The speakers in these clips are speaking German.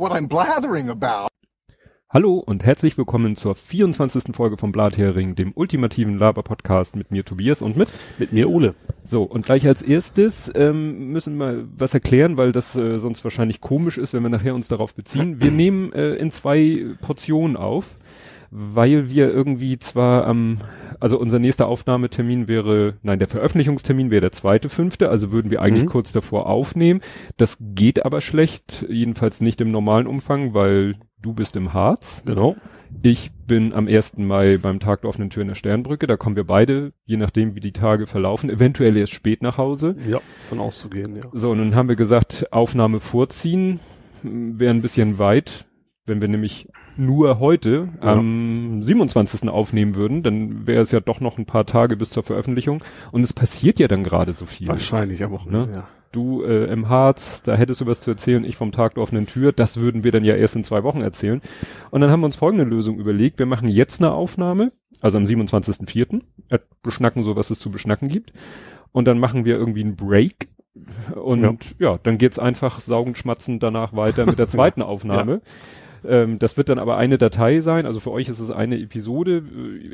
what I'm blathering about. Hallo und herzlich willkommen zur 24. Folge vom Blathering, dem ultimativen Laber-Podcast mit mir Tobias und mit mit mir Ole. So, und gleich als erstes ähm, müssen wir was erklären, weil das äh, sonst wahrscheinlich komisch ist, wenn wir nachher uns darauf beziehen. Wir nehmen äh, in zwei Portionen auf, weil wir irgendwie zwar am, also unser nächster Aufnahmetermin wäre, nein, der Veröffentlichungstermin wäre der zweite, fünfte, also würden wir eigentlich Mhm. kurz davor aufnehmen. Das geht aber schlecht, jedenfalls nicht im normalen Umfang, weil du bist im Harz. Genau. Ich bin am 1. Mai beim Tag der offenen Tür in der Sternbrücke. Da kommen wir beide, je nachdem wie die Tage verlaufen, eventuell erst spät nach Hause. Ja, von auszugehen, ja. So, und dann haben wir gesagt, Aufnahme vorziehen wäre ein bisschen weit. Wenn wir nämlich nur heute Ja. am 27. aufnehmen würden, dann wäre es ja doch noch ein paar Tage bis zur Veröffentlichung. Und es passiert ja dann gerade so viel. Wahrscheinlich am Wochenende, Ne? ja. Du äh, im Harz, da hättest du was zu erzählen, ich vom Tag der offenen Tür, das würden wir dann ja erst in zwei Wochen erzählen. Und dann haben wir uns folgende Lösung überlegt, wir machen jetzt eine Aufnahme, also am 27.04., äh, beschnacken so, was es zu beschnacken gibt. Und dann machen wir irgendwie einen Break. Und ja, dann geht's einfach saugen, schmatzen danach weiter mit der zweiten Aufnahme. Ähm, das wird dann aber eine Datei sein, also für euch ist es eine Episode.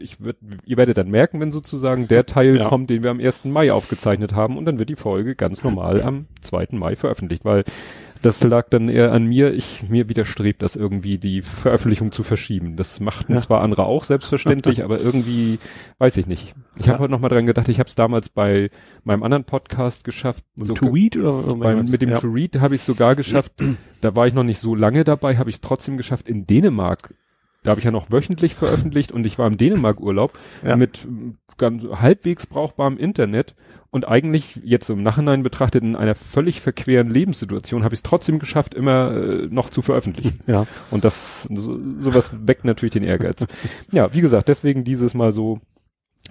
Ich würd, ihr werdet dann merken, wenn sozusagen der Teil Ja. kommt, den wir am 1. Mai aufgezeichnet haben und dann wird die Folge ganz normal am 2. Mai veröffentlicht, weil das lag dann eher an mir. Ich, mir widerstrebt das irgendwie, die Veröffentlichung zu verschieben. Das machten Ja. zwar andere auch selbstverständlich, aber irgendwie, weiß ich nicht. Ich Ja. habe heute noch mal dran gedacht, ich habe es damals bei meinem anderen Podcast geschafft. Mit so- dem To-Read oder? beim, mit dem ja. To Read habe ich sogar geschafft, da war ich noch nicht so lange dabei, habe ich trotzdem geschafft in Dänemark. Da habe ich ja noch wöchentlich veröffentlicht und ich war im Dänemark-Urlaub Ja. mit ganz halbwegs brauchbarem Internet und eigentlich jetzt im Nachhinein betrachtet in einer völlig verqueren Lebenssituation habe ich es trotzdem geschafft, immer äh, noch zu veröffentlichen. Ja. Und das so, sowas weckt natürlich den Ehrgeiz. ja, wie gesagt, deswegen dieses Mal so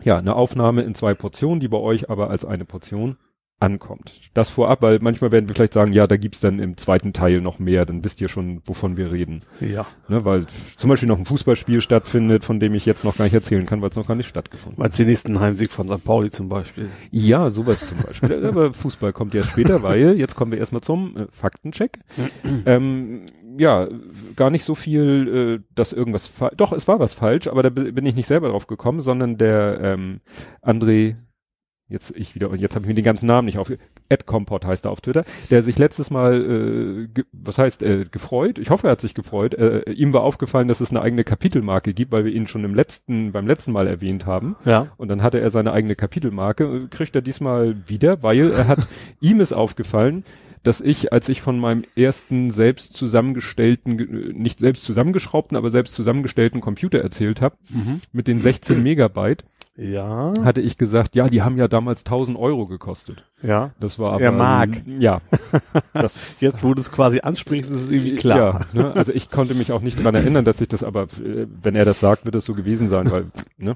ja, eine Aufnahme in zwei Portionen, die bei euch aber als eine Portion ankommt. Das vorab, weil manchmal werden wir vielleicht sagen, ja, da gibt's dann im zweiten Teil noch mehr, dann wisst ihr schon, wovon wir reden. Ja. Ne, weil zum Beispiel noch ein Fußballspiel stattfindet, von dem ich jetzt noch gar nicht erzählen kann, weil es noch gar nicht stattgefunden hat. Als den nächsten Heimsieg von St. Pauli zum Beispiel. Ja, sowas zum Beispiel. Aber Fußball kommt ja später, weil jetzt kommen wir erstmal zum äh, Faktencheck. ähm, ja, gar nicht so viel, äh, dass irgendwas doch, es war was falsch, aber da bi- bin ich nicht selber drauf gekommen, sondern der ähm, André, jetzt ich wieder, jetzt habe ich mir den ganzen Namen nicht auf, Ed heißt er auf Twitter, der sich letztes Mal, äh, ge, was heißt, äh, gefreut, ich hoffe, er hat sich gefreut, äh, ihm war aufgefallen, dass es eine eigene Kapitelmarke gibt, weil wir ihn schon im letzten, beim letzten Mal erwähnt haben. Ja. Und dann hatte er seine eigene Kapitelmarke, äh, kriegt er diesmal wieder, weil er hat, ihm ist aufgefallen, dass ich, als ich von meinem ersten selbst zusammengestellten, ge- nicht selbst zusammengeschraubten, aber selbst zusammengestellten Computer erzählt habe, Mhm. mit den 16 Megabyte, Ja. hatte ich gesagt, ja, die haben ja damals 1000 Euro gekostet. Ja. Das war aber, Er mag. ja, das, Jetzt, wo du es quasi ansprichst, ist es irgendwie klar. Ja, ne? also ich konnte mich auch nicht dran erinnern, dass ich das aber, äh, wenn er das sagt, wird es so gewesen sein, weil, ne?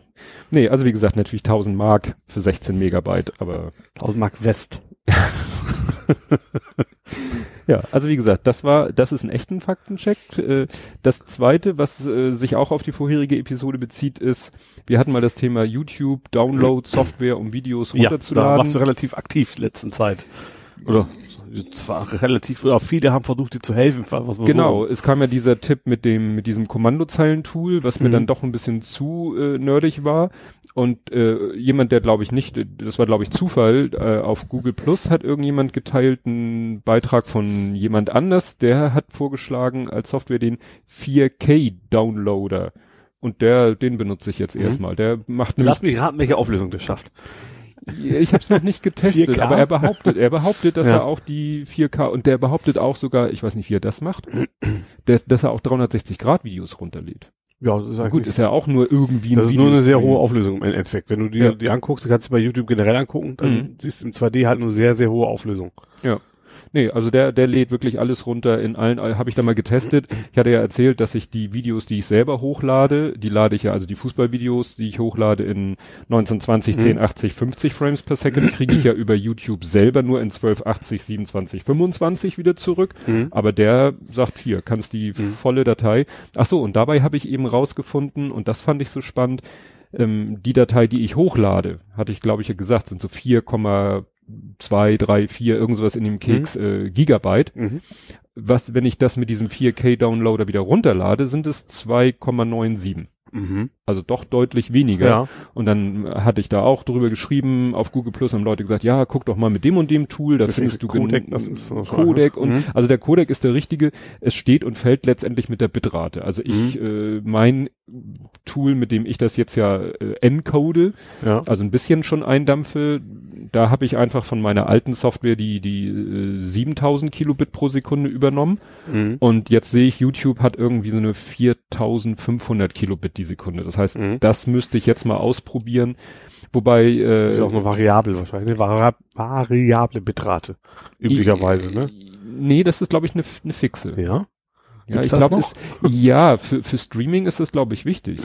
Nee, also wie gesagt, natürlich 1000 Mark für 16 Megabyte, aber 1000 Mark West. ja, also wie gesagt, das war, das ist ein echten Faktencheck. Äh, Das zweite, was äh, sich auch auf die vorherige Episode bezieht, ist, wir hatten mal das Thema YouTube, Download, Software, um Videos Ja, da runterzuladen. warst du relativ aktiv letzten Zeit. Oder zwar relativ, oder viele haben versucht, dir zu helfen, Genau, so. es kam ja dieser Tipp mit dem, mit diesem Kommandozeilentool, was mir Mhm. dann doch ein bisschen zu äh, nerdig war. Und äh, jemand, der glaube ich nicht, das war glaube ich Zufall, äh, auf Google Plus hat irgendjemand geteilt einen Beitrag von jemand anders, der hat vorgeschlagen als Software den 4K Downloader. Und der, den benutze ich jetzt Mhm. erstmal. Der macht Lass mich raten, welche Auflösung das schafft. Ich habe es noch nicht getestet, 4K? aber er behauptet, er behauptet, dass Ja. er auch die 4K und der behauptet auch sogar, ich weiß nicht, wie er das macht, der, dass er auch 360 Grad Videos runterlädt. Ja, das ist Gut, ist ja auch nur irgendwie ein Das ist nur eine sehr hohe Auflösung im Endeffekt. Wenn du die, Ja. die anguckst, du kannst sie bei YouTube generell angucken, dann Mhm. siehst du im 2D halt eine sehr, sehr hohe Auflösung. Ja. Nee, also der, der lädt wirklich alles runter in allen, habe ich da mal getestet. Ich hatte ja erzählt, dass ich die Videos, die ich selber hochlade, die lade ich ja, also die Fußballvideos, die ich hochlade in 1920, Mhm. 1080, 50 Frames per Second, kriege ich ja über YouTube selber nur in 1280, 27, 25 wieder zurück. Aber der sagt hier, kannst die volle Datei. Ach so, und dabei habe ich eben rausgefunden, und das fand ich so spannend, ähm, die Datei, die ich hochlade, hatte ich glaube ich ja gesagt, sind so 4,2, 3, 4, irgend sowas in dem Keks äh, Gigabyte. Mhm. was, wenn ich das mit diesem 4K Downloader wieder runterlade, sind es 2,97. Mhm. Also doch deutlich weniger. Ja. Und dann hatte ich da auch drüber geschrieben, auf Google Plus haben Leute gesagt, ja, guck doch mal mit dem und dem Tool, da Das findest du Codec, das ist so Codec und Mhm. also der Codec ist der richtige. Es steht und fällt letztendlich mit der Bitrate. Also ich, äh, mein Tool, mit dem ich das jetzt ja äh, encode, Ja. also ein bisschen schon eindampfe, da habe ich einfach von meiner alten Software die, die äh, 7000 Kilobit pro Sekunde übernommen. Mhm. Und jetzt sehe ich, YouTube hat irgendwie so eine 4500 Kilobit die Sekunde. Das heißt, Mhm. das müsste ich jetzt mal ausprobieren. Wobei, äh, Ist ja auch eine Variable wahrscheinlich. Eine Vari variable Bitrate. Üblicherweise, ne? Nee, das ist, glaube ich, eine eine fixe. Ja. Ja, ich das glaube, ja, für, für Streaming ist das, glaube ich, wichtig.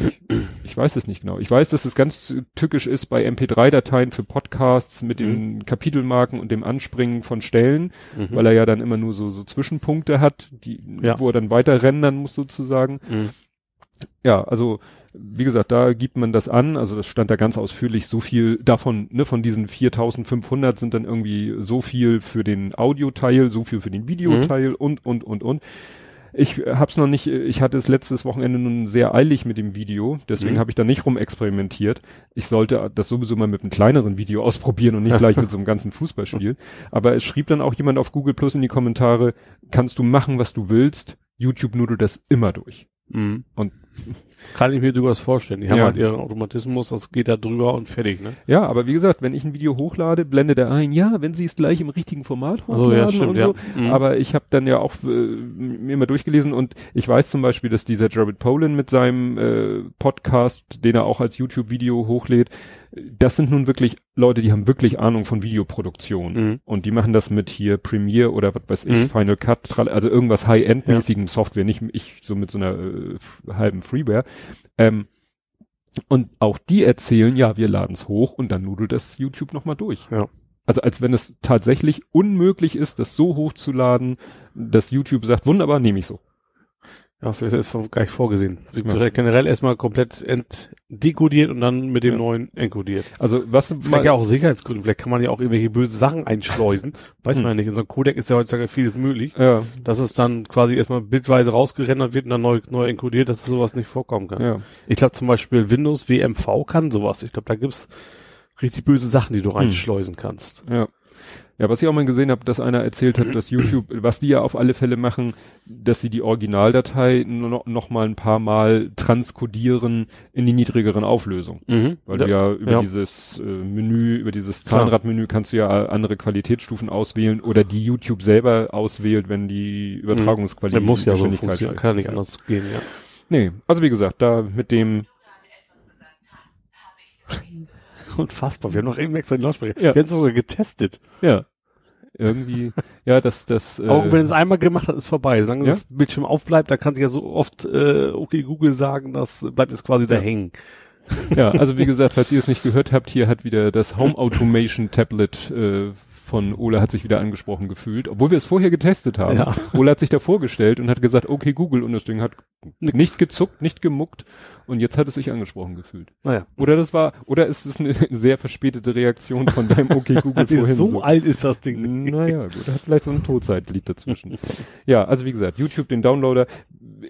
Ich weiß es nicht genau. Ich weiß, dass es ganz tückisch ist bei MP3-Dateien für Podcasts mit den Kapitelmarken und dem Anspringen von Stellen, Mhm. weil er ja dann immer nur so, so Zwischenpunkte hat, die, Ja. wo er dann weiter rendern muss sozusagen. Mhm. Ja, also wie gesagt, da gibt man das an, also das stand da ganz ausführlich, so viel davon, ne, von diesen 4500 sind dann irgendwie so viel für den Audioteil, so viel für den Videoteil und, und, und, und. Ich hab's noch nicht, ich hatte es letztes Wochenende nun sehr eilig mit dem Video, deswegen Mhm. habe ich da nicht rumexperimentiert. Ich sollte das sowieso mal mit einem kleineren Video ausprobieren und nicht gleich mit so einem ganzen Fußballspiel. Aber es schrieb dann auch jemand auf Google Plus in die Kommentare, kannst du machen, was du willst, YouTube nudelt das immer durch. Mhm. Und- kann ich mir durchaus vorstellen. Die haben Ja. halt ihren Automatismus, das geht da drüber und fertig, ne? Ja, aber wie gesagt, wenn ich ein Video hochlade, blendet er ein, ja, wenn sie es gleich im richtigen Format hochladen ja, stimmt, und ja. so. Mhm. Aber ich habe dann ja auch äh, mir mal durchgelesen und ich weiß zum Beispiel, dass dieser Jared Polin mit seinem äh, Podcast, den er auch als YouTube-Video hochlädt, das sind nun wirklich Leute, die haben wirklich Ahnung von Videoproduktion. Mhm. Und die machen das mit hier Premiere oder was weiß ich, Mhm. Final Cut, also irgendwas High-End-mäßigen Software, nicht ich so mit so einer äh, halben Freeware. Ähm, und auch die erzählen, ja, wir laden es hoch und dann nudelt das YouTube nochmal durch. Ja. Also als wenn es tatsächlich unmöglich ist, das so hochzuladen, dass YouTube sagt, wunderbar, nehme ich so. Ja, vielleicht ist das gar nicht vorgesehen. Wird Ja. generell erstmal komplett entdekodiert und dann mit dem Ja. neuen enkodiert. Also was Vielleicht ja auch aus Sicherheitsgründen. Vielleicht kann man ja auch irgendwelche böse Sachen einschleusen. Weiß Hm. man ja nicht. In so einem Codec ist ja heutzutage vieles möglich. ja, Dass es dann quasi erstmal bildweise rausgerendert wird und dann neu, neu enkodiert, dass sowas nicht vorkommen kann. ja. Ich glaube zum Beispiel Windows WMV kann sowas. Ich glaube, da gibt's richtig böse Sachen, die du Hm. reinschleusen kannst. Ja. Ja, was ich auch mal gesehen habe, dass einer erzählt hat, dass YouTube, was die ja auf alle Fälle machen, dass sie die Originaldatei nur noch, mal ein paar Mal transkodieren in die niedrigeren Auflösungen. Mhm. Weil du ja über Ja. dieses äh, Menü, über dieses. Zahnradmenü kannst du ja andere Qualitätsstufen auswählen oder die YouTube selber auswählt, wenn die Übertragungsqualität Der muss ja so funktionieren. Kann ja nicht Ja. anders gehen, ja. Nee, also wie gesagt, da mit dem, Unfassbar. Wir haben noch eben extra den Lautsprecher. Ja. Wir haben es sogar getestet. ja, irgendwie, ja, das, das, äh, Auch wenn es einmal gemacht hat, ist vorbei. Solange Ja. das Bildschirm aufbleibt, da kann sich ja so oft äh, okay Google sagen, das bleibt jetzt quasi da Ja. hängen. Ja, also wie gesagt, falls ihr es nicht gehört habt, hier hat wieder das Home Automation Tablet äh, von Ola hat sich wieder angesprochen gefühlt, obwohl wir es vorher getestet haben. Ja. Ola hat sich da vorgestellt und hat gesagt, okay Google und das Ding hat Nix. nicht gezuckt, nicht gemuckt und jetzt hat es sich angesprochen gefühlt. Naja. Oder das war, oder ist es eine sehr verspätete Reaktion von deinem okay Google vorhin? so alt ist das Ding. Naja, gut, hat vielleicht so ein Todzeitlied dazwischen. ja, also wie gesagt, YouTube, den Downloader.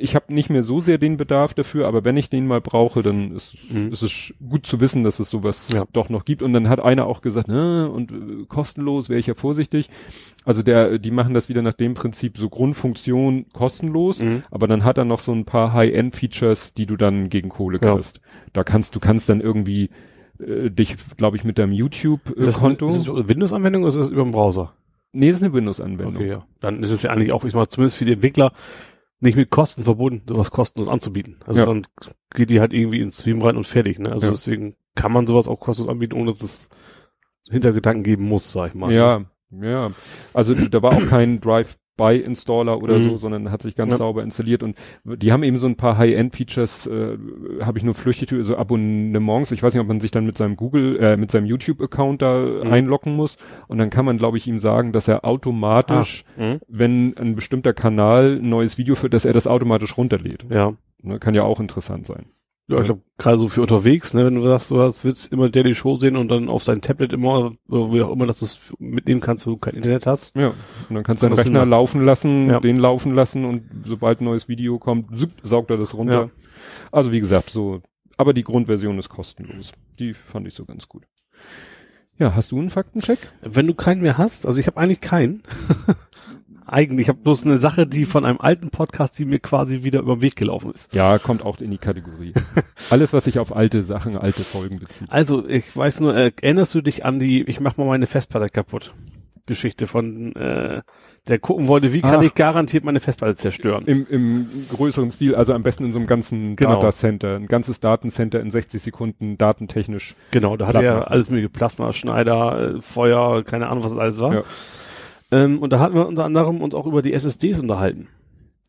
Ich habe nicht mehr so sehr den Bedarf dafür, aber wenn ich den mal brauche, dann ist, Mhm. ist es gut zu wissen, dass es sowas Ja. doch noch gibt. Und dann hat einer auch gesagt, ne, und äh, kostenlos wäre ich ja vorsichtig. Also der, die machen das wieder nach dem Prinzip so Grundfunktion kostenlos, Mhm. aber dann hat er noch so ein paar High-End-Features, die du dann gegen Kohle Ja. kriegst. Da kannst du kannst dann irgendwie äh, dich, glaube ich, mit deinem YouTube-Konto. ist das eine Windows-Anwendung oder ist das über den Browser? Nee, das ist eine Windows-Anwendung. Okay, ja. Dann ist es ja eigentlich auch, ich mal, zumindest für die Entwickler nicht mit Kosten verbunden, sowas kostenlos anzubieten. Also Ja. dann geht die halt irgendwie ins Stream rein und fertig, ne? Also Ja. deswegen kann man sowas auch kostenlos anbieten, ohne dass es Hintergedanken geben muss, sag ich mal. ne? Ja, ja. Also da war auch kein Drive-by-Installer oder Mhm. so, sondern hat sich ganz Ja. sauber installiert und die haben eben so ein paar High-End-Features, äh, habe ich nur flüchtig, so Abonnements. Ich weiß nicht, ob man sich dann mit seinem Google, äh, mit seinem YouTube-Account da Mhm. einloggen muss und dann kann man, glaube ich, ihm sagen, dass er automatisch, Mhm. wenn ein bestimmter Kanal ein neues Video führt, dass er das automatisch runterlädt. Ja. Ne, kann ja auch interessant sein. Ja, ich glaube, gerade so für unterwegs, ne, wenn du sagst, du hast, willst immer der die Show sehen und dann auf dein Tablet immer, oder wie auch immer, dass du es mitnehmen kannst, wenn du kein Internet hast. Ja. Und dann kannst du das Rechner machen. laufen lassen, Ja. den laufen lassen und sobald ein neues Video kommt, saugt er das runter. Ja. Also wie gesagt, so, aber die Grundversion ist kostenlos. Die fand ich so ganz gut. Ja, hast du einen Faktencheck? Wenn du keinen mehr hast, also ich habe eigentlich keinen. eigentlich, ich habe bloß eine Sache, die von einem alten Podcast, die mir quasi wieder über den Weg gelaufen ist. Ja, kommt auch in die Kategorie. Alles, was sich auf alte Sachen, alte Folgen bezieht. Also, ich weiß nur, äh, erinnerst du dich an die, ich mach mal meine Festplatte kaputt, Geschichte von, äh, der gucken wollte, wie kann Ach. ich garantiert meine Festplatte zerstören? Im, Im größeren Stil, also am besten in so einem ganzen Genau. Datacenter, ein ganzes Datencenter in 60 Sekunden, datentechnisch. Genau, da hat er alles mögliche Plasmaschneider, äh, Feuer, keine Ahnung, was das alles war. Ja. Ähm, und da hatten wir unter anderem uns auch über die SSDs unterhalten.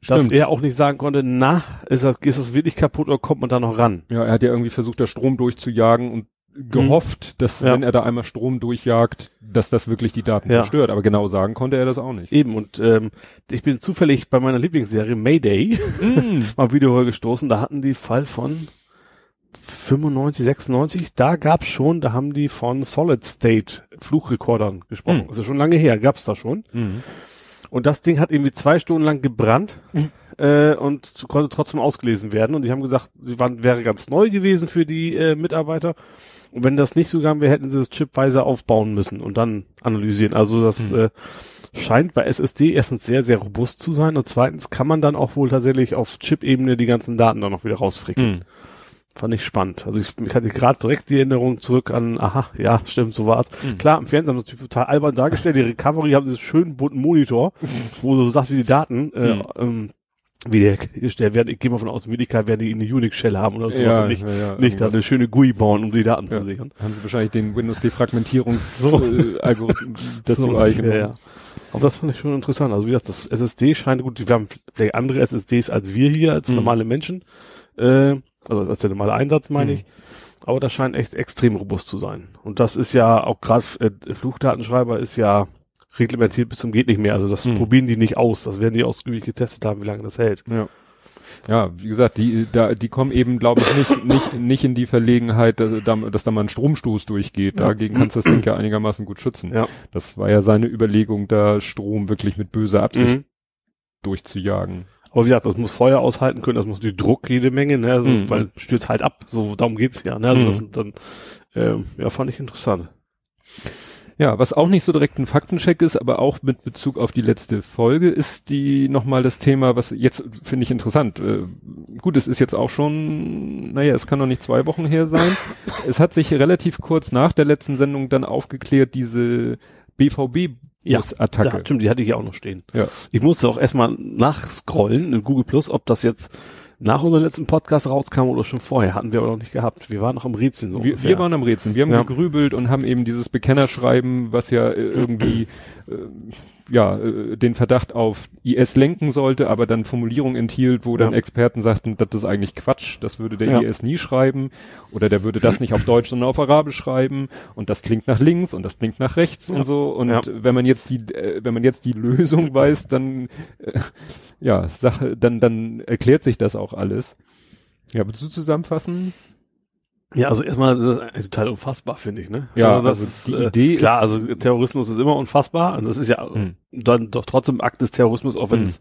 Dass Stimmt. er auch nicht sagen konnte, na, ist das, ist das wirklich kaputt oder kommt man da noch ran? Ja, er hat ja irgendwie versucht, da Strom durchzujagen und gehofft, dass Ja. wenn er da einmal Strom durchjagt, dass das wirklich die Daten Ja. zerstört. Aber genau sagen konnte er das auch nicht. Eben, und ähm, ich bin zufällig bei meiner Lieblingsserie Mayday Mm. mal Video gestoßen, da hatten die Fall von 95, 96, da gab's schon, da haben die von Solid State Fluchrekordern gesprochen. Mhm. Also schon lange her, gab's da schon. Mhm. Und das Ding hat irgendwie zwei Stunden lang gebrannt Mhm. äh, und konnte trotzdem ausgelesen werden. Und die haben gesagt, sie waren, wäre ganz neu gewesen für die äh, Mitarbeiter. Und wenn das nicht so gegangen wäre, hätten sie das chipweise aufbauen müssen und dann analysieren. Also das Mhm. äh, scheint bei SSD erstens sehr, sehr robust zu sein und zweitens kann man dann auch wohl tatsächlich auf Chip-Ebene die ganzen Daten dann noch wieder rausfricken. Mhm. Fand ich spannend. Also ich, ich hatte gerade direkt die Erinnerung zurück an, aha, ja, stimmt, so war's. Mhm. Klar, im Fernsehen haben sie total albern dargestellt. Die Recovery haben diesen schönen bunten Monitor, wo du so sagst, wie die Daten äh, Mhm. ähm, wiedergestellt werden. Ich gehe mal von aus, in Wirklichkeit werden die eine Unix-Shell haben oder sowas Ja, und nicht, ja, ja, nicht da eine schöne GUI bauen, um die Daten zu sichern. Haben sie wahrscheinlich den Windows Defragmentierungs So. dazu So, ja. Aber das fand ich schon interessant. Also wie gesagt, das SSD scheint gut, wir haben vielleicht andere SSDs als wir hier, als Mhm. normale Menschen. Äh, also als der normale Einsatz meine Mhm. ich. Aber das scheint echt extrem robust zu sein. Und das ist ja auch gerade äh, Fluchdatenschreiber ist ja reglementiert bis zum geht nicht mehr. Also das Mhm. probieren die nicht aus. Das werden die ausgiebig getestet haben, wie lange das hält. Ja. Ja, wie gesagt, die, da, die kommen eben, glaube ich, nicht, nicht, nicht in die Verlegenheit, dass, da- dass da mal ein Stromstoß durchgeht. Ja. Dagegen kannst du das Ding ja einigermaßen gut schützen. Ja. Das war ja seine Überlegung, da Strom wirklich mit böser Absicht Mhm. durchzujagen. Aber wie gesagt, das muss Feuer aushalten können, das muss die Druck jede Menge, ne, also, Mhm. weil stürzt halt ab. So darum geht's ja. Ne? Also Mhm. das dann, ähm, ja, fand ich interessant. Ja, was auch nicht so direkt ein Faktencheck ist, aber auch mit Bezug auf die letzte Folge, ist die nochmal das Thema, was jetzt finde ich interessant. Äh, gut, es ist jetzt auch schon, naja, es kann noch nicht zwei Wochen her sein. es hat sich relativ kurz nach der letzten Sendung dann aufgeklärt, diese Ja, BVB-Attacke. Ja, stimmt, die hatte ich ja auch noch stehen. Ja. Ich musste auch erstmal nachscrollen in Google Plus, ob das jetzt nach unserem letzten Podcast rauskam oder schon vorher. Hatten wir aber noch nicht gehabt. Wir waren noch im Rätseln so wir, ungefähr. wir waren am Rätseln. Wir haben Ja. gegrübelt und haben eben dieses Bekennerschreiben, was ja äh, irgendwie äh, ja äh, den Verdacht auf IS lenken sollte, aber dann Formulierungen enthielt, wo dann Ja. Experten sagten, das ist eigentlich Quatsch, das würde der Ja. IS nie schreiben oder der würde das nicht auf Deutsch, sondern auf Arabisch schreiben und das klingt nach links und das klingt nach rechts Ja. und so und wenn man jetzt die äh, wenn man jetzt die Lösung weiß, dann äh, ja, Sache, dann dann erklärt sich das auch alles. Ja, willst du zusammenfassen? Ja, also erstmal, das ist total unfassbar, finde ich, ne? Ja, also das also die ist, äh, Idee klar, ist- also Terrorismus ist immer unfassbar. Also das ist ja Hm. dann doch trotzdem Akt des Terrorismus, auch wenn Hm. es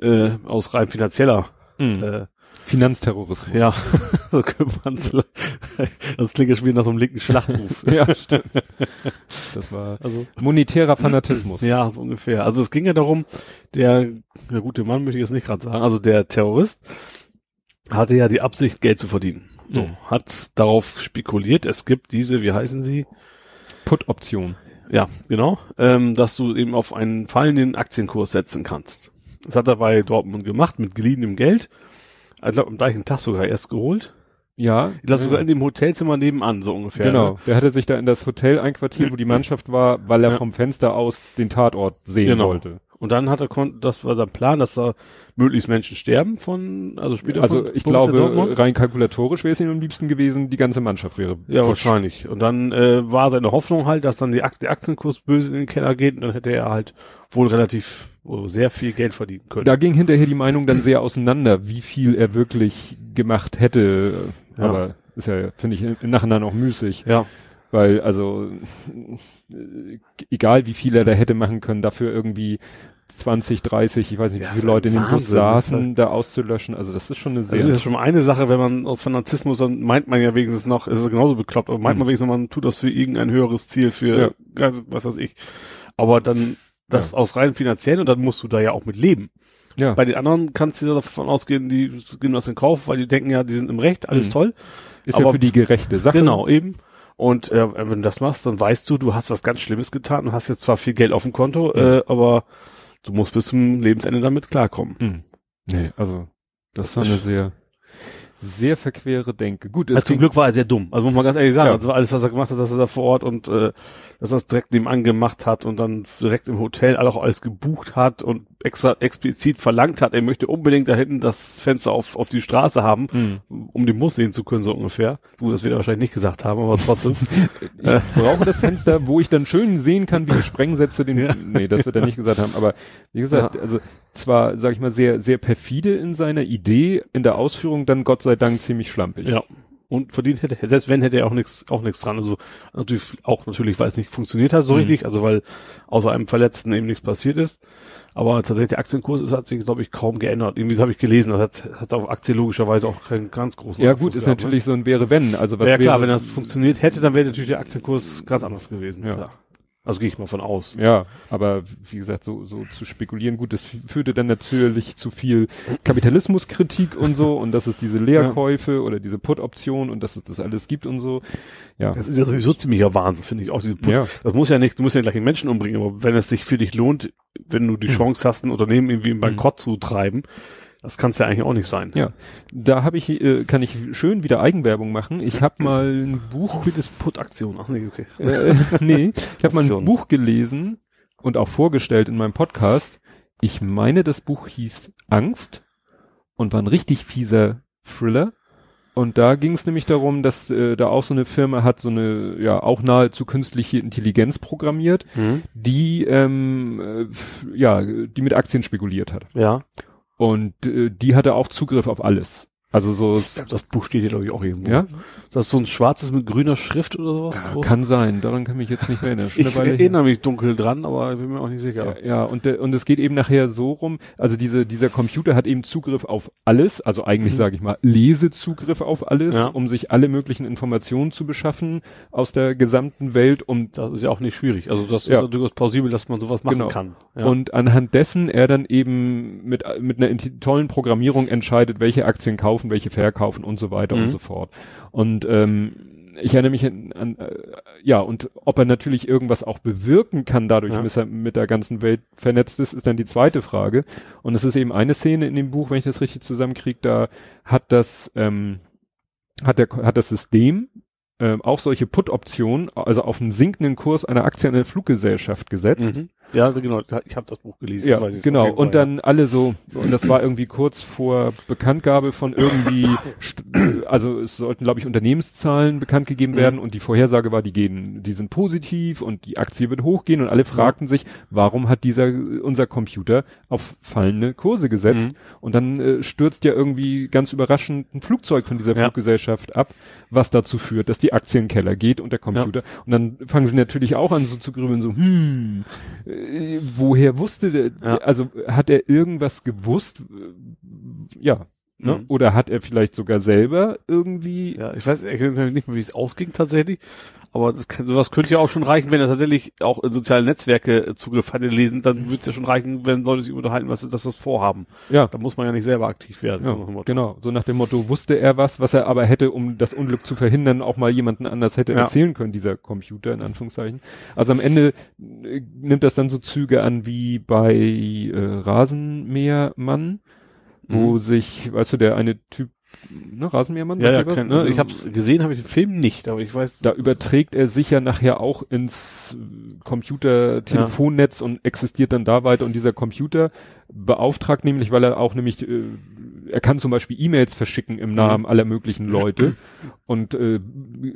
äh, aus rein finanzieller Mhm. äh, Finanzterrorismus. ja, so könnte man das klingt ja schon wieder nach so einem linken Schlachtruf. ja, stimmt. Das war Also monetärer Fanatismus. Ja, so ungefähr. Also es ging ja darum, der, der gute Mann möchte ich jetzt nicht gerade sagen, also der Terrorist hatte ja die Absicht, Geld zu verdienen. So, Mhm. hat darauf spekuliert, es gibt diese, wie heißen sie? Put-Option. Ja, genau, ähm, dass du eben auf einen fallenden Aktienkurs setzen kannst. Das hat er bei Dortmund gemacht, mit geliehenem Geld. Ich glaube, am gleichen Tag sogar erst geholt. Ja. Ich glaube, sogar in dem Hotelzimmer nebenan, so ungefähr. Genau. Ne? Der hatte sich da in das Hotel einquartiert, wo die Mannschaft war, weil er Ja. vom Fenster aus den Tatort sehen Genau. wollte. Und dann hat er, das war sein Plan, dass da möglichst Menschen sterben von, also später Also ich Borussia glaube, Dortmund. rein kalkulatorisch wäre es ihm am liebsten gewesen, die ganze Mannschaft wäre. Ja, futsch. wahrscheinlich. Und dann äh, war seine Hoffnung halt, dass dann die Ak der Aktienkurs böse in den Keller geht und dann hätte er halt wohl relativ oh, sehr viel Geld verdienen können. Da ging hinterher die Meinung dann sehr auseinander, wie viel er wirklich gemacht hätte. Ja. Aber ist ja, finde ich, im Nachhinein auch müßig. ja, Weil, also, äh, egal wie viel er da hätte machen können, dafür irgendwie 20, 30, ich weiß nicht, Ja, wie viele ist Leute in dem Bus das ist saßen, da auszulöschen. Also das ist schon eine sehr... das ist ja schon eine Sache, wenn man aus Fanatismus, dann meint man ja wenigstens noch, ist es genauso bekloppt, aber meint Mhm. man wenigstens, noch, man tut das für irgendein höheres Ziel, für Ja. was weiß ich. Aber dann das aus rein finanziell und dann musst du da ja auch mit leben. ja. Bei den anderen kannst du davon ausgehen, die gehen was in Kauf, weil die denken ja, die sind im Recht, alles Mhm. toll. ist ja aber- für die gerechte Sache. Genau, eben. Und äh, wenn du das machst, dann weißt du, du hast was ganz Schlimmes getan und hast jetzt zwar viel Geld auf dem Konto, äh, aber du musst bis zum Lebensende damit klarkommen. Mhm. Nee, also das war eine sehr, sehr verquere Denke. Gut, Also zum Glück war er sehr dumm. Also muss man ganz ehrlich sagen, Ja. also alles, was er gemacht hat, dass er da vor Ort und äh, dass er es direkt nebenan gemacht hat und dann direkt im Hotel auch alles gebucht hat und extra explizit verlangt hat, er möchte unbedingt da hinten das Fenster auf, auf die Straße haben, Mhm. um den Bus sehen zu können, so ungefähr. Gut, das wird er wahrscheinlich nicht gesagt haben, aber trotzdem. Ich brauche das Fenster, wo ich dann schön sehen kann, wie die Sprengsätze den. Ja. Nee, das wird er nicht gesagt haben. Aber wie gesagt, Ja. also zwar, sag ich mal, sehr, sehr perfide in seiner Idee, in der Ausführung dann Gott sei Dank ziemlich schlampig. Ja. Und verdient hätte, selbst wenn hätte er auch nichts, auch nichts dran. Also natürlich auch natürlich, weil es nicht funktioniert hat so Mhm. richtig, also weil außer einem Verletzten eben nichts passiert ist. Aber tatsächlich der Aktienkurs ist, hat sich, glaube ich, kaum geändert. Irgendwie habe ich gelesen, das hat, hat auf Aktie logischerweise auch keinen ganz großen Ja Einfluss gut, ist gehabt, ne? natürlich so ein wäre wenn. Also was ja klar, wäre, wenn das funktioniert hätte, dann wäre natürlich der Aktienkurs ganz anders gewesen. Ja. Klar. Also gehe ich mal von aus. Ja, aber wie gesagt, so, so zu spekulieren, gut, das führte dann natürlich zu viel Kapitalismuskritik und so und dass es diese Leerkäufe oder diese Put-Option und dass es das alles gibt und so. Ja. Das ist ja sowieso ziemlicher Wahnsinn, finde ich auch. Diese Put Ja. Das muss ja nicht, du musst ja gleich einen Menschen umbringen, aber wenn es sich für dich lohnt, wenn du die Hm. Chance hast, ein Unternehmen irgendwie im Bankrott zu treiben, das kann es ja eigentlich auch nicht sein. Ja, da habe ich, äh, kann ich schön wieder Eigenwerbung machen. Ich habe mal ein Buch, Buch das Put-Aktion. Ach nee, okay. äh, nee, ich habe mal ein Buch gelesen und auch vorgestellt in meinem Podcast. Ich meine, das Buch hieß Angst und war ein richtig fieser Thriller. Und da ging es nämlich darum, dass äh, da auch so eine Firma hat so eine, ja, auch nahezu künstliche Intelligenz programmiert, Mhm. die, ähm, äh, ja, die mit Aktien spekuliert hat. Ja. Und äh, die hatte auch Zugriff auf alles. Also so, glaub, Das Buch steht hier, glaube ich, auch irgendwo. ja, Das ist so ein schwarzes mit grüner Schrift oder sowas. groß. kann sein. Daran kann mich jetzt nicht mehr erinnern. Ich erinnere mich dunkel dran, aber ich bin mir auch nicht sicher. Ja, ja und, und es geht eben nachher so rum, also diese, dieser Computer hat eben Zugriff auf alles, also eigentlich Mhm. sage ich mal Lesezugriff auf alles, Ja. um sich alle möglichen Informationen zu beschaffen aus der gesamten Welt, um Das ist ja auch nicht schwierig. Also das Ja. ist ja durchaus plausibel, dass man sowas machen Genau. kann. Ja. und anhand dessen er dann eben mit, mit einer tollen Programmierung entscheidet, welche Aktien kaufen, welche verkaufen und so weiter Mhm. und so fort. Und ähm, ich erinnere mich an, an äh, ja, und ob er natürlich irgendwas auch bewirken kann, dadurch, Ja. dass er mit der ganzen Welt vernetzt ist, ist dann die zweite Frage. Und es ist eben eine Szene in dem Buch, wenn ich das richtig zusammenkriege, da hat das, ähm, hat der, hat das System ähm, auch solche Put-Optionen, also auf einen sinkenden Kurs einer Aktie einer Fluggesellschaft gesetzt. mhm. Ja, genau. Ich habe das Buch gelesen. Ja, genau. Fall, Und dann alle so, und das war irgendwie kurz vor Bekanntgabe von irgendwie, also es sollten, glaube ich, Unternehmenszahlen bekannt gegeben Mhm. werden und die Vorhersage war, die gehen, die sind positiv und die Aktie wird hochgehen und alle fragten sich, warum hat dieser, unser Computer auf fallende Kurse gesetzt? Mhm. Und dann äh, stürzt ja irgendwie ganz überraschend ein Flugzeug von dieser Ja. Fluggesellschaft ab, was dazu führt, dass die Aktie in den Keller geht und der Computer. Und dann fangen sie natürlich auch an so zu grübeln, so, hm, äh, woher wusste der, Ja. also hat er irgendwas gewusst? Ja. Ne? Mhm. Oder hat er vielleicht sogar selber irgendwie, Ja, ich weiß nicht mehr, wie es ausging tatsächlich. Aber das kann, sowas könnte ja auch schon reichen, wenn er tatsächlich auch in soziale Netzwerke äh, Zugriff hatte lesen, dann würde es ja schon reichen, wenn Leute sich unterhalten, was ist, dass das vorhaben. ja, Da muss man ja nicht selber aktiv werden. ja so genau, so nach dem Motto, wusste er was, was er aber hätte, um das Unglück zu verhindern, auch mal jemanden anders hätte Ja. erzählen können, dieser Computer in Anführungszeichen. Also am Ende äh, nimmt das dann so Züge an wie bei äh, Rasenmähermann, wo Mhm. sich, weißt du, der eine Typ ne, Rasenmähermann? Ja, ja, was? kenn, Ne? also ich hab's gesehen, habe ich den Film nicht, aber ich weiß. Da überträgt er sich ja nachher auch ins Computer-Telefonnetz und existiert dann da weiter und dieser Computer beauftragt nämlich, weil er auch nämlich, äh, er kann zum Beispiel E-Mails verschicken im Namen aller möglichen Leute und äh,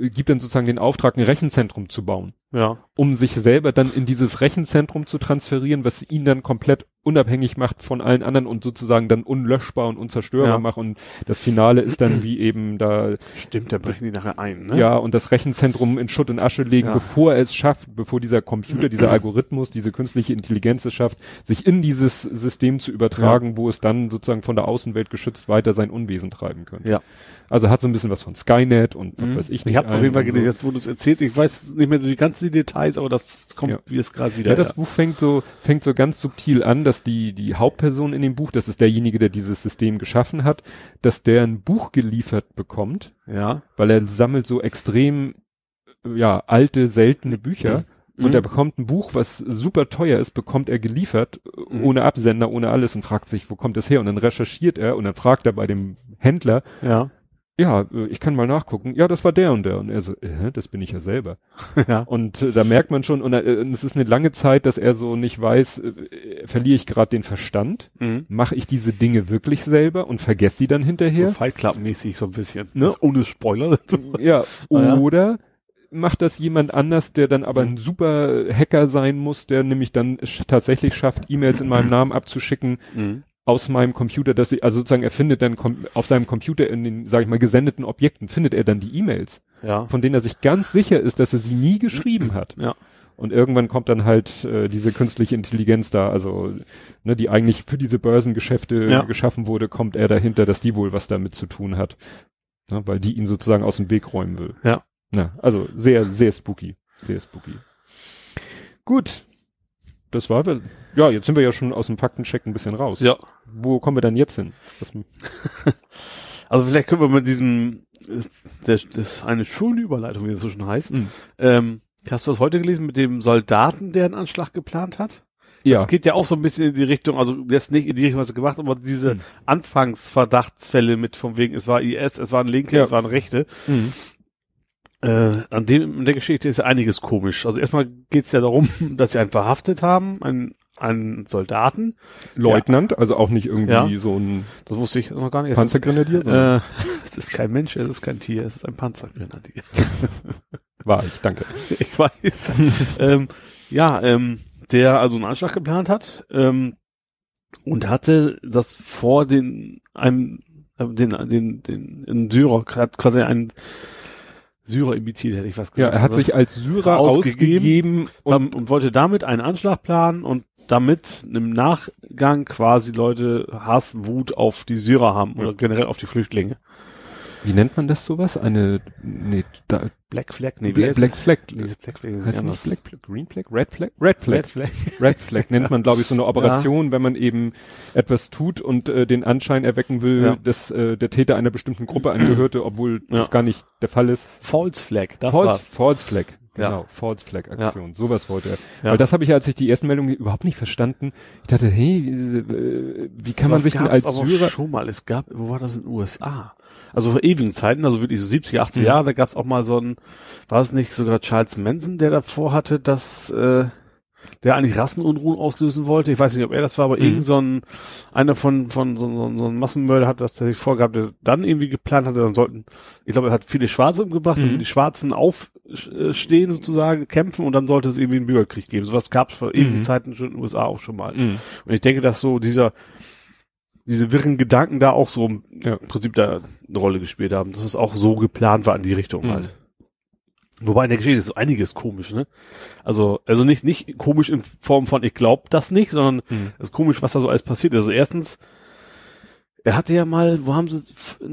gibt dann sozusagen den Auftrag, ein Rechenzentrum zu bauen, ja. um sich selber dann in dieses Rechenzentrum zu transferieren, was ihn dann komplett unabhängig macht von allen anderen und sozusagen dann unlöschbar und unzerstörbar Ja. macht und das Finale ist dann wie eben da Stimmt, da brechen die nachher ein, ne? ja, und das Rechenzentrum in Schutt und Asche legen, Ja. bevor er es schafft, bevor dieser Computer, dieser Algorithmus, diese künstliche Intelligenz es schafft, sich in dieses System zu übertragen, wo es dann sozusagen von der Außenwelt geschützt weiter sein Unwesen treiben könnte. Ja. Also hat so ein bisschen was von Skynet und was Mhm. weiß ich nicht. Ich habe auf jeden Fall und gelesen, so. jetzt wo du es erzählst, ich weiß nicht mehr so die ganzen Details, aber das kommt Ja. wie es gerade wieder. Ja, das Buch fängt so, fängt so ganz subtil an, dass die, die Hauptperson in dem Buch, das ist derjenige, der dieses System geschaffen hat, dass der ein Buch geliefert bekommt, ja. weil er sammelt so extrem, ja, alte, seltene Bücher. Und Mhm. er bekommt ein Buch, was super teuer ist, bekommt er geliefert, Mhm. ohne Absender, ohne alles und fragt sich, wo kommt das her? Und dann recherchiert er und dann fragt er bei dem Händler, Ja. Ja, äh, ich kann mal nachgucken, ja, das war der und der. Und er so, äh, das bin ich ja selber. ja. Und äh, da merkt man schon, und, äh, und es ist eine lange Zeit, dass er so nicht weiß, äh, äh, verliere ich gerade den Verstand? Mhm. Mache ich diese Dinge wirklich selber und vergesse sie dann So hinterher? Fight Club mäßig so ein bisschen. Ne? Ohne Spoiler. Ja, Ah, ja. oder macht das jemand anders, der dann aber ein super Hacker sein muss, der nämlich dann sch tatsächlich schafft, E-Mails in meinem Namen abzuschicken mhm. Aus meinem Computer, dass ich, also sozusagen er findet dann auf seinem Computer in den, sag ich mal, gesendeten Objekten findet er dann die E-Mails, Ja. von denen er sich ganz sicher ist, dass er sie nie geschrieben hat. Ja. Und irgendwann kommt dann halt äh, diese künstliche Intelligenz da, also ne, die eigentlich für diese Börsengeschäfte Ja. geschaffen wurde, kommt er dahinter, dass die wohl was damit zu tun hat. Ne, weil die ihn sozusagen aus dem Weg räumen will. Ja. Ja, also sehr, sehr spooky. Sehr spooky. Gut. Das war, wir- ja, jetzt sind wir ja schon aus dem Faktencheck ein bisschen raus. Ja. Wo kommen wir dann jetzt hin? Also vielleicht können wir mit diesem, äh, das, das ist eine schöne Überleitung, wie das so schon heißt. Mhm. Ähm, hast du das heute gelesen mit dem Soldaten, der einen Anschlag geplant hat? ja. Das geht ja auch so ein bisschen in die Richtung, also ist nicht in die Richtung, was er gemacht, aber diese Hm. Anfangsverdachtsfälle mit von wegen, es war IS, es waren Linke, Ja. es waren Rechte. Mhm. Äh, an dem in der Geschichte ist ja einiges komisch. Also erstmal geht es ja darum, dass sie einen verhaftet haben, einen, einen Soldaten. Leutnant, also auch nicht irgendwie Ja. so ein Das wusste ich noch gar nicht. Es ist- Panzergrenadier, sondern Äh, es ist kein Mensch, es ist kein Tier, es ist ein Panzergrenadier. war ich, danke. ich weiß. ähm, ja, ähm, der also einen Anschlag geplant hat ähm, und hatte das vor den einem äh, den den den in Syrer hat quasi einen Syrer imitiert, hätte ich was Ja, gesagt. er hat Also, sich als Syrer ausgegeben, ausgegeben und und wollte damit einen Anschlag planen und damit im Nachgang quasi Leute Hass, Wut auf die Syrer haben oder generell auf die Flüchtlinge. Wie nennt man das sowas? Eine nee, da, Black Flag, nee, wie Black, Black? Flag. Nee, Black Flag ist Heißt anders. Black Flag, Green Flag, Red Flag, Red Flag, Red Flag. Red Flag nennt man, glaube ich, so eine Operation, wenn man eben etwas tut und äh, den Anschein erwecken will, Ja. dass äh, der Täter einer bestimmten Gruppe angehörte, obwohl Ja. das gar nicht der Fall ist. False Flag, das False, war's. False Flag. Ja. Genau, False Flag Aktion. Sowas wollte er. Ja. Weil das habe ich, als ich die ersten Meldungen überhaupt nicht verstanden. Ich dachte, hey, äh, wie kann man Was sich denn als Syrer schon mal, es gab, wo war das in den USA? Also vor ewigen Zeiten, also wirklich so 70er, 80er Mhm. Jahre, da gab's auch mal so ein, war es nicht sogar Charles Manson, der davor hatte, dass äh, der eigentlich Rassenunruhen auslösen wollte. Ich weiß nicht, ob er das war, aber Mhm. irgend so ein, einer von, von so, so, so ein Massenmörder hat das tatsächlich vorgehabt, der dann irgendwie geplant hatte, dann sollten, ich glaube, er hat viele Schwarze umgebracht Mhm. und die Schwarzen aufstehen sozusagen, kämpfen und dann sollte es irgendwie einen Bürgerkrieg geben. Sowas gab's vor ewigen Mhm. Zeiten schon in den USA auch schon mal. Mhm. Und ich denke, dass so dieser, diese wirren Gedanken da auch so im Ja. Prinzip da eine Rolle gespielt haben, dass es auch so geplant war in die Richtung Mhm. halt. Wobei in der Geschichte ist so einiges komisch, ne? Also, also nicht, nicht komisch in Form von, ich glaub das nicht, sondern Mhm. es ist komisch, was da so alles passiert. Also erstens, er hatte ja mal, wo haben sie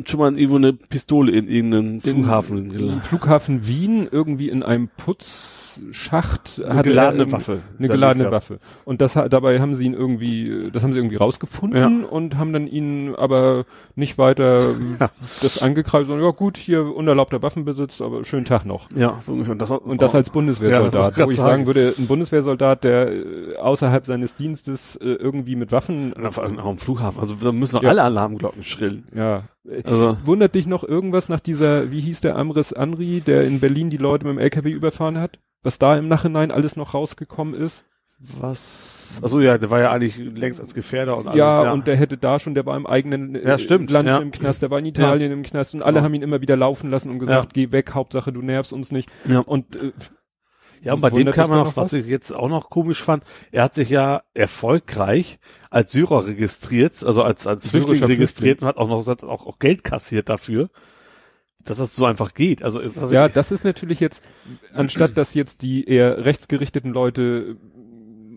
schon mal irgendwo eine Pistole in irgendeinem Flughafen Im geladen? Flughafen Wien irgendwie in einem Putzschacht Eine hatte geladene er, Waffe. Eine geladene ja. Waffe. Und das dabei haben sie ihn irgendwie, das haben sie irgendwie rausgefunden und haben dann ihn aber nicht weiter Ja. das angekreist, sondern ja gut, hier unerlaubter Waffenbesitz, aber schönen Tag noch. Ja, so ungefähr. Und das, Und das als Ja, Bundeswehrsoldat, ich wo ich sagen sagen. würde, ein Bundeswehrsoldat, der äh, außerhalb seines Dienstes äh, irgendwie mit Waffen auf- auch am Flughafen. Also da müssen doch Ja. alle Alarm Alarmglocken schrillen. Ja. Also, Wundert dich noch irgendwas nach dieser, wie hieß der Amris Anri, der in Berlin die Leute mit dem LKW überfahren hat? Was da im Nachhinein alles noch rausgekommen ist? was? Achso, ja, der war ja eigentlich längst als Gefährder und alles. ja, und der hätte da schon, der war im eigenen äh, Ja, stimmt, Land ja. im Knast, der war in Italien im Knast und alle Ja. haben ihn immer wieder laufen lassen und gesagt, Ja. geh weg, Hauptsache du nervst uns nicht. Ja. Und äh, Ja, und bei dem kam man noch, was was? ich jetzt auch noch komisch fand, er hat sich ja erfolgreich als Syrer registriert, also als, als Flüchtling registriert und hat auch noch hat auch, auch Geld kassiert dafür, dass das so einfach geht. Also, ja, das ist natürlich jetzt, anstatt dass jetzt die eher rechtsgerichteten Leute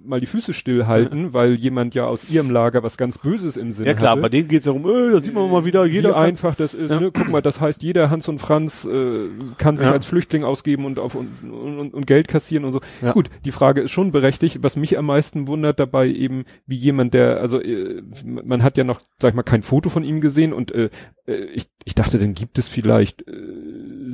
mal die Füße stillhalten, weil jemand ja aus ihrem Lager was ganz Böses im Sinn ja klar, hatte. bei denen geht's ja um, äh, da sieht man mal wieder, jeder wie kann, einfach das ist. Ja. Ne? Guck mal, das heißt, jeder Hans und Franz äh, kann sich Ja. als Flüchtling ausgeben und auf und, und, und Geld kassieren und so. Ja. Gut, die Frage ist schon berechtigt. Was mich am meisten wundert dabei eben, wie jemand, der, also äh, man hat ja noch, sag ich mal, kein Foto von ihm gesehen und äh, äh, ich, ich dachte, dann gibt es vielleicht äh,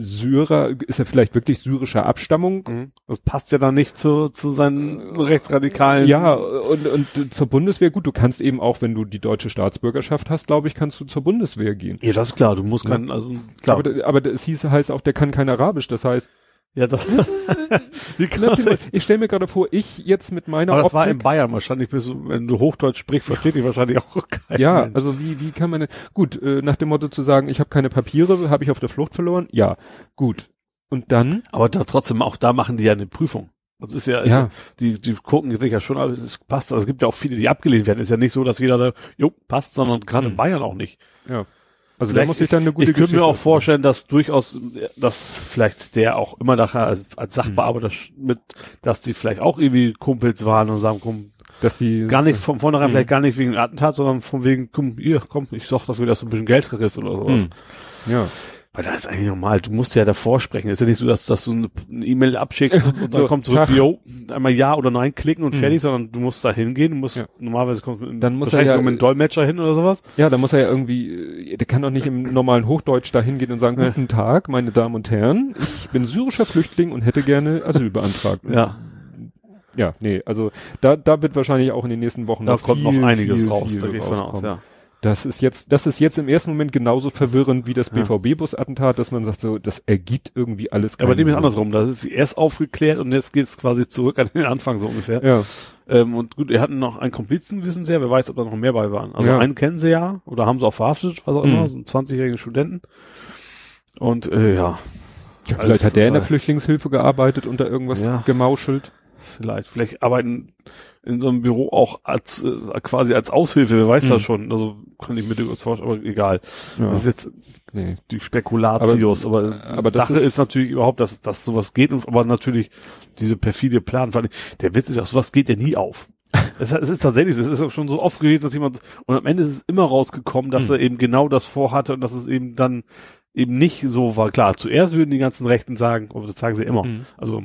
Syrer, ist er vielleicht wirklich syrischer Abstammung? Mhm. das passt ja dann nicht zu, zu seinen rechtsradikalen. Ja, und, und zur Bundeswehr, gut, du kannst eben auch, wenn du die deutsche Staatsbürgerschaft hast, glaube ich, kannst du zur Bundeswehr gehen. Ja, das ist klar, du musst kein, also, klar. Aber, aber es hieß, heißt auch, der kann kein Arabisch. Das heißt, ja, das, wie krass. ich stelle mir gerade vor, ich jetzt mit meiner Aber das war in Optik, Bayern wahrscheinlich, bist du, wenn du Hochdeutsch sprichst, versteht dich wahrscheinlich auch keiner. ja, also wie, wie kann man denn, gut, äh, nach dem Motto zu sagen, ich habe keine Papiere, habe ich auf der Flucht verloren? Ja, gut. Und dann, Aber da trotzdem, auch da machen die ja eine Prüfung. Das ist ja, ist Ja. ja die, die gucken sich ja schon, aber es passt. Also es gibt ja auch viele, die abgelehnt werden. Ist ja nicht so, dass jeder da, jo, passt, sondern gerade in Hm. Bayern auch nicht. ja, also da Vielleicht- muss ich dann eine gute ich könnte mir auch vorstellen, dass durchaus, dass vielleicht der auch immer nachher als, als. Sachbearbeiter sch- mit, dass die vielleicht auch irgendwie Kumpels waren und sagen, komm, dass die gar nicht von vornherein, Hm. vielleicht gar nicht wegen Attentat, sondern von wegen, komm, ihr, komm, ich sorge dafür, dass du ein bisschen Geld kriegst oder sowas. Hm. Ja. Weil das ist eigentlich normal. Du musst ja davor sprechen. ist ja nicht so, dass, dass du eine E-Mail abschickst und, und dann So, kommt zurück, yo, einmal Ja oder Nein klicken und Hm. fertig, sondern du musst da hingehen. Du musst, Ja. normalerweise kommt mit, Dann muss er ja- mit einem Dolmetscher hin oder sowas. Ja, da muss er ja irgendwie, äh, der kann doch nicht im normalen Hochdeutsch da hingehen und sagen, Nee. guten Tag, meine Damen und Herren, ich bin syrischer Flüchtling und hätte gerne Asyl beantragt. Ja. Ja, nee, also da, da wird wahrscheinlich auch in den nächsten Wochen Da noch kommt viel, noch einiges viel, raus, viel da gehe ich von aus, ja. Das ist jetzt, das ist jetzt im ersten Moment genauso verwirrend wie das Ja. BVB-Bus-Attentat, dass man sagt so, das ergibt irgendwie alles. Aber dem ist andersrum. Das ist erst aufgeklärt und jetzt geht's quasi zurück an den Anfang so ungefähr. Ja, Ähm, und gut, er hatten noch einen Komplizen, wissen sie ja. Wer weiß, ob da noch mehr bei waren. Also Ja. einen kennen sie ja oder haben sie auch verhaftet, was auch Mhm. immer, so einen 20-jährigen Studenten. Und äh, ja, ja vielleicht hat der in der Flüchtlingshilfe gearbeitet und da irgendwas Ja. gemauschelt. vielleicht. Vielleicht arbeiten in so einem Büro auch als äh, quasi als Aushilfe, wer weiß Mhm. das schon. Also kann ich mir durchaus vorstellen, aber egal. Ja. Das ist jetzt Nee. die Spekulatius, aber, aber, aber das Sache ist, ist- natürlich überhaupt, dass, dass sowas geht, und, aber natürlich diese perfide Plan, allem, der Witz ist ja, sowas geht ja nie auf. Es, es ist tatsächlich so, es ist auch schon so oft gewesen, dass jemand, und am Ende ist es immer rausgekommen, dass Hm. er eben genau das vorhatte und dass es eben dann eben nicht so war. Klar, zuerst würden die ganzen Rechten sagen, aber das sagen sie immer. Mhm. Also,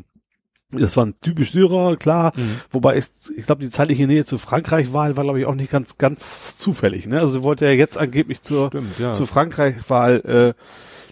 das war ein typisch Syrer, klar, Mhm. Wobei es, ich glaube, die zeitliche Nähe zu Frankreich-Wahl war, glaube ich, auch nicht ganz, ganz zufällig. Ne? Also sie wollte ja jetzt angeblich zur, Stimmt, ja. zur Frankreich-Wahl äh,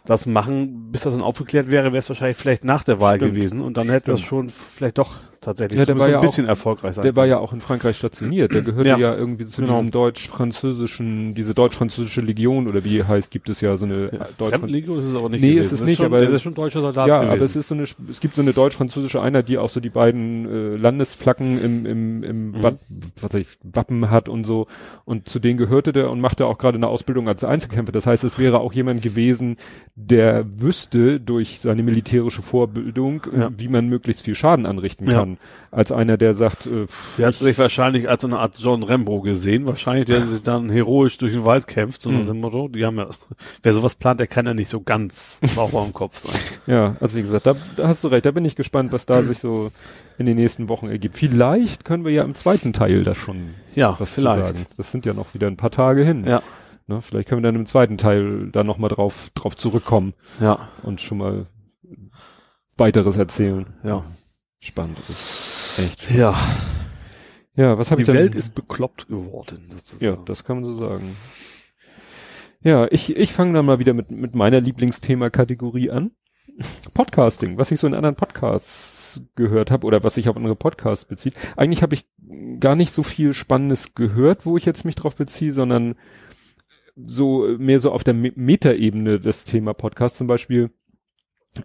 das machen, bis das dann aufgeklärt wäre, wäre es wahrscheinlich vielleicht nach der Wahl Stimmt. gewesen und dann hätte das Stimmt. schon vielleicht doch tatsächlich Ja, der war ja ein bisschen auch- erfolgreich sein. Der war ja auch in Frankreich stationiert. Der gehörte Ja. ja, irgendwie zu Genau. diesem deutsch-französischen, diese deutsch-französische Legion oder wie heißt, gibt es ja so eine Ja, deutsch Fremdenlegion ist es aber nicht Nee, gewesen. ist es nicht, schon, aber es ist schon deutscher Soldat Ja, gewesen. aber es ist so eine, es gibt so eine deutsch-französische Einheit, die auch so die beiden äh, Landesflaggen im, im, im Mhm. Wat, was weiß ich, Wappen hat und so. Und zu denen gehörte der und machte auch gerade eine Ausbildung als Einzelkämpfer. Das heißt, es wäre auch jemand gewesen, der wüsste durch seine militärische Vorbildung, Ja. wie man möglichst viel Schaden anrichten Ja. Als einer, der sagt, äh, Der hat sich wahrscheinlich als so eine Art John Rambo gesehen, wahrscheinlich, der sich dann heroisch durch den Wald kämpft, so Mhm. Motto, die haben ja, wer sowas plant, der kann ja nicht so ganz sauber im Kopf sein. Ja, also wie gesagt, da, da hast du recht, da bin ich gespannt, was da sich so in den nächsten Wochen ergibt. Vielleicht können wir ja im zweiten Teil da schon Ja, was vielleicht. zu sagen. Das sind ja noch wieder ein paar Tage hin. Ja, Ne, vielleicht können wir dann im zweiten Teil da nochmal drauf, drauf zurückkommen ja, und schon mal weiteres erzählen. ja. Spannend. Echt. spannend. Ja, Ja, was habe ich die? Welt ist bekloppt geworden, sozusagen. ja, das kann man so sagen. Ja, ich, ich fange dann mal wieder mit, mit meiner Lieblingsthema-Kategorie an. Podcasting, was ich so in anderen Podcasts gehört habe oder was sich auf andere Podcasts bezieht. Eigentlich habe ich gar nicht so viel Spannendes gehört, wo ich jetzt mich drauf beziehe, sondern so mehr so auf der Me Metaebene das Thema Podcast zum Beispiel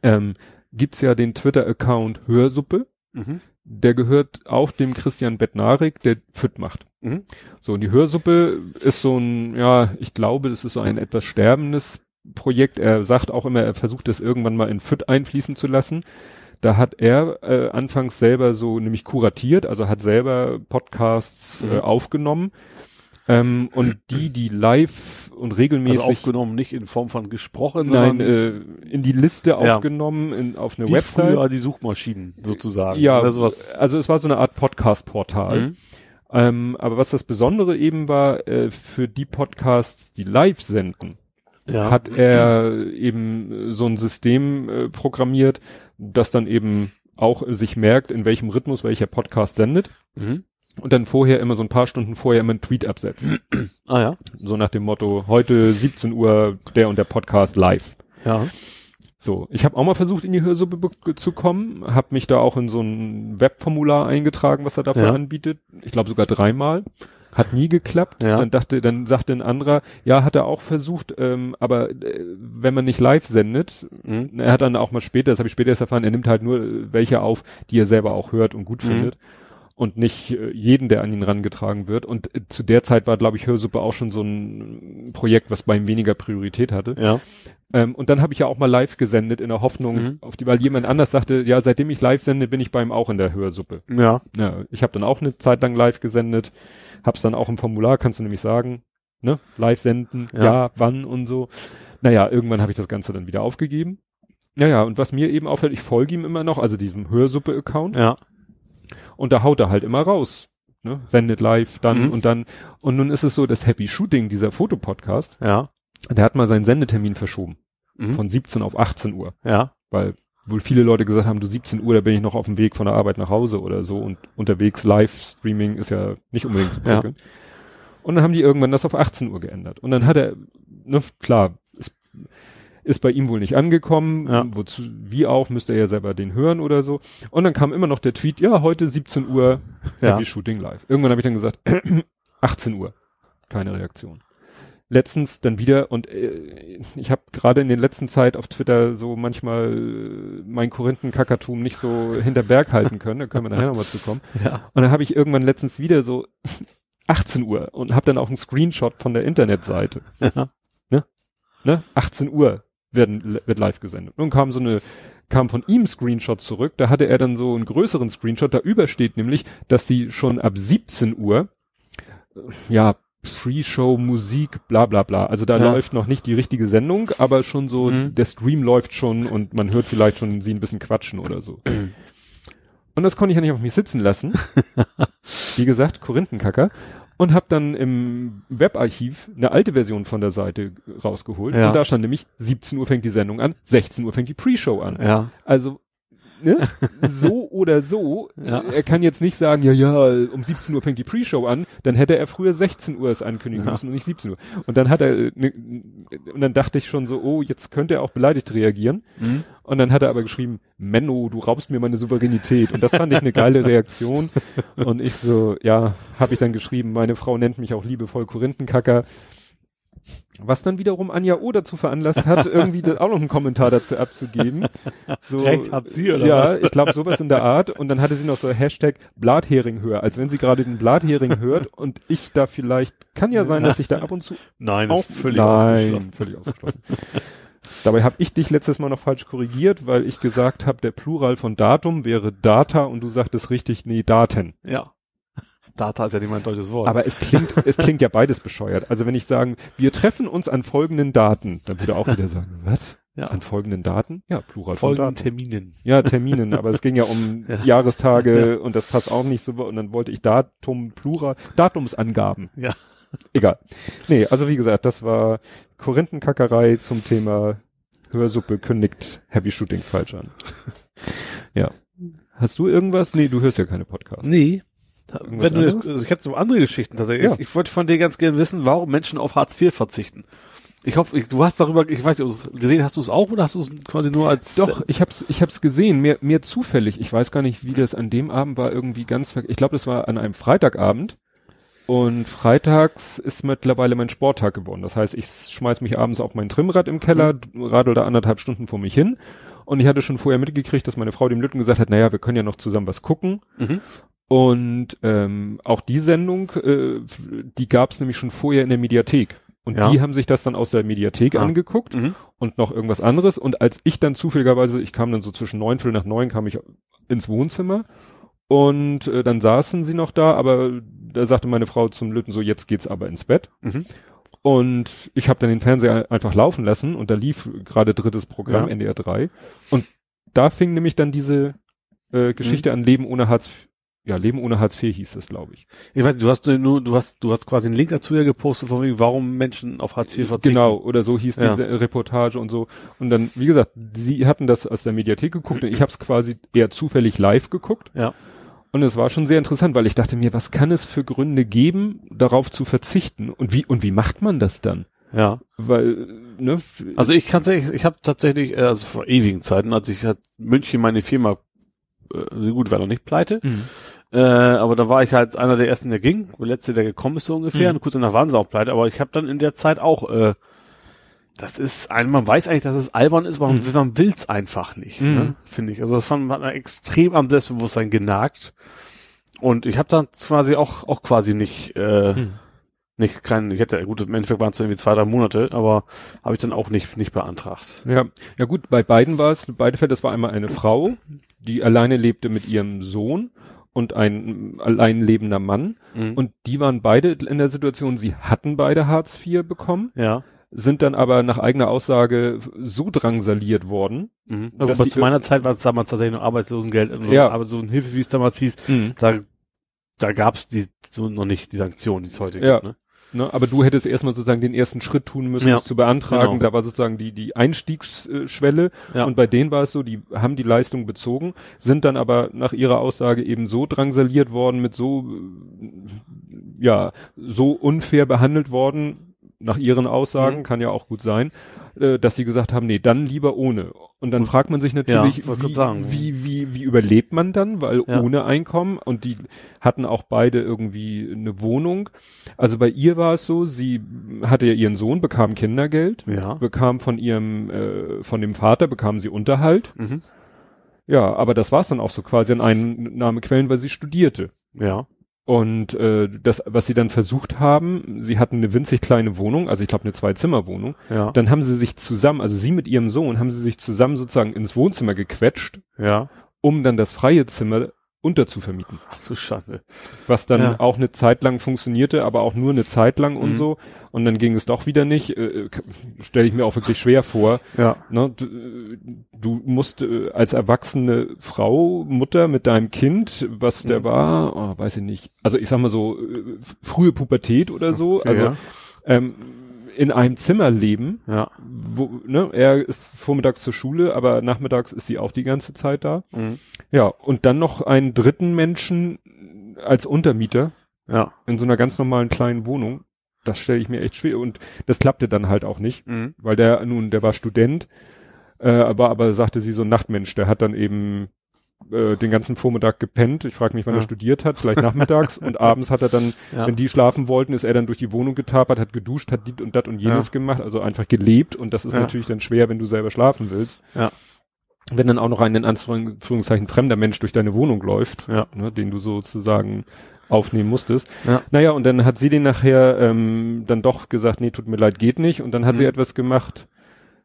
ähm, gibt's ja den Twitter-Account Hörsuppe. Mhm. Der gehört auch dem Christian Bettnarik, der Fit macht. Mhm. So, und die Hörsuppe ist so ein, ja, ich glaube, das ist so ein etwas sterbendes Projekt. Er sagt auch immer, er versucht das irgendwann mal in Fit einfließen zu lassen. Da hat er äh, anfangs selber so nämlich kuratiert, also hat selber Podcasts Mhm. äh, aufgenommen. Ähm, und die, die live und regelmäßig Also aufgenommen, nicht in Form von gesprochen, nein, sondern äh, in die Liste Ja. aufgenommen, in, auf eine wie Website. früher die Suchmaschinen sozusagen. Ja, sowas. also es war so eine Art Podcast-Portal. Mhm. Ähm, aber was das Besondere eben war, äh, für die Podcasts, die live senden, ja. hat er eben so ein System äh, programmiert, das dann eben auch sich merkt, in welchem Rhythmus welcher Podcast sendet Mhm. Und dann vorher immer so ein paar Stunden vorher immer einen Tweet absetzt. Ah ja. So nach dem Motto, heute 17 Uhr der und der Podcast live. Ja. So, ich habe auch mal versucht, in die Hörsuppe zu kommen, habe mich da auch in so ein Webformular eingetragen, was er dafür Ja. anbietet. Ich glaube sogar dreimal. Hat nie geklappt. Ja. Dann dachte, dann sagte ein anderer, ja, hat er auch versucht, ähm, aber äh, wenn man nicht live sendet, Mhm. er hat dann auch mal später, das habe ich später erst erfahren, er nimmt halt nur äh, welche auf, die er selber auch hört und gut Mhm. findet. Und nicht äh, jeden, der an ihn rangetragen wird. Und äh, zu der Zeit war, glaube ich, Hörsuppe auch schon so ein Projekt, was bei ihm weniger Priorität hatte. Ja. Ähm, und dann habe ich ja auch mal live gesendet in der Hoffnung, Mhm. auf die, weil jemand anders sagte, ja, seitdem ich live sende, bin ich bei ihm auch in der Hörsuppe. Ja. Ja, ich habe dann auch eine Zeit lang live gesendet, hab's dann auch im Formular, kannst du nämlich sagen, ne, live senden, Ja. ja, wann und so. Naja, irgendwann habe ich das Ganze dann wieder aufgegeben. Naja, und was mir eben auffällt, ich folge ihm immer noch, also diesem Hörsuppe-Account, Ja. Und da haut er halt immer raus. Ne? Sendet live, dann Mhm. und dann. Und nun ist es so, das Happy Shooting, dieser Fotopodcast, Ja. der hat mal seinen Sendetermin verschoben. Mhm. Von 17 auf 18 Uhr. ja. Weil wohl viele Leute gesagt haben, du 17 Uhr, da bin ich noch auf dem Weg von der Arbeit nach Hause oder so und unterwegs Livestreaming ist ja nicht unbedingt zu Ja. prickeln. Und dann haben die irgendwann das auf 18 Uhr geändert. Und dann hat er, ne, klar, ist, ist bei ihm wohl nicht angekommen, Ja. wozu, wie auch, müsste er ja selber den hören oder so. Und dann kam immer noch der Tweet, ja, heute 17 Uhr, Ja. Happy Shooting live. Irgendwann habe ich dann gesagt, 18 Uhr. Keine Reaktion. Letztens dann wieder und äh, ich habe gerade in den letzten Zeit auf Twitter so manchmal äh, mein Korinthenkackertum nicht so hinter Berg halten können, da können wir nachher nochmal zu kommen. Ja. Und dann habe ich irgendwann letztens wieder so 18 Uhr und habe dann auch einen Screenshot von der Internetseite. Ja. Ne? 18 Uhr werden, wird live gesendet. Nun kam so eine, kam von ihm Screenshot zurück, da hatte er dann so einen größeren Screenshot, da übersteht nämlich, dass sie schon ab 17 Uhr, äh, ja, Pre-Show, Musik, bla bla bla. Also da Ja. läuft noch nicht die richtige Sendung, aber schon so, Mhm. der Stream läuft schon und man hört vielleicht schon sie ein bisschen quatschen oder so. Und das konnte ich ja nicht auf mich sitzen lassen. Wie gesagt, Korinthenkacker. Und habe dann im Webarchiv eine alte Version von der Seite rausgeholt. Ja. Und da stand nämlich, 17 Uhr fängt die Sendung an, 16 Uhr fängt die Pre-Show an. Ja. Also, ne? so oder so. Ja. Er kann jetzt nicht sagen, ja, ja, um 17 Uhr fängt die Pre-Show an. Dann hätte er früher 16 Uhr es ankündigen Ja. müssen und nicht 17 Uhr. Und dann hat er, ne, und dann dachte ich schon so, oh, jetzt könnte er auch beleidigt reagieren. Mhm. Und dann hat er aber geschrieben, Menno, du raubst mir meine Souveränität. Und das fand ich eine geile Reaktion. Und ich so, ja, habe ich dann geschrieben, meine Frau nennt mich auch liebevoll Korinthenkacker. Was dann wiederum Anja O dazu veranlasst hat, irgendwie auch noch einen Kommentar dazu abzugeben. So, Recht hat sie, oder Ja, was? ich glaube sowas in der Art. Und dann hatte sie noch so Hashtag Blathering hören, als wenn sie gerade den Blathering hört und ich da vielleicht, kann ja sein, dass ich da ab und zu Nein, auch ist völlig nein, ausgeschlossen. völlig ausgeschlossen. Dabei habe ich dich letztes Mal noch falsch korrigiert, weil ich gesagt habe, der Plural von Datum wäre Data und du sagtest richtig, nee, Daten. Ja. Data ist ja nicht mein deutsches Wort. Aber es klingt, es klingt ja beides bescheuert. Also wenn ich sagen, wir treffen uns an folgenden Daten, dann würde er auch wieder sagen, was? ja. An folgenden Daten? Ja, Plural folgenden. Terminen. Ja, Terminen, aber es ging ja um Ja. Jahrestage und das passt auch nicht so. Und dann wollte ich Datum, Plural, Datumsangaben. Ja. Egal. Nee, also wie gesagt, das war Korinthenkackerei zum Thema Hörsuppe kündigt Happy Shooting falsch an. ja. Hast du irgendwas? Nee, du hörst ja keine Podcasts. Nee. Wenn du also ich hätte so andere Geschichten tatsächlich. Ja. Ich wollte von dir ganz gerne wissen, warum Menschen auf Hartz IV verzichten. Ich hoffe, ich, du hast darüber, ich weiß nicht, ob du es gesehen hast, du es auch oder hast du es quasi nur als Doch, ich hab's, ich hab's gesehen, mehr, mehr zufällig. Ich weiß gar nicht, wie das an dem Abend war, irgendwie ganz, ich glaube, das war an einem Freitagabend. Und freitags ist mittlerweile mein Sporttag geworden. Das heißt, ich schmeiß mich abends auf mein Trimmrad im Keller, mhm. radel da anderthalb Stunden vor mich hin. Und ich hatte schon vorher mitgekriegt, dass meine Frau dem Lütten gesagt hat, naja, wir können ja noch zusammen was gucken. Mhm. Und ähm, auch die Sendung, äh, die gab es nämlich schon vorher in der Mediathek. Und ja. die haben sich das dann aus der Mediathek ah. angeguckt mhm. und noch irgendwas anderes. Und als ich dann zufälligerweise, ich kam dann so zwischen neun, Viertel nach neun, kam ich ins Wohnzimmer und äh, dann saßen sie noch da, aber da sagte meine Frau zum Lütten so, jetzt geht's aber ins Bett. Mhm. Und ich habe dann den Fernseher einfach laufen lassen und da lief gerade drittes Programm, ja. NDR 3. Und da fing nämlich dann diese äh, Geschichte mhm. an Leben ohne Hartz ja, Leben ohne Hartz IV hieß es, glaube ich. Ich weiß, du hast nur, du hast, du hast quasi einen Link dazu ja gepostet, von wegen, warum Menschen auf Hartz IV verzichten. Genau, oder so hieß ja. diese Reportage und so. Und dann, wie gesagt, sie hatten das aus der Mediathek geguckt und ich habe es quasi eher zufällig live geguckt. Ja. Und es war schon sehr interessant, weil ich dachte mir, was kann es für Gründe geben, darauf zu verzichten? Und wie, und wie macht man das dann? Ja. Weil, ne? Also ich kann sagen, ich habe tatsächlich, äh, also vor ewigen Zeiten, als ich halt München meine Firma, äh, so gut war noch nicht pleite, mhm. äh, aber da war ich halt einer der ersten, der ging, der letzte, der gekommen ist so ungefähr, mhm. und kurz danach waren sie auch pleite, aber ich habe dann in der Zeit auch äh, das ist ein, man weiß eigentlich, dass es albern ist, warum mhm. man will's einfach nicht, mhm. ne, finde ich. Also das fand man extrem am Selbstbewusstsein genagt. Und ich habe dann quasi auch auch quasi nicht äh, mhm. nicht kein, ich hätte gut, im Endeffekt waren es irgendwie zwei drei Monate, aber habe ich dann auch nicht nicht beantragt. Ja, ja gut, bei beiden war es, beide Fälle, das war einmal eine Frau, die alleine lebte mit ihrem Sohn und ein allein lebender Mann. Mhm. Und die waren beide in der Situation, sie hatten beide Hartz IV bekommen. Ja sind dann aber nach eigener Aussage so drangsaliert worden. Mhm. Aber zu meiner Zeit war es damals tatsächlich noch Arbeitslosengeld, also ja. aber so ein Hilfe, wie es damals hieß, mhm. da, da gab es die so noch nicht die Sanktionen, die es heute ja. gibt. Ne? Ne, aber du hättest erstmal sozusagen den ersten Schritt tun müssen, ja. das zu beantragen. Genau. Da war sozusagen die, die Einstiegsschwelle. Ja. Und bei denen war es so, die haben die Leistung bezogen, sind dann aber nach ihrer Aussage eben so drangsaliert worden, mit so, ja, so unfair behandelt worden, nach ihren Aussagen, mhm. kann ja auch gut sein, äh, dass sie gesagt haben, nee, dann lieber ohne. Und dann fragt man sich natürlich, ja, wie, wie, wie, wie überlebt man dann, weil ja. ohne Einkommen und die hatten auch beide irgendwie eine Wohnung. Also bei ihr war es so, sie hatte ja ihren Sohn, bekam Kindergeld, ja. bekam von ihrem, äh, von dem Vater bekam sie Unterhalt. Mhm. Ja, aber das war es dann auch so quasi an Einnahmequellen, weil sie studierte. Ja. Und äh, das, was sie dann versucht haben, sie hatten eine winzig kleine Wohnung, also ich glaube eine Zwei-Zimmer-Wohnung. Ja. Dann haben sie sich zusammen, also sie mit ihrem Sohn, haben sie sich zusammen sozusagen ins Wohnzimmer gequetscht, ja. um dann das freie Zimmer unterzuvermieten. Ach so schade. Was dann ja. auch eine Zeit lang funktionierte, aber auch nur eine Zeit lang mhm. und so. Und dann ging es doch wieder nicht. Äh, äh Stelle ich mir auch wirklich schwer vor. Ja. Ne, du, du musst äh, als erwachsene Frau, Mutter mit deinem Kind, was der mhm. war, oh, weiß ich nicht. Also ich sag mal so, äh, frühe Pubertät oder so. Also ja. ähm, in einem Zimmer leben. Ja. Wo, ne, er ist vormittags zur Schule, aber nachmittags ist sie auch die ganze Zeit da. Mhm. Ja, und dann noch einen dritten Menschen als Untermieter. Ja. In so einer ganz normalen kleinen Wohnung. Das stelle ich mir echt schwer. Und das klappte dann halt auch nicht, mhm. weil der nun, der war Student, äh, aber, aber sagte sie so ein Nachtmensch, der hat dann eben äh, den ganzen Vormittag gepennt. Ich frage mich, wann ja. er studiert hat, vielleicht nachmittags. und abends hat er dann, ja. wenn die schlafen wollten, ist er dann durch die Wohnung getapert, hat geduscht, hat dit und dat und jenes ja. gemacht, also einfach gelebt. Und das ist natürlich dann schwer, wenn du selber schlafen willst. Ja. Wenn dann auch noch ein in Anführungszeichen fremder Mensch durch deine Wohnung läuft, ja. ne, den du sozusagen aufnehmen musstest. Ja. Naja, und dann hat sie den nachher ähm, dann doch gesagt, nee, tut mir leid, geht nicht. Und dann hat mhm. sie etwas gemacht,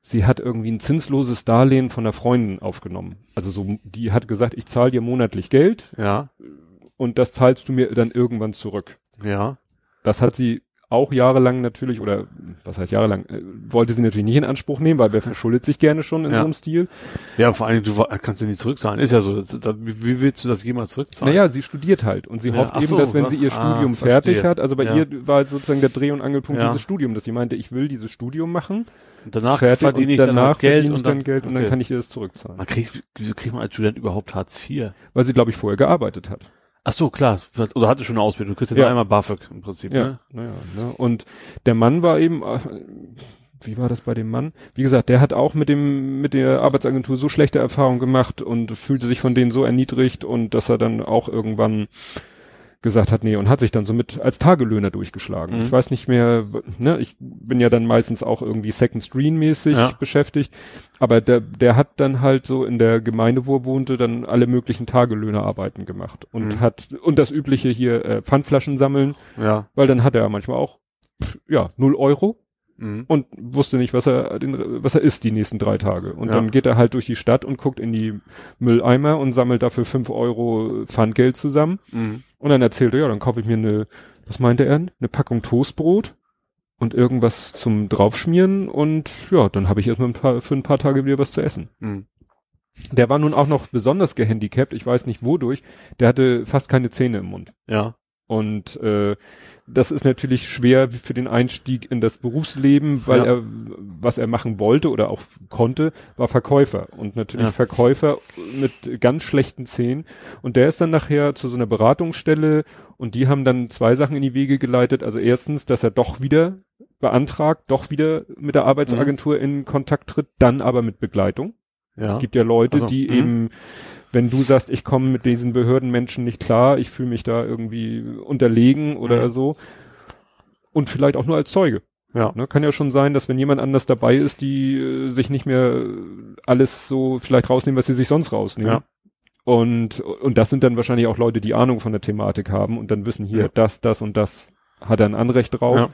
sie hat irgendwie ein zinsloses Darlehen von einer Freundin aufgenommen. Also so, die hat gesagt, ich zahle dir monatlich Geld. Ja. Und das zahlst du mir dann irgendwann zurück. Ja. Das hat sie auch jahrelang natürlich, oder was heißt jahrelang, äh, wollte sie natürlich nicht in Anspruch nehmen, weil wer verschuldet sich gerne schon in ja. so einem Stil. Ja, vor allem, du kannst ja nicht zurückzahlen. Ist ja so. wie willst du das jemals zurückzahlen? Naja, sie studiert halt und sie ja, hofft eben, so, dass wenn sie ihr ah, Studium fertig hat, also bei ja. ihr war sozusagen der Dreh- und Angelpunkt dieses Studium, dass sie meinte, ich will dieses Studium machen. Und danach fertig verdiene ich danach, danach Geld und dann, Geld und dann kann ich ihr das zurückzahlen. Man kriegt, wieso kriegt man als Student überhaupt Hartz IV? Weil sie, glaube ich, vorher gearbeitet hat. Ach so, klar. Oder hatte schon eine Ausbildung. Du kriegst ja, ja. einmal BAföG im Prinzip. Ja, ne? naja. Ne? Und der Mann war eben, äh, wie war das bei dem Mann? Wie gesagt, der hat auch mit dem, mit der Arbeitsagentur so schlechte Erfahrungen gemacht und fühlte sich von denen so erniedrigt und dass er dann auch irgendwann gesagt hat, nee, und hat sich dann so mit als Tagelöhner durchgeschlagen. Mhm. Ich weiß nicht mehr, ne, ich bin ja dann meistens auch irgendwie Second Screen mäßig Ja. beschäftigt, aber der, der hat dann halt so in der Gemeinde, wo er wohnte, dann alle möglichen Tagelöhnerarbeiten gemacht und Mhm. hat, und das übliche hier, äh, Pfandflaschen sammeln, Ja. weil dann hat er manchmal auch, pff, ja, null Euro Mhm. und wusste nicht, was er, den, was er isst die nächsten drei Tage. Und Ja. dann geht er halt durch die Stadt und guckt in die Mülleimer und sammelt dafür fünf Euro Pfandgeld zusammen. Mhm. Und dann erzählt er, ja, dann kaufe ich mir eine, was meinte er, eine Packung Toastbrot und irgendwas zum draufschmieren und ja, dann habe ich erstmal ein paar, für ein paar Tage wieder was zu essen. Mhm. Der war nun auch noch besonders gehandicapt, ich weiß nicht wodurch, der hatte fast keine Zähne im Mund. Ja. Und äh, das ist natürlich schwer für den Einstieg in das Berufsleben, weil Ja. er, was er machen wollte oder auch konnte, war Verkäufer. Und natürlich Ja. Verkäufer mit ganz schlechten Zähnen. Und der ist dann nachher zu so einer Beratungsstelle und die haben dann zwei Sachen in die Wege geleitet. Also erstens, dass er doch wieder beantragt, doch wieder mit der Arbeitsagentur in Kontakt tritt, dann aber mit Begleitung. Ja. Es gibt ja Leute, Also, die mhm. eben, wenn du sagst, ich komme mit diesen Behördenmenschen nicht klar, ich fühle mich da irgendwie unterlegen oder Mhm. so. Und vielleicht auch nur als Zeuge. ja. Ne? Kann ja schon sein, dass wenn jemand anders dabei ist, die äh, sich nicht mehr alles so vielleicht rausnehmen, was sie sich sonst rausnehmen. Ja. Und, und das sind dann wahrscheinlich auch Leute, die Ahnung von der Thematik haben und dann wissen hier, Ja. das, das und das hat er ein Anrecht drauf. Ja.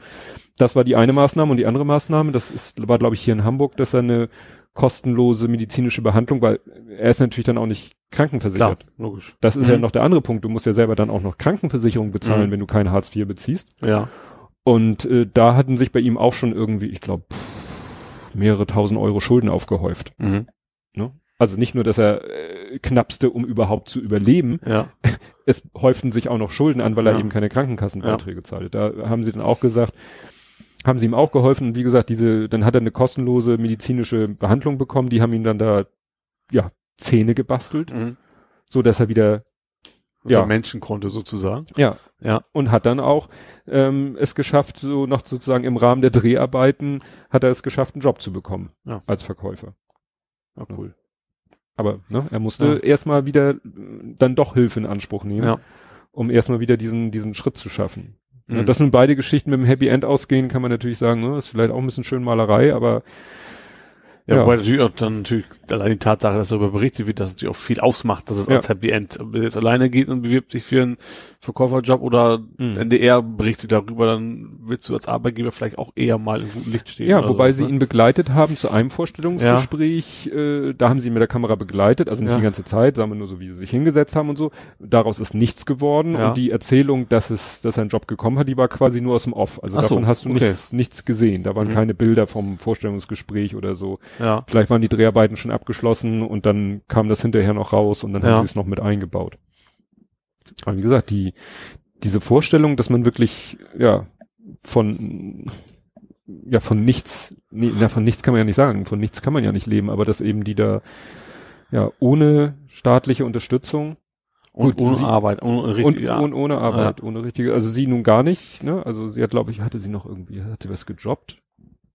Das war die eine Maßnahme und die andere Maßnahme, das ist, war glaube ich hier in Hamburg, dass er eine kostenlose medizinische Behandlung, weil er ist natürlich dann auch nicht Klar, krankenversichert. logisch. Das ist Mhm. ja noch der andere Punkt. Du musst ja selber dann auch noch Krankenversicherung bezahlen, Mhm. wenn du kein Hartz IV beziehst. Ja. Und äh, da hatten sich bei ihm auch schon irgendwie, ich glaube, mehrere tausend Euro Schulden aufgehäuft. Mhm. Ne? Also nicht nur, dass er äh, knappste, um überhaupt zu überleben, Ja. es häuften sich auch noch Schulden an, weil er Ja. eben keine Krankenkassenbeiträge zahlte. Da haben sie dann auch gesagt, haben sie ihm auch geholfen und wie gesagt, diese, dann hat er eine kostenlose medizinische Behandlung bekommen, die haben ihm dann da, ja, Zähne gebastelt, Mhm. so dass er wieder, Ja. Ja. Menschenkonto sozusagen. ja, Ja. und hat dann auch ähm, es geschafft, so noch sozusagen im Rahmen der Dreharbeiten, hat er es geschafft, einen Job zu bekommen Ja. als Verkäufer. Ja, cool. Aber ne, er musste Ja. erstmal wieder äh, dann doch Hilfe in Anspruch nehmen, Ja. um erstmal wieder diesen, diesen Schritt zu schaffen. Mhm. Dass nun beide Geschichten mit dem Happy End ausgehen, kann man natürlich sagen, ne, ist vielleicht auch ein bisschen schön Malerei, aber Ja, Ja. wobei natürlich auch dann natürlich allein die Tatsache, dass darüber berichtet wird, dass natürlich auch viel ausmacht, dass es Ja. als Happy End. Ob er jetzt alleine geht und bewirbt sich für einen Verkäuferjob oder Mhm. NDR berichtet darüber, dann willst du als Arbeitgeber vielleicht auch eher mal im guten Licht stehen. ja, wobei sowas, sie ne? ihn begleitet haben zu einem Vorstellungsgespräch, äh, da haben sie ihn mit der Kamera begleitet, also nicht Ja. die ganze Zeit, sagen wir nur so, wie sie sich hingesetzt haben und so. Daraus ist nichts geworden Ja. und die Erzählung, dass es, dass er einen Job gekommen hat, die war quasi nur aus dem Off. Also Ach so, davon hast du okay. nichts, nichts gesehen. Da waren Mhm. keine Bilder vom Vorstellungsgespräch oder so. Ja. Vielleicht waren die Dreharbeiten schon abgeschlossen und dann kam das hinterher noch raus und dann Ja. haben sie es noch mit eingebaut. Aber wie gesagt, die, diese Vorstellung, dass man wirklich, ja, von, ja, von nichts, nee, na, von nichts kann man ja nicht sagen, von nichts kann man ja nicht leben, aber dass eben die da, ja, ohne staatliche Unterstützung Und Gut, ohne sie- Arbeit, ohne und, richtige und ohne Arbeit, ohne richtige, also sie nun gar nicht, ne, also sie hat, glaube ich, hatte sie noch irgendwie, hatte was gejobbt?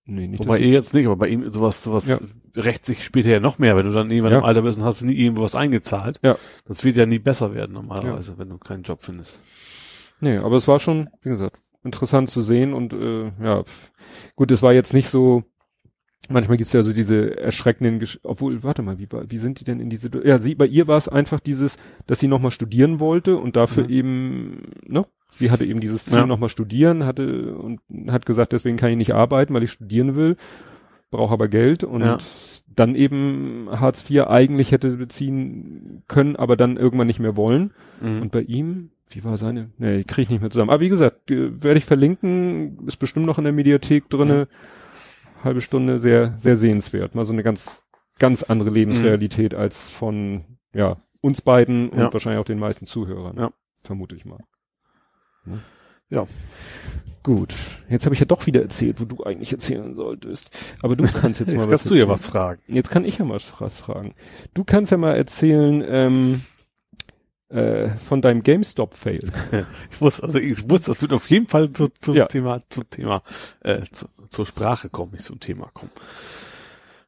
Nee, nicht, Wobei ihr jetzt nicht, aber bei ihm sowas, sowas Ja. rächt sich später ja noch mehr, wenn du dann irgendwann Ja. im Alter bist und hast nie irgendwo was eingezahlt. Ja. Das wird ja nie besser werden normalerweise, wenn du keinen Job findest. Nee, aber es war schon, wie gesagt, interessant zu sehen und äh, ja, gut, es war jetzt nicht so, manchmal gibt's ja so diese erschreckenden, Gesch obwohl, warte mal, wie, wie sind die denn in diese, ja, sie, bei ihr war es einfach dieses, dass sie nochmal studieren wollte und dafür Mhm. eben, ne, sie hatte eben dieses Ziel Ja. nochmal studieren, hatte und hat gesagt, deswegen kann ich nicht arbeiten, weil ich studieren will, brauche aber Geld und Ja. dann eben Hartz IV eigentlich hätte beziehen können, aber dann irgendwann nicht mehr wollen. Mhm. Und bei ihm, wie war seine? Nee, kriege ich nicht mehr zusammen. Aber wie gesagt, äh, werde ich verlinken, ist bestimmt noch in der Mediathek drinne. Halbe Stunde, sehr, sehr sehenswert. Mal so eine ganz, ganz andere Lebensrealität als von, ja, uns beiden und Ja. wahrscheinlich auch den meisten Zuhörern. Ja. Vermute ich mal. Ne? Ja. Gut. Jetzt habe ich ja doch wieder erzählt, wo du eigentlich erzählen solltest. Aber du kannst jetzt mal Jetzt was kannst du ja was fragen. Jetzt kann ich ja mal was fragen. Du kannst ja mal erzählen, ähm, äh, von deinem GameStop-Fail. Ich wusste, also ich wusste, das wird auf jeden Fall zu, zum Ja. Thema, zum Thema, äh, zu, zur Sprache kommen, nicht zum Thema kommen.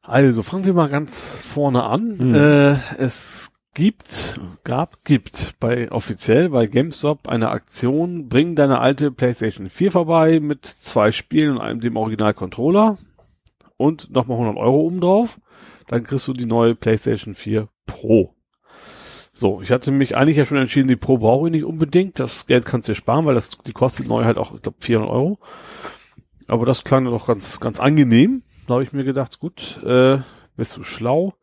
Also fangen wir mal ganz vorne an. Mhm. Äh, es gibt, gab, gibt bei offiziell bei GameStop eine Aktion, bring deine alte PlayStation 4 vorbei mit zwei Spielen und einem dem Original Controller und nochmal 100 Euro oben drauf. Dann kriegst du die neue PlayStation 4 Pro. So, ich hatte mich eigentlich ja schon entschieden, die Pro brauche ich nicht unbedingt. Das Geld kannst du dir sparen, weil das, die kostet neu halt auch, ich glaube, 400 Euro. Aber das klang doch ganz, ganz angenehm. Da habe ich mir gedacht, gut, äh, bist du schlau,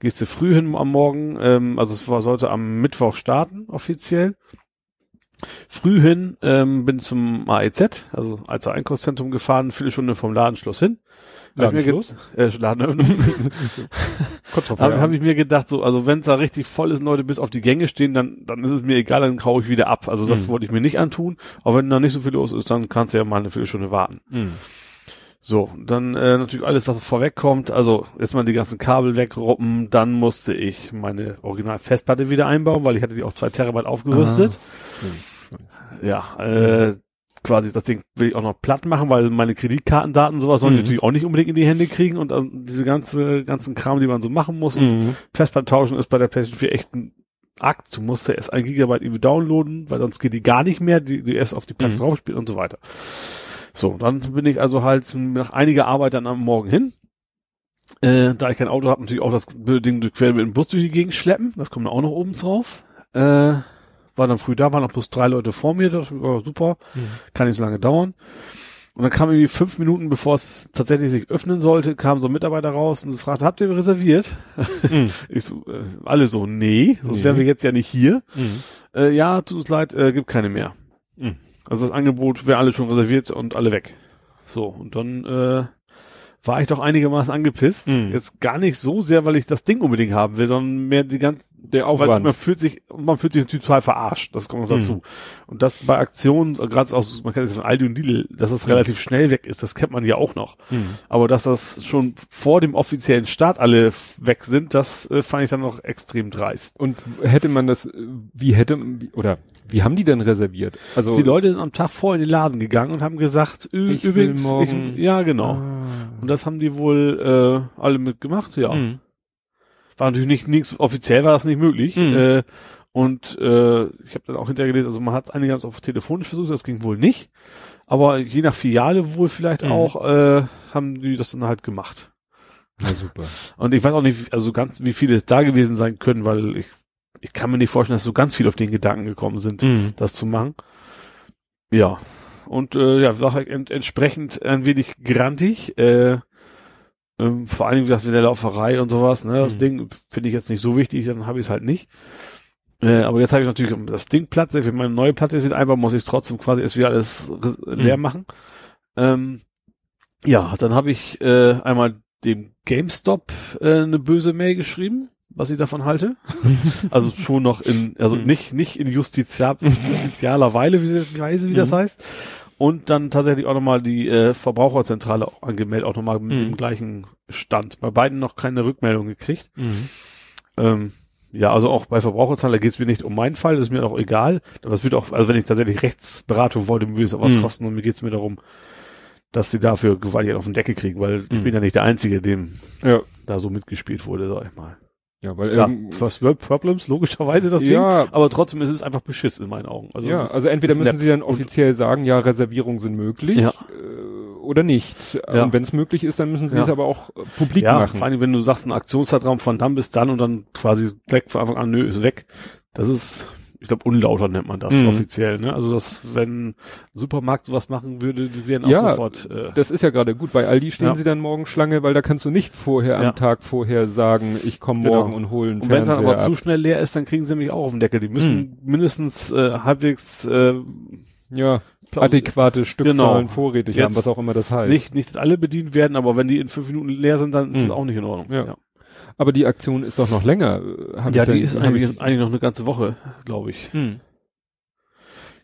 gehst du früh hin am Morgen, ähm, also es war, sollte am Mittwoch starten, offiziell. Früh hin, ähm, bin zum AEZ, also als Einkaufszentrum gefahren, viele Stunden vom Ladenschluss hin. Ladenschluss? Äh, Ladenöffnung. Kurz vor Habe hab ich mir gedacht, so, also wenn es da richtig voll ist und Leute bis auf die Gänge stehen, dann, dann ist es mir egal, dann graue ich wieder ab. Also das Mhm. wollte ich mir nicht antun. Aber wenn da nicht so viel los ist, dann kannst du ja mal eine Viertelstunde warten. Mhm. So, dann äh, natürlich alles, was vorwegkommt. Also erstmal die ganzen Kabel wegruppen. Dann musste ich meine Original-Festplatte wieder einbauen, weil ich hatte die auf zwei Terabyte aufgerüstet. Ja, äh, quasi das Ding will ich auch noch platt machen, weil meine Kreditkartendaten und sowas sollen Mhm. natürlich auch nicht unbedingt in die Hände kriegen und äh, diese ganze ganzen Kram, die man so machen muss und Mhm. Festplatte tauschen ist bei der PlayStation 4 echt ein Akt. Du musst ja erst ein Gigabyte irgendwie downloaden, weil sonst geht die gar nicht mehr, die, die erst auf die Platte Mhm. drauf spielt und so weiter. So, dann bin ich also halt nach einiger Arbeit dann am Morgen hin. Äh, da ich kein Auto habe, natürlich auch das Ding quer mit dem Bus durch die Gegend schleppen. Das kommt auch noch oben drauf. Äh, war dann früh da, waren noch bloß drei Leute vor mir. Das war super. Mhm. Kann nicht so lange dauern. Und dann kam irgendwie fünf Minuten, bevor es tatsächlich sich öffnen sollte, kam so ein Mitarbeiter raus und fragte, habt ihr reserviert? Mhm. Ich so, äh, alle so, nee, sonst Nee. wären wir jetzt ja nicht hier. Mhm. Äh, ja, tut uns leid, äh, gibt keine mehr. Mhm. Also das Angebot wäre alle schon reserviert und alle weg. So, und dann äh, war ich doch einigermaßen angepisst. Mhm. Jetzt gar nicht so sehr, weil ich das Ding unbedingt haben will, sondern mehr die ganze, Der weil Aufwand. man fühlt sich, man fühlt sich total verarscht. Das kommt noch Mhm. dazu. Und das bei Aktionen, gerade aus, man kennt es von Aldi und Lidl, dass es relativ schnell weg ist, das kennt man ja auch noch. Mhm. Aber dass das schon vor dem offiziellen Start alle weg sind, das äh, fand ich dann noch extrem dreist. Und hätte man das, äh, wie hätte, oder wie haben die denn reserviert? Also Die Leute sind am Tag vor in den Laden gegangen und haben gesagt, Ich übrigens, morgen- ich, ja genau. Ah. Und das haben die wohl äh, alle mitgemacht, ja. Mhm. War natürlich nicht nichts, offiziell war das nicht möglich. Mhm. Äh, und äh, ich habe dann auch hinterher gelesen, also man hat einige haben es auf telefonisch versucht, das ging wohl nicht. Aber je nach Filiale wohl vielleicht Mhm. auch, äh, haben die das dann halt gemacht. Na super. Und ich weiß auch nicht, also ganz, wie viele es da gewesen sein können, weil ich, ich kann mir nicht vorstellen, dass so ganz viele auf den Gedanken gekommen sind, Mhm. das zu machen. Ja. Und äh, ja, Sache ent entsprechend ein wenig grantig. Äh, ähm, vor allem das mit der Lauferei und sowas, ne? Das Mhm. Ding finde ich jetzt nicht so wichtig, dann habe ich es halt nicht. Äh, aber jetzt habe ich natürlich das Ding Platz, für meine neue Platte jetzt wieder einbauen, muss ich es trotzdem quasi erst wieder alles leer Mhm. machen. Ähm, ja, dann habe ich äh, einmal dem GameStop äh, eine böse Mail geschrieben, was ich davon halte. also schon noch in, also Mhm. nicht, nicht in justizial, justizialer Weile, wie, sie- Weise, wie das Mhm. heißt. Und dann tatsächlich auch nochmal die äh, Verbraucherzentrale auch angemeldet, auch nochmal mit Mhm. dem gleichen Stand. Bei beiden noch keine Rückmeldung gekriegt. Mhm. Ähm, ja, also auch bei Verbraucherzentrale geht es mir nicht um meinen Fall, das ist mir auch egal. Aber es wird auch, also wenn ich tatsächlich Rechtsberatung wollte, würde es auch was Mhm. kosten und mir geht es mir darum, dass sie dafür gewaltig auf den Deckel kriegen, weil ich Mhm. bin ja nicht der Einzige, dem Ja. da so mitgespielt wurde, sag ich mal. Ja, weil Klar, irgend- First World Problems, logischerweise das Ding, ja, aber trotzdem ist es einfach Beschiss in meinen Augen. Also, ja, ist, also entweder müssen sie dann offiziell sagen, ja, Reservierungen sind möglich Ja. äh, oder nicht. Ja. Und wenn es möglich ist, dann müssen sie Ja. es aber auch äh, publik ja, machen. vor allem, wenn du sagst, ein Aktionszeitraum von dann bis dann und dann quasi direkt von Anfang an, nö, ist weg. Das ist, ich glaube, unlauter nennt man das Mhm. offiziell. Ne? Also das, wenn ein Supermarkt sowas machen würde, die wären auch Ja, sofort. Äh, Das ist ja gerade gut. Bei Aldi stehen Ja. sie dann morgen Schlange, weil da kannst du nicht vorher Ja. am Tag vorher sagen, ich komme Genau. morgen und hole einen und wenn es dann aber zu ab. schnell leer ist, dann kriegen sie nämlich auch auf den Deckel. Die müssen Mhm. mindestens äh, halbwegs äh, Ja, adäquate Stückzahlen Genau. vorrätig Jetzt haben, was auch immer das heißt. nicht, nicht alle bedient werden, aber wenn die in fünf Minuten leer sind, dann ist Mhm. es auch nicht in Ordnung. Ja. Aber die Aktion ist doch noch länger. äh, hab Ja, die ist eigentlich, ich- eigentlich noch eine ganze Woche, glaube ich. Hm.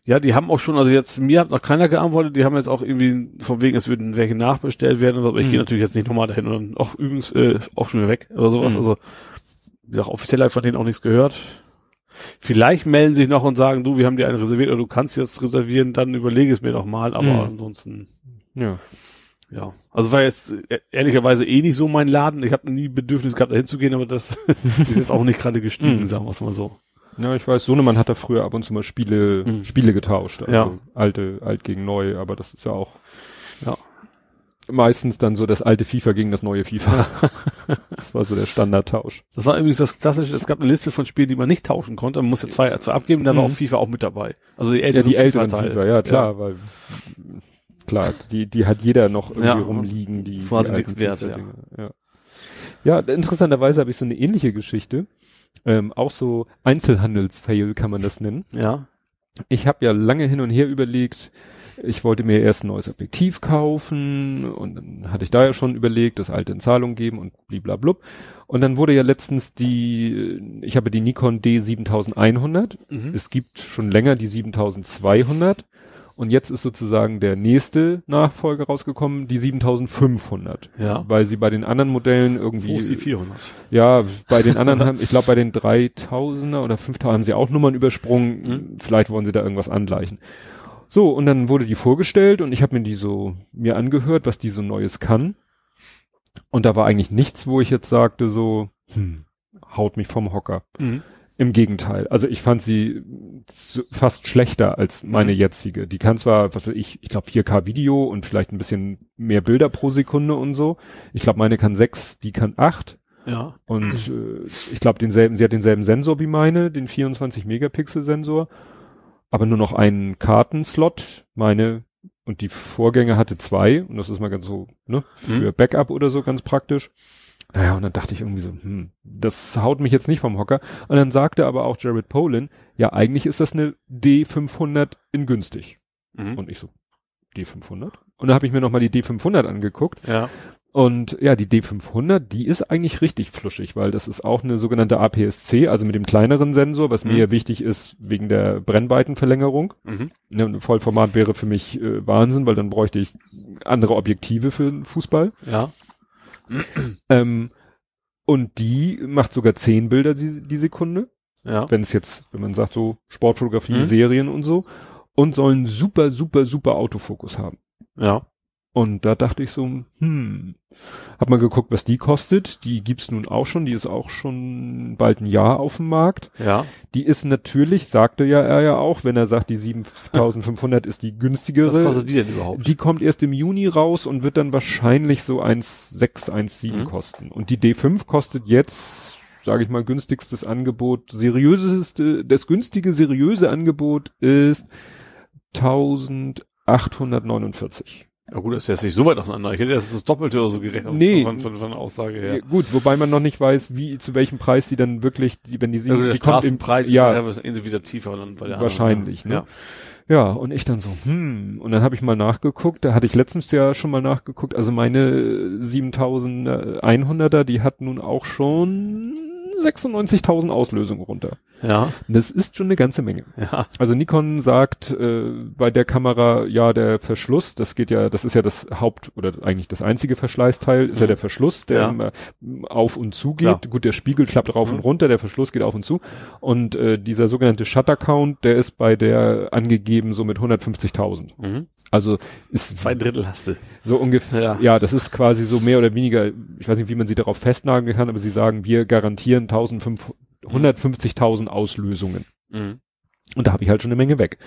Ja, die haben auch schon, also jetzt, mir hat noch keiner geantwortet, die haben jetzt auch irgendwie von wegen, es würden welche nachbestellt werden, aber ich Mhm. gehe natürlich jetzt nicht nochmal dahin und dann auch übrigens äh, auch schon wieder weg oder sowas. Mhm. Also, wie gesagt, offiziell ich von denen auch nichts gehört. Vielleicht melden sich noch und sagen, du, wir haben dir einen reserviert oder du kannst jetzt reservieren, dann überlege es mir doch mal, aber Mhm. ansonsten, Ja. Ja, also war jetzt äh, ehrlicherweise eh nicht so mein Laden. Ich habe nie Bedürfnis gehabt, da hinzugehen, aber das ist jetzt auch nicht gerade gestiegen, Mhm. sagen wir es mal so. Ja, ich weiß, Sohnemann hat da früher ab und zu mal Spiele, Mhm. Spiele getauscht. Also Ja. Alte, alt gegen neu, aber das ist ja auch Ja. meistens dann so das alte FIFA gegen das neue FIFA. das war so der Standardtausch. Das war übrigens das klassische, es gab eine Liste von Spielen, die man nicht tauschen konnte. Man musste zwei, zwei abgeben, da war Mhm. auch FIFA auch mit dabei. Also die Ja, älteren, die älteren FIFA-Teile. FIFA, ja klar, weil klar, die, die hat jeder noch irgendwie Ja. rumliegen, die, Quasi die nichts wert, FIFA-Dinger, ja. ja. interessanterweise habe ich so eine ähnliche Geschichte. Ähm, auch so Einzelhandelsfail kann man das nennen. Ja. Ich habe ja lange hin und her überlegt, ich wollte mir erst ein neues Objektiv kaufen und dann hatte ich da ja schon überlegt, das alte in Zahlung geben und bliblablub. Und dann wurde ja letztens die, ich habe die Nikon D7100. Mhm. Es gibt schon länger die 7200 und jetzt ist sozusagen der nächste Nachfolger rausgekommen, die 7500. Ja. Weil sie bei den anderen Modellen irgendwie Wo ist die 400? ja, bei den anderen haben, ich glaube bei den 3000er oder 5000er haben sie auch Nummern übersprungen. Mhm. Vielleicht wollen sie da irgendwas angleichen. So, und dann wurde die vorgestellt und ich habe mir die so mir angehört, was die so Neues kann. Und da war eigentlich nichts, wo ich jetzt sagte so, hm, haut mich vom Hocker. Mhm. Im Gegenteil. Also ich fand sie fast schlechter als meine Mhm. jetzige. Die kann zwar, was weiß ich, ich glaube 4K Video und vielleicht ein bisschen mehr Bilder pro Sekunde und so. Ich glaube, meine kann 6, die kann 8. Ja. Und äh, ich glaube, denselben, sie hat denselben Sensor wie meine, den 24 Megapixel Sensor, aber nur noch einen Kartenslot. Meine und die Vorgänger hatte zwei und das ist mal ganz so, ne, für Backup oder so ganz praktisch. Naja, und dann dachte ich irgendwie so, hm, das haut mich jetzt nicht vom Hocker. Und dann sagte aber auch Jared Polin, ja, eigentlich ist das eine D500 in günstig. Mhm. Und ich so, D500? Und dann habe ich mir nochmal die D500 angeguckt Ja. und ja, die D500, die ist eigentlich richtig fluschig, weil das ist auch eine sogenannte APS-C, also mit dem kleineren Sensor, was Mhm. mir wichtig ist wegen der Brennweitenverlängerung. Mhm. Ne, ein Vollformat wäre für mich äh, Wahnsinn, weil dann bräuchte ich andere Objektive für den Fußball. Ja. Ähm, und die macht sogar zehn Bilder die, die Sekunde, Ja. wenn es jetzt, wenn man sagt so Sportfotografie, Mhm. Serien und so, und sollen super, super, super Autofokus haben. Ja. Und da dachte ich so, hm, hab mal geguckt, was die kostet. Die gibt's nun auch schon, die ist auch schon bald ein Jahr auf dem Markt. Ja. Die ist natürlich, sagte ja er ja auch, wenn er sagt, die 7500 ist die günstigere. Was kostet die denn überhaupt? Die kommt erst im Juni raus und wird dann wahrscheinlich so 1,6, 1,7 Mhm. kosten. Und die D5 kostet jetzt, sage ich mal, günstigstes Angebot, seriöseste, das günstige, seriöse Angebot ist 1849. Ja gut, das ist jetzt nicht so weit auseinander. Ich hätte das das Doppelte oder so gerechnet. Nee. Von, von, von der Aussage her. Ja, gut, wobei man noch nicht weiß, wie, zu welchem Preis die dann wirklich, die, wenn die sie, Ja, gut, die kommt im, Straßenpreis ja, ja wieder tiefer dann bei der wahrscheinlich, anderen. ne? Ja, und ich dann so, hm, und dann habe ich mal nachgeguckt, da hatte ich letztens ja schon mal nachgeguckt, also meine 7100er, die hat nun auch schon 96.000 Auslösungen runter. Ja. Das ist schon eine ganze Menge. Ja. ja. Also Nikon sagt äh, bei der Kamera, ja, der Verschluss, das geht ja, das ist ja das Haupt- oder eigentlich das einzige Verschleißteil, ist ja Mhm. der Verschluss, der Ja. immer auf und zu geht. Klar. Gut, der Spiegel klappt rauf Mhm. und runter, der Verschluss geht auf und zu. Und äh, dieser sogenannte Shutter Count, der ist bei der angegeben so mit 150.000. Mhm. Also ist Zwei Drittel hast du. so ungefähr, ja. Ja. das ist quasi so mehr oder weniger, ich weiß nicht, wie man sie darauf festnageln kann, aber sie sagen, wir garantieren 1500 150.000 Auslösungen. Mhm. Und da habe ich halt schon eine Menge weg.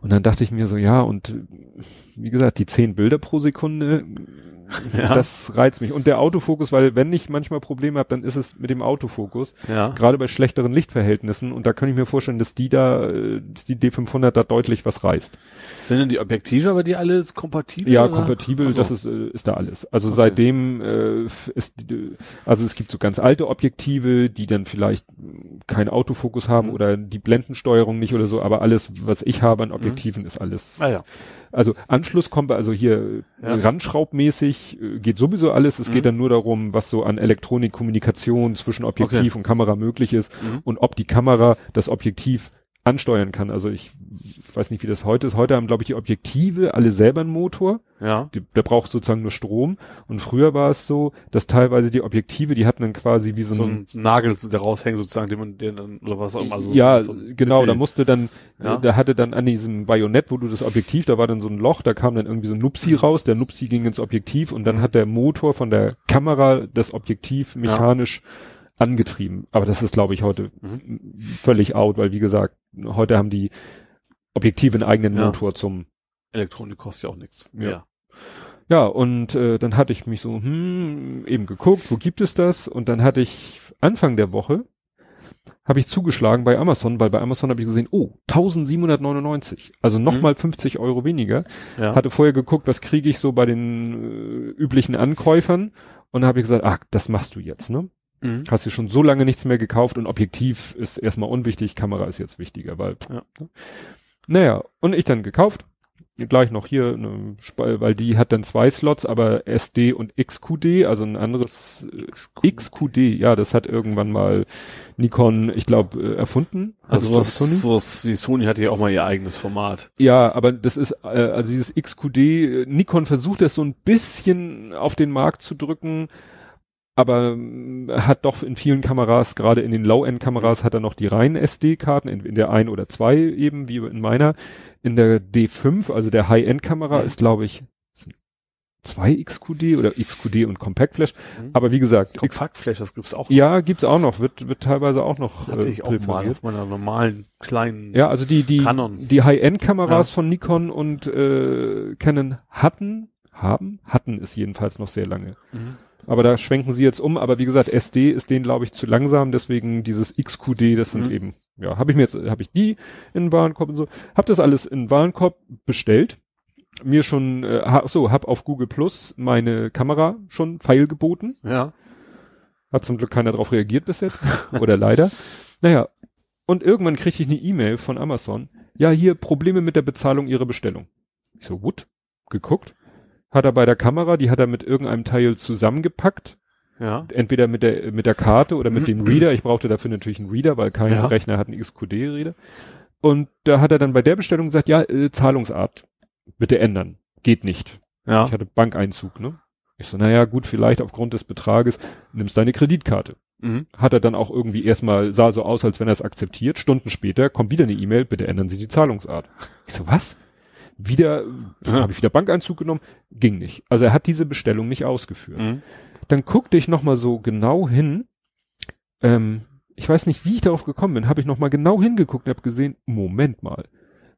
Und dann dachte ich mir so, ja, und wie gesagt, die zehn Bilder pro Sekunde, Ja. das reizt mich. Und der Autofokus, weil wenn ich manchmal Probleme habe, dann ist es mit dem Autofokus, Ja. gerade bei schlechteren Lichtverhältnissen. Und da kann ich mir vorstellen, dass die da, dass die D500 da deutlich was reißt. Sind denn die Objektive aber die alles kompatibel? Ja, oder? kompatibel, so. das ist, äh, ist da alles. Also Okay. seitdem äh, ist, also es gibt so ganz alte Objektive, die dann vielleicht keinen Autofokus haben Mhm. oder die Blendensteuerung nicht oder so, aber alles, was ich habe an Objektiven, ist alles. Ah ja. Also Anschluss kommt, also hier Ja. äh, randschraubmäßig äh, geht sowieso alles. Es Mhm. geht dann nur darum, was so an Elektronikkommunikation zwischen Objektiv Okay. und Kamera möglich ist Mhm. und ob die Kamera das Objektiv ansteuern kann. Also ich weiß nicht, wie das heute ist. Heute haben, glaube ich, die Objektive alle selber einen Motor. Ja. Die, der braucht sozusagen nur Strom. Und früher war es so, dass teilweise die Objektive, die hatten dann quasi wie so, So ein, ein Nagel, der raushängt sozusagen, den man, den dann, oder was auch immer. So, ja, so genau, da musste dann, Ja. äh, da hatte dann an diesem Bajonett, wo du das Objektiv, da war dann so ein Loch, da kam dann irgendwie so ein Nupsi raus, der Nupsi ging ins Objektiv und dann Mhm. hat der Motor von der Kamera das Objektiv mechanisch angetrieben. Aber das ist, glaube ich, heute Mhm. völlig out, weil wie gesagt, heute haben die Objektive einen eigenen Ja. Motor zum Elektronik kostet ja auch nichts. Ja. Ja, und äh, dann hatte ich mich so, hm, eben geguckt, wo gibt es das? Und dann hatte ich Anfang der Woche, habe ich zugeschlagen bei Amazon, weil bei Amazon habe ich gesehen, oh, 1799, also nochmal 50 Euro weniger. Ja. Hatte vorher geguckt, was kriege ich so bei den äh, üblichen Ankäufern und dann habe ich gesagt, ach, das machst du jetzt, ne? Mhm. Hast du schon so lange nichts mehr gekauft und Objektiv ist erstmal unwichtig, Kamera ist jetzt wichtiger, weil. Ja. Ne? Naja, und ich dann gekauft. Gleich noch hier, ne, weil die hat dann zwei Slots, aber SD und XQD, also ein anderes äh, XQD, ja, das hat irgendwann mal Nikon, ich glaube, äh, erfunden. Also von was, sowas wie Sony hatte ja auch mal ihr eigenes Format. Ja, aber das ist, äh, also dieses XQD, äh, Nikon versucht das so ein bisschen auf den Markt zu drücken, aber ähm, hat doch in vielen Kameras, gerade in den Low-End-Kameras, hat er noch die reinen SD-Karten, in, in der ein oder zwei eben, wie in meiner. In der D5, also der High-End-Kamera, Mhm. ist, glaube ich, zwei XQD oder XQD und Compact Flash. Mhm. Aber wie gesagt, X Kompaktflash, das gibt's auch. ja, gibt's auch noch, wird, wird teilweise auch noch hatte äh, ich auch mal auf meiner normalen kleinen. Ja, also die, die, Canon. die High-End-Kameras Ja. von Nikon und äh, Canon hatten, haben, hatten es jedenfalls noch sehr lange. Mhm. Aber da schwenken sie jetzt um, aber wie gesagt, SD ist denen, glaube ich, zu langsam, deswegen dieses XQD, das sind Mhm. eben, ja, habe ich mir jetzt, habe ich die in den Warenkorb und so, habe das alles in den Warenkorb bestellt, mir schon, äh, so, hab auf Google Plus meine Kamera schon Pfeil geboten, Ja. hat zum Glück keiner darauf reagiert bis jetzt. Oder leider. Naja. Und irgendwann kriegte ich eine E-Mail von Amazon. Ja, hier Probleme mit der Bezahlung Ihrer Bestellung. Ich so, what? Geguckt. Hat er bei der Kamera, die hat er mit irgendeinem Teil zusammengepackt. Ja. Entweder mit der, mit der Karte oder mit dem Reader. Ich brauchte dafür natürlich einen Reader, weil kein Ja. Rechner hat einen XQD-Reader. Und da hat er dann bei der Bestellung gesagt, ja, äh, Zahlungsart. Bitte ändern. Geht nicht. Ja. Ich hatte Bankeinzug, ne? Ich so, naja, gut, vielleicht aufgrund des Betrages nimmst deine Kreditkarte. Mhm. Hat er dann auch irgendwie erstmal, sah so aus, als wenn er es akzeptiert. Stunden später kommt wieder eine E-Mail, bitte ändern Sie die Zahlungsart. Ich so, was? Wieder, Ja. habe ich wieder Bankeinzug genommen? Ging nicht. Also er hat diese Bestellung nicht ausgeführt. Mhm. Dann guckte ich nochmal so genau hin. Ähm, ich weiß nicht, wie ich darauf gekommen bin. Habe ich nochmal genau hingeguckt und habe gesehen, Moment mal.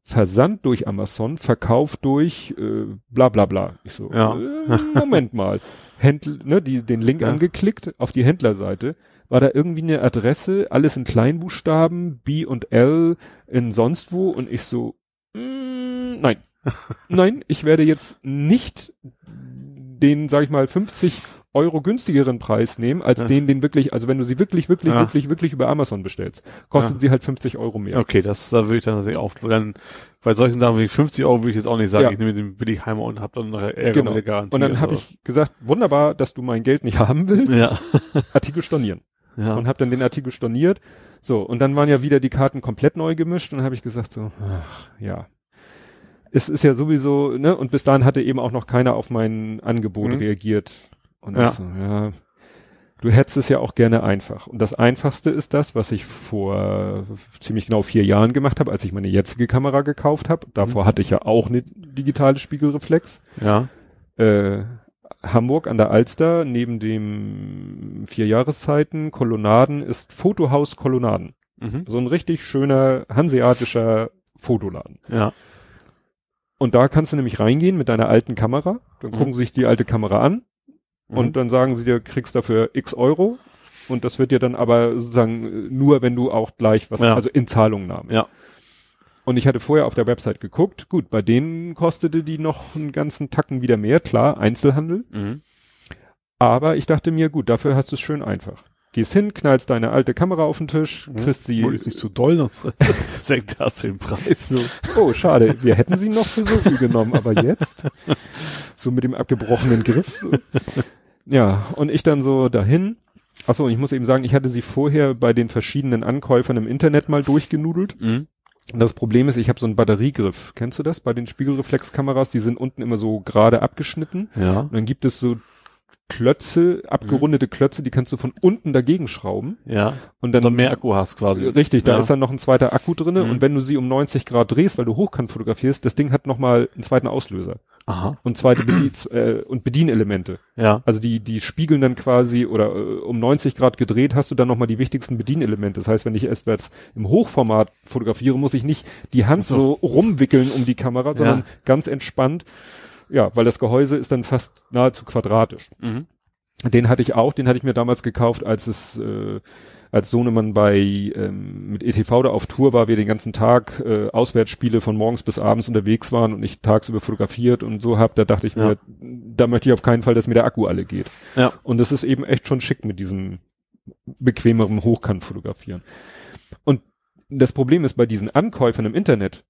Versand durch Amazon, Verkauf durch äh, bla bla bla. Ich so, Ja. äh, Moment mal. Händl, ne, die, den Link Ja. angeklickt auf die Händlerseite. War da irgendwie eine Adresse, alles in Kleinbuchstaben, B und L in sonst wo und ich so, nein. nein, ich werde jetzt nicht den, sag ich mal, 50 Euro günstigeren Preis nehmen, als Ja. den, den wirklich, also wenn du sie wirklich, wirklich, Ja. wirklich, wirklich über Amazon bestellst, kosten Ja. sie halt 50 Euro mehr. Okay, das da würde ich dann natürlich auch, dann bei solchen Sachen wie 50 Euro würde ich jetzt auch nicht sagen, ich nehme den Billigheimer und hab dann nachher Ärger Genau. mit der Garantie. Und dann habe ich gesagt, wunderbar, dass du mein Geld nicht haben willst, ja. Artikel stornieren. ja. Und habe dann den Artikel storniert. So, und dann waren ja wieder die Karten komplett neu gemischt und habe ich gesagt so, ach, ja. Es ist ja sowieso, ne, und bis dahin hatte eben auch noch keiner auf mein Angebot Mhm. reagiert. Und Ja. so, ja, du hättest es ja auch gerne einfach. Und das Einfachste ist das, was ich vor ziemlich genau vier Jahren gemacht habe, als ich meine jetzige Kamera gekauft habe. Davor Mhm. hatte ich ja auch eine digitale Spiegelreflex. ja. Äh, Hamburg an der Alster, neben dem vier Jahreszeiten Kolonnaden ist Fotohaus Kolonnaden. Mhm. So ein richtig schöner hanseatischer Fotoladen. Ja. Und da kannst du nämlich reingehen mit deiner alten Kamera, dann Mhm. gucken sie sich die alte Kamera an Mhm. und dann sagen sie dir, kriegst dafür x Euro und das wird dir dann aber sozusagen äh, nur, wenn du auch gleich was, Ja. also in Zahlungnahme. Ja. Und ich hatte vorher auf der Website geguckt, gut, bei denen kostete die noch einen ganzen Tacken wieder mehr, klar, Einzelhandel. Mhm. Aber ich dachte mir, gut, dafür hast du es schön einfach. Gehst hin, knallst deine alte Kamera auf den Tisch, Mhm. kriegst sie. Ist nicht zu doll, sonst senkt das den Preis. So, oh, schade, wir hätten sie noch für so viel genommen, aber jetzt? So mit dem abgebrochenen Griff. So. Ja, und ich dann so dahin. Achso, und ich muss eben sagen, ich hatte sie vorher bei den verschiedenen Ankäufern im Internet mal durchgenudelt. Mhm. Das Problem ist, ich habe so einen Batteriegriff. Kennst du das bei den Spiegelreflexkameras? Die sind unten immer so gerade abgeschnitten. Ja. Und dann gibt es so Klötze, abgerundete Klötze, die kannst du von unten dagegen schrauben. Ja. Und dann, Dann mehr Akku hast quasi. Richtig, da Ja. ist dann noch ein zweiter Akku drinne Mhm. und wenn du sie um 90 Grad drehst, weil du hochkant fotografierst, das Ding hat nochmal einen zweiten Auslöser Aha. und zweite Bedien äh, und Bedienelemente. Ja. Also die, die spiegeln dann quasi oder äh, um 90 Grad gedreht hast du dann nochmal die wichtigsten Bedienelemente. Das heißt, wenn ich erst jetzt im Hochformat fotografiere, muss ich nicht die Hand so, rumwickeln um die Kamera, sondern Ja. ganz entspannt. Ja, weil das Gehäuse ist dann fast nahezu quadratisch. Mhm. Den hatte ich auch, den hatte ich mir damals gekauft, als es äh, als Sohnemann bei ähm, mit ETV da auf Tour war, wir den ganzen Tag äh, Auswärtsspiele von morgens bis abends unterwegs waren und ich tagsüber fotografiert und so hab, da dachte ich Ja. mir, da möchte ich auf keinen Fall, dass mir der Akku alle geht. Ja. Und das ist eben echt schon schick mit diesem bequemeren Hochkant fotografieren. Und das Problem ist bei diesen Ankäufern im Internet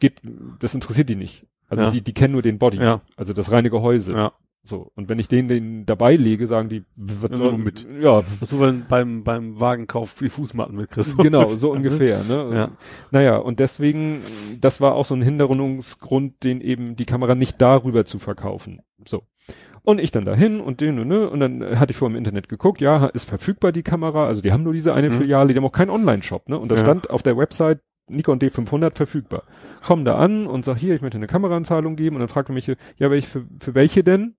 geht, das interessiert die nicht. Also Ja. die, die kennen nur den Body, Ja. also das reine Gehäuse. Ja. So. Und wenn ich den, den dabei lege, sagen die, was Ja, soll mit. Ja, Was du wenn beim, beim Wagenkauf die Fußmatten mitkriegst. genau, so ungefähr, ne? Ja. Naja, und deswegen, das war auch so ein Hinderungsgrund, den eben die Kamera nicht darüber zu verkaufen. So. Und ich dann dahin und den, ne, und dann hatte ich vor im Internet geguckt, ja, ist verfügbar die Kamera, also die haben nur diese eine Mhm. Filiale, die haben auch keinen Online-Shop, ne? Und da Ja. stand auf der Website Nikon D500 verfügbar. Komm da an und sag hier, ich möchte eine Kameraanzahlung geben und dann fragte mich, ja, welche, für, für welche denn?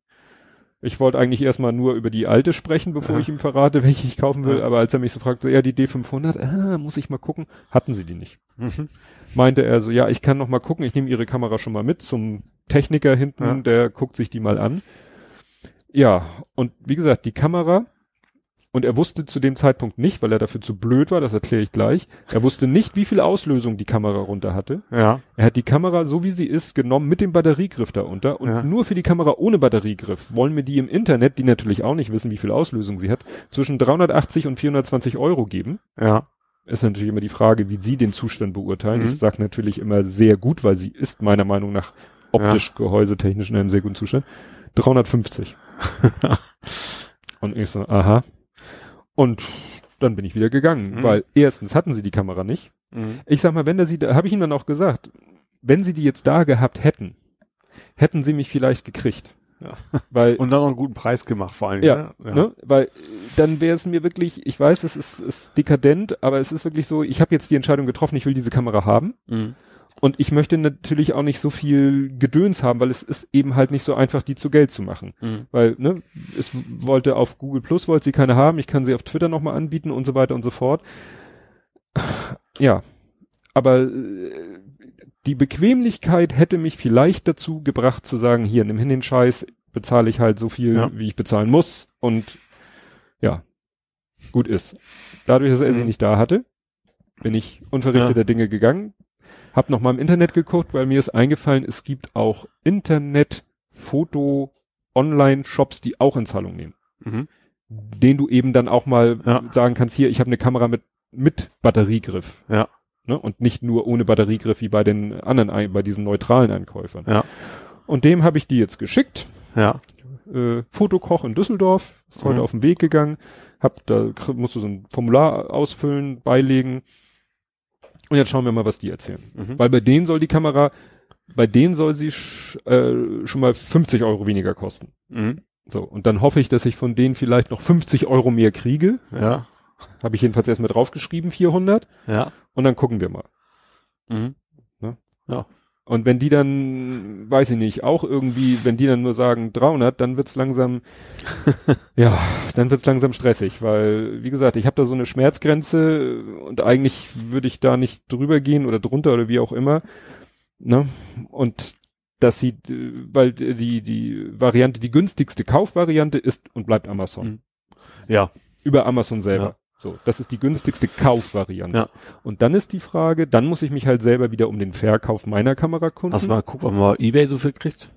Ich wollte eigentlich erstmal nur über die alte sprechen, bevor Ja. ich ihm verrate, welche ich kaufen will, Ja. aber als er mich so fragte, ja, die D500, ah, muss ich mal gucken, hatten sie die nicht. Mhm. Meinte er so, ja, ich kann noch mal gucken, ich nehme ihre Kamera schon mal mit zum Techniker hinten, Ja. der guckt sich die mal an. Ja, und wie gesagt, die Kamera, und er wusste zu dem Zeitpunkt nicht, weil er dafür zu blöd war, das erkläre ich gleich, er wusste nicht, wie viel Auslösung die Kamera runter hatte. Ja. Er hat die Kamera, so wie sie ist, genommen mit dem Batteriegriff da unter und Ja. nur für die Kamera ohne Batteriegriff wollen mir die im Internet, die natürlich auch nicht wissen, wie viel Auslösung sie hat, zwischen 380 und 420 Euro geben. Ja. Ist natürlich immer die Frage, wie Sie den Zustand beurteilen. Mhm. Ich sage natürlich immer sehr gut, weil sie ist meiner Meinung nach optisch, gehäusetechnisch in einem sehr guten Zustand. 350. und ich so, aha. Und dann bin ich wieder gegangen, Mhm. weil erstens hatten sie die Kamera nicht. Mhm. Ich sag mal, wenn er sie, da habe ich ihm dann auch gesagt, wenn sie die jetzt da gehabt hätten, hätten sie mich vielleicht gekriegt. Ja. Weil Und dann noch einen guten Preis gemacht, vor allem. ja, Ne? Weil äh, dann wäre es mir wirklich, ich weiß, es ist, ist dekadent, aber es ist wirklich so, ich habe jetzt die Entscheidung getroffen, ich will diese Kamera haben Mhm. Und ich möchte natürlich auch nicht so viel Gedöns haben, weil es ist eben halt nicht so einfach, die zu Geld zu machen. Mhm. Weil, ne, es wollte auf Google Plus wollte sie keine haben, ich kann sie auf Twitter nochmal anbieten und so weiter und so fort. Ja, aber äh, die Bequemlichkeit hätte mich vielleicht dazu gebracht zu sagen, hier, nimm hin den Scheiß, bezahle ich halt so viel, Ja. wie ich bezahlen muss und ja, gut ist. Dadurch, dass er sie Mhm. nicht da hatte, bin ich unverrichteter Ja. Dinge gegangen, hab noch mal im Internet geguckt, weil mir ist eingefallen, es gibt auch Internet-Foto-Online-Shops, die auch in Zahlung nehmen Mhm. den du eben dann auch mal Ja. sagen kannst, hier, ich habe eine Kamera mit, mit Batteriegriff. Ja. Ne? Und nicht nur ohne Batteriegriff wie bei den anderen, bei diesen neutralen Einkäufern. Ja. Und dem habe ich die jetzt geschickt. Ja. Äh, Fotokoch in Düsseldorf, ist heute Mhm. auf den Weg gegangen. Hab, da musst du so ein Formular ausfüllen, beilegen. Und jetzt schauen wir mal, was die erzählen. Mhm. Weil bei denen soll die Kamera, bei denen soll sie sch, äh, schon mal 50 Euro weniger kosten. Mhm. So, und dann hoffe ich, dass ich von denen vielleicht noch 50 Euro mehr kriege. Ja. Habe ich jedenfalls erstmal draufgeschrieben, 400. Ja. Und dann gucken wir mal. Mhm. Und wenn die dann, weiß ich nicht, auch irgendwie, wenn die dann nur sagen 300, dann wird's langsam, ja, dann wird's langsam stressig, weil, wie gesagt, ich habe da so eine Schmerzgrenze und eigentlich würde ich da nicht drüber gehen oder drunter oder wie auch immer, ne? Und dass sie, weil die, die Variante, die günstigste Kaufvariante ist und bleibt Amazon. Mhm. Ja. Über Amazon selber. Ja. So, das ist die günstigste Kaufvariante. Ja. Und dann ist die Frage, dann muss ich mich halt selber wieder um den Verkauf meiner Kamera kümmern. Hast du mal geguckt, ob man mal Ebay so viel kriegt?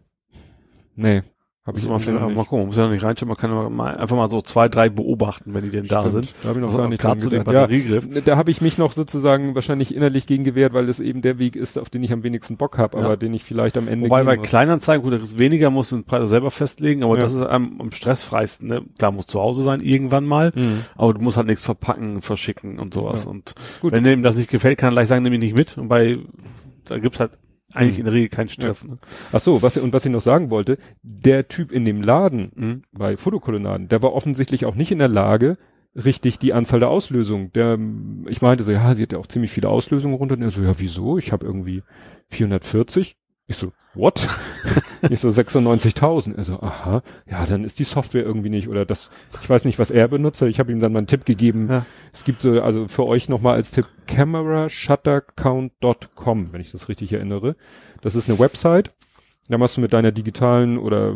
Nee, Hab Muss ich irgendwie vielleicht mal gucken, man muss ja nicht reinschauen, man kann mal, einfach mal so zwei, drei beobachten, wenn die denn da Stimmt, sind. Da habe ich noch Also gar nicht dran zu dem gedacht. Ja, Batteriegriff. da habe ich mich noch sozusagen wahrscheinlich innerlich gegen gewehrt, weil es eben der Weg ist, auf den ich am wenigsten Bock habe, Ja. aber den ich vielleicht am Ende Wobei bei muss. Kleinanzeigen, gut, da ist weniger, musst du den Preis selber festlegen, aber Ja. das ist am, am stressfreisten, ne? Klar, muss zu Hause sein, irgendwann mal, Mhm. aber du musst halt nichts verpacken, verschicken und sowas. Ja. Und Gut. wenn dem das nicht gefällt, kann er gleich sagen, nimm ihn nicht mit. Und bei, da gibt's halt eigentlich Mhm. in der Regel keinen Stress. Ne? Ach so, was und was ich noch sagen wollte, der Typ in dem Laden Mhm. bei Fotokolonnaden, der war offensichtlich auch nicht in der Lage, richtig die Anzahl der Auslösungen. Der, ich meinte so, ja, sie hat ja auch ziemlich viele Auslösungen runter. Und er so, ja, wieso? Ich habe irgendwie 440. Ich so, what? ich so 96.000. Er so, aha, ja, dann ist die Software irgendwie nicht oder das. Ich weiß nicht, was er benutzt. Ich habe ihm dann mal einen Tipp gegeben. Ja. Es gibt so, also für euch nochmal als Tipp camerashuttercount.com, wenn ich das richtig erinnere. Das ist eine Website. Da machst du mit deiner digitalen oder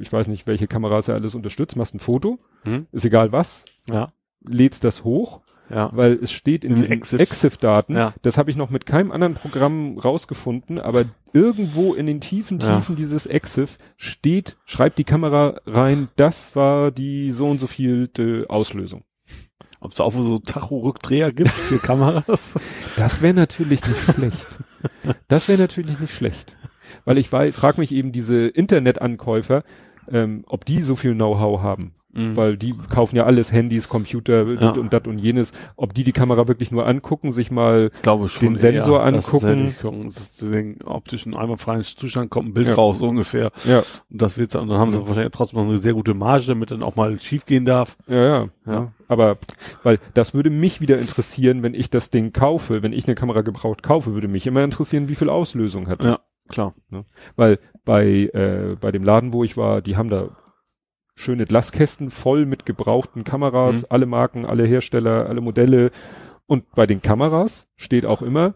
ich weiß nicht, welche Kameras er alles unterstützt, machst ein Foto, Mhm. ist egal was, Ja, lädst das hoch, ja. weil es steht in In diesen Exif. Exif-Daten. Ja. Das habe ich noch mit keinem anderen Programm rausgefunden, aber irgendwo in den tiefen Ja. Tiefen dieses Exif steht, schreibt die Kamera rein, das war die so und so vielte Auslösung. Ob es auch so Tacho-Rückdreher gibt für Kameras? Das wäre natürlich nicht schlecht. Das wäre natürlich nicht schlecht. Weil ich frage mich eben diese Internetankäufer, ähm, ob die so viel Know-how haben. Mhm. Weil die kaufen ja alles, Handys, Computer Ja. und, das und jenes. Ob die die Kamera wirklich nur angucken, sich mal den Sensor eher, angucken. Das ist den optischen einwandfreien Zustand kommt ein Bild Ja. raus, so ungefähr. ja, Und das wird's, und dann haben sie wahrscheinlich trotzdem noch eine sehr gute Marge, damit dann auch mal schief gehen darf. ja, ja, Ja. Aber weil das würde mich wieder interessieren, wenn ich das Ding kaufe, wenn ich eine Kamera gebraucht kaufe, würde mich immer interessieren, wie viel Auslösung hat. Ja, klar. Weil bei, äh, bei dem Laden, wo ich war, die haben da schöne Glaskästen voll mit gebrauchten Kameras, Mhm. alle Marken, alle Hersteller, alle Modelle. Und bei den Kameras steht auch immer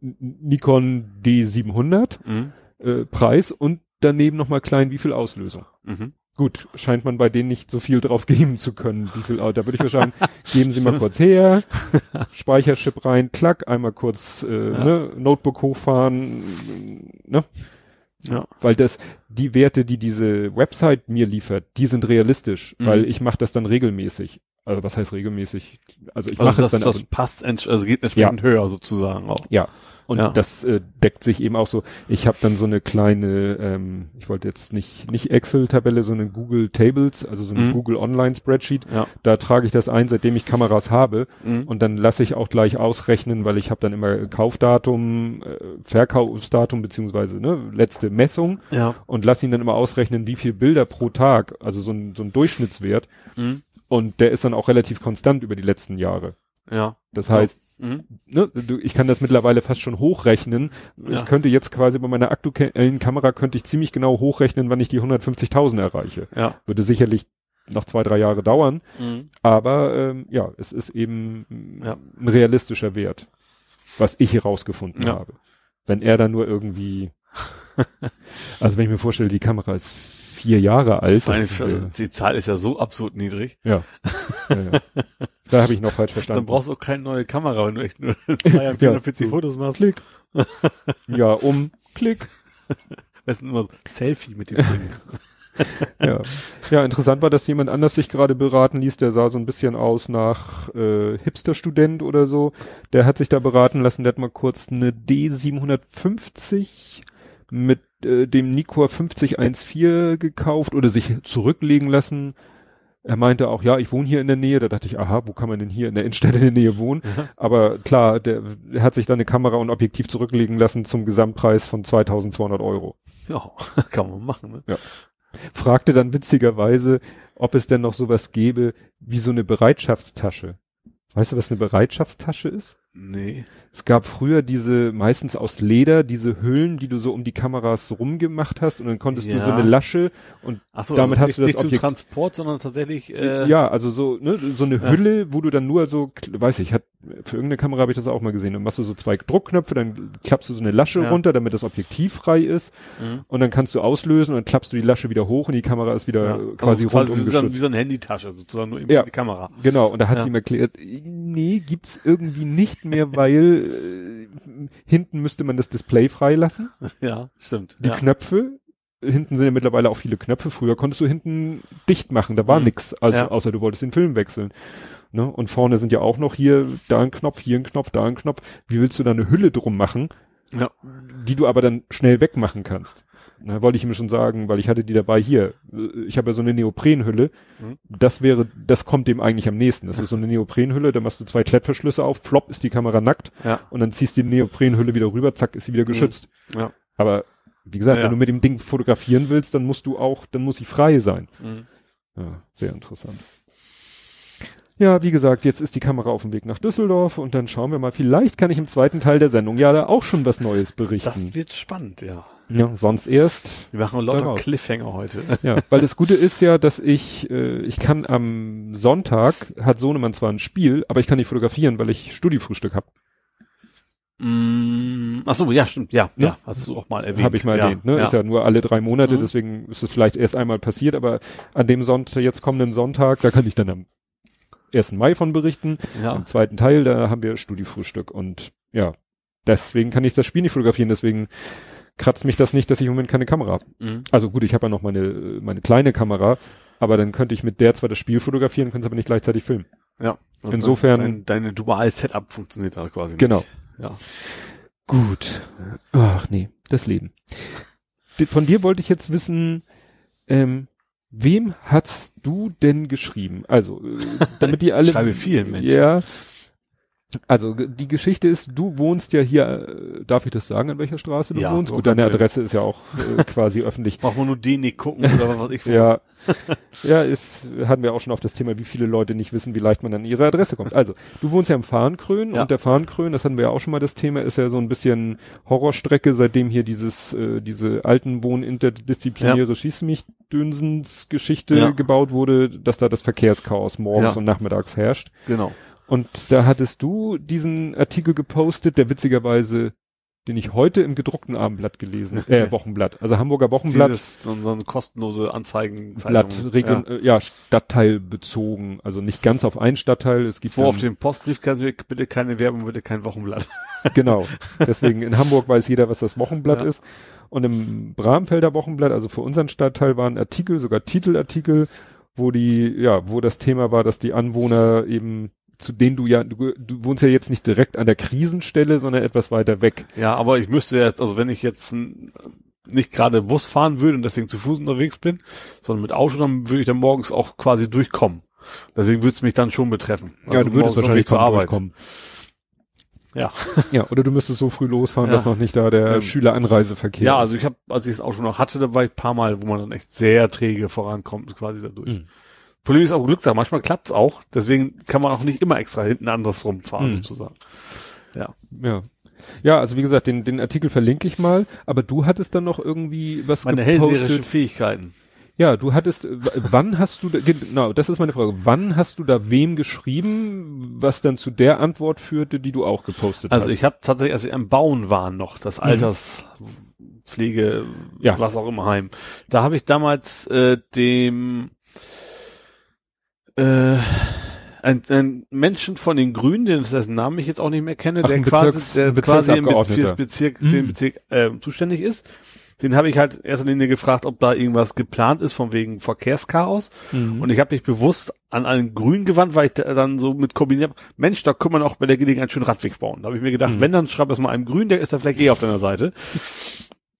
Nikon D700 Mhm. äh, Preis und daneben nochmal klein, wie viel Auslösung. Mhm. Gut, scheint man bei denen nicht so viel drauf geben zu können. Wie viel, da würde ich wahrscheinlich, geben Sie mal kurz her, Speicherchip rein, klack, einmal kurz äh, Ja. ne, Notebook hochfahren, ne? Ja. Weil das, die Werte, die diese Website mir liefert, die sind realistisch, Mhm. weil ich mache das dann regelmäßig. Also was heißt regelmäßig? Also ich Also mache das, es dann das passt, also geht entsprechend höher sozusagen auch. ja. Und Ja. das äh, deckt sich eben auch so. Ich habe dann so eine kleine, ähm, ich wollte jetzt nicht nicht Excel-Tabelle, sondern Google Tables, also so eine Mhm. Google Online-Spreadsheet. Ja. Da trage ich das ein, seitdem ich Kameras habe. Mhm. Und dann lasse ich auch gleich ausrechnen, weil ich habe dann immer Kaufdatum, äh, Verkaufsdatum beziehungsweise ne, letzte Messung Ja. und lasse ihn dann immer ausrechnen, wie viel Bilder pro Tag, also so ein, so ein Durchschnittswert. Mhm. Und der ist dann auch relativ konstant über die letzten Jahre. Ja. Das heißt, Mhm. ne, du, ich kann das mittlerweile fast schon hochrechnen. Ja. Ich könnte jetzt quasi bei meiner aktuellen Kamera könnte ich ziemlich genau hochrechnen, wann ich die 150.000 erreiche. Ja. Würde sicherlich noch zwei, drei Jahre dauern, Mhm. aber ähm, ja, es ist eben Ja. ein realistischer Wert, was ich herausgefunden habe. Wenn er dann nur irgendwie, also wenn ich mir vorstelle, die Kamera ist vier Jahre alt, Vor allem, also, die Zahl ist ja so absurd niedrig. ja, ja, ja. da habe ich noch falsch verstanden. Dann brauchst du auch keine neue Kamera, wenn du echt nur zwei Jahre 440 so. Fotos machst. Klick. ja, um, klick. Das ist immer so Selfie mit dem Ding. Ja. ja, interessant war, dass jemand anders sich gerade beraten ließ, der sah so ein bisschen aus nach äh, Hipster-Student oder so. Der hat sich da beraten lassen, der hat mal kurz eine D750 mit äh, dem Nikkor 5014 gekauft oder sich zurücklegen lassen. Er meinte auch, ja, ich wohne hier in der Nähe. Da dachte ich, aha, wo kann man denn hier in der Innenstadt in der Nähe wohnen? Aber klar, der, der hat sich da eine Kamera und Objektiv zurücklegen lassen zum Gesamtpreis von 2200 Euro. Ja, kann man machen, ne? fragte dann witzigerweise, ob es denn noch sowas gäbe wie so eine Bereitschaftstasche. Weißt du, was eine Bereitschaftstasche ist? Nee. Es gab früher diese, meistens aus Leder, diese Hüllen, die du so um die Kameras rumgemacht hast und dann konntest du so Ja. eine Lasche und so, Damit also hast nicht, du das nicht zum Transport, sondern tatsächlich, äh, ja, also so, ne, so eine Ja. Hülle, wo du dann nur so, weiß ich, hat, für irgendeine Kamera habe ich das auch mal gesehen, dann machst du so zwei Druckknöpfe, dann klappst du so eine Lasche Ja. runter, damit das Objektiv frei ist Mhm. und dann kannst du auslösen und dann klappst du die Lasche wieder hoch und die Kamera ist wieder ja. äh, quasi also quasi rundum wie so, wie so eine Handytasche, sozusagen nur eben Ja. die Kamera. Genau, und da hat Ja. sie ihm erklärt, nee, gibt's irgendwie nicht mehr, weil äh, hinten müsste man das Display freilassen. Ja, stimmt. Die ja. Knöpfe hinten sind ja mittlerweile auch viele Knöpfe. Früher konntest du hinten dicht machen, da war Mhm. nix, also Ja. außer du wolltest den Film wechseln. Ne? Und vorne sind ja auch noch hier da ein Knopf, hier ein Knopf, da ein Knopf. Wie willst du da eine Hülle drum machen, Ja. die du aber dann schnell wegmachen kannst? Na, wollte ich ihm schon sagen, weil ich hatte die dabei hier. Ich habe ja so eine Neoprenhülle. Mhm. Das wäre, das kommt dem eigentlich am nächsten. Das ist so eine Neoprenhülle, da machst du zwei Klettverschlüsse auf, flop ist die Kamera nackt Ja. und dann ziehst du die Neoprenhülle wieder rüber, zack, ist sie wieder geschützt. Ja. Aber wie gesagt, Ja. wenn du mit dem Ding fotografieren willst, dann musst du auch, dann muss sie frei sein. Mhm. Ja, sehr interessant. Ja, wie gesagt, jetzt ist die Kamera auf dem Weg nach Düsseldorf und dann schauen wir mal. Vielleicht kann ich im zweiten Teil der Sendung ja da auch schon was Neues berichten. Das wird spannend, ja. Ja, sonst erst. Wir machen lauter Daraus. Cliffhanger heute. Ja, weil das Gute ist ja, dass ich, äh, ich kann am Sonntag, hat Sohnemann zwar ein Spiel, aber ich kann nicht fotografieren, weil ich Studiefrühstück habe. Mm, ach so, ja, stimmt, ja, Ja. ja, hast du auch mal erwähnt. Habe ich mal ja, erwähnt, ne? Ja. Ist ja nur alle drei Monate, Mhm. deswegen ist es vielleicht erst einmal passiert, aber an dem Sonntag, jetzt kommenden Sonntag, da kann ich dann am 1. Mai von berichten. ja. Im zweiten Teil, da haben wir Studiefrühstück und ja, deswegen kann ich das Spiel nicht fotografieren, deswegen kratzt mich das nicht, dass ich im Moment keine Kamera habe. Mhm. Also gut, ich habe ja noch meine, meine kleine Kamera, aber dann könnte ich mit der zwar das Spiel fotografieren, könnte es aber nicht gleichzeitig filmen. ja. Insofern- Dein, deine dual Setup funktioniert da quasi. Genau. Nicht. Ja. Gut. Ach nee, das Leben. Von dir wollte ich jetzt wissen, ähm, wem hast du denn geschrieben? Also, äh, damit die alle. Schreibe vielen Menschen. Ja. Also die Geschichte ist, du wohnst ja hier, äh, darf ich das sagen, an welcher Straße du Ja, wohnst? Gut, deine. Adresse ist ja auch äh, quasi öffentlich. Braucht man nur den nicht gucken oder was ich Ja, ja, ist, hatten wir auch schon auf das Thema, wie viele Leute nicht wissen, wie leicht man an ihre Adresse kommt. Also, du wohnst ja im Fahrenkrön Ja. und der Fahrenkrön, das hatten wir ja auch schon mal das Thema, ist ja so ein bisschen Horrorstrecke, seitdem hier dieses, äh, diese alten Wohn interdisziplinäre Schieß mich Dönsens Geschichte Ja. gebaut wurde, dass da das Verkehrschaos morgens Ja. und nachmittags herrscht. Genau. Und da hattest du diesen Artikel gepostet, der witzigerweise, den ich heute im gedruckten Abendblatt gelesen, äh, Wochenblatt, also Hamburger Wochenblatt. Dieses, so, so eine kostenlose Anzeigen. Blatt, Region, ja. Äh, ja, stadtteilbezogen, also nicht ganz auf einen Stadtteil. Es gibt Vor dann, auf dem Postbrief kann bitte keine Werbung, bitte kein Wochenblatt. genau. Deswegen in Hamburg weiß jeder, was das Wochenblatt Ja. ist. Und im Bramfelder Wochenblatt, also für unseren Stadtteil, waren Artikel, sogar Titelartikel, wo die, ja, wo das Thema war, dass die Anwohner eben zu denen du ja, du, du wohnst ja jetzt nicht direkt an der Krisenstelle, sondern etwas weiter weg. Ja, aber ich müsste jetzt, also wenn ich jetzt nicht gerade Bus fahren würde und deswegen zu Fuß unterwegs bin, sondern mit Auto, dann würde ich dann morgens auch quasi durchkommen. Deswegen würde es mich dann schon betreffen. Also ja, du würdest wahrscheinlich zur Arbeit. durchkommen. Ja. Ja, oder du müsstest so früh losfahren, Ja. dass noch nicht da der Ähm, Schüleranreiseverkehr Ja, also ich habe, als ich das Auto noch hatte, da war ich ein paar Mal, wo man dann echt sehr träge vorankommt, quasi dadurch. Mhm. Problem ist auch Glückssache, manchmal klappt's auch, deswegen kann man auch nicht immer extra hinten andersrum fahren, Mhm. sozusagen. Ja. Ja. Ja, also wie gesagt, den, den Artikel verlinke ich mal, aber du hattest dann noch irgendwie was Meine gepostet. hellseherischen Fähigkeiten. Ja, du hattest, äh, wann hast du, da, genau, das ist meine Frage, wann hast du da wem geschrieben, was dann zu der Antwort führte, die du auch gepostet Also hast? ich habe tatsächlich, als sie am Bauen waren noch, das Alterspflege, Mhm. Ja. was auch immer Heim, da habe ich damals äh, dem äh, ein, ein Menschen von den Grünen, den dessen Namen ich jetzt auch nicht mehr kenne, Ach, der quasi, der quasi im Be für Bezirksabgeordneter. das Bezirk, Mhm. für den Bezirk äh, zuständig ist. Den habe ich halt in erster Linie gefragt, ob da irgendwas geplant ist von wegen Verkehrschaos. Mhm. Und ich habe mich bewusst an einen Grün gewandt, weil ich da dann so mit kombiniert hab, Mensch, da kann man auch bei der Gelegenheit schön Radweg bauen. Da habe ich mir gedacht, Mhm. wenn, dann schreib das mal einem Grün, der ist da vielleicht eh auf deiner Seite.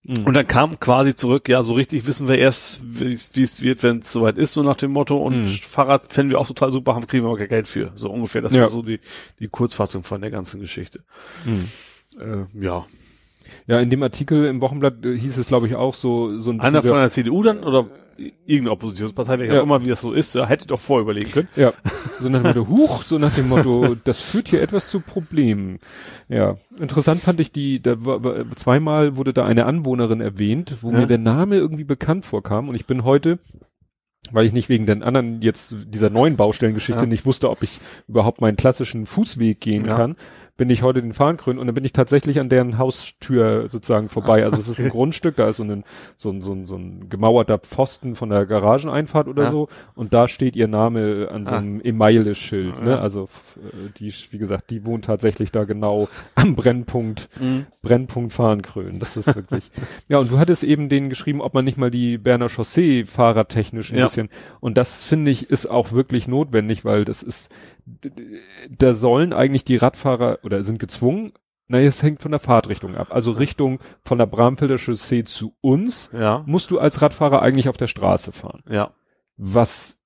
Und dann kam quasi zurück, ja, so richtig wissen wir erst, wie es wird, wenn es soweit ist, so nach dem Motto. Und Mhm. Fahrrad fänden wir auch total super, haben kriegen wir aber kein Geld für. So ungefähr. Das Ja. war so die, die Kurzfassung von der ganzen Geschichte. Mhm. Äh, ja. Ja, in dem Artikel im Wochenblatt äh, hieß es, glaube ich, auch so, so ein Einer bisschen von der CDU dann oder irgendeine Oppositionspartei, welche Ja. auch immer, wie das so ist, ja, hätte doch vorüberlegen können. Ja, so nach dem Motto, huch, so nach dem Motto, das führt hier etwas zu Problemen. Ja, interessant fand ich die, da war, zweimal wurde da eine Anwohnerin erwähnt, wo Ja. mir der Name irgendwie bekannt vorkam und ich bin heute, weil ich nicht wegen den anderen jetzt dieser neuen Baustellengeschichte Ja. nicht wusste, ob ich überhaupt meinen klassischen Fußweg gehen Ja. kann, bin ich heute den Fahnenkreuz und dann bin ich tatsächlich an deren Haustür sozusagen vorbei. Also es ist ein Grundstück, da ist so ein, so ein, so ein, so ein gemauerter Pfosten von der Garageneinfahrt oder Ja. so und da steht ihr Name an so Ah. einem Emaille-Schild. Ne? Ja. Also die, wie gesagt, die wohnt tatsächlich da genau am Brennpunkt Mhm. Brennpunkt Fahrenkrön. Das ist wirklich. ja, und du hattest eben denen geschrieben, ob man nicht mal die Berner Chaussee fahrradtechnisch ein Ja. bisschen. Und das finde ich ist auch wirklich notwendig, weil das ist, da sollen eigentlich die Radfahrer oder sind gezwungen. Naja, es hängt von der Fahrtrichtung ab. Also Richtung von der Bramfelder Chaussee zu uns Ja, musst du als Radfahrer eigentlich auf der Straße fahren. ja. Was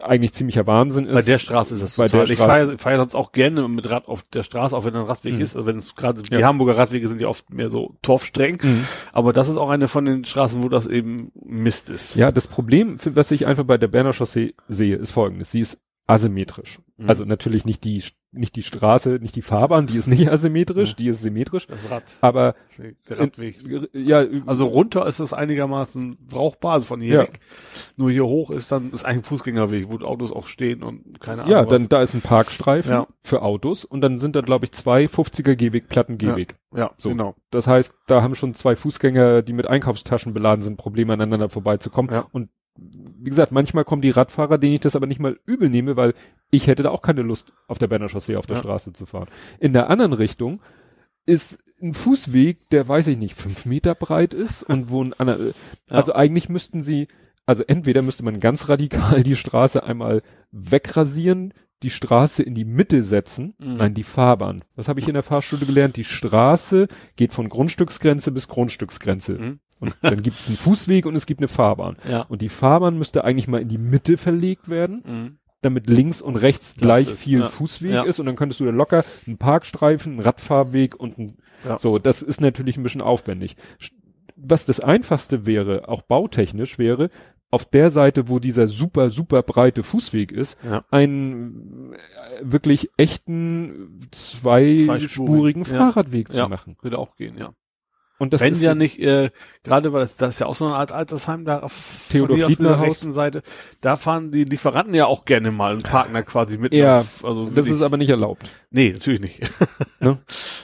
eigentlich ziemlicher Wahnsinn ist. Bei der Straße ist das bei total. der ich fahre fahr ja sonst auch gerne mit Rad auf der Straße, auch wenn ein Radweg Mhm. ist. Also wenn es gerade die Ja. Hamburger Radwege sind ja oft mehr so torfstreng. Mhm. Aber das ist auch eine von den Straßen, wo das eben Mist ist. Ja, das Problem, was ich einfach bei der Berner Chaussee sehe, ist folgendes. Sie ist asymmetrisch. Mhm. Also natürlich nicht die, nicht die Straße, nicht die Fahrbahn, die ist nicht asymmetrisch, Mhm. die ist symmetrisch. Das Rad, Aber, der Radweg. ja, Also runter ist es einigermaßen brauchbar, also von hier Ja. weg. Nur hier hoch ist dann, ist ein Fußgängerweg, wo Autos auch stehen und keine Ahnung. ja, was. dann, da ist ein Parkstreifen Ja. für Autos und dann sind da, glaube ich, zwei 50er Gehweg, Platten Gehweg. Ja, So. genau. Das heißt, da haben schon zwei Fußgänger, die mit Einkaufstaschen beladen sind, Probleme aneinander vorbeizukommen. Ja. Und wie gesagt, manchmal kommen die Radfahrer, denen ich das aber nicht mal übel nehme, weil ich hätte da auch keine Lust, auf der Berner Chaussee auf der Ja. Straße zu fahren. In der anderen Richtung ist ein Fußweg, der weiß ich nicht, fünf Meter breit ist und wo ein ander, also eigentlich müssten sie, also entweder müsste man ganz radikal die Straße einmal wegrasieren, die Straße in die Mitte setzen, Mhm. nein, die Fahrbahn. Das habe ich in der Fahrstunde gelernt. Die Straße geht von Grundstücksgrenze bis Grundstücksgrenze. Mhm. Und dann gibt es einen Fußweg und es gibt eine Fahrbahn. Ja. Und die Fahrbahn müsste eigentlich mal in die Mitte verlegt werden, Mhm. damit links und rechts Platz gleich ist, viel ja. Fußweg Ja. ist und dann könntest du da locker einen Parkstreifen, einen Radfahrweg und ein, Ja. so, das ist natürlich ein bisschen aufwendig. Was das einfachste wäre, auch bautechnisch wäre, auf der Seite, wo dieser super, super breite Fußweg ist, Ja. einen äh, wirklich echten zweispurigen Zweispurig, ja. Fahrradweg zu Ja. machen. Würde auch gehen, ja. Und das Wenn ist ja nicht, äh, gerade weil das, das ist ja auch so eine Art Altersheim da auf Theodor von aus der rechten Seite, da fahren die Lieferanten ja auch gerne mal und parken da quasi mit. Ja, auf, also das ist aber nicht erlaubt. Nee, natürlich nicht. Ne?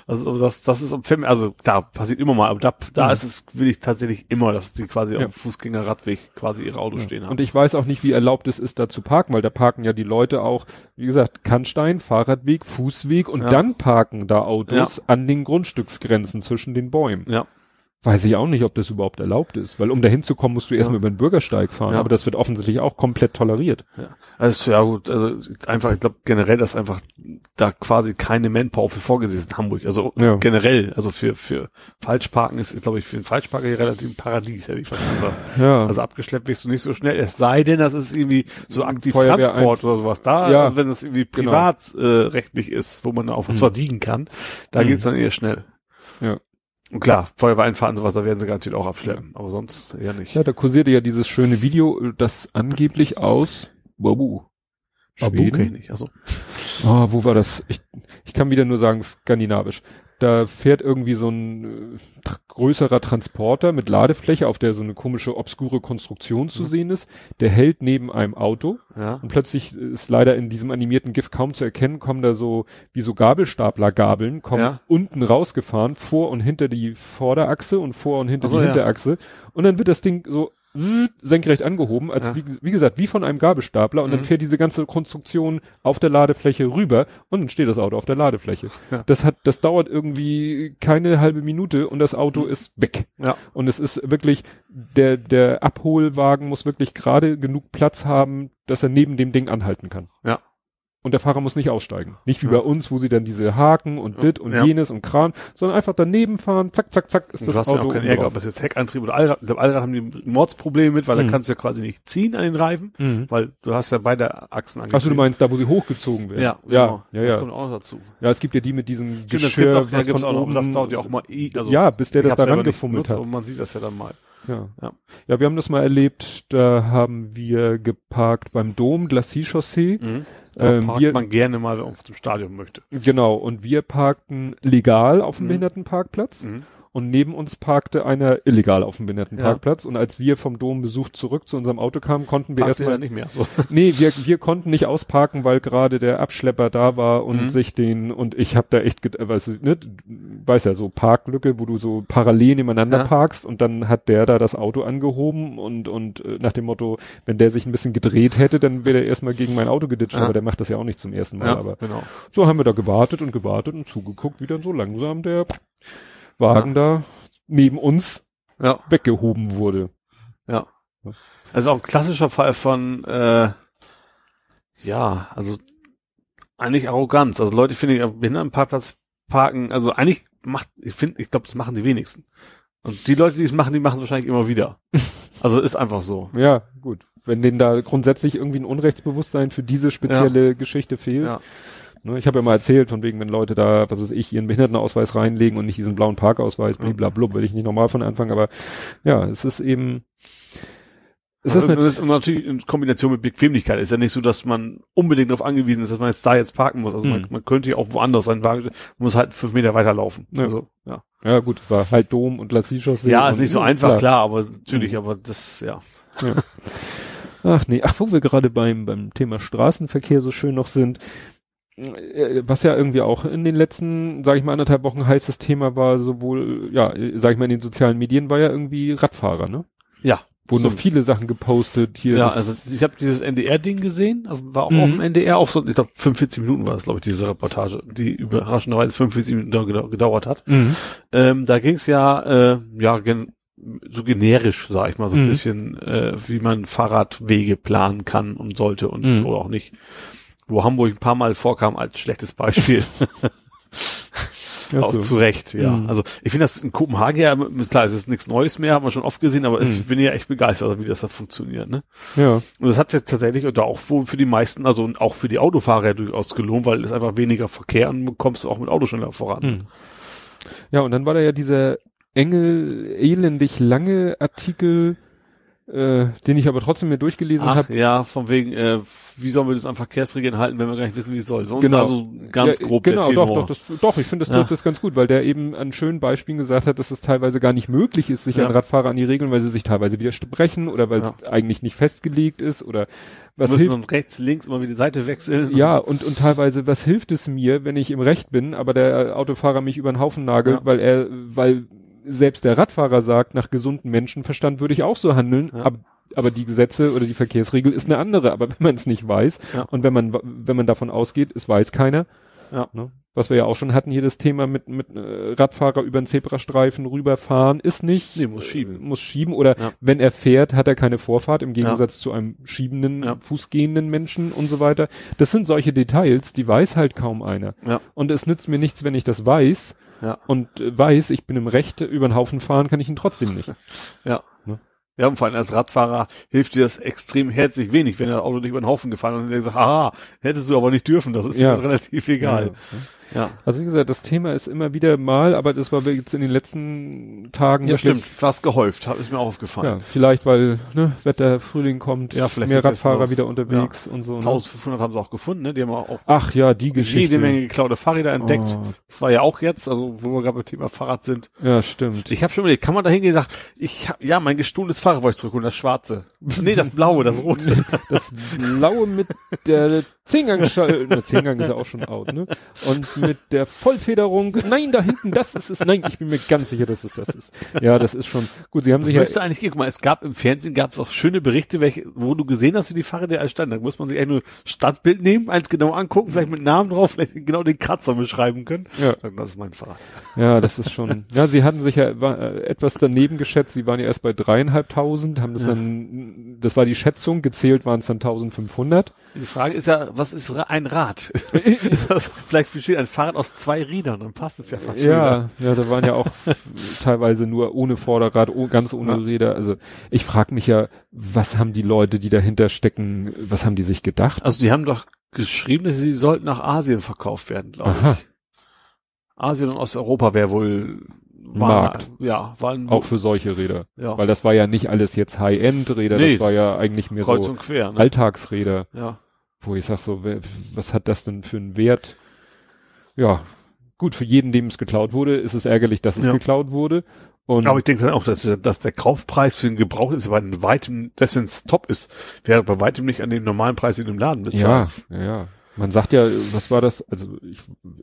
Also das, das ist am Film, also da passiert immer mal, aber da, da Mhm. ist es will ich tatsächlich immer, dass die quasi Ja. auf Fußgängerradweg quasi ihre Autos stehen haben. Und ich weiß auch nicht, wie erlaubt es ist, da zu parken, weil da parken ja die Leute auch, wie gesagt, Kannstein, Fahrradweg, Fußweg und Ja. dann parken da Autos an den Grundstücksgrenzen zwischen den Bäumen. ja, Weiß ich auch nicht, ob das überhaupt erlaubt ist, weil um dahin zu kommen, musst du erstmal Ja. über den Bürgersteig fahren, Ja. aber das wird offensichtlich auch komplett toleriert. ja. Also ja gut, also einfach, ich glaube generell, dass einfach da quasi keine Manpower für vorgesehen ist in Hamburg. Also Ja. generell, also für für Falschparken ist, ist glaube ich für den Falschparker hier relativ ein Paradies, hätte ich fast gesagt. Ja. Also abgeschleppt wirst du nicht so schnell, es sei denn, das ist irgendwie so aktiv Feuerwehr Transport oder sowas. Da, Ja. also wenn das irgendwie Genau. privat äh, rechtlich ist, wo man auch was Mhm. verdienen kann, da Mhm. geht's dann eher schnell. Ja. Und klar, Feuerwehreinfahrten und sowas, da werden sie garantiert auch abschleppen, aber sonst eher nicht. Ja, da kursierte ja dieses schöne Video, das angeblich aus Babu. Babu kenn ich Schweden? nicht, also. Ah, wo war das? Ich, ich kann wieder nur sagen, skandinavisch. Da fährt irgendwie so ein äh, größerer Transporter mit Ladefläche, auf der so eine komische, obskure Konstruktion zu Mhm. sehen ist. Der hält neben einem Auto Ja. und plötzlich ist leider in diesem animierten GIF kaum zu erkennen, kommen da so wie so Gabelstaplergabeln, kommen Ja. unten rausgefahren, vor und hinter die Vorderachse und vor und hinter so, die ja. Hinterachse. Und dann wird das Ding so senkrecht angehoben, als Ja. wie, wie gesagt, wie von einem Gabelstapler und dann Mhm. fährt diese ganze Konstruktion auf der Ladefläche rüber und dann steht das Auto auf der Ladefläche. Ja. Das hat, das dauert irgendwie keine halbe Minute und das Auto Mhm. ist weg. Ja. Und es ist wirklich, der, der Abholwagen muss wirklich gerade genug Platz haben, dass er neben dem Ding anhalten kann. Ja. Und der Fahrer muss nicht aussteigen. Nicht wie Ja. bei uns, wo sie dann diese Haken und dit und Ja. jenes und Kran, sondern einfach daneben fahren, zack, zack, zack, ist Und das du hast Auto ja auch keinen Ärger, ob das jetzt Heckantrieb oder Allrad, glaube, Allrad haben die Mordsprobleme mit, weil Mhm. da kannst du ja quasi nicht ziehen an den Reifen, Mhm. weil du hast ja beide Achsen angetrieben. Achso, du meinst da, wo sie hochgezogen werden? Ja, ja, genau. ja, Das ja. kommt auch dazu. Ja, es gibt ja die mit diesem Stimmt, das Geschirr, gibt auch, was gibt's von auch noch, oben, das dauert ja auch mal, i- also, ja, bis der das da rangefummelt hat. Aber man sieht das ja dann mal. Ja. Ja. ja, wir haben das mal erlebt, da haben wir geparkt beim Dom, Glacis-Chaussee. Da Ähm, parkt wir- man gerne mal auf dem Stadion möchte. Genau, und wir parkten legal auf dem Mhm. Behindertenparkplatz. Mhm. Und neben uns parkte einer illegal auf dem Behindertenparkplatz und als wir vom Dombesuch zurück zu unserem Auto kamen, konnten wir erstmal nicht mehr so. Nee, wir, wir konnten nicht ausparken, weil gerade der Abschlepper da war und Mhm. sich den, und ich habe da echt, äh, weißt du, ne, du weißt ja, so Parklücke, wo du so parallel nebeneinander Ja. parkst und dann hat der da das Auto angehoben und, und äh, nach dem Motto, wenn der sich ein bisschen gedreht hätte, dann wäre er erstmal gegen mein Auto geditscht, Ja. aber der macht das ja auch nicht zum ersten Mal, aber genau. so haben wir da gewartet und gewartet und zugeguckt, wie dann so langsam der Wagen da neben uns Ja, weggehoben wurde. ja. Also auch ein klassischer Fall von, äh, ja, also eigentlich Arroganz. Also Leute, finde ich, auf Behindertenparkplatz parken, also eigentlich macht, ich finde, ich glaube, das machen die wenigsten. Und die Leute, die es machen, die machen es wahrscheinlich immer wieder. Also ist einfach so. Ja, gut. Wenn denen da grundsätzlich irgendwie ein Unrechtsbewusstsein für diese spezielle Geschichte fehlt. Ja. Ne, ich habe ja mal erzählt, von wegen, wenn Leute da, was weiß ich, ihren Behindertenausweis reinlegen und nicht diesen blauen Parkausweis, blablabla, will ich nicht nochmal von Anfang, aber ja, es ist eben, es ist das ist natürlich in Kombination mit Bequemlichkeit. Ist ja nicht so, dass man unbedingt darauf angewiesen ist, dass man jetzt da jetzt parken muss. Also man, Mhm. man könnte ja auch woanders seinen Wagen, muss halt fünf Meter weiterlaufen. Ja. Also, ja. ja gut, es war halt Dom und Lassichaussee. Ja, ist nicht so ja, einfach, klar, aber natürlich, Mhm. aber das, ja. Ach nee, ach, wo wir gerade beim, beim Thema Straßenverkehr so schön noch sind, was ja irgendwie auch in den letzten, sage ich mal, anderthalb Wochen heißes Thema war, sowohl, ja, sage ich mal, in den sozialen Medien war ja irgendwie Radfahrer, ne? Ja. Wurden noch stimmt. viele Sachen gepostet hier. Ja, also ich habe dieses NDR-Ding gesehen, war auch Mhm. auf dem NDR, auch so, ich glaube 45 Minuten war das, glaube ich, diese Reportage, die überraschenderweise 45 Minuten gedau- gedauert hat. Mhm. Ähm, da ging es ja, äh, ja, gen so generisch, sag ich mal, so ein Mhm. bisschen, äh, wie man Fahrradwege planen kann und sollte und Mhm. oder auch nicht. Wo Hamburg ein paar Mal vorkam als schlechtes Beispiel. Ja, auch so. zu Recht, ja. Mhm. Also ich finde das in Kopenhagen ja, klar, es ist nichts Neues mehr, haben wir schon oft gesehen, aber Mhm. ich bin ja echt begeistert, wie das da funktioniert, ne? ja. Und das hat jetzt tatsächlich oder auch wohl für die meisten, also auch für die Autofahrer ja durchaus gelohnt, weil es einfach weniger Verkehr und du kommst auch mit Auto schneller voran. Mhm. Ja, und dann war da ja dieser enge, elendig lange Artikel, äh, den ich aber trotzdem mir durchgelesen Ach habe. ja, von wegen, äh, wie sollen wir das an Verkehrsregeln halten, wenn wir gar nicht wissen, wie es soll. So Genau. Also ganz ja, grob Genau, der doch, Tenor. doch, das, doch, ich finde, das Ja. trifft das ganz gut, weil der eben an schönen Beispielen gesagt hat, dass es teilweise gar nicht möglich ist, sich Ja. an Radfahrer an die Regeln, weil sie sich teilweise widersprechen oder weil es eigentlich nicht festgelegt ist oder was müssen hilft. rechts, links immer wieder die Seite wechseln. Ja, Und, und, teilweise, was hilft es mir, wenn ich im Recht bin, aber der Autofahrer mich über den Haufen nagelt, Ja. weil er, weil selbst der Radfahrer sagt, nach gesundem Menschenverstand würde ich auch so handeln, Ja. aber, aber die Gesetze oder die Verkehrsregel ist eine andere. Aber wenn man es nicht weiß Ja. und wenn man, wenn man davon ausgeht, es weiß keiner, Ja. ne? was wir ja auch schon hatten, hier das Thema mit, mit äh, Radfahrer über den Zebrastreifen rüberfahren, ist nicht. Nee, muss schieben. Muss schieben oder Ja. wenn er fährt, hat er keine Vorfahrt im Gegensatz zu einem schiebenden, fußgehenden Menschen und so weiter. Das sind solche Details, die weiß halt kaum einer. Ja. Und es nützt mir nichts, wenn ich das weiß Ja. und äh, weiß, ich bin im Recht, über den Haufen fahren kann ich ihn trotzdem nicht. ja. Ne? Ja, und vor allem als Radfahrer hilft dir das extrem herzlich wenig, wenn das Auto dich über den Haufen gefahren hat und der sagt, aha, hättest du aber nicht dürfen, das ist ja. relativ egal. Ja. Ja, Also wie gesagt, das Thema ist immer wieder mal, aber das war jetzt in den letzten Tagen ja, stimmt, fast gehäuft, ist mir auch aufgefallen. Ja, vielleicht weil ne, Wetter, Frühling kommt, Ja, vielleicht mehr Radfahrer wieder unterwegs und so. Ne? 1500 haben sie auch gefunden, ne? Die haben auch Ach ja, die Geschichte. jede Menge geklaute Fahrräder entdeckt. Oh, Das war ja auch jetzt, also wo wir gerade beim Thema Fahrrad sind. ja, stimmt. Ich habe schon überlegt, kann man da hingehen und ich hab, ja, mein gestohlenes Fahrrad wollte ich zurückholen, das schwarze. Nee, das blaue, das rote. Das blaue mit der Zehngang, der Zehngang ist ja auch schon out, ne? Und mit der Vollfederung, nein, da hinten, das ist es, nein, ich bin mir ganz sicher, dass es das ist. Ja, das ist schon, gut, sie haben Das sich ja, müsste eigentlich. Guck mal, es gab im Fernsehen gab es auch schöne Berichte, welche, wo du gesehen hast, wie die Fahrräder als standen. Da muss man sich eigentlich nur Standbild nehmen, eins genau angucken, vielleicht mit Namen drauf, vielleicht genau den Kratzer beschreiben können. Ja. Sagen, Das ist mein Fahrrad. ja, das ist schon, ja, sie hatten sich ja äh, etwas daneben geschätzt, sie waren ja erst bei dreieinhalbtausend, haben das Ja. dann, das war die Schätzung, gezählt waren es dann 1500. Die Frage ist ja, was ist ein Rad? Vielleicht besteht ein Fahrrad aus zwei Rädern, dann passt es ja fast schon. Ja, ja, da waren ja auch teilweise nur ohne Vorderrad, oh, ganz ohne Ja. Räder. Also ich frage mich ja, was haben die Leute, die dahinter stecken, was haben die sich gedacht? Also die haben doch geschrieben, dass sie sollten nach Asien verkauft werden, glaube ich. Asien und Osteuropa wäre wohl Markt. Ja, war ein Auch für solche Räder. ja, Weil das war ja nicht alles jetzt High-End-Räder, Nee. das war ja eigentlich mehr kreuz so quer. Ne? Alltagsräder, Ja. wo ich sag so, was hat das denn für einen Wert? Ja, gut, für jeden, dem es geklaut wurde, ist es ärgerlich, dass es Ja. geklaut wurde. Und Aber ich denke dann auch, dass, dass der Kaufpreis für den Gebrauch ist bei weitem, das wenn es top ist, wäre bei weitem nicht an dem normalen Preis, den du im Laden ja, bezahlst. ja, ja. Man sagt ja, was war das? Also ich,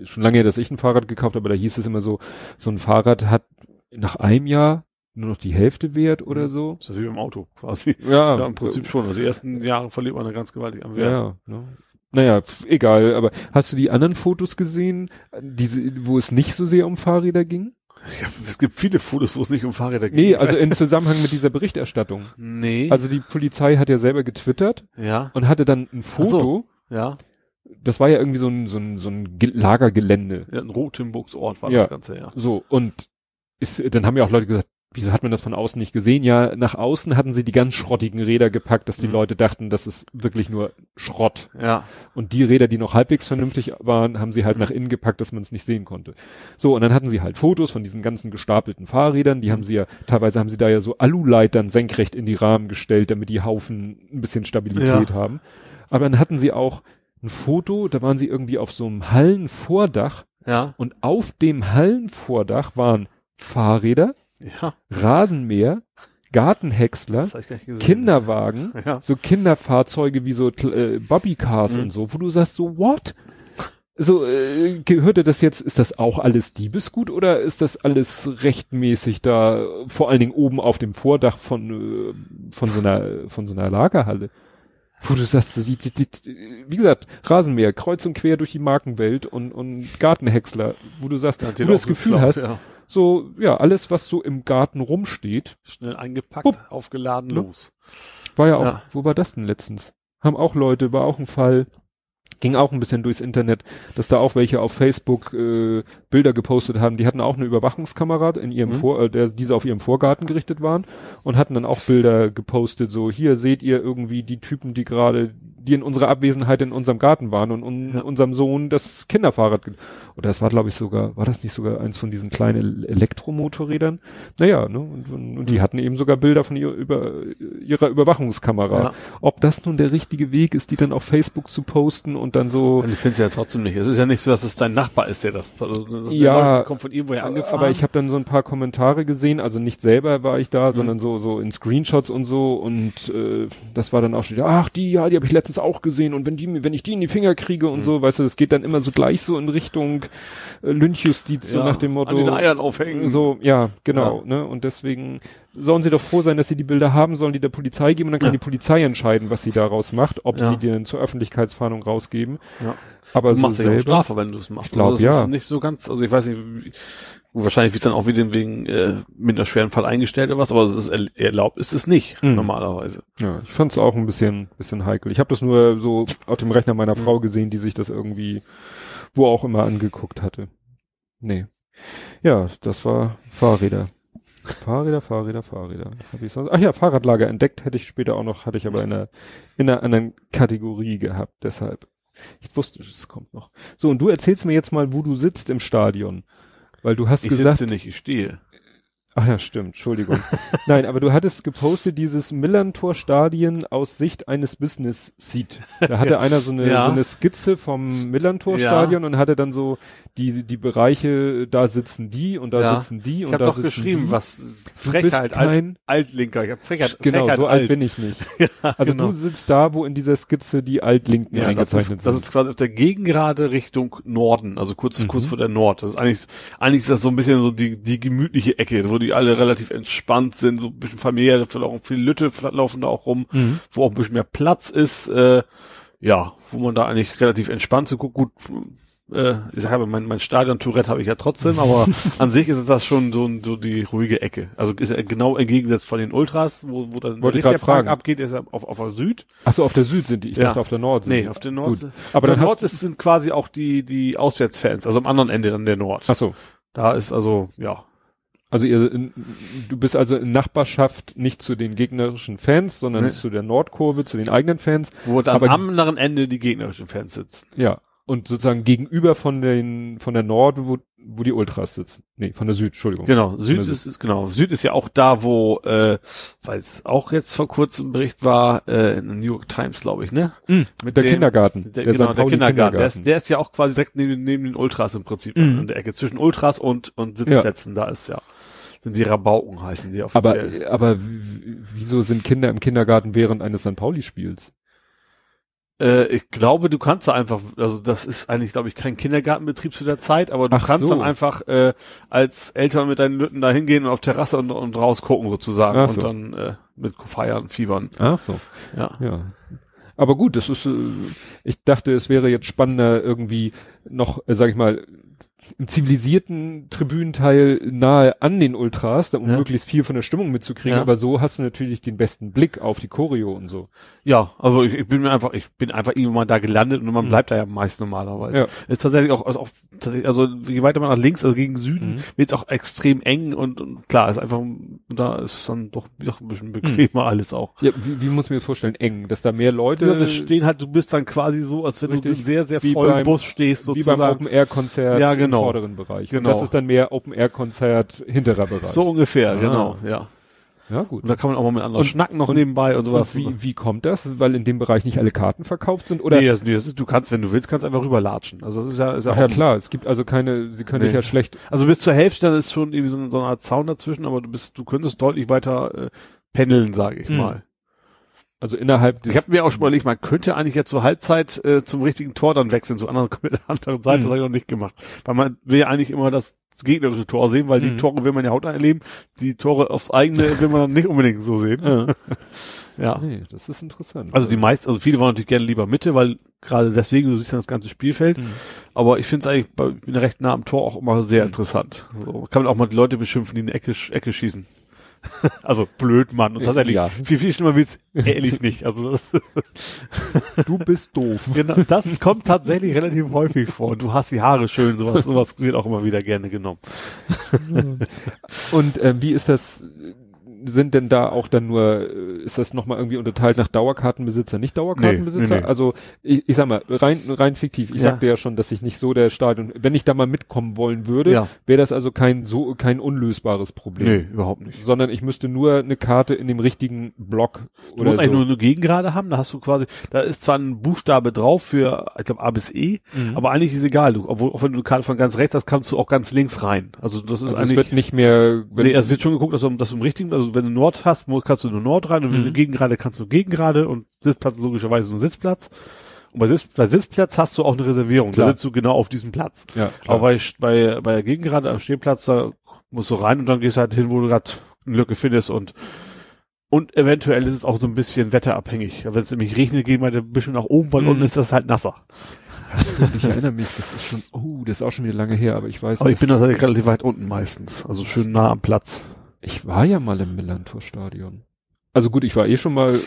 schon lange her, dass ich ein Fahrrad gekauft habe, aber da hieß es immer so, so ein Fahrrad hat nach einem Jahr nur noch die Hälfte wert oder Mhm. so. Das ist wie beim Auto quasi. Ja, Ja, im Prinzip schon. Also die ersten Jahre verliert man dann ganz gewaltig am Wert. ja. Ne? Naja, egal, aber hast du die anderen Fotos gesehen, diese, wo es nicht so sehr um Fahrräder ging? Ja, es gibt viele Fotos, wo es nicht um Fahrräder geht. Nee, also im Zusammenhang mit dieser Berichterstattung. nee. Also die Polizei hat ja selber getwittert ja, und hatte dann ein Foto, ja. Das war ja irgendwie so ein, so ein, so ein Ge- Lagergelände. Ja, ein Rotenburgsort war Ja. das Ganze, ja. So, und ist, dann haben ja auch Leute gesagt, wieso hat man das von außen nicht gesehen? Ja, nach außen hatten sie die ganz schrottigen Räder gepackt, dass die Mhm. Leute dachten, das ist wirklich nur Schrott. Ja. Und die Räder, die noch halbwegs vernünftig waren, haben sie halt nach innen gepackt, dass man es nicht sehen konnte. So, und dann hatten sie halt Fotos von diesen ganzen gestapelten Fahrrädern, die haben sie ja, teilweise haben sie da ja so Aluleitern senkrecht in die Rahmen gestellt, damit die Haufen ein bisschen Stabilität Ja. haben. Aber dann hatten sie auch ein Foto, da waren sie irgendwie auf so einem Hallenvordach Ja. und auf dem Hallenvordach waren Fahrräder, Ja. Rasenmäher, Gartenhäcksler. Kinderwagen, Ja. so Kinderfahrzeuge wie so äh, Bobbycars Mhm. und so, wo du sagst so, what? So, äh, gehörte das jetzt, ist das auch alles Diebesgut oder ist das alles rechtmäßig da, vor allen Dingen oben auf dem Vordach von, äh, von so einer, von so einer Lagerhalle? Wo du sagst, die, die, die, wie gesagt, Rasenmäher, kreuz und quer durch die Markenwelt und, und Gartenhäcksler, wo du sagst, wo du das Gefühl geklaut, hast, Ja. so, ja, alles, was so im Garten rumsteht, Schnell eingepackt, Bupp. aufgeladen, Ne? los. War ja auch, Ja. wo war das denn letztens? Haben auch Leute, war auch ein Fall, ging auch ein bisschen durchs Internet, dass da auch welche auf Facebook äh, Bilder gepostet haben, die hatten auch eine Überwachungskamera in ihrem Mhm. Vor, äh, der, diese auf ihrem Vorgarten gerichtet waren und hatten dann auch Bilder gepostet, so hier seht ihr irgendwie die Typen, die gerade, die in unserer Abwesenheit in unserem Garten waren und, un, Ja. unserem Sohn das Kinderfahrrad, oder das war glaube ich sogar, war das nicht sogar eins von diesen kleinen Elektromotorrädern? Naja, ne, und, und, und die Mhm. hatten eben sogar Bilder von ihr, über, ihrer Überwachungskamera. Ja. Ob das nun der richtige Weg ist, die dann auf Facebook zu posten und dann so, Und ich finde es ja trotzdem nicht. Es ist ja nicht so, dass es dein Nachbar ist, der das. Also, das Ja, Leute kommt von irgendwoher angefahren. aber ich habe dann so ein paar Kommentare gesehen, also nicht selber war ich da, Mhm. sondern so so in Screenshots und so und äh, das war dann auch schon, wieder, ach die, ja, die habe ich letztens auch gesehen und wenn die wenn ich die in die Finger kriege und Mhm. so, weißt du, das geht dann immer so gleich so in Richtung äh, Lynchjustiz, so Ja, nach dem Motto. An den Eiern aufhängen. So, ja, genau, ne? Und deswegen sollen sie doch froh sein, dass sie die Bilder haben, sollen die der Polizei geben und dann kann Ja. die Polizei entscheiden, was sie daraus macht, ob Ja. sie die dann zur Öffentlichkeitsfahndung rausgeben. Ja. Aber Du so machst dich auch selber, strafbar, wenn du es machst. Ich glaub, also, das ja. Ist nicht so ganz, also ich weiß nicht, wie, wahrscheinlich wird dann auch wieder wegen äh, mit einer schweren Fall eingestellt oder was, aber es ist erl- erlaubt ist es nicht, Mhm. normalerweise. ja, ich fand's auch ein bisschen, bisschen heikel. Ich habe das nur so auf dem Rechner meiner Mhm. Frau gesehen, die sich das irgendwie, wo auch immer angeguckt hatte. Nee. Ja, das war Fahrräder. Fahrräder, Fahrräder, Fahrräder. Hab ich sonst, ach ja, Fahrradlager entdeckt hätte ich später auch noch, hatte ich aber in einer, in einer anderen Kategorie gehabt, deshalb. Ich wusste, es kommt noch. So, und du erzählst mir jetzt mal, wo du sitzt im Stadion. Weil du hast Ich gesagt, sitze nicht, ich stehe. ach ja, stimmt, Entschuldigung. Nein, aber du hattest gepostet dieses Millantor-Stadien aus Sicht eines Business Seat. Da hatte einer so eine, Ja. so eine Skizze vom Millantor-Stadion und hatte dann so die, die Bereiche, da sitzen die und da Ja. sitzen die Ich und habe da doch sitzen geschrieben, die. was Frechheit, alt, kein, Altlinker. Ich habe Frechheit, genau, Frechheit so alt bin ich nicht. Ja, Also genau. du sitzt da, wo in dieser Skizze die Altlinken Ja, das eingezeichnet ist, das sind. ist quasi auf der Gegengerade Richtung Norden, also kurz, Mhm. kurz vor der Nord. Das ist eigentlich, eigentlich ist das so ein bisschen so die, die gemütliche Ecke, wo die alle relativ entspannt sind, so ein bisschen familiär, vielleicht auch viele Lütte laufen da auch rum, Mhm. wo auch ein bisschen mehr Platz ist, äh, ja, wo man da eigentlich relativ entspannt zu gucken, gut, äh, ich habe mein, mein Stadion-Tourette habe ich ja trotzdem, aber an sich ist es das schon so, so die ruhige Ecke. Also ist er genau im Gegensatz von den Ultras, wo, wo dann Wollte der fragen. abgeht, ist auf, auf der Süd. Ach so, auf der Süd sind die. Ich Ja. dachte auf der Nord sind Nee, die. auf der Nord. Gut. Aber der Nord ist, sind quasi auch die, die Auswärtsfans, also am anderen Ende dann der Nord. Ach so. Da ist also, ja. Also ihr, du bist also in Nachbarschaft nicht zu den gegnerischen Fans, sondern Nee. zu der Nordkurve, zu den eigenen Fans. Wo dann Aber am anderen Ende die gegnerischen Fans sitzen. Ja. Und sozusagen gegenüber von den, von der Nord, wo, wo die Ultras sitzen. Nee, von der Süd, Entschuldigung. Genau, Süd Von der ist, ist genau. Süd ist ja auch da, wo, äh, weil es auch jetzt vor kurzem ein Bericht war, äh, in der New York Times, glaube ich, ne? Mhm, mit der dem- Kindergarten. Der, genau, St. der Pauli Kindergarten. Der ist, der ist ja auch quasi direkt neben, neben den Ultras im Prinzip Mhm. an der Ecke. Zwischen Ultras und, und Sitzplätzen, da ist ja, sind die Rabauken heißen die offiziell. aber, aber wieso sind Kinder im Kindergarten während eines St. Pauli-Spiels? Äh, ich glaube, du kannst da einfach, also das ist eigentlich, glaube ich, kein Kindergartenbetrieb zu der Zeit, aber du Ach kannst so. dann einfach äh, als Eltern mit deinen Lütten da hingehen und auf Terrasse und, und rausgucken sozusagen Ach und so. dann äh, mit feiern, fiebern. Ach so. Ja. Ja. Aber gut, das ist, äh, ich dachte, es wäre jetzt spannender, irgendwie noch, äh, sag ich mal, im zivilisierten Tribünenteil nahe an den Ultras, um Ja. möglichst viel von der Stimmung mitzukriegen, Ja. aber so hast du natürlich den besten Blick auf die Choreo und so. Ja, also ich, ich bin mir einfach, ich bin einfach irgendwann da gelandet und man Mhm. bleibt da ja meist normalerweise. Ja. Ist tatsächlich auch, also, auch tatsächlich, also je weiter man nach links, also gegen Süden, Mhm. wird es auch extrem eng und, und klar, ist einfach, da ist dann doch, doch ein bisschen bequemer alles auch. Ja, wie, wie muss ich mir das vorstellen? Eng, dass da mehr Leute, Ja, das stehen halt, du bist dann quasi so, als wenn du Richtig. in sehr, sehr vollen Bus stehst, wie beim sozusagen. Open-Air-Konzert Ja, genau. Im vorderen Bereich. Genau. Und das ist dann mehr Open-Air-Konzert hinterer Bereich. So ungefähr, Ah. genau, ja. Ja, gut. Und da kann man auch mal mit anderen Und- schnacken noch und- nebenbei und sowas. Und wie, wie kommt das? Weil in dem Bereich nicht alle Karten verkauft sind? Oder nee, das, nee, das ist, du kannst, wenn du willst, kannst einfach rüberlatschen. Also das ist ja, ist ja, Ach ja klar, es gibt also keine, sie können Nee. dich ja schlecht. Also bis zur Hälfte, dann ist schon irgendwie so, eine- so eine Art Zaun dazwischen, aber du bist, du könntest deutlich weiter äh, pendeln, sage ich Hm. mal. Also innerhalb des. Ich habe mir auch schon mal überlegt, man könnte eigentlich jetzt zur Halbzeit äh, zum richtigen Tor dann wechseln, zur anderen, mit der anderen Seite, Hm. das habe ich noch nicht gemacht. Weil man will ja eigentlich immer das gegnerische Tor sehen, weil die Hm. Tore will man ja hautnah erleben, die Tore aufs eigene will man dann nicht unbedingt so sehen. äh, Ja. nee, das ist interessant. Also die meisten, also viele wollen natürlich gerne lieber Mitte, weil gerade deswegen, du siehst ja das ganze Spielfeld. Hm. Aber ich finde es eigentlich, bei- ich bin recht nah am Tor auch immer sehr Hm. interessant. So, kann man auch mal die Leute beschimpfen, die in die Ecke, Ecke schießen. also blöd, Mann. Und tatsächlich, Ja. viel, viel schlimmer wird's ehrlich nicht. Also das, du bist doof. genau, das kommt tatsächlich relativ häufig vor. Du hast die Haare schön, sowas, sowas wird auch immer wieder gerne genommen. Und ähm, wie ist das? Sind denn da auch dann nur, äh, ist das nochmal irgendwie unterteilt nach Dauerkartenbesitzer, nicht Dauerkartenbesitzer? Nee, nee, nee. Also ich, ich sag mal, rein, rein fiktiv, ich Ja. sagte ja schon, dass ich nicht so der Stadion, wenn ich da mal mitkommen wollen würde, Ja. wäre das also kein so kein unlösbares Problem. Nee, überhaupt nicht. Sondern ich müsste nur eine Karte in dem richtigen Block Du musst so. eigentlich nur eine Gegengrade haben, da hast du quasi, da ist zwar ein Buchstabe drauf für, ich glaube, A bis E, Mhm. aber eigentlich ist egal. Du, obwohl, auch wenn du eine Karte von ganz rechts hast, kannst du auch ganz links rein. Also das ist also es eigentlich. wird nicht mehr, wenn, nee, es wird schon geguckt, dass du, dass du im richtigen, also wenn du Nord hast, kannst du nur Nord rein und wenn Mhm. du Gegengrade kannst du Gegengrade und Sitzplatz ist logischerweise nur Sitzplatz. Und bei, Sitz, bei Sitzplatz hast du auch eine Reservierung, Klar. da sitzt du genau auf diesem Platz. ja, klar. Aber bei, bei, bei der Gegengrade am Stehplatz, da musst du rein und dann gehst du halt hin, wo du gerade eine Lücke findest und und eventuell ist es auch so ein bisschen wetterabhängig. Wenn es nämlich regnet, gehen wir ein bisschen nach oben, weil Mhm. unten ist das halt nasser. ich erinnere mich, das ist schon, oh, das ist auch schon wieder lange her, aber ich weiß, Aber ich bin tatsächlich relativ weit unten meistens. Also schön nah am Platz. Ich war ja mal im Millantor-Stadion. Also gut, ich war eh schon mal,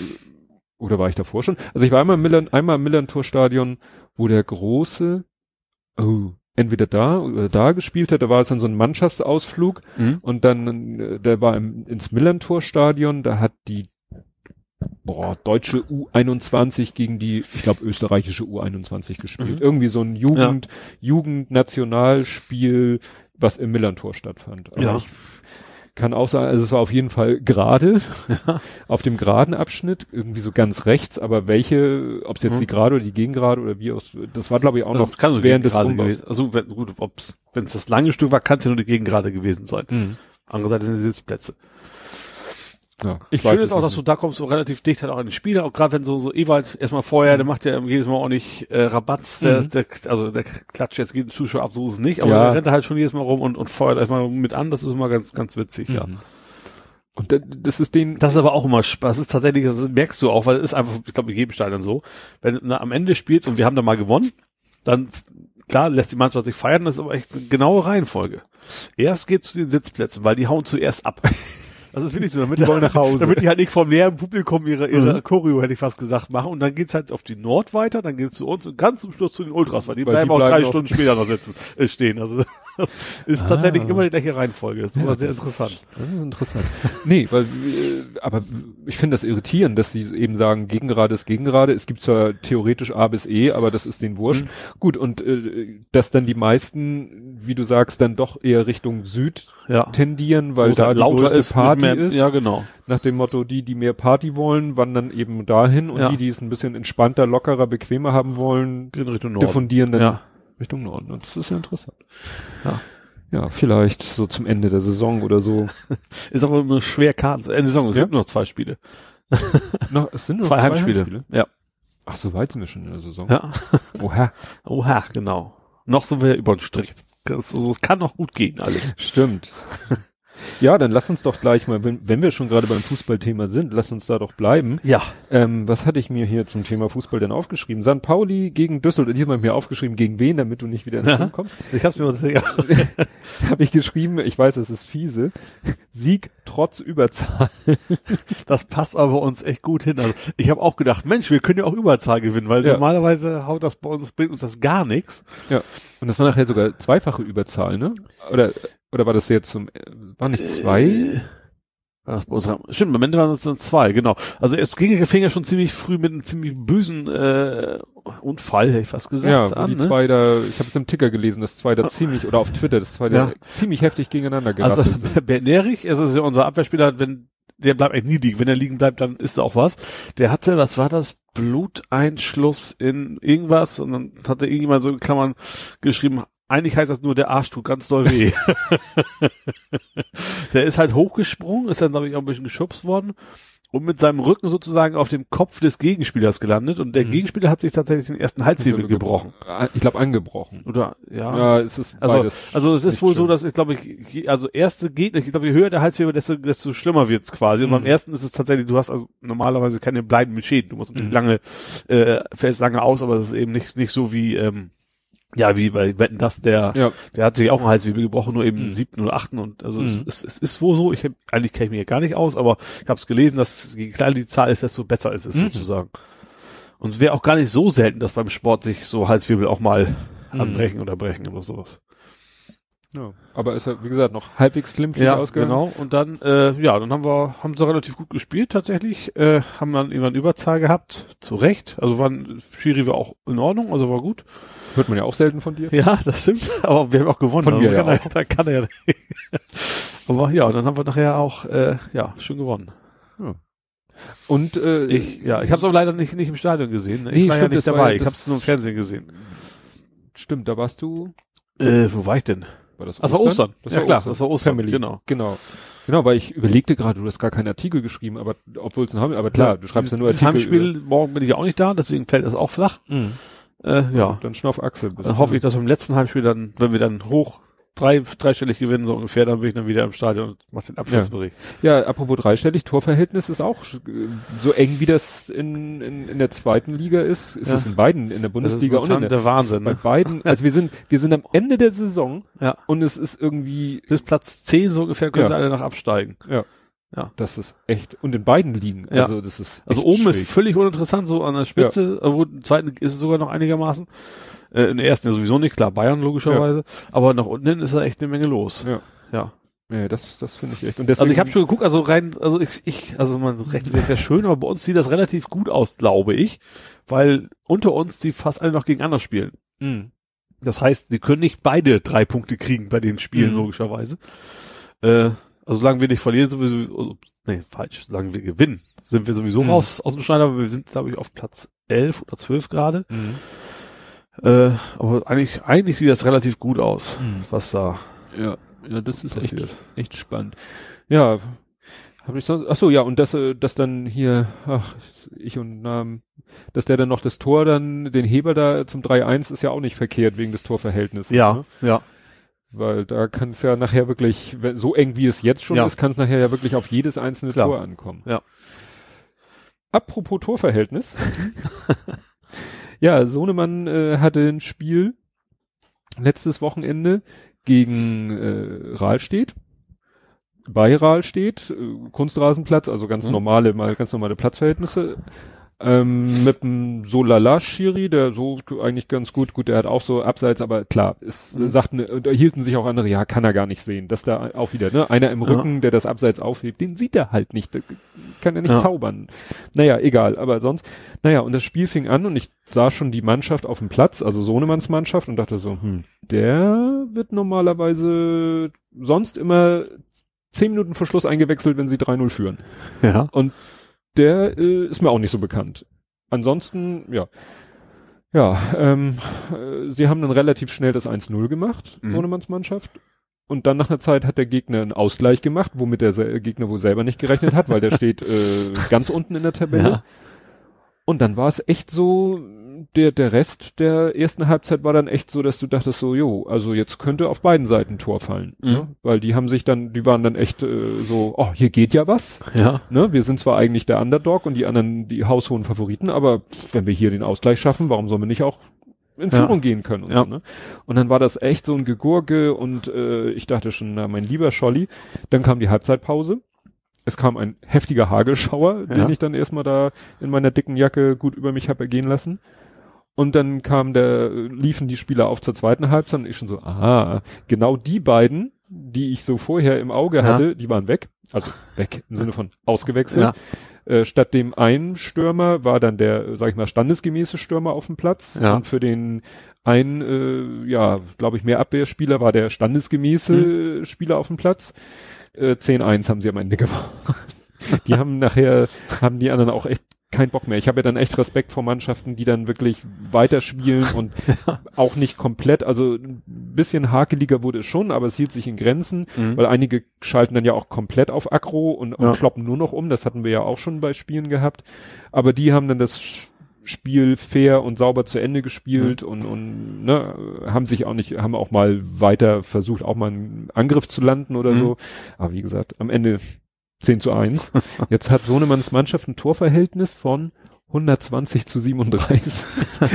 oder war ich davor schon? Also ich war einmal im, Millan, einmal im Millantor-Stadion, wo der große, oh, entweder da oder da gespielt hat, da war es dann so ein Mannschaftsausflug und dann, äh, der war im, ins Millantor-Stadion, da hat die boah, deutsche U21 gegen die, ich glaube, österreichische U21 gespielt. Mhm. Irgendwie so ein Jugend, Jugend-Nationalspiel, was im Millantor stattfand. Aber Ja. ich kann auch sagen, also es war auf jeden Fall gerade, auf dem geraden Abschnitt, irgendwie so ganz rechts, aber welche, ob es jetzt Mhm. die gerade oder die Gegengrade oder wie aus, das war glaube ich auch noch Also kann so während des Umbaus. Also wenn, gut, wenn es das lange Stück war, kann es ja nur die Gegengrade gewesen sein. Mhm. Andererseits sind die Sitzplätze. Ja, ich Schön weiß ist es auch, dass du da kommst, so relativ dicht halt auch an die Spiele, auch gerade wenn so, so Ewald erstmal vorher, der macht ja jedes Mal auch nicht äh, Rabatz, der, Mhm. der, also der klatscht jetzt jeden Zuschauer ab, so ist es nicht, aber Ja. der rennt halt schon jedes Mal rum und, und feuert erstmal mit an, das ist immer ganz, ganz witzig, ja. Mhm. Und da- das ist den, Das ist aber auch immer Spaß. Das ist tatsächlich, das merkst du auch, weil es ist einfach, ich glaube, in jedem Stadion so. Wenn du am Ende spielst und wir haben da mal gewonnen, dann klar lässt die Mannschaft sich feiern, das ist aber echt eine genaue Reihenfolge. Erst geht zu den Sitzplätzen, weil die hauen zuerst ab. Das ist wirklich so, damit Die wollen nach Hause. damit die halt nicht vom leeren Publikum ihre, ihre Mhm. Choreo, hätte ich fast gesagt, machen. Und dann geht's halt auf die Nord weiter, dann geht's zu uns und ganz zum Schluss zu den Ultras, weil die Weil bleiben die auch bleiben drei Stunden später noch sitzen, äh, stehen. Also ist Ah. tatsächlich immer die gleiche Reihenfolge. Ist Ja, immer sehr interessant. Ist, das ist interessant. nee, weil, äh, aber ich finde das irritierend, dass sie eben sagen, Gegengerade ist Gegengerade. Es gibt zwar theoretisch A bis E, aber das ist den wurscht. Mhm. Gut, und äh, dass dann die meisten, wie du sagst, dann doch eher Richtung Süd Ja. tendieren, weil da die lauter ist, Party mehr, ist. Ja, genau. Nach dem Motto, die, die mehr Party wollen, wandern eben dahin und Ja. die, die es ein bisschen entspannter, lockerer, bequemer haben wollen, diffundieren dann Ja. Richtung Norden. Und das ist ja interessant. Ja. Ja, vielleicht so zum Ende der Saison oder so. Ist aber immer schwer Karten. Ende Saison, es Ja. gibt nur noch zwei Spiele. noch, es sind nur Zwei noch Heimspiele. Ja. Ach, so weit sind wir schon in der Saison. Ja. Oha. Oha, genau. Noch sind wir über den Strich. Das, also, es kann noch gut gehen, alles. Stimmt. Ja, dann lass uns doch gleich mal, wenn, wenn wir schon gerade beim Fußballthema sind, lass uns da doch bleiben. Ja. Ähm, was hatte ich mir hier zum Thema Fußball denn aufgeschrieben? San Pauli gegen Düsseldorf. Diesmal mir aufgeschrieben, gegen wen, damit du nicht wieder ins Ja. Schwimmen kommst. Ich hab's mir mal ja. Habe ich geschrieben, ich weiß, es ist fiese. Sieg trotz Überzahl. Das passt aber uns echt gut hin. Also ich habe auch gedacht, Mensch, wir können ja auch Überzahl gewinnen, weil Ja. normalerweise haut das bei uns, bringt uns das gar nichts. Ja. Und das war nachher sogar zweifache Überzahl, ne? Oder, oder war das jetzt zum, äh, war nicht zwei? Äh, War das bei uns, stimmt, am Ende waren es dann zwei, genau. Also es ging, fing ja schon ziemlich früh mit einem ziemlich bösen äh, Unfall, hätte ich fast gesagt, Ja, an. die ne? zwei da, ich habe es im Ticker gelesen, dass zwei da ziemlich, oder auf Twitter, dass zwei Ja. da ziemlich heftig gegeneinander Also gerasselt sind. Bernd Nerich, es ist ja unser Abwehrspieler, wenn der bleibt eigentlich nie liegen. Wenn er liegen bleibt, dann ist auch was. Der hatte, was war das? Bluteinschluss in irgendwas und dann hatte irgendjemand so in Klammern geschrieben, eigentlich heißt das nur, der Arsch tut ganz doll weh. der ist halt hochgesprungen, ist dann, glaube ich, auch ein bisschen geschubst worden und mit seinem Rücken sozusagen auf dem Kopf des Gegenspielers gelandet und der Mhm. Gegenspieler hat sich tatsächlich den ersten Halswirbel gebrochen. Ich glaube angebrochen. Oder, ja. Ja, es ist Also, also es ist wohl so, schön. dass ich glaube, ich, also erste Gegner, ich glaube, je höher der Halswirbel, desto, desto schlimmer wird's quasi. Und Mhm. beim ersten ist es tatsächlich, du hast also normalerweise keine bleibenden Schäden. Du musst natürlich Mhm. lange, äh, fällst lange aus, aber das ist eben nicht, nicht so wie, ähm, ja, wie bei Wetten das, der, Ja, der hat sich auch einen Halswirbel gebrochen, nur eben Mhm. siebten oder achten und also es, Mhm. es, es ist wohl so, ich hab, eigentlich kenne ich mich ja gar nicht aus, aber ich habe es gelesen, dass je kleiner die Zahl ist, desto besser ist es Mhm. sozusagen. Und es wäre auch gar nicht so selten, dass beim Sport sich so Halswirbel auch mal Mhm. anbrechen oder brechen oder sowas. ja. Aber ist ja, wie gesagt, noch halbwegs glimpflich Ja, ausgegangen. genau. Und dann, äh, ja, dann haben wir, haben sie relativ gut gespielt tatsächlich, äh, haben dann irgendwann Überzahl gehabt, zu Recht. Also waren, Schiri war auch in Ordnung, also war gut. Hört man ja auch selten von dir. Ja, das stimmt. Aber wir haben auch gewonnen. Von Also mir kann ja da kann er ja. Aber ja, dann haben wir nachher auch, äh, ja, schön gewonnen. Und äh, Ich, ja, ich habe es aber leider nicht, nicht im Stadion gesehen. ne? Ich Nee, war ja stimmt, nicht das war dabei. ja ich das- habe es nur im Fernsehen gesehen. stimmt, da warst du. Äh, wo war ich denn? War das Das war Ostern. Das ja war klar, Ostern. das war Ostern. Family. Genau. Genau. Genau, weil ich überlegte gerade, du hast gar keinen Artikel geschrieben, aber obwohl es ein Heim, aber klar, du schreibst ja nur Artikel. Heimspiel, morgen bin ich ja auch nicht da, deswegen fällt das auch flach. Mhm. Äh, ja. Dann schnauf Axel. bist Dann hoffe ich, dass wir im letzten Heimspiel dann, wenn wir dann hoch drei, dreistellig gewinnen, so ungefähr, dann bin ich dann wieder im Stadion und mach den Abschlussbericht. Ja, apropos dreistellig, Torverhältnis ist auch so eng wie das in, in, in der zweiten Liga ist. Ist Ja. es in beiden, in der Bundesliga und in der, der Wahnsinn, bei ne? beiden. Also wir sind, wir sind am Ende der Saison Ja. und es ist irgendwie, Bis Platz 10 so ungefähr können Ja. sie alle noch absteigen. Das ist echt, und in beiden Ligen. Ja. Also das ist Also oben schräg. ist völlig uninteressant, so an der Spitze, aber im zweiten ist es sogar noch einigermaßen. Äh, in der ersten ja sowieso nicht, klar, Bayern logischerweise. Aber nach unten hin ist da echt eine Menge los. Ja. Ja. Ja, das, das finde ich echt. Und deswegen, Also ich habe schon geguckt, also rein, also ich, ich also man rechnet jetzt sehr schön, aber bei uns sieht das relativ gut aus, glaube ich, weil unter uns die fast alle noch gegeneinander spielen. Mh. Das heißt, die können nicht beide drei Punkte kriegen bei den Spielen, Mhm. logischerweise. Äh, also solange wir nicht verlieren, sind wir sowieso, nee, falsch, solange wir gewinnen, sind wir sowieso Mhm. raus aus dem Schneider, aber wir sind, glaube ich, auf Platz 11 oder 12 gerade. Mhm. Äh, aber eigentlich, eigentlich sieht das relativ gut aus, Mhm. was da Ja, ja, das ist echt, passiert. echt spannend. Ja, habe ich sonst, ach so, ja, und dass, äh, dass dann hier, ach, ich und Namen, dass der dann noch das Tor dann, den Heber da zum 3-1 ist ja auch nicht verkehrt wegen des Torverhältnisses. Ja, Ne? ja. Weil da kann es ja nachher wirklich, wenn, so eng wie es jetzt schon Ja. ist, kann es nachher ja wirklich auf jedes einzelne Klar. Tor ankommen. Ja. Apropos Torverhältnis. ja, Sohnemann äh, hatte ein Spiel letztes Wochenende gegen äh, Rahlstedt. Bei Rahlstedt, äh, Kunstrasenplatz, also ganz Mhm. normale, mal ganz normale Platzverhältnisse. Ähm, mit dem Solala-Schiri, der so eigentlich ganz gut, gut, der hat auch so abseits, aber klar, es Mhm. sagten, da hielten sich auch andere, ja, kann er gar nicht sehen, dass da auch wieder, ne, einer im Ja. Rücken, der das abseits aufhebt, den sieht er halt nicht, kann er nicht Ja. zaubern. Naja, egal, aber sonst, naja, und das Spiel fing an und ich sah schon die Mannschaft auf dem Platz, also Sohnemanns Mannschaft und dachte so, hm, der wird normalerweise sonst immer zehn Minuten vor Schluss eingewechselt, wenn sie 3-0 führen Ja. Der äh, ist mir auch nicht so bekannt. Ansonsten, ja. Ja, ähm, äh, sie haben dann relativ schnell das 1-0 gemacht, Mhm. Sohnemanns Mannschaft. Und dann nach einer Zeit hat der Gegner einen Ausgleich gemacht, womit der Gegner wohl selber nicht gerechnet hat, weil der steht äh, ganz unten in der Tabelle. Ja. Und dann war es echt so, der, der Rest der ersten Halbzeit war dann echt so, dass du dachtest so, jo, also jetzt könnte auf beiden Seiten Tor fallen. Mhm. Ne? Weil die haben sich dann, die waren dann echt äh, so, oh, hier geht ja was. Ja. Ne? Wir sind zwar eigentlich der Underdog und die anderen die haushohen Favoriten, aber wenn wir hier den Ausgleich schaffen, warum sollen wir nicht auch in Ja. Führung gehen können? Und, Ja. so, ne? und dann war das echt so ein Gegurke und äh, ich dachte schon, na, mein lieber Scholli, dann kam die Halbzeitpause. Es kam ein heftiger Hagelschauer, Ja. den ich dann erstmal da in meiner dicken Jacke gut über mich habe ergehen lassen. Und dann kam der, liefen die Spieler auf zur zweiten Halbzeit und ich schon so, ah, genau die beiden, die ich so vorher im Auge Ja. hatte, die waren weg. Also weg im Sinne von ausgewechselt. Ja. Äh, statt dem einen Stürmer war dann der, sag ich mal, standesgemäße Stürmer auf dem Platz. Ja. Und für den einen, äh, ja, glaube ich, mehr Abwehrspieler war der standesgemäße äh, Spieler auf dem Platz. Äh, 10-1 haben sie am Ende gewonnen. die haben nachher, haben die anderen auch echt keinen Bock mehr. Ich habe ja dann echt Respekt vor Mannschaften, die dann wirklich weiterspielen und auch nicht komplett, also ein bisschen hakeliger wurde es schon, aber es hielt sich in Grenzen, Mhm. weil einige schalten dann ja auch komplett auf Aggro und, und Ja. kloppen nur noch um. Das hatten wir ja auch schon bei Spielen gehabt. Aber die haben dann das Spiel fair und sauber zu Ende gespielt und, und ne, haben sich auch nicht, haben auch mal weiter versucht, auch mal einen Angriff zu landen oder Mhm. so. Aber wie gesagt, am Ende 10 zu 1. Jetzt hat Sohnemanns Mannschaft ein Torverhältnis von 120 zu 37.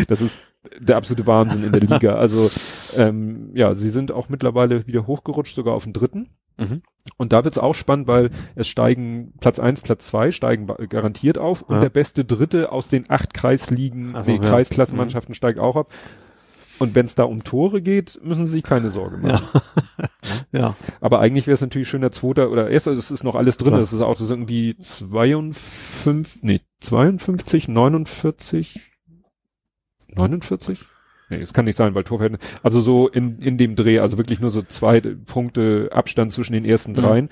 Das ist der absolute Wahnsinn in der Liga. Also ähm, ja, sie sind auch mittlerweile wieder hochgerutscht, sogar auf den dritten. Mhm. Und da wird's auch spannend, weil es steigen Platz eins, Platz zwei steigen garantiert auf und Ja. der beste Dritte aus den acht Kreisligen, Ach so, nee, ja. Mhm. Kreisklassenmannschaften steigt auch ab. Und wenn's da um Tore geht, müssen sie sich keine Sorge machen. Ja. Aber eigentlich wäre es natürlich schöner Zweiter oder erster, es ist noch alles drin. Es ist auch so irgendwie 52, nee, 52, 49, 49? Nee, das kann nicht sein, weil Torverhältnis, also so in, in dem Dreh, also wirklich nur so zwei Punkte Abstand zwischen den ersten Mhm. dreien.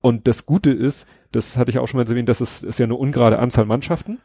Und das Gute ist, das hatte ich auch schon mal erwähnt, das ist, ist ja eine ungerade Anzahl Mannschaften,